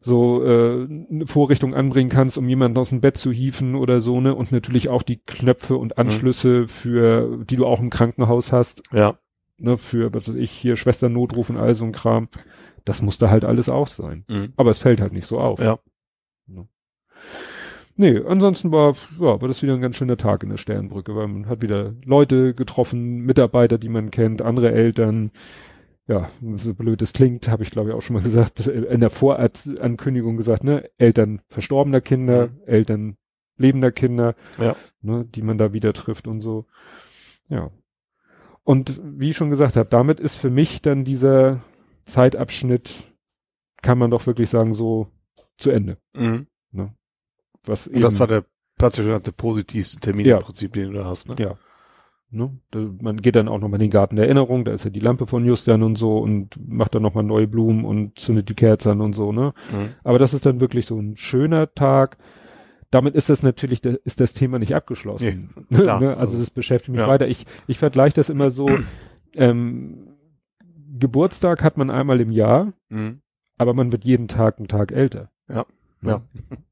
so äh, eine Vorrichtung anbringen kannst, um jemanden aus dem Bett zu hieven oder so, ne? Und natürlich auch die Knöpfe und Anschlüsse für, die du auch im Krankenhaus hast, Ja. ne, für, was weiß ich, hier Schwesternotruf und all so ein Kram. Das muss da halt alles auch sein. Mhm. Aber es fällt halt nicht so auf. Ja. Nee, ansonsten war, ja, war das wieder ein ganz schöner Tag in der Sternbrücke, weil man hat wieder Leute getroffen, Mitarbeiter, die man kennt, andere Eltern. Ja, so blöd es klingt, habe ich glaube ich auch schon mal gesagt, in der Vorankündigung gesagt, ne, Eltern verstorbener Kinder, Mhm. Eltern lebender Kinder, Ja. ne, die man da wieder trifft und so. Ja. Und wie ich schon gesagt habe, damit ist für mich dann dieser Zeitabschnitt, kann man doch wirklich sagen, so zu Ende. Mhm. Was Und das war der praktisch der positivste Termin Ja. im Prinzip, den du da hast, ne? Ja. Ne? Da, man geht dann auch nochmal in den Garten der Erinnerung, da ist ja die Lampe von Justian und so und macht dann nochmal neue Blumen und zündet die Kerze an und so, ne? Mhm. Aber das ist dann wirklich so ein schöner Tag. Damit ist das natürlich, ist das Thema nicht abgeschlossen. Nee, ne? Also das beschäftigt mich Ja. weiter. Ich, ich vergleiche das immer so, ähm, Geburtstag hat man einmal im Jahr, Mhm. aber man wird jeden Tag einen Tag älter. Ja. Ne? Ja.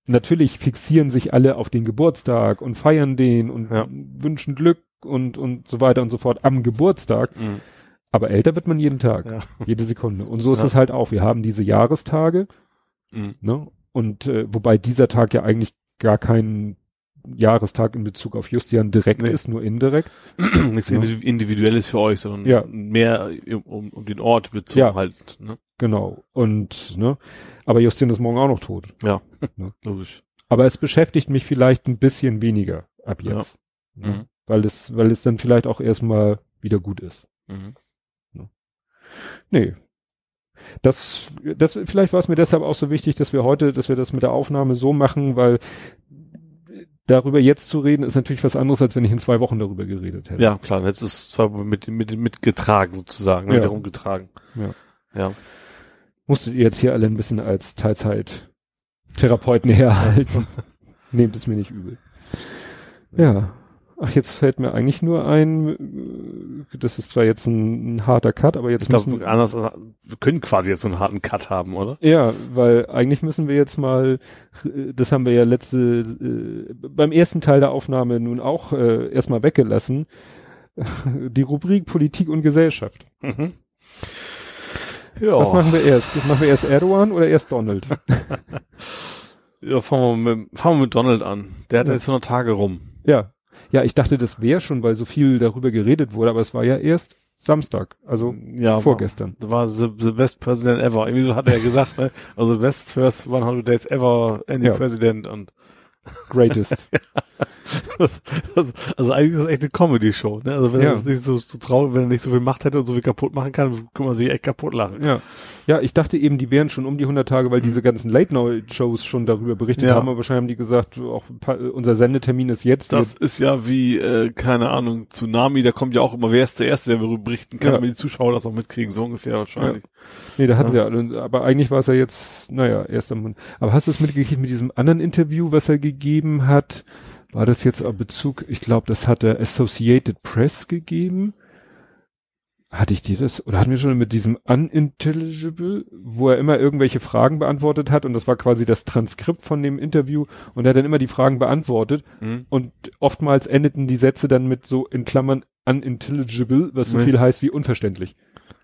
Natürlich fixieren sich alle auf den Geburtstag und feiern den und Ja. wünschen Glück und, und so weiter und so fort am Geburtstag. Mhm. Aber älter wird man jeden Tag, Ja. jede Sekunde. Und so ist Ja. es halt auch. Wir haben diese Jahrestage, Mhm. ne? Und äh, wobei dieser Tag ja eigentlich gar kein Jahrestag in Bezug auf Justian direkt Nee. ist, nur indirekt. Nichts Ja. Individu- Individuelles für euch, sondern Ja. mehr um, um den Ort bezogen Ja. halt, ne? Genau. Und, ne? Aber Justian ist morgen auch noch tot. Ja. Ne? Logisch. Aber es beschäftigt mich vielleicht ein bisschen weniger ab Ja. jetzt. Ne? Mhm. Weil es, weil es dann vielleicht auch erstmal wieder gut ist. Mhm. Nee. Das, das, vielleicht war es mir deshalb auch so wichtig, dass wir heute, dass wir das mit der Aufnahme so machen, weil darüber jetzt zu reden, ist natürlich was anderes, als wenn ich in zwei Wochen darüber geredet hätte. Ja, klar, jetzt ist es zwar mit, mit, mitgetragen sozusagen, ne? Ja. rumgetragen. Ja. Ja. Musstet ihr jetzt hier alle ein bisschen als Teilzeit-Therapeuten herhalten. Nehmt es mir nicht übel. Ja. Ach, jetzt fällt mir eigentlich nur ein, äh, das ist zwar jetzt ein, ein harter Cut, aber jetzt Ich müssen, anders, wir können quasi jetzt so einen harten Cut haben, oder? Ja, weil eigentlich müssen wir jetzt mal, äh, das haben wir ja letzte, äh, beim ersten Teil der Aufnahme nun auch äh, erstmal weggelassen, die Rubrik Politik und Gesellschaft. Mhm. Ja. Was machen wir erst? Machen wir erst Erdogan oder erst Donald? ja, fangen wir mit, fangen wir mit Donald an. Der hat Ja. jetzt 100 Tage rum. ja. Ja, ich dachte, das wäre schon, weil so viel darüber geredet wurde, aber es war ja erst Samstag, also ja, vorgestern. War, war the, the best president ever. Irgendwie so hat er ja gesagt, ne? Also best first 100 days ever any Ja. president und Greatest. das, das, also eigentlich ist es echt eine Comedy-Show, ne? Also wenn Ja. er nicht so, so traurig, wenn er nicht so viel Macht hätte und so viel kaputt machen kann, kann man sich echt kaputt lachen. Ja. Ja, ich dachte eben, die wären schon um die 100 Tage, weil diese ganzen Late-Night-Shows schon darüber berichtet Ja. haben, aber wahrscheinlich haben die gesagt, auch paar, unser Sendetermin ist jetzt. Das ist ja wie, äh, keine Ahnung, Tsunami, da kommt ja auch immer, wer ist der Erste, der darüber berichten kann, Ja. damit die Zuschauer das auch mitkriegen, so ungefähr wahrscheinlich. Nee, da hatten Ja. sie ja alle, aber eigentlich war es ja jetzt, naja, erst am, aber hast du es mitgekriegt mit diesem anderen Interview, was er gegeben hat? War das jetzt auf Bezug, ich glaube, das hat der Associated Press gegeben? Hatte ich dir das, oder hatten wir schon mit diesem Unintelligible, wo er immer irgendwelche Fragen beantwortet hat und das war quasi das Transkript von dem Interview und er hat dann immer die Fragen beantwortet Mhm. und oftmals endeten die Sätze dann mit so in Klammern unintelligible, was so Nee. viel heißt wie unverständlich.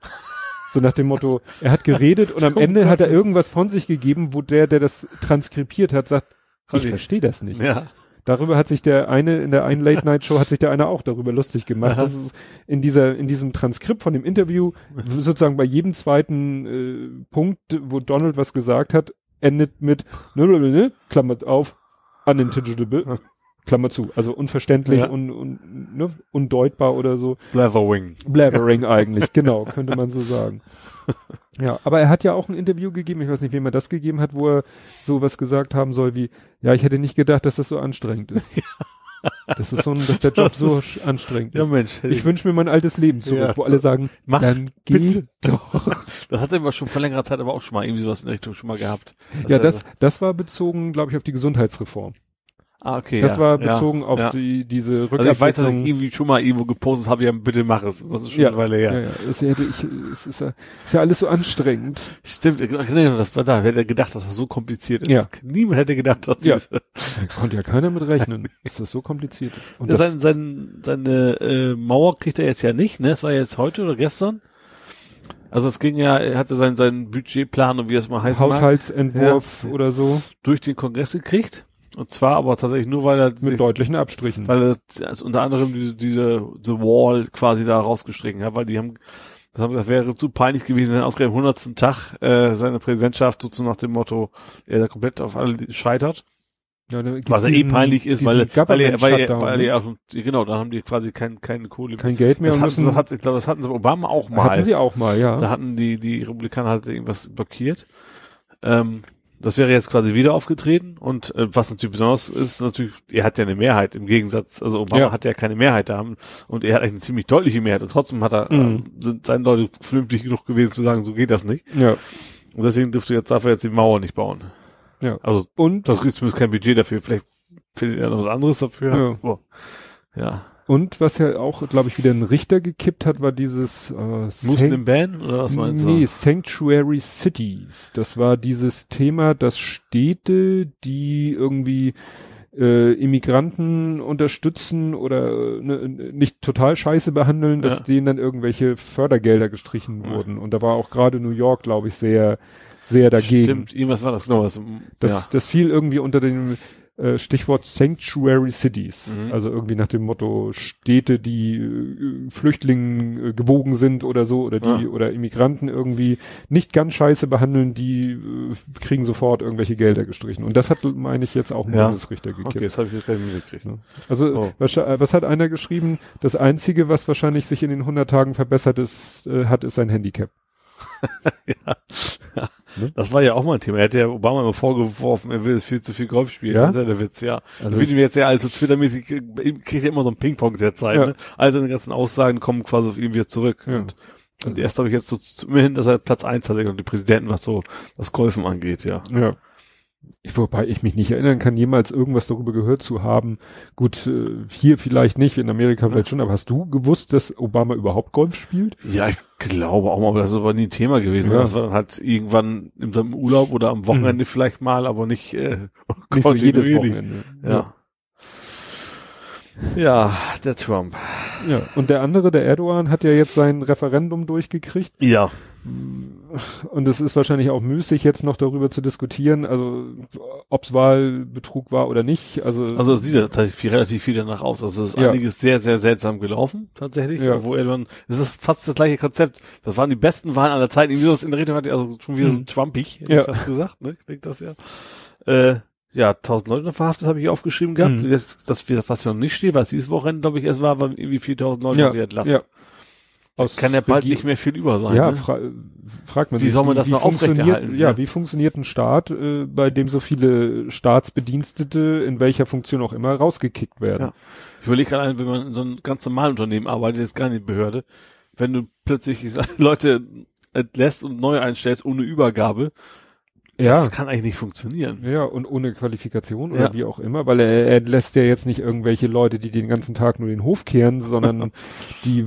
So nach dem Motto, er hat geredet und am Oh Ende hat er irgendwas von sich gegeben, wo der, der das transkribiert hat, sagt, ich verstehe das nicht. Ja. Darüber hat sich der eine, in der einen Late Night Show hat sich der eine auch darüber lustig gemacht. Das ist in dieser, in diesem Transkript von dem Interview, sozusagen bei jedem zweiten äh, Punkt, wo Donald was gesagt hat, endet mit, Klammert auf, unintelligible, Klammer zu. Also unverständlich Ja. und, und ne, undeutbar oder so. Leatherwing. Blathering eigentlich, genau, könnte man so sagen. Ja, aber er hat ja auch ein Interview gegeben, ich weiß nicht, wem er das gegeben hat, wo er sowas gesagt haben soll wie, ja, ich hätte nicht gedacht, dass das so anstrengend ist. Das ist so ein, dass der Job so sch- anstrengend Ja, ist. Mensch. Ich wünsche mir mein altes Leben zurück, Ja. wo alle sagen, Mach dann geh bitte doch. Das hat er schon vor längerer Zeit aber auch schon mal irgendwie sowas in der Richtung schon mal gehabt. Ja, das, das war bezogen, glaube ich, auf die Gesundheitsreform. Ah, okay, Das ja, war ja, bezogen auf ja. die, diese Also ich weiß, dass ich Rückabwicklung. irgendwie schon mal irgendwo gepostet habe, ja, bitte mach es. Das ist schon Ja, eine Weile her. ja, ja, das hätte ich, es ist ja, ist ja alles so anstrengend. Stimmt, nee, das war da. Wer hätte gedacht, dass das so kompliziert ist? Ja. Niemand hätte gedacht, dass Ja. diese, Da konnte ja keiner mit rechnen, dass das so kompliziert ist. Und Ja, sein, sein, seine äh, Mauer kriegt er jetzt ja nicht, ne? Das war jetzt heute oder gestern. Also es ging ja, er hatte seinen, seinen Budgetplan und wie das mal heißt, Haushaltsentwurf oder so durch den Kongress gekriegt. Und zwar aber tatsächlich nur, weil er mit sich, deutlichen Abstrichen. weil er also unter anderem diese, diese The Wall quasi da rausgestrichen hat, weil die haben das, haben, das wäre zu peinlich gewesen, wenn ausgerechnet am 100. Tag äh, seine Präsidentschaft sozusagen nach dem Motto, er da komplett auf alle scheitert. Ja, Was ja eh peinlich ist, weil, weil, er, weil, er, weil ne? er, auch- genau, dann haben die quasi kein, keine Kohle kein Geld mehr das hatten sie, hat, ich glaube, das hatten sie Obama auch mal. hatten sie auch mal, ja. Da hatten die, die Republikaner halt irgendwas blockiert. Ähm, das wäre jetzt quasi wieder aufgetreten und äh, was natürlich besonders ist, natürlich, er hat ja eine Mehrheit im Gegensatz, also Obama Ja. hat ja keine Mehrheit da haben und er hat eigentlich eine ziemlich deutliche Mehrheit und trotzdem hat er, Mhm. ähm, sind seine Leute vernünftig genug gewesen zu sagen, so geht das nicht. ja. Und deswegen dürfte jetzt, darf er jetzt die Mauer nicht bauen. Ja. Also Und, das ist zumindest kein Budget dafür, vielleicht findet er noch was anderes dafür. Ja. Boah. ja. Und was ja auch, glaube ich, wieder einen Richter gekippt hat, war dieses äh, Muslim Ban oder was meinst nee, du? Sanctuary Cities. Das war dieses Thema, dass Städte, die irgendwie äh, Immigranten unterstützen oder äh, ne, nicht total scheiße behandeln, dass Ja. denen dann irgendwelche Fördergelder gestrichen wurden. Und da war auch gerade New York, glaube ich, sehr, sehr dagegen. Stimmt, irgendwas war das genau was. Das, ja. das fiel irgendwie unter dem äh, Stichwort Sanctuary Cities. Mhm. Also irgendwie nach dem Motto Städte, die äh, Flüchtlingen äh, gewogen sind oder so oder die Ja. oder Immigranten irgendwie nicht ganz scheiße behandeln, die äh, kriegen sofort irgendwelche Gelder gestrichen. Und das hat, meine ich, jetzt auch ein Ja. Bundesrichter gekippt. Okay, das habe ich jetzt gar nicht mitgekriegt. Ne? Also Oh. was, was hat einer geschrieben? Das Einzige, was wahrscheinlich sich in den 100 Tagen verbessert ist, äh, hat, ist sein Handicap. ja. ja. Ne? Das war ja auch mal ein Thema. Er hätte ja Obama immer vorgeworfen, er will viel zu viel Golf spielen. Ja? Das ist ja der Witz, ja. Also- wird ihm jetzt ja also Twittermäßig, kriegt kriegt er immer so ein Ping-Pong-Set sein. Ja. Ne? All seine ganzen Aussagen kommen quasi auf ihn wieder zurück. Ja. Und, und erst habe ich jetzt so immerhin, dass er Platz eins hat, und die Präsidenten, was so das Golfen angeht, ja. Ja. Ich, wobei ich mich nicht erinnern kann, jemals irgendwas darüber gehört zu haben. Gut, äh, hier vielleicht nicht, in Amerika vielleicht schon, aber hast du gewusst, dass Obama überhaupt Golf spielt? Ja, ich glaube auch mal, aber das ist aber nie ein Thema gewesen. Ja. Das war dann halt irgendwann in seinem Urlaub oder am Wochenende vielleicht mal, aber nicht, äh, Nicht so jedes. Wochenende. Ja. Ja, der Trump. ja. Und der andere, der Erdogan, hat ja jetzt sein Referendum durchgekriegt. Ja. Und es ist wahrscheinlich auch müßig, jetzt noch darüber zu diskutieren, also ob's Wahlbetrug war oder nicht. Also, Also es sieht ja tatsächlich viel, relativ viel danach aus. Also es ist Ja. einiges sehr, sehr seltsam gelaufen, tatsächlich. Ja. Wo er dann, es ist fast das gleiche Konzept. Das waren die besten Wahlen aller Zeiten. Irgendwie sowas in der Richtung hat also schon wieder so Mhm. trumpig, hätte Ja. ich fast gesagt, ne? Klingt das ja. Äh, ja, tausend Leute noch verhaftet, habe ich aufgeschrieben gehabt. Mhm. Das, das, was ja noch nicht steht, was dieses Wochenende, glaube ich, erst war, waren irgendwie 4000 Leute ja, entlassen. ja. Aus kann ja bald nicht mehr viel über sein. Ja, ne? fra fragt man Wie sich, soll man das noch funktioniert- aufrechterhalten, Ja, ja? wie funktioniert ein Staat, äh, bei dem so viele Staatsbedienstete in welcher Funktion auch immer rausgekickt werden? Ja. Ich überlege gerade, wenn man in so einem ganz normalen Unternehmen arbeitet, jetzt gar nicht in Behörde, wenn du plötzlich Leute entlässt und neu einstellst ohne Übergabe, Ja, das kann eigentlich nicht funktionieren. ja, und ohne Qualifikation oder Ja. wie auch immer, weil er, er lässt ja jetzt nicht irgendwelche Leute, die den ganzen Tag nur den Hof kehren, sondern die,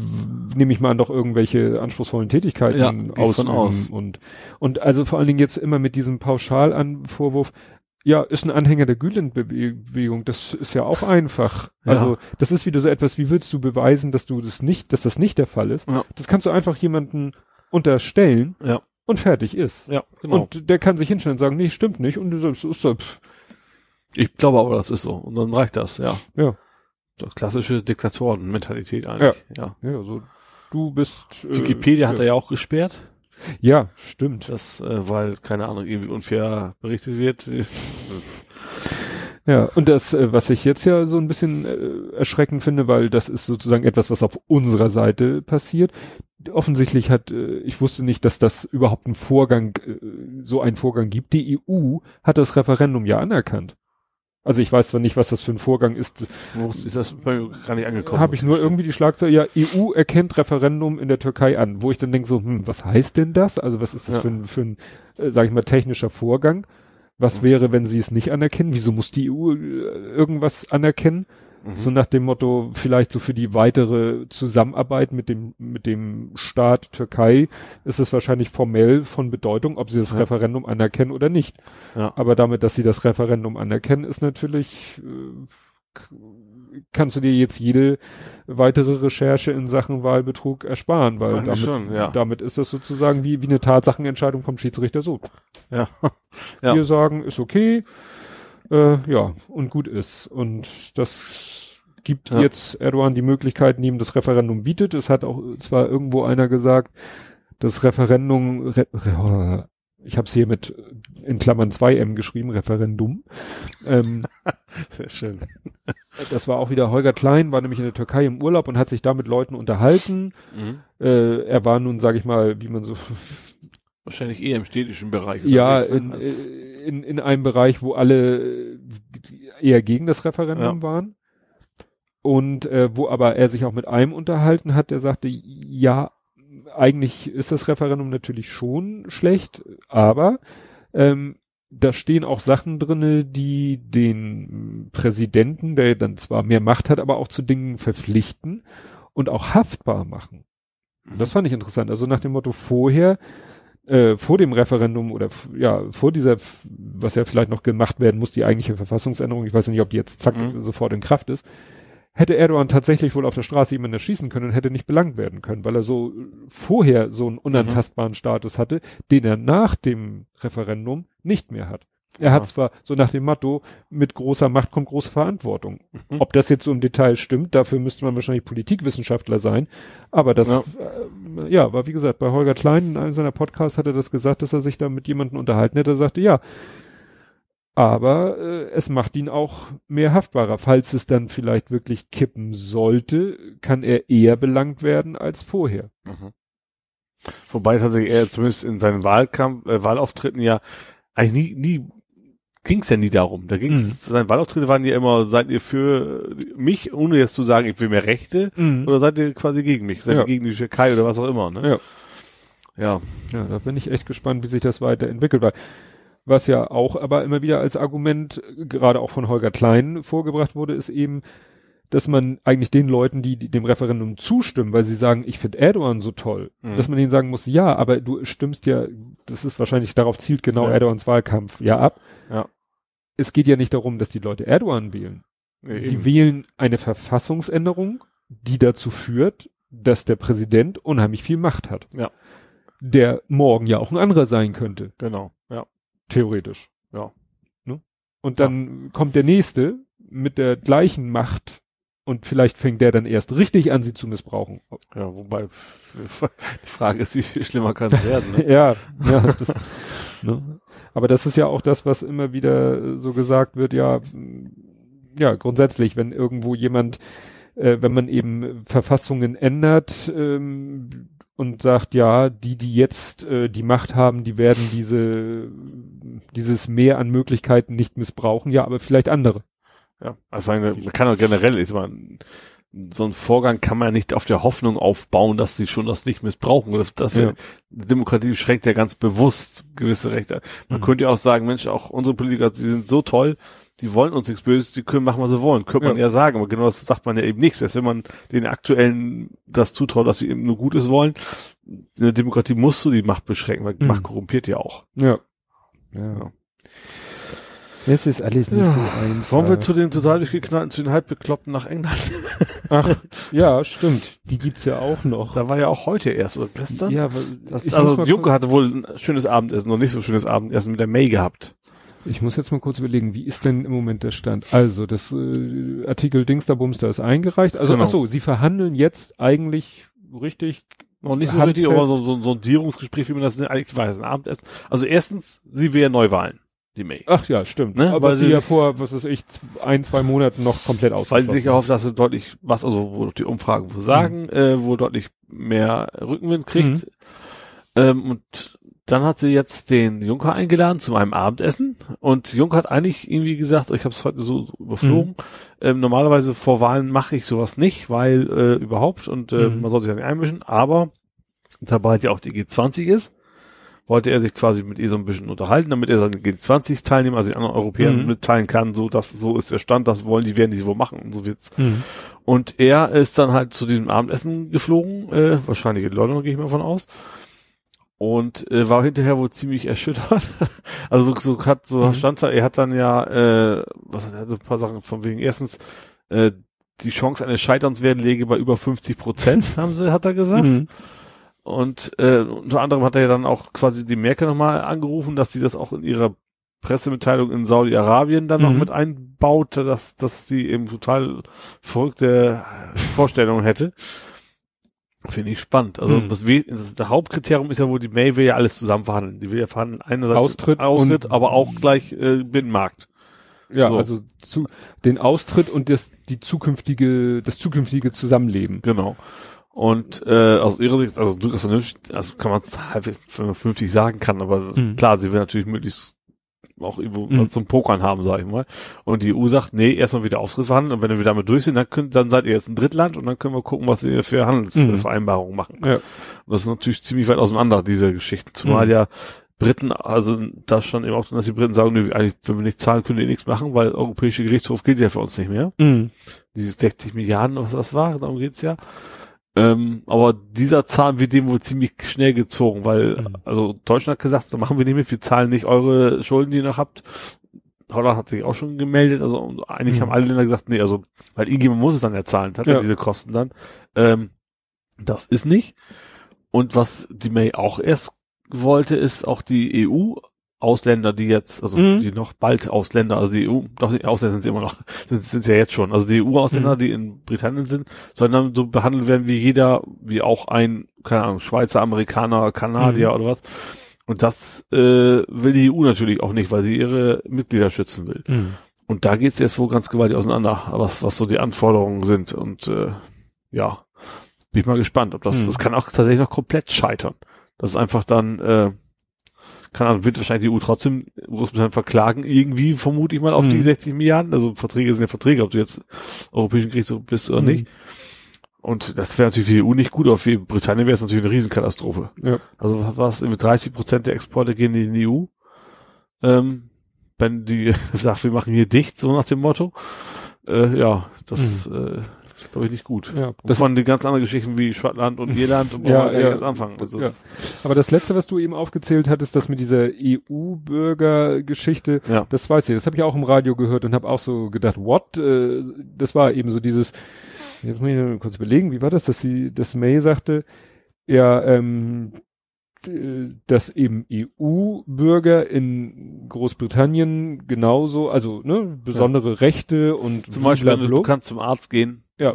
nehme ich mal an, doch irgendwelche anspruchsvollen Tätigkeiten Ja, ausüben aus. und und also vor allen Dingen jetzt immer mit diesem Pauschalanvorwurf, ja, ist ein Anhänger der Gülenbewegung, das ist ja auch einfach. Ja. Also, das ist wieder so etwas, wie willst du beweisen, dass du das nicht, dass das nicht der Fall ist? Ja. Das kannst du einfach jemanden unterstellen Ja, und fertig ist. ja, genau. Und der kann sich hinstellen und sagen, nee, stimmt nicht. Und du sagst, ist so, ich glaube aber, das ist so. Und dann reicht das, ja. ja, So klassische Diktatoren-Mentalität eigentlich. Ja. ja, so, du bist. äh, Wikipedia hat ja. er ja auch gesperrt, Ja, stimmt. das, äh, weil, keine Ahnung, irgendwie unfair berichtet wird. Ja, und das, äh, was ich jetzt ja so ein bisschen äh, erschreckend finde, weil das ist sozusagen etwas, was auf unserer Seite passiert. Offensichtlich hat, äh, ich wusste nicht, dass das überhaupt einen Vorgang, äh, so einen Vorgang gibt. Die EU hat das Referendum ja anerkannt. Also ich weiß zwar nicht, was das für ein Vorgang ist. Wo ist das gar nicht angekommen? Habe ich nur irgendwie die Schlagzeile, ja, EU erkennt Referendum in der Türkei an, wo ich dann denke so, hm, was heißt denn das? Also was ist das Ja. für ein, für ein äh, sag ich mal, technischer Vorgang? Was wäre, wenn sie es nicht anerkennen? Wieso muss die EU äh, irgendwas anerkennen? Mhm. So nach dem Motto, vielleicht so für die weitere Zusammenarbeit mit dem, mit dem Staat Türkei ist es wahrscheinlich formell von Bedeutung, ob sie das Ja. Referendum anerkennen oder nicht. Ja. Aber damit, dass sie das Referendum anerkennen, ist natürlich, äh, kannst du dir jetzt jede weitere Recherche in Sachen Wahlbetrug ersparen, weil damit, schon, ja. damit ist das sozusagen wie, wie eine Tatsachenentscheidung vom Schiedsrichter so. Ja. Ja. Wir sagen, ist okay, äh, ja, und gut ist. Und das gibt Ja. jetzt Erdogan die Möglichkeiten, die ihm das Referendum bietet. Es hat auch zwar irgendwo einer gesagt, das Referendum, Re, Re, ich habe es hier mit in Klammern 2M geschrieben, Referendum. Ähm, Sehr schön. Das war auch wieder Holger Klein, war nämlich in der Türkei im Urlaub und hat sich da mit Leuten unterhalten. Mhm. Äh, er war nun, sage ich mal, wie man so Wahrscheinlich eher im städtischen Bereich. Ja, in, in, in einem Bereich, wo alle äh, eher gegen das Referendum Ja. waren. Und äh, wo aber er sich auch mit einem unterhalten hat, der sagte, ja, eigentlich ist das Referendum natürlich schon schlecht, aber ähm, da stehen auch Sachen drinne, die den Präsidenten, der dann zwar mehr Macht hat, aber auch zu Dingen verpflichten und auch haftbar machen. Und das fand ich interessant. Also nach dem Motto vorher, äh, vor dem Referendum oder ja, vor dieser, was ja vielleicht noch gemacht werden muss, die eigentliche Verfassungsänderung, ich weiß nicht, ob die jetzt zack Mhm. sofort in Kraft ist, hätte Erdogan tatsächlich wohl auf der Straße jemanden erschießen können und hätte nicht belangt werden können, weil er so äh, vorher so einen unantastbaren Status hatte, den er nach dem Referendum nicht mehr hat. Er hat Aha. zwar so nach dem Motto, mit großer Macht kommt große Verantwortung. Mhm. Ob das jetzt so im Detail stimmt, dafür müsste man wahrscheinlich Politikwissenschaftler sein. Aber das, Ja. ja, äh, ja war wie gesagt, bei Holger Klein in einem seiner Podcasts hat er das gesagt, dass er sich da mit jemandem unterhalten hätte. Er sagte, ja, aber äh, es macht ihn auch mehr haftbarer. Falls es dann vielleicht wirklich kippen sollte, kann er eher belangt werden als vorher. Mhm. Wobei tatsächlich er zumindest in seinen Wahlkampf, äh, Wahlauftritten ja eigentlich nie, nie ging es ja nie darum. Da ging es, Mhm. seine Wahlauftritte waren ja immer, seid ihr für mich, ohne jetzt zu sagen, ich will mehr Rechte, oder seid ihr quasi gegen mich? Seid Ja. ihr gegen die Türkei oder was auch immer, ne? Ja. Ja. Ja, da bin ich echt gespannt, wie sich das weiterentwickelt. Weil was ja auch aber immer wieder als Argument, gerade auch von Holger Klein vorgebracht wurde, ist eben, dass man eigentlich den Leuten, die, die dem Referendum zustimmen, weil sie sagen, ich finde Erdogan so toll, Mhm. dass man denen sagen muss, ja, aber du stimmst ja, das ist wahrscheinlich darauf zielt genau Ja. Erdogans Wahlkampf ja ab. Ja. Es geht ja nicht darum, dass die Leute Erdogan wählen. Nee, Sie eben. wählen eine Verfassungsänderung, die dazu führt, dass der Präsident unheimlich viel Macht hat. Ja. Der morgen ja auch ein anderer sein könnte, Genau, ja. theoretisch. Ja. Ne? Und dann kommt der nächste mit der gleichen Macht und vielleicht fängt der dann erst richtig an, sie zu missbrauchen. Ja, wobei die Frage ist, wie viel schlimmer kann es werden, ne? ja, ja. Das, ne? Aber das ist ja auch das, was immer wieder so gesagt wird, ja, ja, grundsätzlich, wenn irgendwo jemand, äh, wenn man eben Verfassungen ändert ähm, und sagt, ja, die, die jetzt äh, die Macht haben, die werden diese, dieses Mehr an Möglichkeiten nicht missbrauchen, ja, aber vielleicht andere. Ja, also man kann auch generell, ist man, so ein Vorgang kann man ja nicht auf der Hoffnung aufbauen, dass sie schon das nicht missbrauchen. Das, dafür, Ja. Demokratie schränkt ja ganz bewusst gewisse Rechte. Man Mhm. könnte ja auch sagen, Mensch, auch unsere Politiker, die sind so toll, die wollen uns nichts Böses, die können machen, was sie wollen. Könnte man Ja. ja sagen, aber genau das sagt man ja eben nichts. Erst wenn man den aktuellen das zutraut, dass sie eben nur Gutes wollen, in der Demokratie musst du die Macht beschränken, weil Mhm. Macht korrumpiert ja auch. Ja. Ja. Es ist alles nicht Ja. so einfach. Wollen wir zu den total durchgeknallten, zu den halbbekloppten nach England? Ach, ja, stimmt. Die gibt's ja auch noch. Da war ja auch heute erst oder gestern. Ja, Das, also kurz, hatte wohl ein schönes Abendessen, noch nicht so schönes Abendessen mit der May gehabt. ich muss jetzt mal kurz überlegen, wie ist denn im Moment der Stand? Also, das äh, Artikel Dingsterbumster ist eingereicht. Also, Genau. ach so, sie verhandeln jetzt eigentlich richtig. Noch nicht so Handfest. richtig, aber so, so ein Sondierungsgespräch, wie man das nennt, eigentlich weiß, ein Abendessen. Also erstens, sie will ja Neuwahlen, die May. Ach ja, stimmt. Ne, Aber weil sie sie ja vor, was weiß ich, ein, zwei Monaten noch komplett Weil ausgeschlossen. sie sich erhofft, dass sie deutlich, was also wo die Umfragen wo sagen, äh, wo deutlich mehr Rückenwind kriegt. Mhm. Ähm, und dann hat sie jetzt den Juncker eingeladen zu einem Abendessen und Juncker hat eigentlich irgendwie gesagt, ich habe es heute so, überflogen, Mhm. ähm, normalerweise vor Wahlen mache ich sowas nicht, weil äh, überhaupt und äh, Mhm. man soll sich ja nicht einmischen, aber da bald ja auch die G20 ist, wollte er sich quasi mit ihr so ein bisschen unterhalten, damit er seine G20 Teilnehmer, also die anderen Europäern Mhm. mitteilen kann, so dass so ist der Stand, das wollen die, werden die wohl machen und so wird's. Mhm. Und er ist dann halt zu diesem Abendessen geflogen, äh, wahrscheinlich in London, gehe ich mal von aus. Und äh, war hinterher wohl ziemlich erschüttert. also so, so hat so Mhm. stand's da, er hat dann ja, äh, was hat er, so ein paar Sachen von wegen erstens, äh, die Chance eines Scheiterns werden lege bei über 50 Prozent, haben sie, hat er gesagt. Mhm. Und äh, unter anderem hat er ja dann auch quasi die Merkel nochmal angerufen, dass sie das auch in ihrer Pressemitteilung in Saudi-Arabien dann noch Mhm. mit einbaut, dass, dass sie eben total verrückte Vorstellungen hätte. Finde ich spannend. Also Mhm. das, das, der Hauptkriterium ist ja wohl, die May will ja alles zusammen verhandeln. Die will ja verhandeln einerseits Austritt Austritt aber auch gleich äh, Binnenmarkt. Ja, So. also zu, den Austritt und das, die zukünftige, das zukünftige Zusammenleben. Genau. Und äh, aus ihrer Sicht, also durchaus vernünftig, also kann man es halb vernünftig sagen kann, aber Mhm. klar, sie will natürlich möglichst auch irgendwo Mhm. was zum Pokern haben, sag ich mal. Und die EU sagt, nee, erstmal wieder Austritt verhandeln und wenn wir damit durch sind, dann, könnt, dann seid ihr jetzt ein Drittland und dann können wir gucken, was wir für Mhm. Handelsvereinbarungen machen. Ja. Und das ist natürlich ziemlich weit auseinander, diese Geschichten. Zumal Mhm. ja Briten, also da stand eben auch drin, dass die Briten sagen, nö, eigentlich, wenn wir nicht zahlen, können wir nichts machen, weil der Europäische Gerichtshof gilt ja für uns nicht mehr Mhm. dieses 60 Milliarden, was das war, darum geht's ja. Ähm, aber dieser Zahn wird dem wohl ziemlich schnell gezogen, weil, Mhm. also Deutschland hat gesagt, da machen wir nicht mit, wir zahlen nicht eure Schulden, die ihr noch habt. Holland hat sich auch schon gemeldet, also eigentlich Mhm. haben alle Länder gesagt, nee, also, weil irgendjemand muss es dann ja zahlen, hat ja Ja. diese Kosten dann. Ähm, das ist nicht. Und was die May auch erst wollte, ist auch die EU Ausländer, die jetzt, also Mhm. die noch bald Ausländer, also die EU, doch die Ausländer sind sie immer noch, sind sind sie ja jetzt schon, also die EU-Ausländer, Mhm. die in Britannien sind, sollen dann so behandelt werden wie jeder, wie auch ein, keine Ahnung, Schweizer, Amerikaner, Kanadier Mhm. oder was. Und das äh, will die EU natürlich auch nicht, weil sie ihre Mitglieder schützen will. Mhm. Und da geht's jetzt wohl ganz gewaltig auseinander, was, was so die Anforderungen sind. Und äh, ja, bin ich mal gespannt, ob das, Mhm. das kann auch tatsächlich noch komplett scheitern. Das ist einfach dann, äh, keine Ahnung, wird wahrscheinlich die EU trotzdem Großbritannien verklagen, irgendwie, vermute ich mal, auf die Mhm. 60 Milliarden. Also Verträge sind ja Verträge, ob du jetzt Europäischen Gerichtshof bist oder Mhm. nicht. Und das wäre natürlich für die EU nicht gut, aber für Britannien wäre es natürlich eine Riesenkatastrophe. Ja. Also was war's, mit 30 Prozent der Exporte gehen in die EU. Ähm, wenn die sagt, wir machen hier dicht, so nach dem Motto. Äh, ja, das äh, ist, glaube ich, nicht gut. Ja, Das waren die ganz anderen Geschichten wie Schottland und Irland und Ja, ja. erst anfangen. Also Ja. das, aber das letzte, was du eben aufgezählt hattest, das mit dieser EU-Bürger-Geschichte, ja. das weiß ich, das habe ich auch im Radio gehört und habe auch so gedacht, what? Äh, das war eben so dieses, jetzt muss ich mir kurz überlegen, wie war das, dass sie, dass May sagte, ja, ähm, d- dass eben EU-Bürger in Großbritannien genauso, also ne, besondere Rechte und Zum Beispiel, wenn du, kannst zum Arzt gehen. Ja.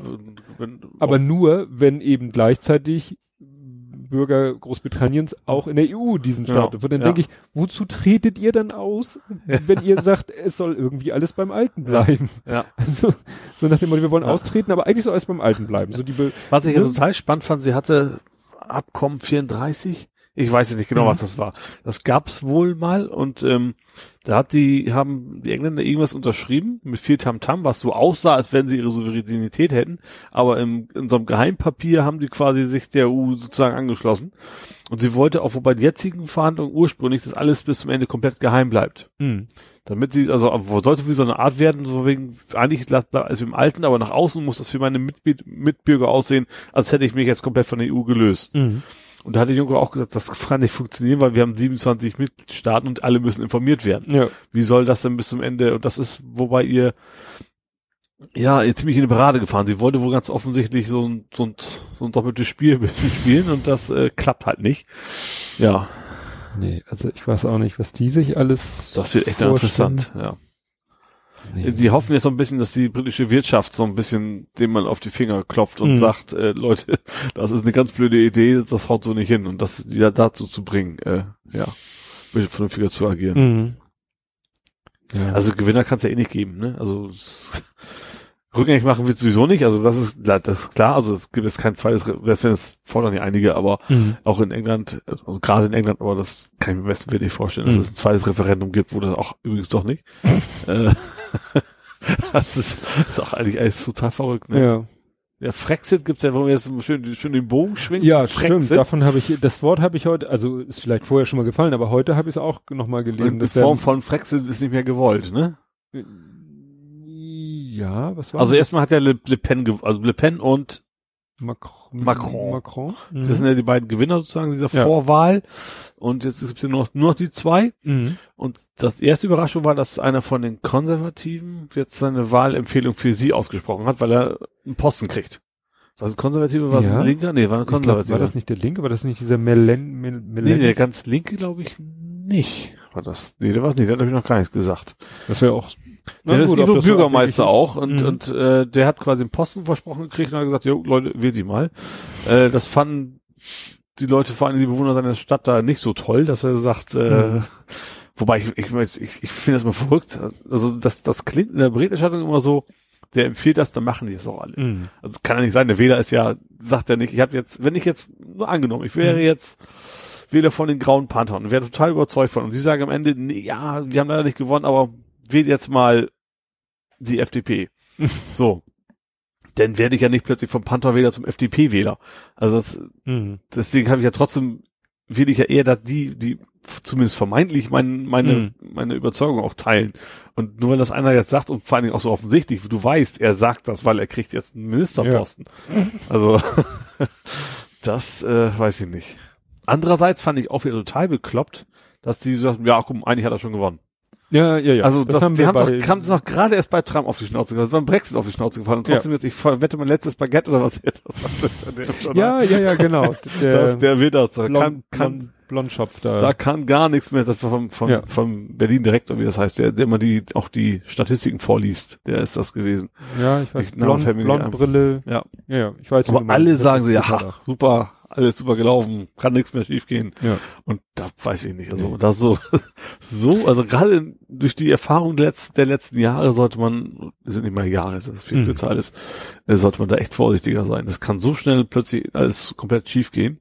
Wenn, aber nur, wenn eben gleichzeitig Bürger Großbritanniens auch in der EU diesen Genau, Status. Und dann ja. denke ich, wozu tretet ihr dann aus, wenn ihr sagt, es soll irgendwie alles beim Alten bleiben? ja. Also, so nach dem Motto, wir wollen Ja. austreten, aber eigentlich soll alles beim Alten bleiben. So die Be Was ich ja Ne? total spannend fand, sie hatte Abkommen 34. Ich weiß jetzt nicht genau, Mhm. was das war. Das gab's wohl mal und ähm, da hat die, haben die Engländer irgendwas unterschrieben mit viel Tamtam, was so aussah, als wenn sie ihre Souveränität hätten. Aber im, in so einem Geheimpapier haben die quasi sich der EU sozusagen angeschlossen. Und sie wollte auch, wobei die jetzigen Verhandlungen ursprünglich, dass alles bis zum Ende komplett geheim bleibt. Hm. Damit sie, also sollte wie so eine Art werden, so wegen, eigentlich als im Alten, aber nach außen muss das für meine Mitb Mitbürger aussehen, als hätte ich mich jetzt komplett von der EU gelöst. Hm. Und da hat der Juncker auch gesagt, das kann nicht funktionieren, weil wir haben 27 Mitgliedstaaten und alle müssen informiert werden. Ja. Wie soll das denn bis zum Ende? Und das ist, wobei ihr, ja, ihr ziemlich in eine Parade gefahren. Sie wollte wohl ganz offensichtlich so ein, so ein, so ein doppeltes Spiel spielen und das äh, klappt halt nicht. Ja, Nee, also ich weiß auch nicht, was die sich alles. das wird echt interessant, ja. Nee. Sie hoffen jetzt so ein bisschen, dass die britische Wirtschaft so ein bisschen dem mal auf die Finger klopft und Mhm. sagt, äh, Leute, das ist eine ganz blöde Idee, das haut so nicht hin und das da dazu zu bringen, äh, ja, ein bisschen vernünftiger zu agieren. Mhm. Ja. Also Gewinner kann es ja eh nicht geben, ne? Also Rückgängig machen wird sowieso nicht, also das ist, das ist klar, also es gibt jetzt kein zweites, das das fordern ja einige, aber Mhm. auch in England, also gerade in England, aber das kann ich mir besten wirklich vorstellen, dass Mhm. es ein zweites Referendum gibt, wo das auch übrigens doch nicht. äh, das ist, das ist auch eigentlich alles total verrückt, ne? Ja. Ja, Frexit gibt's ja, wo wir jetzt schön, schön den Bogen schwingen. Ja, zu stimmt. Davon habe ich, das Wort habe ich heute, also ist vielleicht vorher schon mal gefallen, aber heute habe ich es auch nochmal gelesen. dass Form von Frexit ist nicht mehr gewollt, ne? ja, was war Also das? erstmal hat ja Le, Le Pen, also Le Pen und Macron. Macron. Macron. Mhm. das sind ja die beiden Gewinner sozusagen dieser Ja. Vorwahl. Und jetzt gibt's ja nur noch, nur noch die zwei. Mhm. Und das erste Überraschung war, dass einer von den Konservativen jetzt seine Wahlempfehlung für sie ausgesprochen hat, weil er einen Posten kriegt. War es ein Konservativer, war es Ja. ein Linker? Nee, war ein Ich glaub, Konservativer. war das nicht der Linke? War das nicht dieser Melen, Mel, nee, Melen? der ganz Linke glaube ich nicht. War das? Nee, der war es nicht, der hat nämlich noch gar nichts gesagt. Das wäre auch. Der Na ist gut, ob Ivo Bürgermeister auch und, Mhm. und äh, der hat quasi einen Posten versprochen gekriegt und hat gesagt, jo, Leute, wählt die mal. Äh, das fanden die Leute, vor allem die Bewohner seiner Stadt da nicht so toll, dass er sagt, äh, Mhm. wobei ich, ich, ich, ich finde das mal verrückt. Also das, das klingt in der Berichterstattung immer so, der empfiehlt das, dann machen die es auch alle. ist. Mhm. Also kann ja nicht sein, der Wähler ist ja, sagt er nicht, ich habe jetzt, wenn ich jetzt, nur angenommen, ich wäre Mhm. jetzt Wähler von den Grauen Panthern und wäre total überzeugt von und sie sagen am Ende, nee, ja, wir haben leider nicht gewonnen, aber wählt jetzt mal die FDP. so. Dann werde ich ja nicht plötzlich vom Panther-Wähler zum FDP-Wähler. Also das, Mhm. deswegen habe ich ja trotzdem, wähle ich ja eher, dass die, die zumindest vermeintlich mein, meine, Mhm. meine Überzeugung auch teilen. Und nur weil das einer jetzt sagt und vor allen Dingen auch so offensichtlich, du weißt, er sagt das, weil er kriegt jetzt einen Ministerposten. Also das äh, weiß ich nicht. Andererseits fand ich auch wieder total bekloppt, dass sie so sagten, ja, komm, eigentlich hat er schon gewonnen. Ja, ja, ja. also das, haben die wir haben doch, haben sie noch gerade erst bei Trump auf die Schnauze gefallen, beim Brexit auf die Schnauze gefallen und trotzdem jetzt, ich wette mein letztes Baguette oder was das schon Ja, ja, ja, genau. Der, das, der wird das, da Blond, kann, kann, Blond, Blondschopf da. da kann gar nichts mehr, das vom, vom, Ja. vom Berlin Direktor, wie das heißt, der, der immer die, auch die Statistiken vorliest, der ist das gewesen. ja, ich weiß, Ich- Blond. Blondbrille. Ja. Ja, ja, ich weiß. Aber alle Das sagen sie, ja, ach, super, alles super gelaufen, kann nichts mehr schiefgehen. Ja. Und da weiß ich nicht, also Nee. da so, so, also gerade durch die Erfahrung der letzten, der letzten Jahre sollte man, es sind nicht mal Jahre, es ist viel Mhm. kürzer alles, äh, sollte man da echt vorsichtiger sein. Das kann so schnell plötzlich alles komplett schief gehen.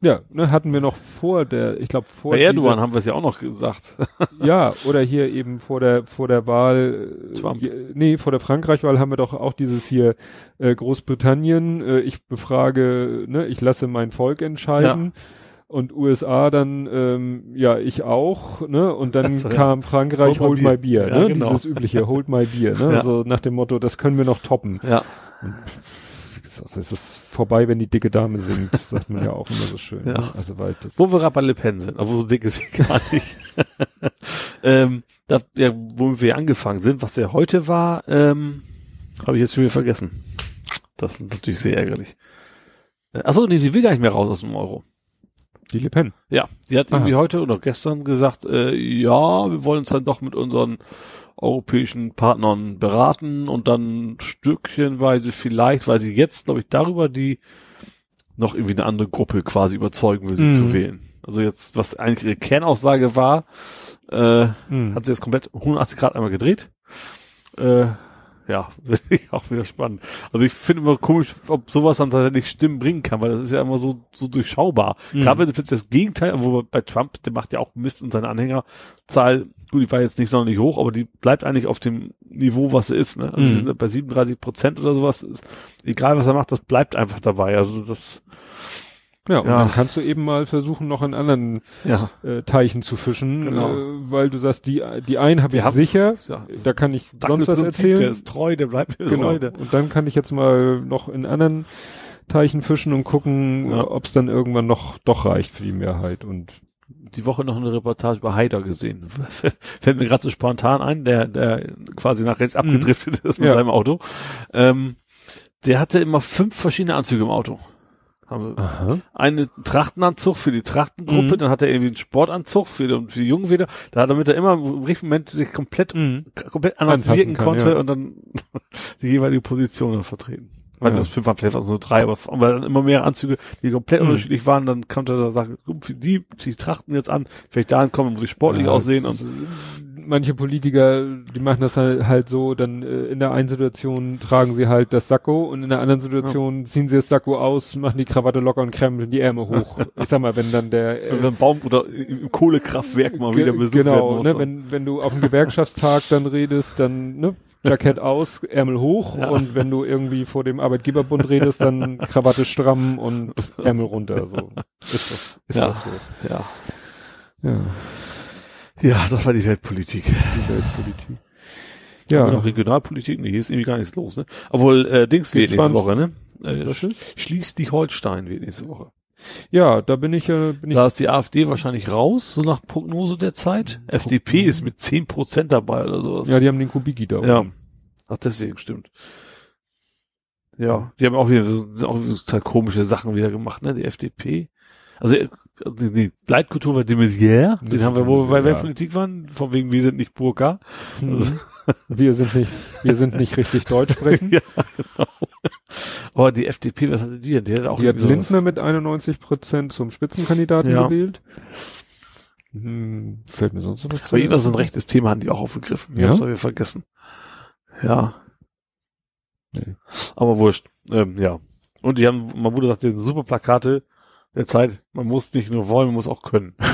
Ja, ne, hatten wir noch vor der, ich glaube vor Bei Erdogan dieser- haben wir es ja auch noch gesagt. ja, oder hier eben vor der vor der Wahl, äh, Trump. äh, nee, vor der Frankreich-Wahl haben wir doch auch dieses hier äh, Großbritannien, äh, ich befrage, ne, ich lasse mein Volk entscheiden. Und USA dann, ähm, ja, ich auch, ne? Und dann Also, ja. kam Frankreich, Hold hold my my beer, Ja, ne? genau. Dieses übliche, hold my beer, ne? Ja. So nach dem Motto, das können wir noch toppen. Ja. Gesagt, Es ist vorbei, wenn die dicke Dame singt, sagt man ja auch immer so schön. Ja. Ne? Also weil Wo wir gerade bei Le Pen sind, aber so dick ist sie gar nicht. ähm, da, ja, womit wir angefangen sind, was ja heute war, ähm, habe ich jetzt wieder vergessen. Das ist natürlich sehr ärgerlich. Äh, Achso, nee, sie will gar nicht mehr raus aus dem Euro. die Le Pen. Ja, sie hat Aha. irgendwie heute oder gestern gesagt, äh, ja, wir wollen uns dann doch mit unseren europäischen Partnern beraten und dann stückchenweise vielleicht, weil sie jetzt, glaube ich, darüber die noch irgendwie eine andere Gruppe quasi überzeugen will, sie Mhm. zu wählen. Also jetzt, was eigentlich ihre Kernaussage war, äh, Hm. hat sie jetzt komplett 180 Grad einmal gedreht. Äh, ja, auch wieder spannend. Also ich finde immer komisch, ob sowas dann tatsächlich Stimmen bringen kann, weil das ist ja immer so, so durchschaubar. Mhm. Gerade wenn sie plötzlich das Gegenteil, wo bei Trump, der macht ja auch Mist und seine Anhängerzahl, gut, die war jetzt nicht sonderlich hoch, aber die bleibt eigentlich auf dem Niveau, was sie ist. Ne? Also Mhm. sie sind bei 37 Prozent oder sowas. Ist, egal was er macht, das bleibt einfach dabei. Also das, Ja, und Ja. dann kannst du eben mal versuchen, noch in anderen ja, äh, Teichen zu fischen, Genau. äh, weil du sagst, die, die einen habe ich haben- sicher, ja. da kann ich sonst was erzählen. Der ist treu, der bleibt mir genau. treu. Und dann kann ich jetzt mal noch in anderen Teichen fischen und gucken, Ja. ob es dann irgendwann noch doch reicht für die Mehrheit. Und die Woche noch eine Reportage über Haider gesehen. Fällt mir gerade so spontan ein, der, der quasi nach rechts abgedriftet ist mit Mhm. Seinem Auto. Ähm, der hatte immer fünf verschiedene Anzüge im Auto. Haben. Einen Trachtenanzug für die Trachtengruppe, Mhm. dann hat er irgendwie einen Sportanzug für die, für die Jungen wieder, da damit er immer im richtigen Moment sich komplett, Mhm. komplett anders Anpassen wirken kann, konnte ja. und dann die jeweilige Position vertreten. Ich weiß nicht, das fünf waren vielleicht auch nur drei, aber, aber dann immer mehr Anzüge, die komplett Mhm. unterschiedlich waren, dann konnte er da sagen, für die ich Trachten jetzt an, vielleicht dahin kommen, muss ich sportlich Ja, aussehen und manche Politiker, die machen das halt, halt so, dann äh, in der einen Situation tragen sie halt das Sakko und in der anderen Situation ziehen sie das Sakko aus, machen die Krawatte locker und krempeln die Ärmel hoch. ich sag mal, wenn dann der Wenn wir ein Baum oder im Kohlekraftwerk mal wieder besucht werden Genau, muss. ne, wenn, wenn du auf dem Gewerkschaftstag dann redest, dann, ne, Jackett aus, Ärmel hoch Ja. und wenn du irgendwie vor dem Arbeitgeberbund redest, dann Krawatte stramm und Ärmel runter, so. Ist doch, ist Ja. doch so. ja. Ja, ja, das war die Weltpolitik. die Weltpolitik. Ja, noch Regionalpolitik? Nee, hier ist irgendwie gar nichts los, ne? Obwohl, äh, Dings wird Geht nächste. Woche, ne? Äh, Was Sch- Schleswig-Holstein wird nächste Woche. ja, da bin ich, äh, bin ich, Da ist die AfD wahrscheinlich raus, so nach Prognose der Zeit. FDP ist mit 10% dabei oder sowas. ja, die haben den Kubiki da Ja. Ach, deswegen stimmt. Ja, die haben auch wieder auch total komische Sachen wieder gemacht, ne? Die FDP. Also äh, die, Leitkultur war de Maizière, den haben wir, wo wir bei. Weltpolitik waren, von wegen, wir sind nicht Burka. Also, Mhm. Wir sind nicht, wir sind nicht richtig Deutsch sprechen. ja, genau. Aber die FDP, was hatte die denn? Die hat auch Die hat Lindner mit 91 Prozent zum Spitzenkandidaten Ja. gewählt. Hm, fällt mir sonst noch was zu? Aber immer so ein rechtes Thema haben die auch aufgegriffen. Ja? hab's aber wieder vergessen. Ja. Nee. Aber wurscht. Ähm, ja. Und die haben, mein Bruder sagt, die sind super Plakate der Zeit. Man muss nicht nur wollen, man muss auch können.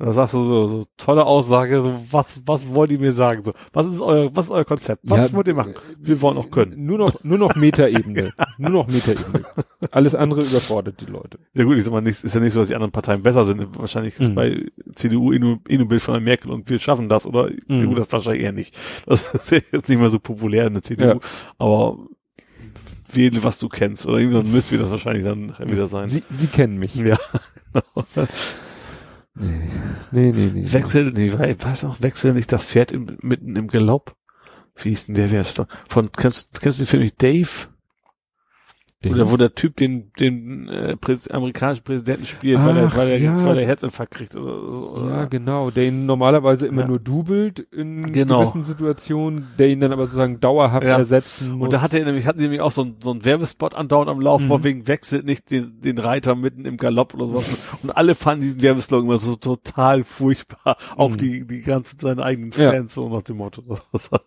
Da sagst du so, so tolle Aussage, so was, was wollt ihr mir sagen? So, was ist euer, was ist euer Konzept? Was Ja, wollt ihr machen? Wir wollen auch können. Nur noch, nur noch Metaebene. nur noch Metaebene. Alles andere überfordert die Leute. Ja gut, ich sag mal, nicht, ist ja nicht so, dass die anderen Parteien besser sind. Wahrscheinlich ist Mhm. bei CDU eh nur, eh nur ein Bild von Merkel und wir schaffen das, oder? Mhm. Ja, gut, das wahrscheinlich eher nicht. Das ist jetzt nicht mehr so populär in der CDU. Ja. Aber wähle, was du kennst. Oder irgendwie so ein Mist wird das wahrscheinlich dann wieder sein. Sie, sie kennen mich. ja. Nee, nee, nee. nee. Wechsel, nee, weiß noch, wechsel nicht das Pferd im, mitten im Galopp. Wie hieß denn der, wer? Von, kennst, kennst du den Film nicht Dave? Den- Oder wo der Typ den, den äh, Präs amerikanischen Präsidenten spielt, weil er, Ach, weil er, ja. weil er Herzinfarkt kriegt oder so. Ja, Oder? genau, der ihn normalerweise immer Ja. nur dubelt in Genau. gewissen Situationen, der ihn dann aber sozusagen dauerhaft Ja. ersetzen muss. Und da hatte er nämlich, hatten die nämlich auch so, ein- so einen Werbespot andauernd am Laufen, Mhm. wegen wechselt nicht den, den Reiter mitten im Galopp oder sowas. Und alle fanden diesen Werbeslogan immer so total furchtbar. Auch Mhm. die, die ganzen, seine eigenen Ja. Fans, so nach dem Motto. Der war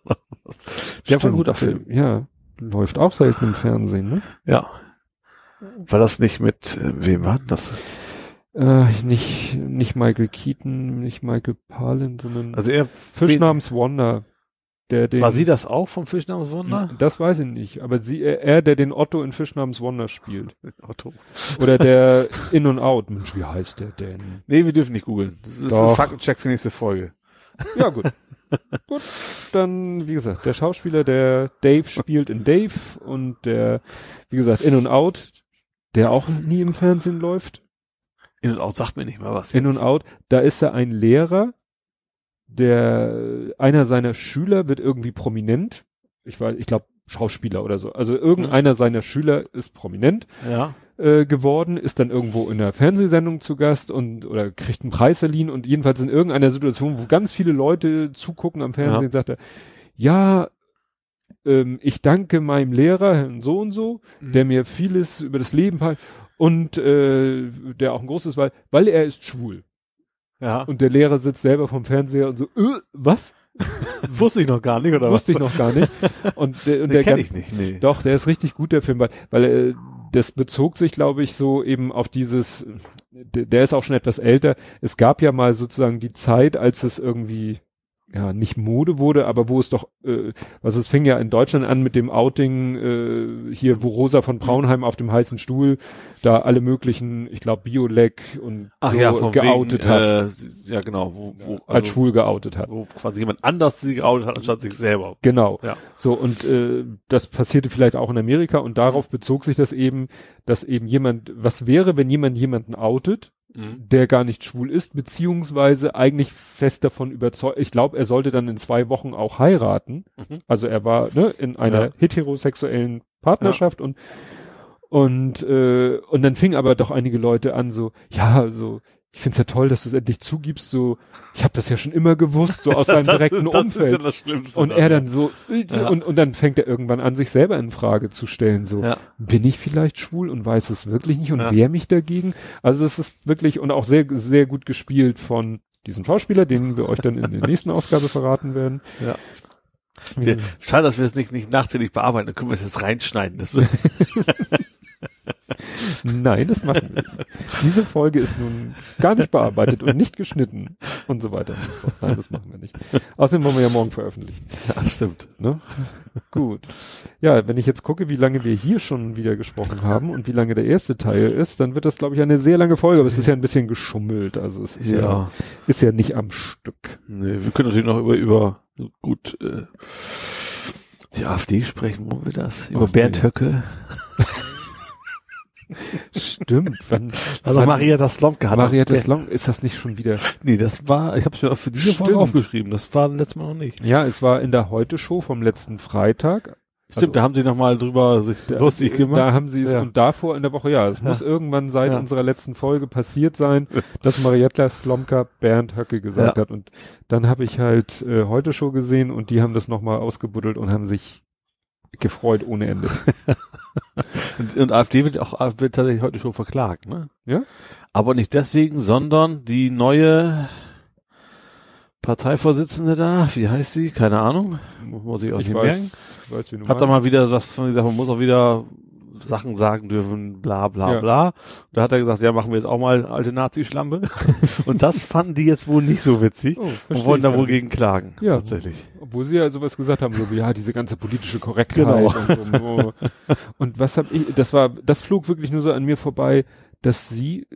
ein Stimmt, guter Film. Ja, läuft auch selten im Fernsehen, ne? Ja. War das nicht mit, äh, wem war das? Äh, nicht, nicht Michael Keaton, nicht Michael Palin, sondern Also er, Fisch namens Wanda. Der den, war sie das auch vom Fisch namens Wunder? Das weiß ich nicht, aber sie, er, er, der den Otto in Fisch namens Wanda spielt. Otto. Oder der In und Out. Mensch, wie heißt der denn? Nee, wir dürfen nicht googeln. Das ist Doch. ein Faktencheck für nächste Folge. Ja, gut. Gut, dann, wie gesagt, der Schauspieler, der Dave spielt in Dave und der, wie gesagt, In und Out, der auch nie im Fernsehen läuft. In und out sagt mir nicht mal was. In jetzt. und Out, da ist er ein Lehrer, der, einer seiner Schüler wird irgendwie prominent. Ich weiß, ich glaube, Schauspieler oder so. Also irgendeiner seiner Schüler ist prominent Ja. Äh, geworden, ist dann irgendwo in einer Fernsehsendung zu Gast und oder kriegt einen Preis verliehen und jedenfalls in irgendeiner Situation, wo ganz viele Leute zugucken am Fernsehen, sagt er, ja, ähm, ich danke meinem Lehrer, Herrn so und so, Mhm. der mir vieles über das Leben hat und äh, der auch ein großes, weil, weil er ist schwul. Ja. Und der Lehrer sitzt selber vom Fernseher und so, äh, was? Wusste ich noch gar nicht, oder Wusste ich was? noch gar nicht. Und der, und der kenn ganz, ich nicht, nee. doch, der ist richtig gut, der Film, weil, weil äh, das bezog sich, glaube ich, so eben auf dieses, der, ist auch schon etwas älter. Es gab ja mal sozusagen die Zeit, als es irgendwie ja nicht Mode wurde, aber wo es doch, äh, also es fing ja in Deutschland an mit dem Outing äh, hier, wo Rosa von Braunheim auf dem heißen Stuhl da alle möglichen, ich glaube Biolek und Ach so ja, von geoutet wegen, hat, Äh, ja, genau. Wo, wo, als also, schwul geoutet hat. wo quasi jemand anders sie geoutet hat, anstatt sich selber. Genau. Ja. So, und äh, das passierte vielleicht auch in Amerika und darauf bezog sich das eben, dass eben jemand, was wäre, wenn jemand jemanden outet, Mhm. der gar nicht schwul ist, beziehungsweise eigentlich fest davon überzeugt, ich glaube, er sollte dann in zwei Wochen auch heiraten. Mhm. Also er war ne, in einer Ja. heterosexuellen Partnerschaft und und äh, und dann fing aber doch einige Leute an so, ja, so ich find's ja toll, dass du es endlich zugibst, so ich habe das ja schon immer gewusst, so aus seinem das direkten ist, das Umfeld. ist ja das Schlimmste. Und er dann so, Ja. und, und dann fängt er irgendwann an, sich selber in Frage zu stellen, so, Ja. bin ich vielleicht schwul und weiß es wirklich nicht und Ja. wehr mich dagegen? Also es ist wirklich, und auch sehr, sehr gut gespielt von diesen Schauspieler, den wir euch dann in der nächsten Ausgabe verraten werden. Ja. Wir, schade, dass wir es nicht, nicht nachträglich bearbeiten, dann können wir es jetzt reinschneiden. Nein, das machen wir nicht. Diese Folge ist nun gar nicht bearbeitet und nicht geschnitten und so weiter und so fort. Nein, das machen wir nicht. Außerdem wollen wir ja morgen veröffentlichen. ja, stimmt. Ne? Gut. Ja, wenn ich jetzt gucke, wie lange wir hier schon wieder gesprochen haben und wie lange der erste Teil ist, dann wird das, glaube ich, eine sehr lange Folge, aber es ist ja ein bisschen geschummelt. Also es ist ja, Ja. ist ja nicht am Stück. Nee, wir können natürlich noch über, über gut äh, die AfD sprechen, wollen wir das? Über Ach, Bernd nee. Höcke. Stimmt. Wann, Also wann- Marietta Slomka hat Marietta auch- Slomka, ist das nicht schon wieder? Nee, das war, ich habe es mir für diese Folge aufgeschrieben. Das war letztes Mal noch nicht. Ja, es war in der Heute-Show vom letzten Freitag. Stimmt, da haben sie nochmal drüber sich lustig gemacht. Da haben sie es Ja. und davor in der Woche, ja, es Ja. muss irgendwann seit Ja. unserer letzten Folge passiert sein, dass Marietta Slomka Bernd Höcke gesagt hat. Und dann habe ich halt äh, heute Show gesehen und die haben das nochmal ausgebuddelt und haben sich gefreut ohne Ende. Und, und AfD wird auch wird tatsächlich heute schon verklagt, ne? Ja? Aber nicht deswegen, sondern die neue Parteivorsitzende da, wie heißt sie? Keine Ahnung. Muss ich auch ich nicht weiß, merken. weiß, Hat da mal wieder was von gesagt, man muss auch wieder Sachen sagen dürfen, bla bla Ja. bla. Da hat er gesagt, ja, machen wir jetzt auch mal alte Nazi-Schlampe. und das fanden die jetzt wohl nicht so witzig Oh, und wollen da wohl gegen klagen. Ja. Tatsächlich. Obwohl sie ja sowas gesagt haben, so wie, ja, diese ganze politische Korrektheit Genau. und so. Und was hab ich, das war, das flog wirklich nur so an mir vorbei, dass sie,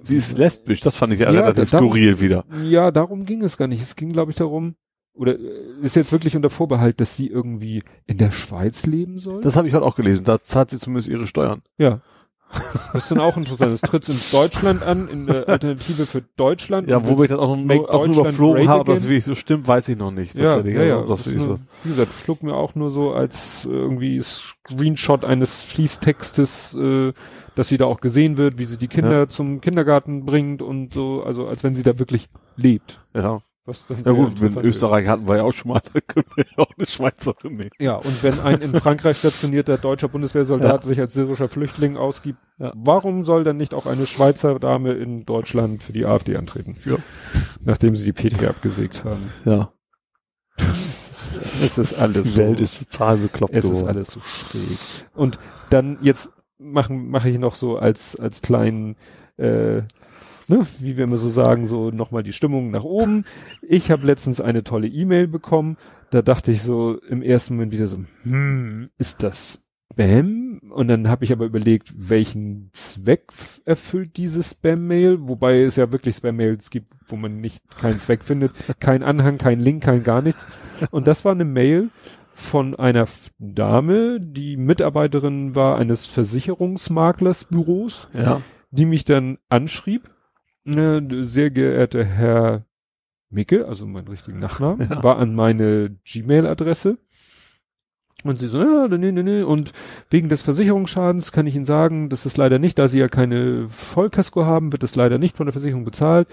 Sie ist lesbisch, das fand ich ja, Ja, relativ da- skurril wieder. ja, darum ging es gar nicht. Es ging, glaube ich, darum, oder äh, ist jetzt wirklich unter Vorbehalt, dass sie irgendwie in der Schweiz leben soll? Das habe ich heute auch gelesen. Da zahlt sie zumindest ihre Steuern. ja. Das ist dann auch interessant. Es tritt in Deutschland an, in der Alternative für Deutschland. Ja, wobei ich das auch, noch nur, auch nur überflogen habe, das again? wirklich so stimmt, weiß ich noch nicht. ja, ja, ja. Das Das ist so. nur, wie gesagt, flog mir auch nur so als irgendwie Screenshot eines Fließtextes, äh, dass sie da auch gesehen wird, wie sie die Kinder zum Kindergarten bringt und so, also als wenn sie da wirklich lebt. Ja. Ja gut, mit interessant ist. Österreich hatten wir ja auch schon mal, da können wir ja auch eine Schweizerin nehmen. Ja, und wenn ein in Frankreich stationierter deutscher Bundeswehrsoldat Ja. sich als syrischer Flüchtling ausgibt, Ja. warum soll dann nicht auch eine Schweizer Dame in Deutschland für die AfD antreten? Ja. Nachdem sie die Petri abgesägt haben. Ja. Es ist alles Die so, Welt ist total bekloppt es ist geworden. alles so schräg. Und dann jetzt machen, mache ich noch so als, als kleinen, äh, ne, wie wir immer so sagen, so nochmal die Stimmung nach oben. Ich habe letztens eine tolle E-Mail bekommen. Da dachte ich so im ersten Moment wieder so, hm, ist das Spam? Und dann habe ich aber überlegt, welchen Zweck erfüllt diese Spam-Mail? Wobei es ja wirklich Spam-Mails gibt, wo man nicht keinen Zweck findet. Kein Anhang, kein Link, kein gar nichts. Und das war eine Mail von einer Dame, die Mitarbeiterin war eines Versicherungsmaklersbüros, Ja. die mich dann anschrieb. Äh, sehr geehrter Herr Micke, also meinen richtigen Nachnamen, Ja. war an meine Gmail-Adresse. Und sie so, ja, nee, nee, nee. Und wegen des Versicherungsschadens kann ich Ihnen sagen, das ist leider nicht, da Sie ja keine Vollkasko haben, wird es leider nicht von der Versicherung bezahlt.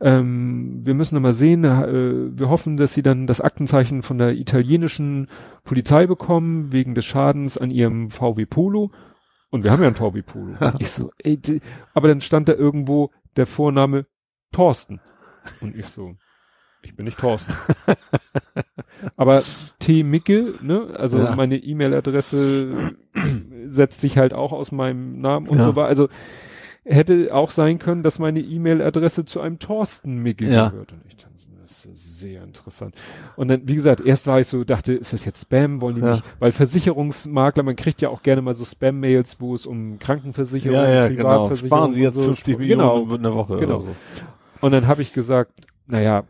Ähm, wir müssen mal sehen, äh, wir hoffen, dass Sie dann das Aktenzeichen von der italienischen Polizei bekommen, wegen des Schadens an Ihrem VW Polo. Und wir haben ja einen VW Polo. Ich so, ey, aber dann stand da irgendwo der Vorname Thorsten. Und ich so, ich bin nicht Thorsten. aber T. Micke, ne, also Ja. meine E-Mail-Adresse setzt sich halt auch aus meinem Namen und Ja. so weiter. Also hätte auch sein können, dass meine E-Mail-Adresse zu einem Thorsten Micke Ja. gehört. Und ich das ist sehr interessant. Und dann, wie gesagt, erst war ich so, dachte, ist das jetzt Spam? Wollen die Ja. mich? Weil Versicherungsmakler, man kriegt ja auch gerne mal so Spam-Mails, wo es um Krankenversicherung, Ja, ja, genau. Privatversicherung Sparen Sie jetzt so 50 sp- Millionen Genau. in der Woche Genau. oder so. Und dann habe ich gesagt, naja,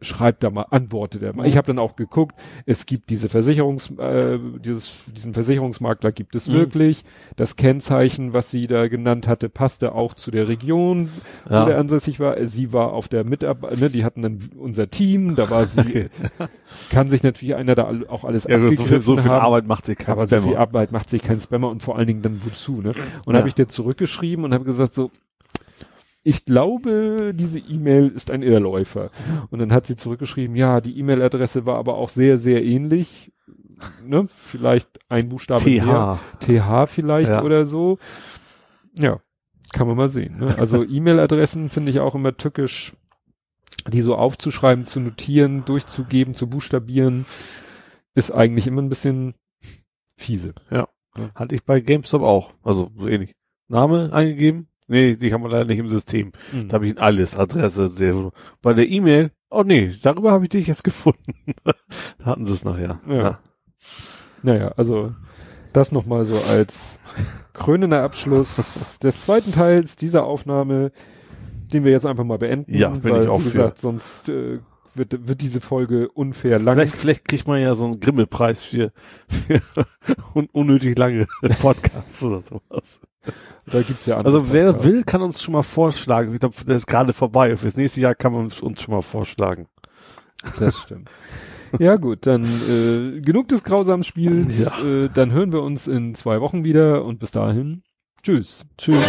schreibt da mal, antwortet er mal. Ich habe dann auch geguckt, es gibt diese Versicherungs, äh, dieses, diesen Versicherungsmakler gibt es Mhm. wirklich. Das Kennzeichen, was sie da genannt hatte, passte auch zu der Region, wo der Ja. ansässig war. Sie war auf der Mitarbeit, ne, die hatten dann unser Team, da war sie, kann sich natürlich einer da auch alles Ja, so viel, so viel haben. Arbeit macht sich kein Aber so viel Spammer. Arbeit macht sich kein Spammer und vor allen Dingen dann wozu, ne? Und Ja. habe ich dir zurückgeschrieben und habe gesagt so, ich glaube, diese E-Mail ist ein Irrläufer. Und dann hat sie zurückgeschrieben, ja, die E-Mail-Adresse war aber auch sehr, sehr ähnlich. Ne? Vielleicht ein Buchstabe mehr. TH. TH vielleicht Ja. oder so. Ja, kann man mal sehen. Ne? Also E-Mail-Adressen finde ich auch immer tückisch. die so aufzuschreiben, zu notieren, durchzugeben, zu buchstabieren, ist eigentlich immer ein bisschen fiese. Hatte ich bei GameStop auch. Also so ähnlich. Name eingegeben? Nee, die kann man leider nicht im System. Mhm. Da habe ich alles, Adresse, sehr. Bei der E-Mail, oh nee, darüber habe ich dich jetzt gefunden. da hatten sie es nachher. Ja. Naja, also das nochmal so als krönender Abschluss des zweiten Teils dieser Aufnahme, den wir jetzt einfach mal beenden. Ja, bin weil, ich auch wie für. gesagt, sonst äh, wird, wird diese Folge unfair lang. Vielleicht, vielleicht kriegt man ja so einen Grimmelpreis für, für un unnötig lange Podcasts oder sowas. Da gibt's ja Also wer Podcasts. will, kann uns schon mal vorschlagen. Ich glaube, der ist gerade vorbei. Fürs nächste Jahr kann man uns schon mal vorschlagen. Das stimmt. Ja gut, dann äh, genug des grausamen Spiels. Ja. Äh, dann hören wir uns in zwei Wochen wieder und bis dahin. Tschüss. Tschüss.